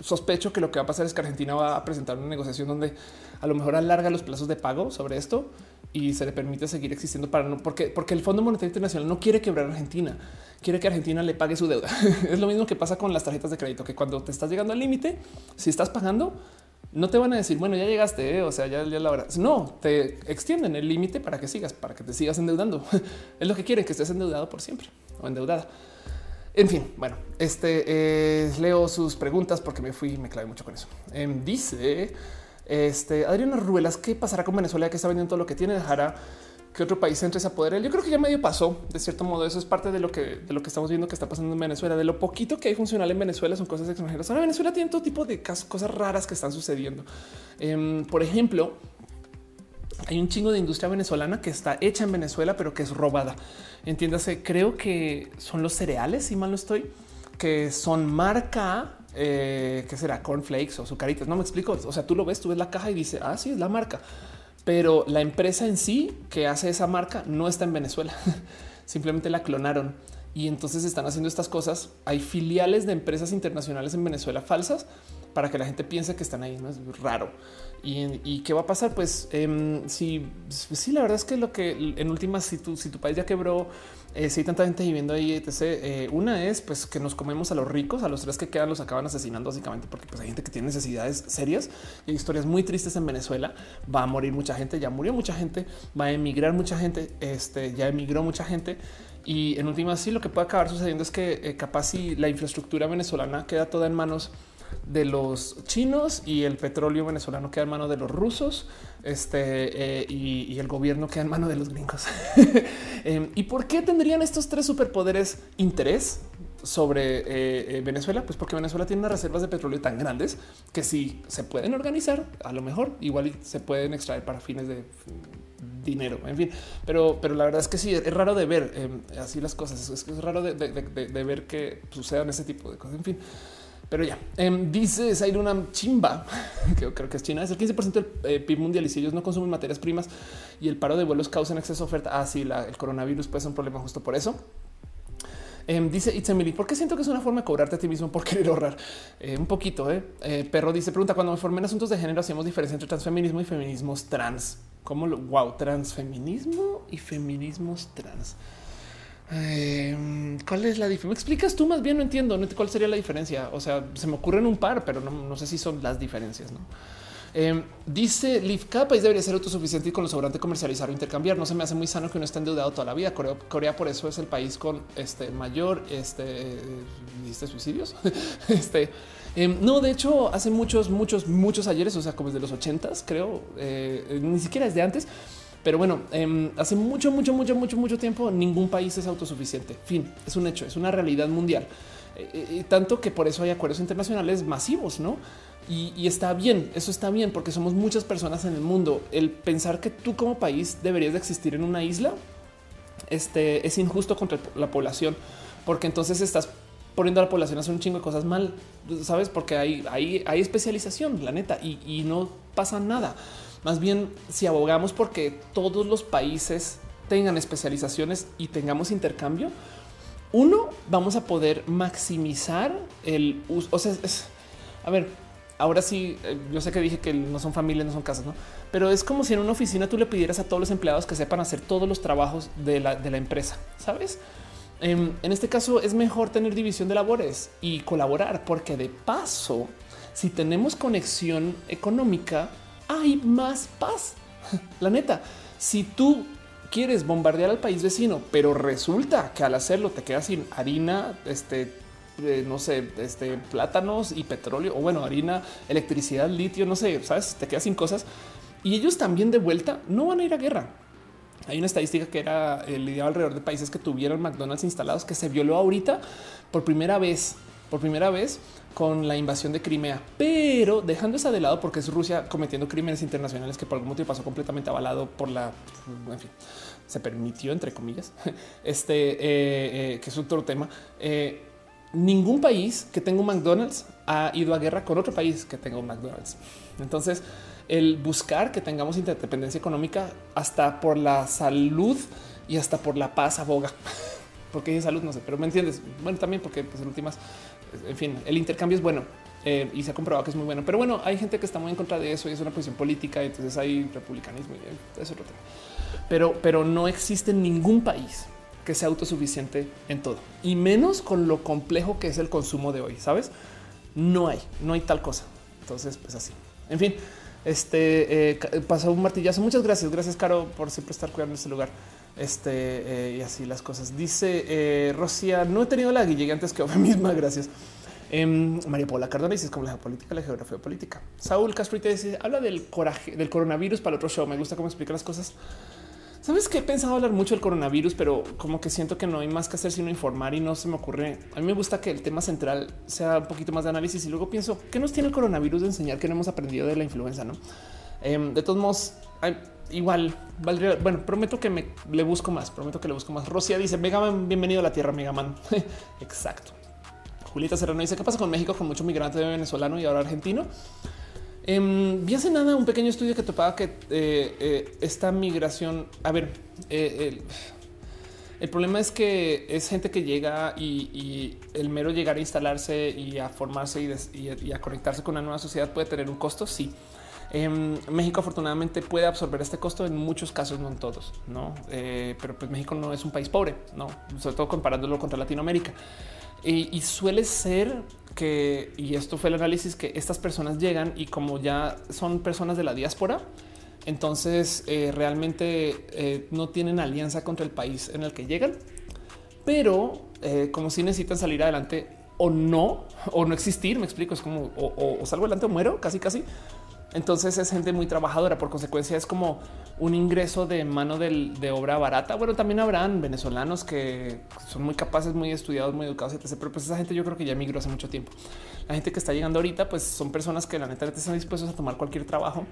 sospecho que lo que va a pasar es que Argentina va a presentar una negociación donde a lo mejor alarga los plazos de pago sobre esto y se le permite seguir existiendo para no porque, porque el Fondo Monetario Internacional no quiere quebrar a Argentina, quiere que Argentina le pague su deuda. es lo mismo que pasa con las tarjetas de crédito, que cuando te estás llegando al límite, si estás pagando, no te van a decir, bueno, ya llegaste, ¿eh? o sea, ya, ya la hora. No, te extienden el límite para que sigas, para que te sigas endeudando. es lo que quieren, que estés endeudado por siempre o endeudada. En fin, bueno, este eh, leo sus preguntas porque me fui y me clavé mucho con eso. Em, dice este Adriana Ruelas, ¿qué pasará con Venezuela que está vendiendo todo lo que tiene? Dejará que otro país entre a poder. Yo creo que ya medio pasó de cierto modo. Eso es parte de lo que de lo que estamos viendo que está pasando en Venezuela. De lo poquito que hay funcional en Venezuela son cosas extranjeras. Ahora Venezuela tiene todo tipo de cosas raras que están sucediendo. Em, por ejemplo, hay un chingo de industria venezolana que está hecha en Venezuela, pero que es robada. Entiéndase, creo que son los cereales, si mal no estoy, que son marca, eh, será cornflakes o sucaritas. No me explico. O sea, tú lo ves, tú ves la caja y dice, ah, sí, es la marca, pero la empresa en sí que hace esa marca no está en Venezuela. Simplemente la clonaron y entonces están haciendo estas cosas. Hay filiales de empresas internacionales en Venezuela falsas para que la gente piense que están ahí. No es raro. ¿Y, qué va a pasar? Pues em, si sí, la verdad es que lo que en últimas, si tu, si tu país ya quebró, eh, si hay tanta gente viviendo ahí, etc. Eh, una es pues que nos comemos a los ricos, a los tres que quedan los acaban asesinando básicamente porque pues, hay gente que tiene necesidades serias y hay historias muy tristes en Venezuela. Va a morir mucha gente, ya murió mucha gente, va a emigrar mucha gente, este ya emigró mucha gente. Y en últimas, sí, lo que puede acabar sucediendo es que eh, capaz si la infraestructura venezolana queda toda en manos de los chinos y el petróleo venezolano queda en mano de los rusos este, eh, y, el gobierno queda en mano de los gringos. Em, ¿Y por qué tendrían estos tres superpoderes interés sobre eh, eh, Venezuela? Pues porque Venezuela tiene unas reservas de petróleo tan grandes que si se pueden organizar, a lo mejor igual se pueden extraer para fines de dinero, en fin, pero, pero la verdad es que sí, es raro de ver em, así las cosas, es, es raro de, de ver que sucedan ese tipo de cosas, en fin. Pero ya em, dice Zaire una chimba que creo que es China. Es el 15% del eh, PIB mundial y si ellos no consumen materias primas y el paro de vuelos causa exceso de oferta. Ah, sí, el coronavirus puede ser un problema justo por eso. Em, dice Itzemili, ¿por qué siento que es una forma de cobrarte a ti mismo por querer ahorrar? Eh, un poquito, eh? ¿eh? Perro dice, pregunta, cuando me formé en asuntos de género, hacemos diferencia entre transfeminismo y feminismos trans. ¿Cómo lo? Wow, transfeminismo y feminismos trans. Em, ¿Cuál es la diferencia? ¿Me explicas tú más bien? No entiendo cuál sería la diferencia. O sea, se me ocurren un par, pero no, sé si son las diferencias. ¿no? Eh, dice Liv, cada país debería ser autosuficiente y con lo sobrante comercializar o intercambiar. No se me hace muy sano que uno esté endeudado toda la vida. Corea, por eso es el país con este mayor este, suicidios. este em, no, de hecho, hace muchos, muchos, muchos ayeres, o sea, como desde los ochentas, creo, eh, ni siquiera desde antes pero bueno, em, hace mucho, mucho, mucho, mucho, mucho tiempo ningún país es autosuficiente. Fin, es un hecho, es una realidad mundial. Eh, eh, tanto que por eso hay acuerdos internacionales masivos, ¿no? Y, está bien, eso está bien, porque somos muchas personas en el mundo. El pensar que tú como país deberías de existir en una isla este, es injusto contra la población, porque entonces estás poniendo a la población a hacer un chingo de cosas mal, ¿sabes? Porque hay, hay, hay especialización, la neta, y, y no pasa nada. Más bien, si abogamos porque todos los países tengan especializaciones y tengamos intercambio, uno, vamos a poder maximizar el uso. O sea, a ver, ahora sí, eh, yo sé que dije que no son familias, no son casas, ¿no? Pero es como si en una oficina tú le pidieras a todos los empleados que sepan hacer todos los trabajos de la, de la empresa, ¿sabes? Em, en este caso es mejor tener división de labores y colaborar, porque de paso, si tenemos conexión económica, hay más paz. La neta, si tú quieres bombardear al país vecino, pero resulta que al hacerlo te quedas sin harina, este, eh, no sé, este, plátanos y petróleo, o bueno, harina, electricidad, litio, no sé, sabes, te quedas sin cosas y ellos también de vuelta no van a ir a guerra. Hay una estadística que era el ideal alrededor de países que tuvieron McDonald's instalados que se violó ahorita por primera vez, por primera vez con la invasión de Crimea, pero dejando esa de lado porque es Rusia cometiendo crímenes internacionales que por algún motivo pasó completamente avalado por la, en fin, se permitió entre comillas, este eh, eh, que es otro tema. Eh, ningún país que tenga un McDonald's ha ido a guerra con otro país que tenga un McDonald's. Entonces, el buscar que tengamos interdependencia económica hasta por la salud y hasta por la paz aboga. Porque hay salud, no sé, pero me entiendes. Bueno, también porque pues en últimas en fin, el intercambio es bueno eh, y se ha comprobado que es muy bueno. Pero bueno, hay gente que está muy en contra de eso y es una posición política. Entonces hay republicanismo y es otro tema. Pero, pero no existe ningún país que sea autosuficiente en todo y menos con lo complejo que es el consumo de hoy. Sabes? No hay, no hay tal cosa. Entonces, pues así. En fin, este eh, pasó un martillazo. Muchas gracias. Gracias, Caro, por siempre estar cuidando este lugar. Este eh, y así las cosas. Dice eh, no he tenido la llegué antes que yo misma. Gracias. Em, María Paula Cardona dice como la geopolítica, la geografía política. Saúl Castrite dice habla del coraje del coronavirus para otro show. Me gusta cómo explica las cosas. Sabes que he pensado hablar mucho del coronavirus, pero como que siento que no hay más que hacer sino informar y no se me ocurre. A mí me gusta que el tema central sea un poquito más de análisis y luego pienso qué nos tiene el coronavirus de enseñar que no hemos aprendido de la influenza, no? Em, de todos modos, igual valdría. Bueno, prometo que me le busco más. Prometo que le busco más. Rosia dice Megaman, bienvenido a la tierra, Megaman. Exacto. Julieta Serrano dice qué pasa con México con mucho migrante venezolano y ahora argentino. Eh, vi hace nada un pequeño estudio que topaba que eh, eh, esta migración, a ver, eh, el, problema es que es gente que llega y, el mero llegar a instalarse y a formarse y, a conectarse con una nueva sociedad puede tener un costo. Sí. Em, México afortunadamente puede absorber este costo en muchos casos, no en todos, no, pero pues México no es un país pobre, no, sobre todo comparándolo contra Latinoamérica. Y, suele ser que, y esto fue el análisis, que estas personas llegan y como ya son personas de la diáspora, entonces eh, realmente eh, no tienen alianza contra el país en el que llegan, pero eh, como si necesitan salir adelante o no, o no existir, me explico, es como o salgo adelante o muero, casi casi. Entonces es gente muy trabajadora. Por consecuencia, es como un ingreso de mano de obra barata. Bueno, también habrán venezolanos que son muy capaces, muy estudiados, muy educados, etc. Pero pues esa gente yo creo que ya migró hace mucho tiempo. La gente que está llegando ahorita, pues son personas que la neta están dispuestos a tomar cualquier trabajo.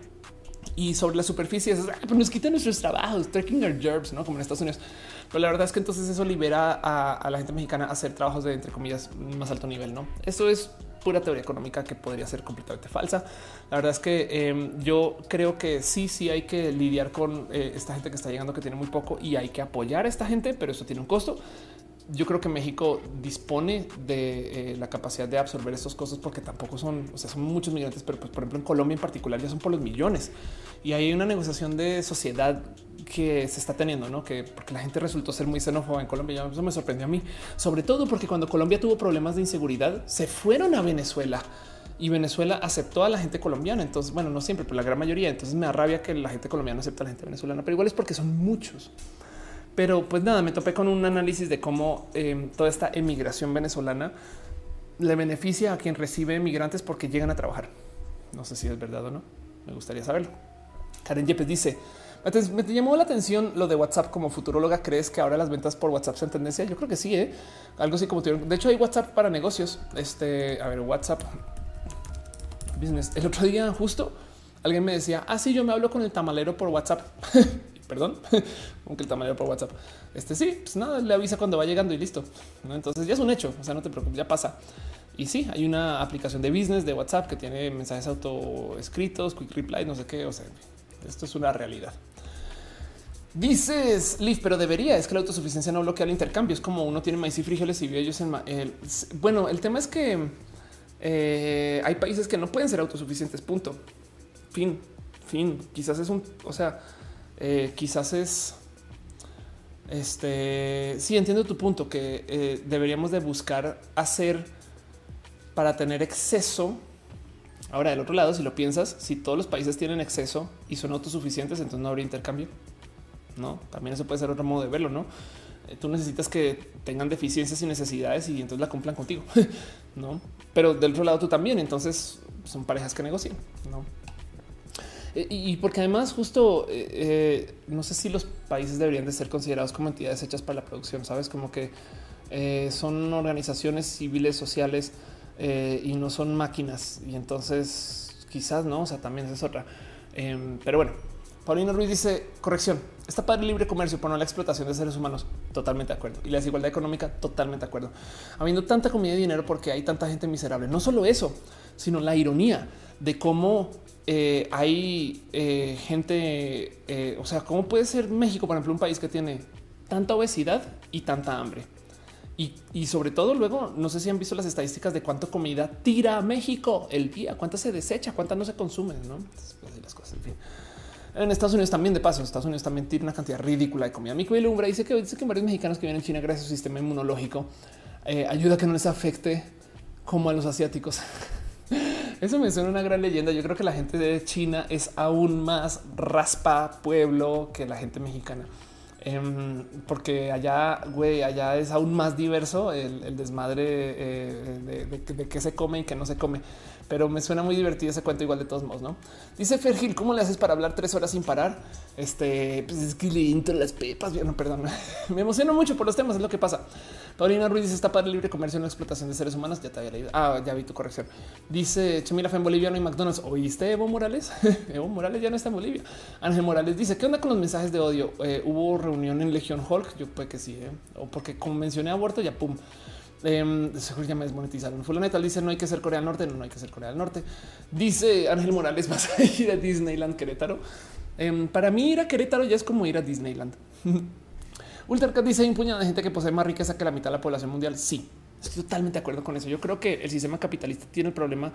Y sobre la superficie, es, pues nos quitan nuestros trabajos, tracking our jobs, no como en Estados Unidos. Pero la verdad es que entonces eso libera a, a la gente mexicana a hacer trabajos de entre comillas más alto nivel. No, eso es pura teoría económica que podría ser completamente falsa. La verdad es que em, yo creo que sí, sí hay que lidiar con eh, esta gente que está llegando que tiene muy poco y hay que apoyar a esta gente, pero eso tiene un costo. Yo creo que México dispone de eh, la capacidad de absorber estos costos porque tampoco son, o sea, son muchos migrantes, pero pues, por ejemplo en Colombia en particular ya son por los millones y hay una negociación de sociedad que se está teniendo, ¿no? Que porque la gente resultó ser muy xenófoba en Colombia, eso me sorprendió a mí, sobre todo porque cuando Colombia tuvo problemas de inseguridad, se fueron a Venezuela y Venezuela aceptó a la gente colombiana. Entonces, bueno, no siempre, pero la gran mayoría. Entonces me da rabia que la gente colombiana acepta a la gente venezolana, pero igual es porque son muchos. Pero pues nada, me topé con un análisis de cómo em, toda esta emigración venezolana le beneficia a quien recibe emigrantes porque llegan a trabajar. No sé si es verdad o no. Me gustaría saberlo. Karen Yepes dice: me, llamó la atención lo de WhatsApp como futuróloga. ¿Crees que ahora las ventas por WhatsApp son tendencia? Yo creo que sí, ¿eh? algo así como tuvieron. De hecho, hay WhatsApp para negocios. Este, a ver, WhatsApp business. El otro día, justo alguien me decía, así ah, yo me hablo con el tamalero por WhatsApp. Perdón, aunque el tamalero por WhatsApp. Este sí, pues nada, le avisa cuando va llegando y listo. Entonces ya es un hecho. O sea, no te preocupes, ya pasa. Y sí, hay una aplicación de business de WhatsApp que tiene mensajes auto escritos, quick reply, no sé qué. O sea, esto es una realidad. Dices, Liv, pero debería, es que la autosuficiencia no bloquea el intercambio, es como uno tiene maíz y frijoles y ellos en bueno, el tema es que eh, hay países que no pueden ser autosuficientes, punto. Fin, fin, quizás es un, o sea, eh, quizás es, este, sí, entiendo tu punto, que eh, deberíamos de buscar hacer para tener exceso Ahora, del otro lado, si lo piensas, si todos los países tienen exceso y son autosuficientes, entonces no habría intercambio. No, también eso puede ser otro modo de verlo, no? Eh, tú necesitas que tengan deficiencias y necesidades y entonces la cumplan contigo, no? Pero del otro lado tú también. Entonces son parejas que negocian, no? Eh, y porque además justo eh, no sé si los países deberían de ser considerados como entidades hechas para la producción, sabes como que son organizaciones civiles sociales eh, y no son máquinas. Y entonces quizás no, o sea, también es otra. Em, pero bueno, Paulino Ruiz dice corrección. Está padre el libre comercio, pero no la explotación de seres humanos. Totalmente de acuerdo. Y la desigualdad económica, totalmente de acuerdo. Habiendo tanta comida y dinero porque hay tanta gente miserable. No solo eso, sino la ironía de cómo eh, hay eh, gente, o sea, cómo puede ser México, por ejemplo, un país que tiene tanta obesidad y tanta hambre. Y, sobre todo luego, no sé si han visto las estadísticas de cuánto comida tira a México el día, cuánta se desecha, cuánta no se consume, ¿no? las cosas, en, Estados Unidos también de paso, en Estados Unidos también tiene una cantidad ridícula de comida. Y Lumbra dice que, dice que varios mexicanos que vienen en China gracias a su sistema inmunológico eh, ayuda a que no les afecte como a los asiáticos. Eso me suena una gran leyenda. Yo creo que la gente de China es aún más raspa pueblo que la gente mexicana. Em, porque allá, güey, allá es aún más diverso el, desmadre eh, de, qué se come y qué no se come. Pero me suena muy divertido ese cuento igual de todos modos, ¿no? Dice Fergil, ¿cómo le haces para hablar tres horas sin parar? Este, pues es que le las pepas, no, perdón, me emociono mucho por los temas, es lo que pasa. Paulina Ruiz dice, está para el libre comercio en la explotación de seres humanos, ya te había leído, ah, ya vi tu corrección. Dice, Chemila fue en Bolivia, no hay McDonald's, ¿oíste Evo Morales? Evo Morales ya no está en Bolivia. Ángel Morales dice, ¿qué onda con los mensajes de odio? Eh, ¿Hubo reunión en Legión Hulk? Yo puede que sí, ¿eh? o porque como mencioné aborto, ya pum. Eh, seguro ya me desmonetizaron. Fulaneta dice no hay que ser Corea del Norte, no, no hay que ser Corea del Norte. Dice Ángel Morales, vas a ir Disneyland Querétaro. Em, para mí ir a Querétaro ya es como ir a Disneyland. Ultracat dice puñado de gente que posee más riqueza que la mitad de la población mundial. Sí, estoy totalmente de acuerdo con eso. Yo creo que el sistema capitalista tiene el problema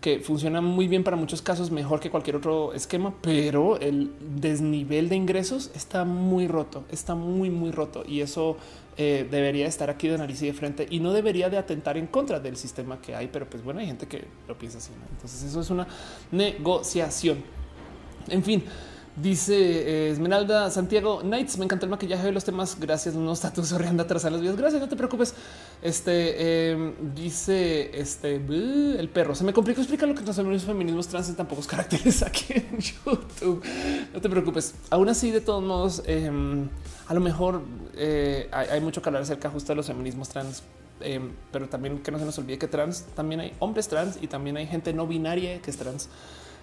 que funciona muy bien para muchos casos, mejor que cualquier otro esquema, pero el desnivel de ingresos está muy roto, está muy, muy roto y eso eh, debería estar aquí de nariz y de frente y no debería de atentar en contra del sistema que hay, pero pues bueno, hay gente que lo piensa así. Entonces eso es una negociación. En fin. Dice eh, Esmeralda Santiago Nights. Me encanta el maquillaje de los temas. Gracias. No está tu sonriendo atrás a las vidas. Gracias. No te preocupes. Este em, dice este el perro. Se me complicó explicar lo que los feminismos trans en tan pocos caracteres aquí en YouTube. No te preocupes. Aún así, de todos modos, em, a lo mejor eh, hay, mucho que hablar acerca justo de los feminismos trans. Em, pero también que no se nos olvide que trans también hay hombres trans y también hay gente no binaria que es trans.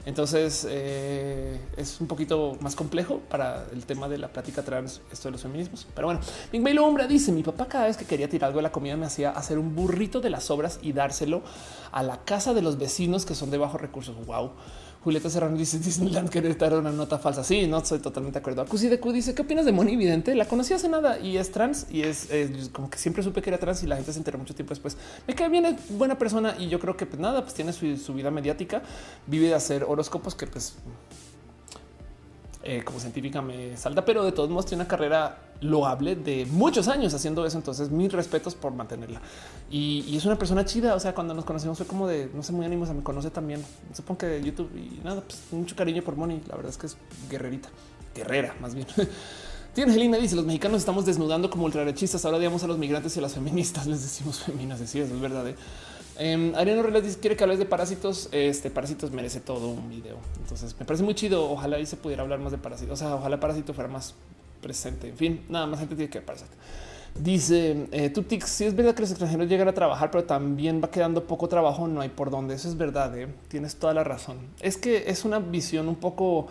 Entonces eh, es un poquito más complejo para el tema de la plática trans, esto de los feminismos. Pero bueno, Big Umbra dice: Mi papá, cada vez que quería tirar algo de la comida, me hacía hacer un burrito de las obras y dárselo a la casa de los vecinos que son de bajos recursos. Wow. Julieta Serrano dice Disneyland Querétaro una nota falsa. Sí, no estoy totalmente de acuerdo. Acusi de Q dice qué opinas de Moni Vidente? La conocí hace nada y es trans y es, como que siempre supe que era trans y la gente se enteró mucho tiempo después. Me cae bien, es buena persona y yo creo que pues nada, pues tiene su, su vida mediática, vive de hacer horóscopos que pues eh, como científica me salta, pero de todos modos tiene una carrera loable de muchos años haciendo eso. Entonces, mis respetos por mantenerla. Y, es una persona chida. O sea, cuando nos conocemos fue como de no sé, muy animosa. Me conoce también, supongo que de YouTube y nada, pues mucho cariño por Moni. La verdad es que es guerrerita, guerrera más bien. Tiene Angelina dice los mexicanos estamos desnudando como ultrarechistas. Ahora digamos a los migrantes y a las feministas les decimos feminas. Sí, eso es verdad. ¿eh? Eh, Ariano Relas quiere que hables de parásitos. Este parásitos merece todo un video. Entonces me parece muy chido. Ojalá y se pudiera hablar más de parásitos. O sea, ojalá parásito fuera más presente. En fin, nada más gente tiene que parásito. Dice eh, Tutix, si es verdad que los extranjeros llegan a trabajar, pero también va quedando poco trabajo, no hay por dónde. Eso es verdad. ¿eh? Tienes toda la razón. Es que es una visión un poco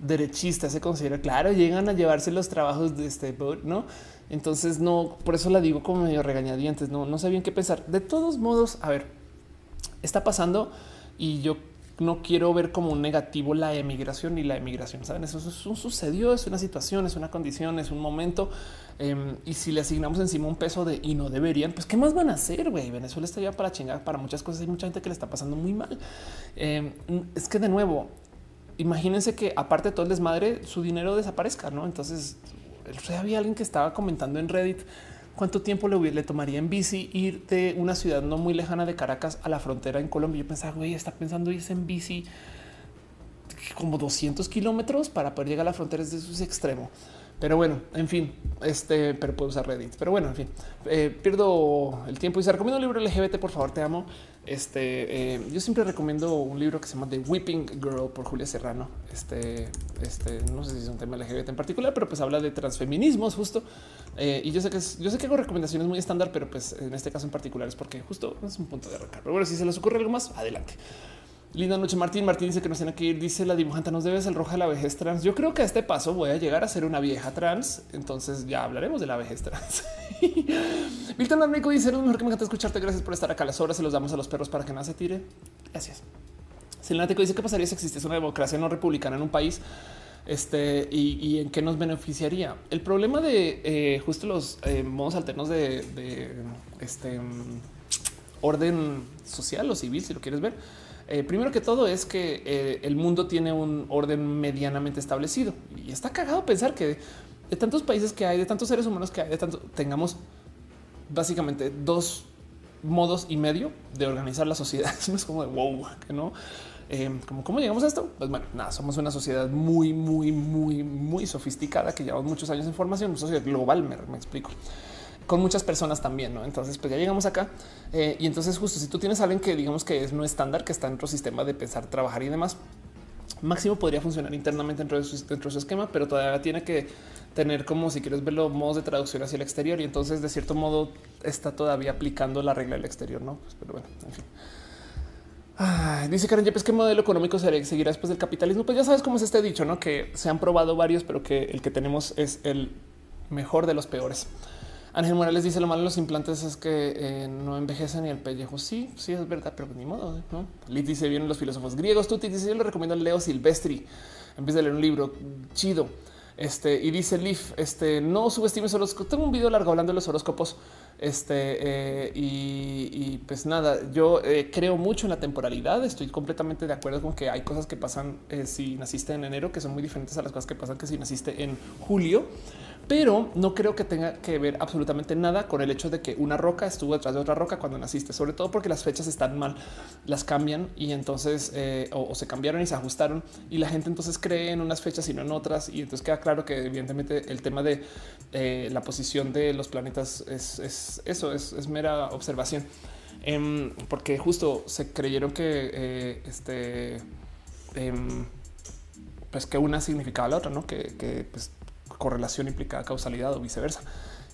derechista. Se considera claro, llegan a llevarse los trabajos de este, no? Entonces no, por eso la digo como medio regañadientes, no, no sé bien qué pensar. De todos modos, a ver, está pasando y yo no quiero ver como un negativo la emigración y la emigración. Saben, eso, sucedió, es una situación, es una condición, es un momento. Em, y si le asignamos encima un peso de y no deberían, pues qué más van a hacer? Venezuela está ya para chingar para muchas cosas. Hay mucha gente que le está pasando muy mal. Em, es que de nuevo, imagínense que aparte de todo el desmadre, su dinero desaparezca, no? Entonces había alguien que estaba comentando en Reddit cuánto tiempo le, tomaría en bici ir de una ciudad no muy lejana de Caracas a la frontera en Colombia. Yo pensaba, güey, está pensando irse en bici como 200 kilómetros para poder llegar a la frontera. Es de su extremo. Pero bueno, en fin, este, pero puedo usar Reddit. Pero bueno, en fin, eh, pierdo el tiempo y se recomiendo un libro LGBT, por favor, te amo. Este, eh, yo siempre recomiendo un libro que se llama The Whipping Girl por Julia Serrano. Este, este, no sé si es un tema LGBT en particular, pero pues habla de transfeminismos justo. Eh, y yo sé que yo sé que hago recomendaciones muy estándar, pero pues en este caso en particular es porque justo es un punto de arrancar. Pero bueno, si se les ocurre algo más, adelante. Linda noche, Martín. Martín dice que nos tiene que ir. Dice la dibujante, nos debes el roja de la vejez trans. Yo creo que a este paso voy a llegar a ser una vieja trans. Entonces ya hablaremos de la vejez trans. Milton Armico dice: lo mejor que me encanta escucharte. Gracias por estar acá. Las horas se los damos a los perros para que nada se tire. Gracias. Silático dice: ¿Qué pasaría si existiese una democracia no republicana en un país? Este y, en qué nos beneficiaría. El problema de eh, justo los eh, modos alternos de, de este mm, orden social o civil, si lo quieres ver eh, primero que todo es que eh, el mundo tiene un orden medianamente establecido y está cagado pensar que de tantos países que hay, de tantos seres humanos que hay, de tanto tengamos básicamente dos modos y medio de organizar la sociedad. Es como de wow, que no. Eh, como cómo llegamos a esto? Pues bueno, nada, somos una sociedad muy, muy, muy, muy sofisticada que llevamos muchos años en formación, una sociedad global. Me, me explico. Con muchas personas también. ¿no? Entonces, pues ya llegamos acá. Eh, y entonces, justo si tú tienes a alguien que digamos que es no estándar, que está en otro sistema de pensar, trabajar y demás, máximo podría funcionar internamente dentro de su, esquema, pero todavía tiene que tener como si quieres verlo modos de traducción hacia el exterior y entonces de cierto modo está todavía aplicando la regla del exterior, no? Pues, pero bueno, en fin. dice Karen Yepes ¿qué modelo económico seguirá después del capitalismo? Pues ya sabes cómo es este dicho, no? Que se han probado varios, pero que el que tenemos es el mejor de los peores. Ángel Morales dice lo malo de los implantes es que eh, no envejecen ni el pellejo. Sí, sí, es verdad, pero ni modo. ¿no? Liz dice vienen los filósofos griegos. Tú te dice yo le recomiendo a Leo Silvestri en vez de leer un libro chido. Este y dice Leaf, este no subestimes horóscopos. Tengo un video largo hablando de los horóscopos. Este eh, y, pues nada, yo eh, creo mucho en la temporalidad. Estoy completamente de acuerdo con que hay cosas que pasan eh, si naciste en enero que son muy diferentes a las cosas que pasan que si naciste en julio pero no creo que tenga que ver absolutamente nada con el hecho de que una roca estuvo detrás de otra roca cuando naciste, sobre todo porque las fechas están mal, las cambian y entonces eh, o, se cambiaron y se ajustaron y la gente entonces cree en unas fechas y no en otras y entonces queda claro que evidentemente el tema de eh, la posición de los planetas es, eso, es, mera observación. Em, porque justo se creyeron que eh, este em, pues que una significaba la otra, no que, que pues, correlación implica causalidad o viceversa.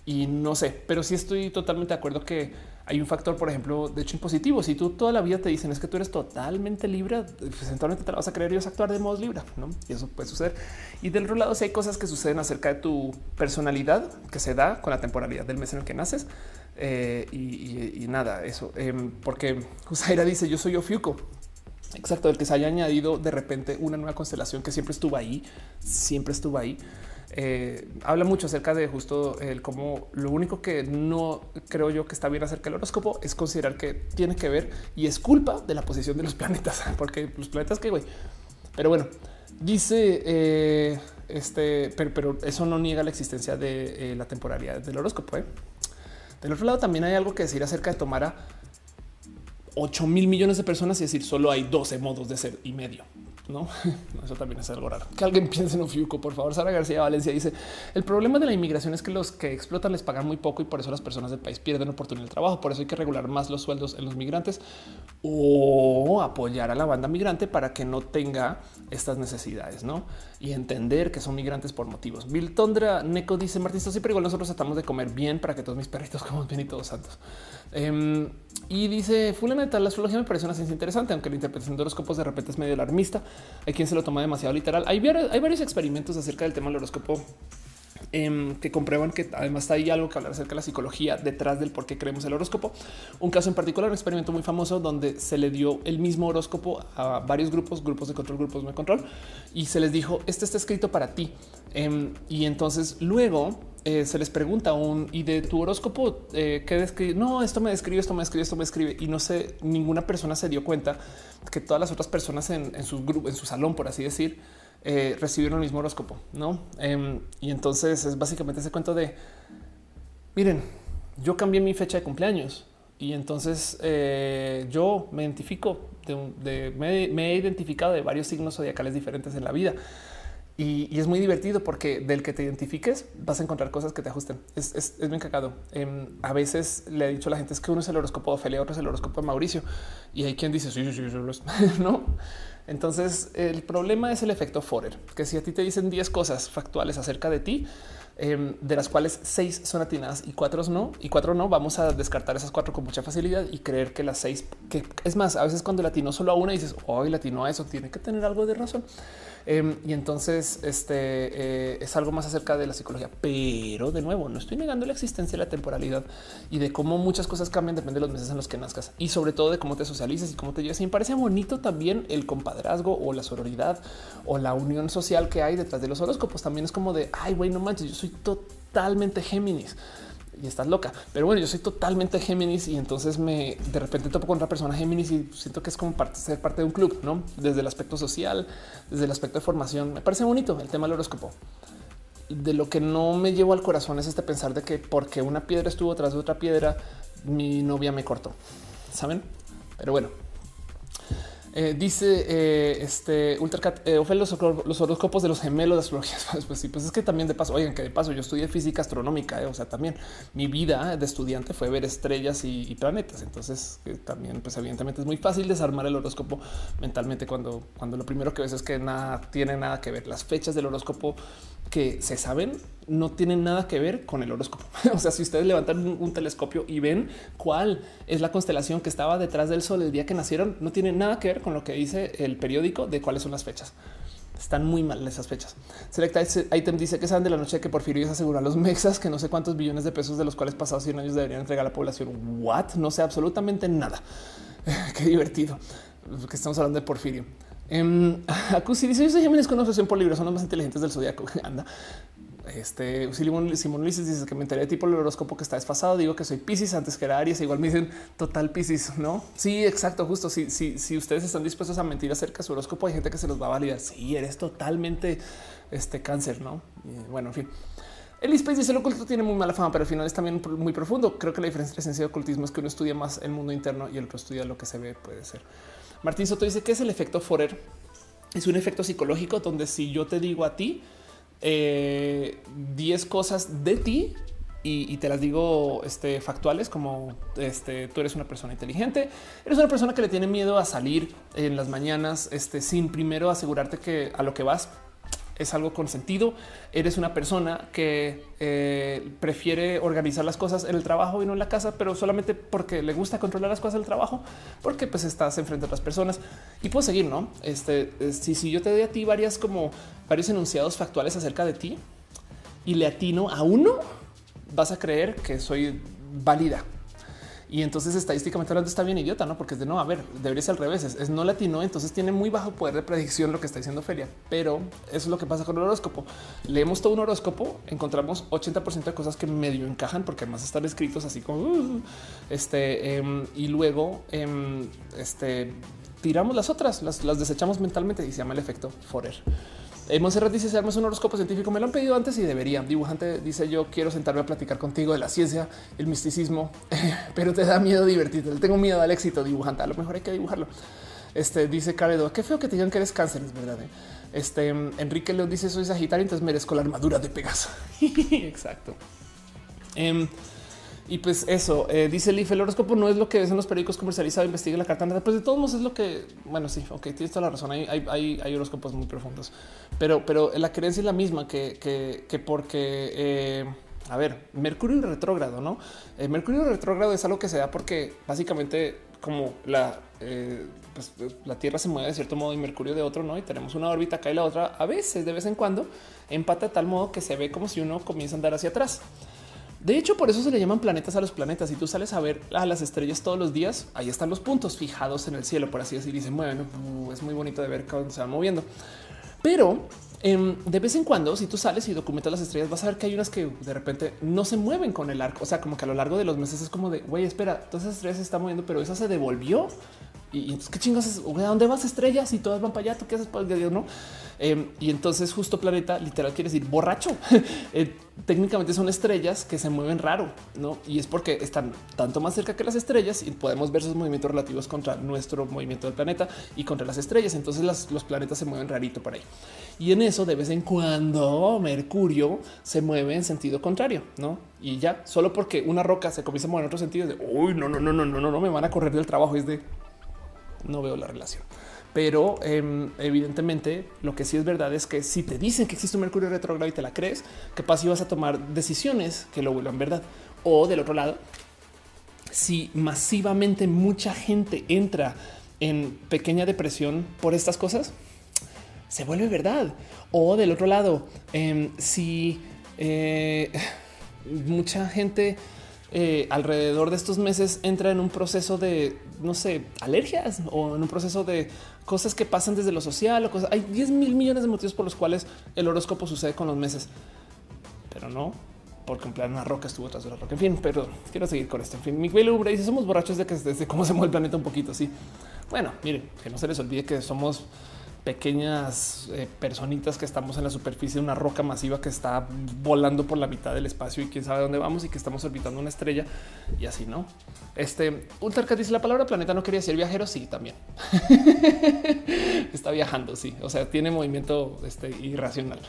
Y no sé, pero sí estoy totalmente de acuerdo que hay un factor, por ejemplo, de hecho impositivo. Si tú toda la vida te dicen es que tú eres totalmente libre, pues eventualmente te la vas a creer y vas a actuar de modo libre, ¿no? Y eso puede suceder. Y del otro lado, si hay cosas que suceden acerca de tu personalidad que se da con la temporalidad del mes en el que naces. Eh, y, nada, eso. Em, porque Usaira dice yo soy Ofiuco. Exacto, el que se haya añadido de repente una nueva constelación que siempre estuvo ahí, siempre estuvo ahí. Eh, habla mucho acerca de justo el cómo lo único que no creo yo que está bien acerca del horóscopo es considerar que tiene que ver y es culpa de la posición de los planetas, porque los planetas que güey. Pero bueno, dice eh, este, pero, eso no niega la existencia de eh, la temporalidad del horóscopo. Del otro lado, también hay algo que decir acerca de tomar a 8 mil millones de personas y decir solo hay 12 modos de ser y medio. No, eso también es algo raro. Que alguien piense en Ofiuco, por favor. Sara García Valencia dice el problema de la inmigración es que los que explotan les pagan muy poco y por eso las personas del país pierden oportunidad de trabajo. Por eso hay que regular más los sueldos en los migrantes o apoyar a la banda migrante para que no tenga estas necesidades, no? Y entender que son migrantes por motivos. Bill Tondra Neco dice Martín, siempre igual nosotros tratamos de comer bien para que todos mis perritos coman bien y todos santos. Em, y dice fulana tal, la astrología me parece una ciencia interesante, aunque la interpretación de horóscopos de repente es medio alarmista. Hay quien se lo toma demasiado literal. Hay, hay varios experimentos acerca del tema del horóscopo em, que comprueban que además hay algo que hablar acerca de la psicología detrás del por qué creemos el horóscopo. Un caso en particular, un experimento muy famoso donde se le dio el mismo horóscopo a varios grupos, grupos de control, grupos de control, y se les dijo, este está escrito para ti. Em, y entonces luego eh, se les pregunta un y de tu horóscopo eh, qué describe. No, esto me describe, esto me describe, esto me escribe. Y no sé, ninguna persona se dio cuenta que todas las otras personas en, en su grupo, en su salón, por así decir, eh, recibieron el mismo horóscopo, no? Em, y entonces es básicamente ese cuento de miren, yo cambié mi fecha de cumpleaños y entonces yo me identifico de, me he identificado de varios signos zodiacales diferentes en la vida. Y, es muy divertido porque del que te identifiques vas a encontrar cosas que te ajusten. Es, es, bien cagado. Em, a veces le he dicho a la gente es que uno es el horóscopo de Ophelia, otro es el horóscopo de Mauricio. Y hay quien dice sí, sí, sí, no. Entonces el problema es el efecto Forer, que si a ti te dicen 10 cosas factuales acerca de ti, em, de las cuales seis son atinadas y cuatro no, y cuatro no, vamos a descartar esas cuatro con mucha facilidad y creer que las seis, que es más, a veces cuando latino solo a una dices hoy latino a eso, tiene que tener algo de razón. Em, y entonces este eh, es algo más acerca de la psicología, pero de nuevo no estoy negando la existencia de la temporalidad y de cómo muchas cosas cambian depende de los meses en los que nazcas y sobre todo de cómo te socialices y cómo te llevas. Y me parece bonito también el compadrazgo o la sororidad o la unión social que hay detrás de los horóscopos. También es como de ay, güey, no manches, yo soy totalmente Géminis y estás loca. Pero bueno, yo soy totalmente Géminis y entonces me de repente topo con otra persona Géminis y siento que es como parte, ser parte de un club, no desde el aspecto social, desde el aspecto de formación. Me parece bonito el tema del horóscopo. De lo que no me llevo al corazón es este pensar de que porque una piedra estuvo tras de otra piedra, mi novia me cortó. Saben? Pero bueno, Eh, dice eh, este Ultracat, eh, los, los, horóscopos de los gemelos de astrología. Pues, pues, sí, pues es que también de paso, oigan, que de paso yo estudié física astronómica. Eh, o sea, también mi vida de estudiante fue ver estrellas y, planetas. Entonces, también, pues evidentemente es muy fácil desarmar el horóscopo mentalmente cuando, cuando lo primero que ves es que nada tiene nada que ver. Las fechas del horóscopo que se saben no tienen nada que ver con el horóscopo. o sea, si ustedes levantan un, telescopio y ven cuál es la constelación que estaba detrás del sol el día que nacieron, no tiene nada que ver con lo que dice el periódico de cuáles son las fechas. Están muy mal esas fechas. Selecta Item dice que saben de la noche que Porfirio aseguró a los mexas que no sé cuántos billones de pesos de los cuales pasados 100 años deberían entregar a la población. What? No sé absolutamente nada. Qué divertido que estamos hablando de Porfirio. Um, Acusi dice: Yo soy Géminis con una por libro, son los más inteligentes del zodiaco. Anda. Este Simón, Simón Ulises dice que me enteré de tipo el horóscopo que está desfasado. Digo que soy Pisces antes que era Aries. Igual me dicen total Pisces, no? Sí, exacto. Justo si, si, si ustedes están dispuestos a mentir acerca de su horóscopo, hay gente que se los va a validar. Sí, eres totalmente este cáncer, no? bueno, en fin. El Space dice el oculto tiene muy mala fama, pero al final es también muy profundo. Creo que la diferencia entre ciencia y ocultismo es que uno estudia más el mundo interno y el otro estudia lo que se ve. Puede ser. Martín Soto dice que es el efecto Forer. Es un efecto psicológico donde si yo te digo a ti 10 eh, cosas de ti y, te las digo este, factuales como este, tú eres una persona inteligente, eres una persona que le tiene miedo a salir en las mañanas este, sin primero asegurarte que a lo que vas es algo con sentido. Eres una persona que eh, prefiere organizar las cosas en el trabajo y no en la casa, pero solamente porque le gusta controlar las cosas del trabajo, porque pues estás enfrente a otras personas y puedo seguir, no? Este, eh, si, si yo te doy a ti varias como varios enunciados factuales acerca de ti y le atino a uno, vas a creer que soy válida y entonces estadísticamente hablando está bien idiota, no? Porque es de no, a ver, debería ser al revés. Es, no latino, entonces tiene muy bajo poder de predicción lo que está diciendo Feria. Pero eso es lo que pasa con el horóscopo. Leemos todo un horóscopo, encontramos 80% de cosas que medio encajan porque además están escritos así como uh, este em, y luego em, este tiramos las otras, las, las desechamos mentalmente y se llama el efecto Forer. Monserrat dice: Se armas un horóscopo científico. Me lo han pedido antes y debería. Dibujante dice: Yo quiero sentarme a platicar contigo de la ciencia, el misticismo, pero te da miedo divertirte. Tengo miedo al éxito. Dibujante. A lo mejor hay que dibujarlo. Este dice Caredo: Qué feo que te digan que eres cáncer. Es verdad. ¿eh? Este Enrique León dice: Soy Sagitario, entonces merezco la armadura de Pegaso. Exacto. Em, y pues eso eh, dice Leaf, el horóscopo no es lo que ves en los periódicos comercializados. Investiga la carta. Pues de todos modos es lo que, bueno, sí, ok, tienes toda la razón. Hay, hay, hay, horóscopos muy profundos, pero, pero la creencia es la misma que, que, que porque, eh, a ver, Mercurio retrógrado, no? El eh, Mercurio retrógrado es algo que se da porque básicamente, como la, pues, la Tierra se mueve de cierto modo y Mercurio de otro, no? Y tenemos una órbita acá y la otra a veces, de vez en cuando, empata de tal modo que se ve como si uno comienza a andar hacia atrás. De hecho, por eso se le llaman planetas a los planetas. Si tú sales a ver a las estrellas todos los días, ahí están los puntos fijados en el cielo, por así decir, y se mueven. Uh, es muy bonito de ver cómo se va moviendo. Pero em, de vez en cuando, si tú sales y documentas las estrellas, vas a ver que hay unas que de repente no se mueven con el arco. O sea, como que a lo largo de los meses es como de güey, espera, todas esas estrellas se están moviendo, pero esa se devolvió. Y, entonces, qué chingos es? ¿A dónde vas estrellas? Y todas van para allá. ¿Tú qué haces para el No. Em, y entonces, justo planeta literal quiere decir borracho. Eh, técnicamente son estrellas que se mueven raro, no? Y es porque están tanto más cerca que las estrellas y podemos ver sus movimientos relativos contra nuestro movimiento del planeta y contra las estrellas. Entonces, los planetas se mueven rarito por ahí. Y en eso, de vez en cuando, Mercurio se mueve en sentido contrario, no? Y ya solo porque una roca se comienza a mover en otro sentido, de uy, no, no, no, no, no, no, no me van a correr del trabajo. Es de no veo la relación. Pero em, evidentemente lo que sí es verdad es que si te dicen que existe un Mercurio retrógrado y te la crees, capaz si vas a tomar decisiones que lo vuelvan verdad. O del otro lado, si masivamente mucha gente entra en pequeña depresión por estas cosas, se vuelve verdad. O del otro lado, em, si eh, mucha gente eh, alrededor de estos meses entra en un proceso de, no sé, alergias o en un proceso de cosas que pasan desde lo social o cosas. Hay 10 mil millones de motivos por los cuales el horóscopo sucede con los meses, pero no porque en plan una roca estuvo tras de la roca. En fin, pero quiero seguir con esto. En fin, Miguel Umbra dice somos borrachos de que desde cómo se mueve el planeta un poquito así. Bueno, miren, que no se les olvide que somos pequeñas eh, personitas que estamos en la superficie de una roca masiva que está volando por la mitad del espacio y quién sabe dónde vamos y que estamos orbitando una estrella y así no. Este Ultracat dice la palabra planeta no quería decir viajero. Sí, también está viajando. Sí, o sea, tiene movimiento este, irracional.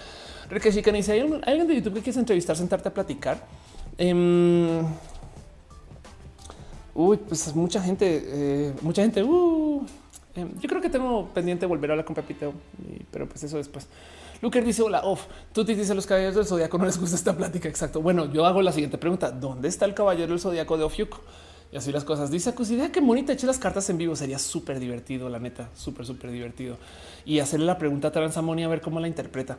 Requeshikan dice hay, alguien de YouTube que quieres entrevistar, sentarte a platicar. Em, uy, pues mucha gente, eh, mucha gente. Uh, Em, yo creo que tengo pendiente volver a hablar con Pepito, pero pues eso después. Luker dice hola, off. Tú te dices los caballeros del zodiaco no les gusta esta plática. Exacto. Bueno, yo hago la siguiente pregunta: ¿Dónde está el caballero del zodiaco de Ofiuco? Y así las cosas. Dice idea que bonita eche las cartas en vivo. Sería súper divertido, la neta, súper, súper divertido. Y hacerle la pregunta a Transamoni a ver cómo la interpreta.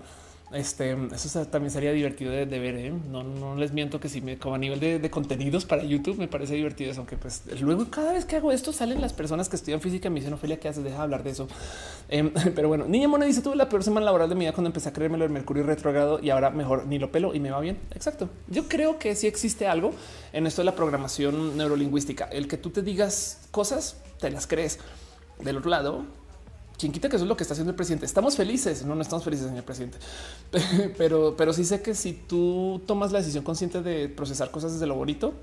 Este, eso también sería divertido de, ver. ¿eh? No, les miento que si me como a nivel de, contenidos para YouTube me parece divertido eso, aunque pues luego cada vez que hago esto salen las personas que estudian física y me dicen Ofelia, ¿qué haces? Deja de hablar de eso. Em, pero bueno, Niña Mona dice tuve la peor semana laboral de mi vida cuando empecé a creérmelo el Mercurio retrogrado y ahora mejor ni lo pelo y me va bien. Exacto. Yo creo que sí existe algo en esto de la programación neurolingüística, el que tú te digas cosas, te las crees. Del otro lado, quien quita que eso es lo que está haciendo el presidente. Estamos felices, no, no estamos felices, señor presidente, pero, pero sí sé que si tú tomas la decisión consciente de procesar cosas desde lo bonito,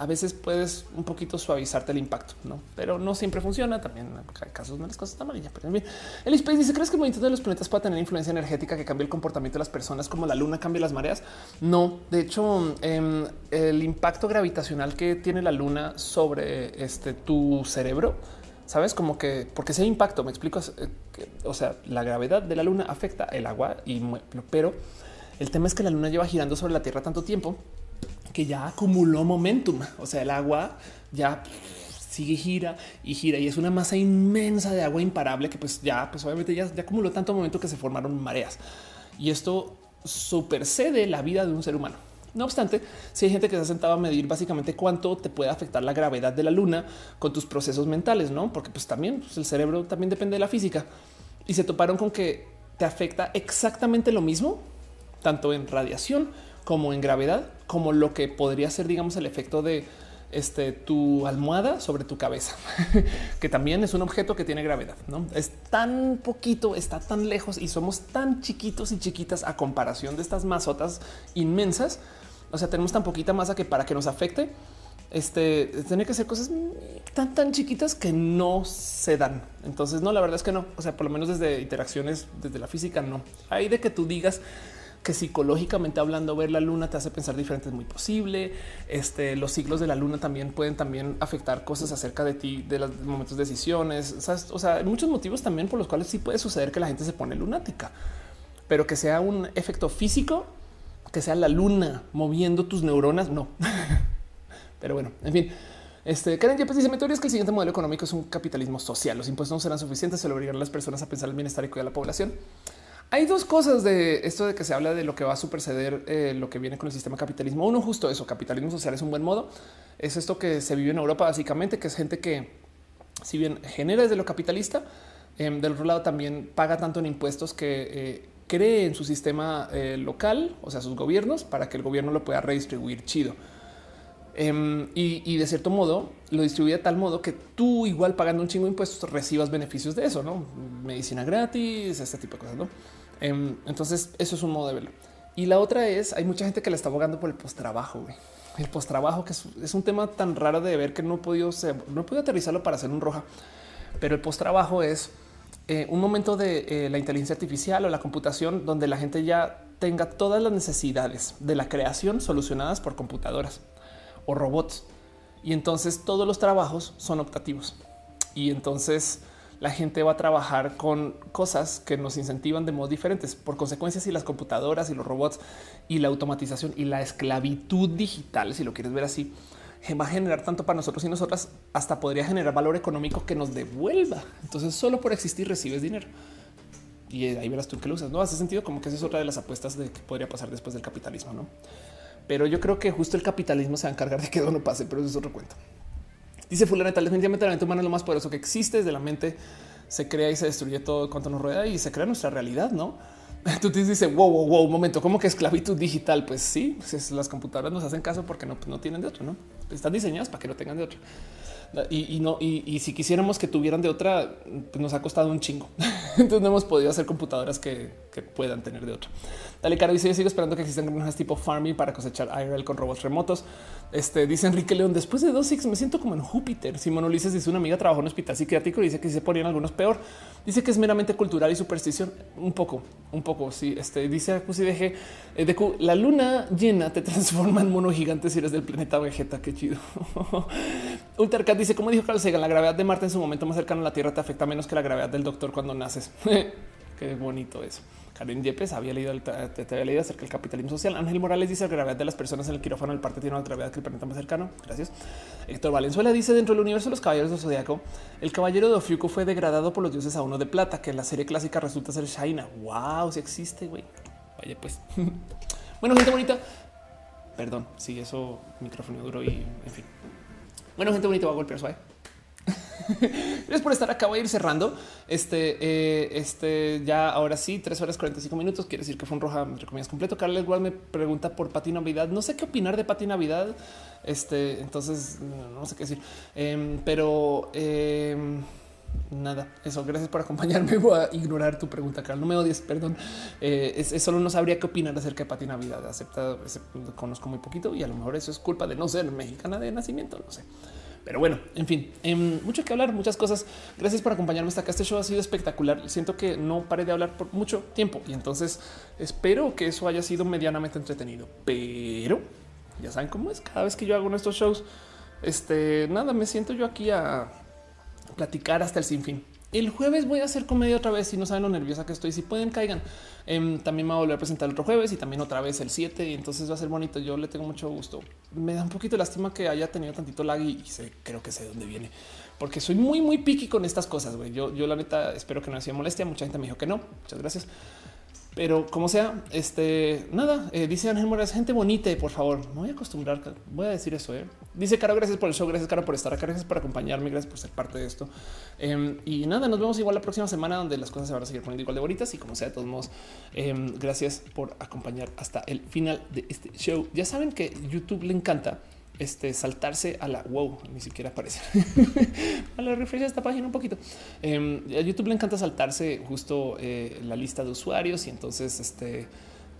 a veces puedes un poquito suavizarte el impacto, no? Pero no siempre funciona. También hay casos donde las cosas están amarillas. Pero bien, el Space dice: ¿Crees que el movimiento de los planetas puede tener influencia energética que cambie el comportamiento de las personas como la luna cambia las mareas? No, de hecho, em, el impacto gravitacional que tiene la luna sobre este tu cerebro sabes como que porque ese impacto me explico. Eh, o sea, la gravedad de la luna afecta el agua y pero el tema es que la luna lleva girando sobre la Tierra tanto tiempo que ya acumuló momentum. O sea, el agua ya sigue gira y gira y es una masa inmensa de agua imparable que pues ya, pues obviamente ya, ya acumuló tanto momento que se formaron mareas y esto supercede la vida de un ser humano. No obstante, si hay gente que se ha sentado a medir básicamente cuánto te puede afectar la gravedad de la luna con tus procesos mentales, no? Porque pues también pues, el cerebro también depende de la física y se toparon con que te afecta exactamente lo mismo, tanto en radiación como en gravedad, como lo que podría ser, digamos, el efecto de este, tu almohada sobre tu cabeza, que también es un objeto que tiene gravedad. No es tan poquito, está tan lejos y somos tan chiquitos y chiquitas a comparación de estas masotas inmensas o sea, tenemos tan poquita masa que para que nos afecte, este tiene que ser cosas tan, tan chiquitas que no se dan. Entonces, no, la verdad es que no. O sea, por lo menos desde interacciones, desde la física, no. Hay de que tú digas que psicológicamente hablando, ver la luna te hace pensar diferente es muy posible. Este, los ciclos de la luna también pueden también afectar cosas acerca de ti, de los momentos de decisiones. O sea, hay muchos motivos también por los cuales sí puede suceder que la gente se pone lunática, pero que sea un efecto físico que sea la luna moviendo tus neuronas. No, pero bueno, en fin. Este Karen pues dice: Mi teoría es que el siguiente modelo económico es un capitalismo social. Los impuestos no serán suficientes, se lo obligarán a las personas a pensar el bienestar y cuidar a la población. Hay dos cosas de esto de que se habla de lo que va a superceder eh, lo que viene con el sistema capitalismo. Uno, justo eso, capitalismo social es un buen modo. Es esto que se vive en Europa, básicamente, que es gente que, si bien genera desde lo capitalista, em, del otro lado también paga tanto en impuestos que eh, cree en su sistema eh, local, o sea, sus gobiernos, para que el gobierno lo pueda redistribuir chido. Em, y, de cierto modo lo distribuye de tal modo que tú igual pagando un chingo de impuestos recibas beneficios de eso, no medicina gratis, este tipo de cosas. ¿no? Em, entonces eso es un modo de verlo. Y la otra es hay mucha gente que le está abogando por el post trabajo. El post trabajo que es, un tema tan raro de ver que no he podido no he aterrizarlo para hacer un roja, pero el post trabajo es eh, un momento de eh, la inteligencia artificial o la computación donde la gente ya tenga todas las necesidades de la creación solucionadas por computadoras o robots. Y entonces todos los trabajos son optativos. Y entonces la gente va a trabajar con cosas que nos incentivan de modos diferentes. Por consecuencia, si las computadoras y los robots y la automatización y la esclavitud digital, si lo quieres ver así, va a generar tanto para nosotros y nosotras, hasta podría generar valor económico que nos devuelva. Entonces, solo por existir recibes dinero. Y ahí verás tú que lo usas. No hace sentido como que esa es otra de las apuestas de que podría pasar después del capitalismo, no? Pero yo creo que justo el capitalismo se va a encargar de que no pase, pero eso es otro cuento. Dice Fulaneta, definitivamente la mente humana es lo más poderoso que existe. Desde la mente se crea y se destruye todo cuanto nos rodea y se crea nuestra realidad, no? Tú te dices, wow, wow, wow, un momento, ¿cómo que esclavitud digital? Pues sí, pues las computadoras nos hacen caso porque no, pues no tienen de otro, ¿no? Están diseñadas para que no tengan de otro. Y, no, y, si quisiéramos que tuvieran de otra, pues nos ha costado un chingo. Entonces no hemos podido hacer computadoras que, puedan tener de otra. Dale, Caro dice: Yo sigo esperando que existan granjas tipo farming para cosechar IRL con robots remotos. Este dice Enrique León: Después de dos six me siento como en Júpiter. Simón Ulises dice: Una amiga trabajó en un hospital psiquiátrico y dice que se ponían algunos peor. Dice que es meramente cultural y superstición. Un poco, un poco. Sí, este dice deje eh, de la luna llena te transforma en mono gigante si eres del planeta Vegeta. Qué chido. Ultercat dice, como dijo Carl Sagan, la gravedad de Marte en su momento más cercano a la Tierra te afecta menos que la gravedad del doctor cuando naces. Qué bonito eso. Karen Yepes había leído, te, había leído acerca del capitalismo social. Ángel Morales dice la gravedad de las personas en el quirófano del parte tiene una gravedad que el planeta más cercano. Gracias. Héctor Valenzuela dice dentro del universo de los caballeros del zodiaco, el caballero de Ofiuco fue degradado por los dioses a uno de plata, que en la serie clásica resulta ser Shaina. Wow, si existe, güey. Vaya pues. bueno, gente bonita. Perdón, si eso micrófono duro y en fin. Bueno, gente bonita, va a golpear suave. Gracias por estar acá. Voy a ir cerrando. Este, eh, este, ya ahora sí, tres horas 45 minutos. Quiere decir que fue un roja, entre comillas, completo. Carla igual me pregunta por Pati Navidad. No sé qué opinar de Pati Navidad. Este, entonces no sé qué decir, em, pero em, nada, eso. Gracias por acompañarme. Voy a ignorar tu pregunta, Carl. No me odies, perdón. Eh, es, solo no sabría qué opinar acerca de Pati Navidad. Acepta, conozco muy poquito y a lo mejor eso es culpa de no ser mexicana de nacimiento. No sé. Pero bueno, en fin, em, mucho que hablar, muchas cosas. Gracias por acompañarme hasta acá. Este show ha sido espectacular. Siento que no paré de hablar por mucho tiempo y entonces espero que eso haya sido medianamente entretenido. Pero ya saben cómo es. Cada vez que yo hago estos shows, este nada, me siento yo aquí a platicar hasta el sinfín. El jueves voy a hacer comedia otra vez. Si no saben lo nerviosa que estoy, si pueden, caigan. Em, también me voy a volver a presentar el otro jueves y también otra vez el 7. Y entonces va a ser bonito. Yo le tengo mucho gusto. Me da un poquito de lástima que haya tenido tantito lag y, sé, creo que sé de dónde viene, porque soy muy, muy piqui con estas cosas. Yo, yo la neta espero que no haya molestia. Mucha gente me dijo que no. Muchas gracias. Pero como sea, este nada, eh, dice Ángel Morales, gente bonita, por favor, me voy a acostumbrar. Voy a decir eso. ¿eh? Dice Caro, gracias por el show, gracias Caro por estar acá, gracias por acompañarme, gracias por ser parte de esto. Em, y nada, nos vemos igual la próxima semana donde las cosas se van a seguir poniendo igual de bonitas y como sea, de todos modos, em, gracias por acompañar hasta el final de este show. Ya saben que YouTube le encanta este, saltarse a la wow, ni siquiera aparece a la refresh esta página un poquito. Em, a YouTube le encanta saltarse justo eh, la lista de usuarios y entonces este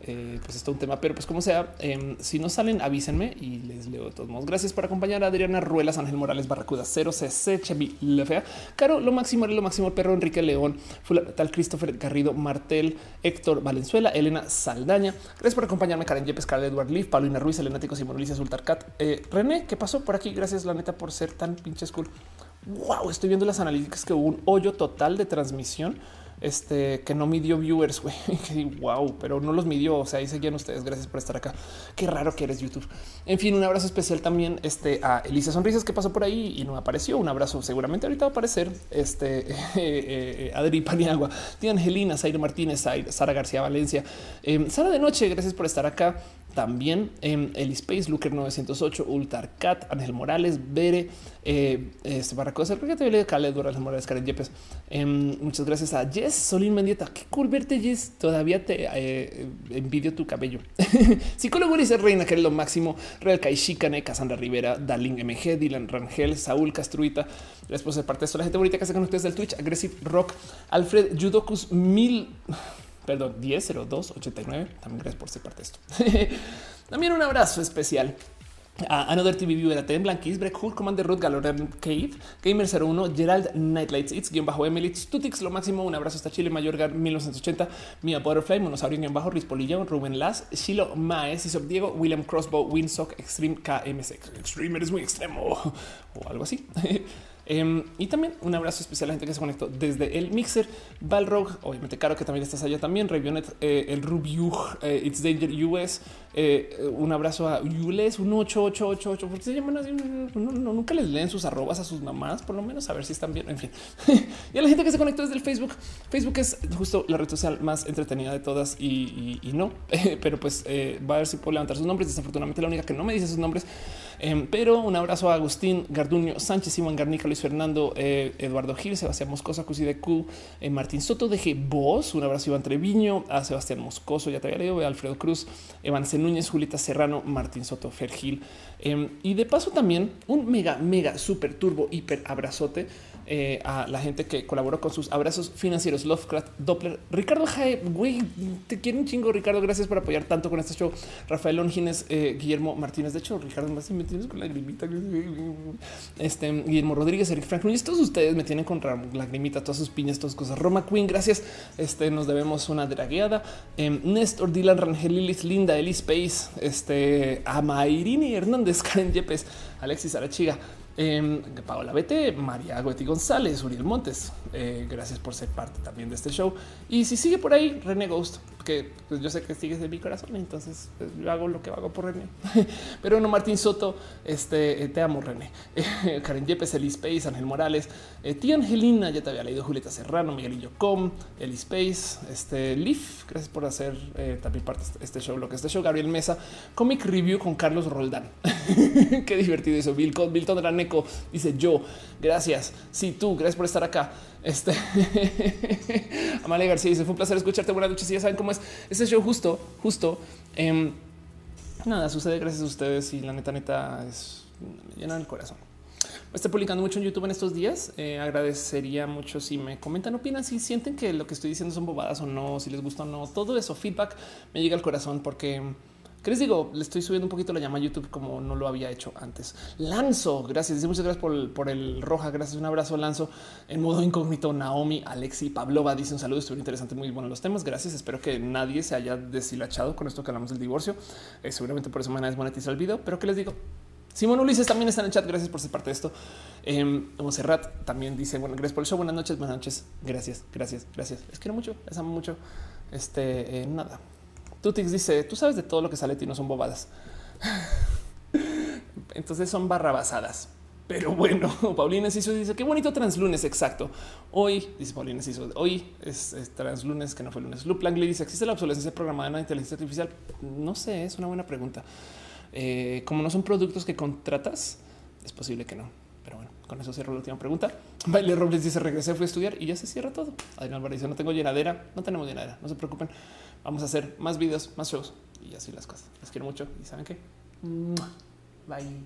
eh, pues es todo un tema, pero pues como sea, em, si no salen, avísenme y les leo de todos modos. Gracias por acompañar a Adriana Ruelas, Ángel Morales, Barracuda, 0CC, Chevy Lefea, Caro, lo máximo, lo máximo, perro Enrique León, tal Christopher Garrido, Martel, Héctor Valenzuela, Elena Saldaña. Gracias por acompañarme, Karen Yepes, Carl Edward Leaf, Paulina Ruiz, Elena Tico, Simón Ulises, Ultarcat, eh, René, ¿qué pasó por aquí? Gracias, la neta, por ser tan pinches cool. Wow, estoy viendo las analíticas que hubo un hoyo total de transmisión este que no midió viewers, güey. wow, pero no los midió. O sea, ahí seguían ustedes. Gracias por estar acá. Qué raro que eres YouTube. En fin, un abrazo especial también este, a Elisa Sonrisas que pasó por ahí y no apareció. Un abrazo. Seguramente ahorita va a aparecer este eh, eh, Adri Paniagua, tía Angelina, Zaire Martínez, Sara García Valencia, eh, Sara de Noche. Gracias por estar acá. También en el Space Looker 908, Ultarcat, Ángel Morales, Bere, eh, este Barracosa, creo que te leído Caled, Ángel Morales, Karen Yepes. Em, muchas gracias a Jess Solín Mendieta. Qué cool verte, Jess. Todavía te eh, envidio tu cabello. Psicólogo dice Reina, que es lo máximo. Real Caixicane, Casandra Rivera, Darling MG, Dylan Rangel, Saúl Castruita. Después de parte de esto, la gente bonita que se con ustedes del Twitch, Aggressive Rock, Alfred Judokus Mil perdón, 10 02 89. También gracias por ser parte de esto. También un abrazo especial a Another TV Viewer, ATM Blanquis, Break Hood, Commander Root, Galoran Cave, Gamer 01, Gerald Nightlights, It's, guion bajo Emily, Tutix, lo máximo, un abrazo hasta Chile, Mayorga 1980, Mia Butterfly, Monosaurio, guion bajo Rispolillo, Rubén Las, Shilo Maes, Isop Diego, William Crossbow, Winsock, Extreme KMS, Extreme eres muy extremo o algo así. Em, y también un abrazo especial a la gente que se conectó desde el mixer Balrog. Obviamente, claro que también estás allá también. Revionet, eh, el Rubiu, eh, It's Danger US. Eh, un abrazo a Yules 1888. Porque se llaman así. No, nunca les leen sus arrobas a sus mamás, por lo menos a ver si están bien. En fin, y a la gente que se conectó desde el Facebook. Facebook es justo la red social más entretenida de todas y, no, pero pues va a ver si puedo levantar sus nombres. Desafortunadamente, la única que no me dice sus nombres Em, pero un abrazo a Agustín Garduño Sánchez, Iván Garnica, Luis Fernando, eh, Eduardo Gil, Sebastián Moscoso, Cusi de Q, eh, Martín Soto, deje voz. Un abrazo a Iván Treviño, a Sebastián Moscoso, ya te había leído, Alfredo Cruz, Evan C. Núñez, Julita Serrano, Martín Soto, Fer Gil. Em, y de paso también un mega, mega, super turbo, hiper abrazote eh, a la gente que colaboró con sus abrazos financieros. Lovecraft Doppler, Ricardo Jae, güey, te quiero un chingo, Ricardo. Gracias por apoyar tanto con este show. Rafael Longines, eh, Guillermo Martínez. De hecho, Ricardo, más me tienes con lagrimita. Este Guillermo Rodríguez, Eric Franklin. Todos ustedes me tienen con lagrimita, todas sus piñas, todas cosas. Roma Queen, gracias. Este nos debemos una dragueada. Eh, Néstor Dylan Rangel, Lilith, Linda, Eli Space, este Amairini Hernández, Karen Yepes, Alexis Arachiga. Eh, Paola Bete, María Goeti González, Uriel Montes. Eh, gracias por ser parte también de este show. Y si sigue por ahí, René Ghost, que pues yo sé que sigues de mi corazón, entonces pues, yo hago lo que hago por René. Pero no, Martín Soto, este, eh, te amo, René. Karen Yepes, Elis Space, Ángel Morales, eh, tía Angelina, ya te había leído Julieta Serrano, Miguelillo Com, Eli Space, este Leaf, gracias por hacer también parte de este show, lo que es este show, Gabriel Mesa, Comic Review con Carlos Roldán. Qué divertido eso. Bill Milton Dice yo, gracias. Sí, tú, gracias por estar acá. Este Amalia García dice fue un placer escucharte. Buenas noches. Y ya saben cómo es este show justo, justo. Eh, nada, sucede gracias a ustedes y la neta, neta es me llena el corazón. Me estoy publicando mucho en YouTube en estos días. Eh, agradecería mucho si me comentan, opinan, si sienten que lo que estoy diciendo son bobadas o no, si les gusta o no. Todo eso, feedback me llega al corazón porque ¿Qué les digo? Le estoy subiendo un poquito la llama a YouTube como no lo había hecho antes. Lanzo, gracias. muchas gracias por el, roja. Gracias. Un abrazo, Lanzo. En modo incógnito, Naomi, Alexi, Pablova dice un saludo. Estuvo interesante, muy bueno los temas. Gracias. Espero que nadie se haya deshilachado con esto que hablamos del divorcio. Eh, seguramente por eso me desmonetizar el video, pero ¿qué les digo? Simón Ulises también está en el chat. Gracias por ser parte de esto. Eh, Monserrat también dice: Bueno, gracias por el show. Buenas noches, buenas noches. Gracias, gracias, gracias. Les quiero mucho, les amo mucho. Este eh, nada. Tutix dice, tú sabes de todo lo que sale y no son bobadas. Entonces son barrabasadas. Pero bueno, Paulina hizo dice qué bonito translunes. Exacto. Hoy dice Paulina hizo hoy es, translunes que no fue lunes. Luke Langley dice existe la obsolescencia programada en la inteligencia artificial. No sé, es una buena pregunta. Eh, como no son productos que contratas, es posible que no. Pero bueno, con eso cierro la última pregunta. Baile Robles dice regresé, fui a estudiar y ya se cierra todo. Adrián Álvarez dice no tengo llenadera, no tenemos llenadera, no se preocupen. Vamos a hacer más videos, más shows y así las cosas. Los quiero mucho y saben qué? bye.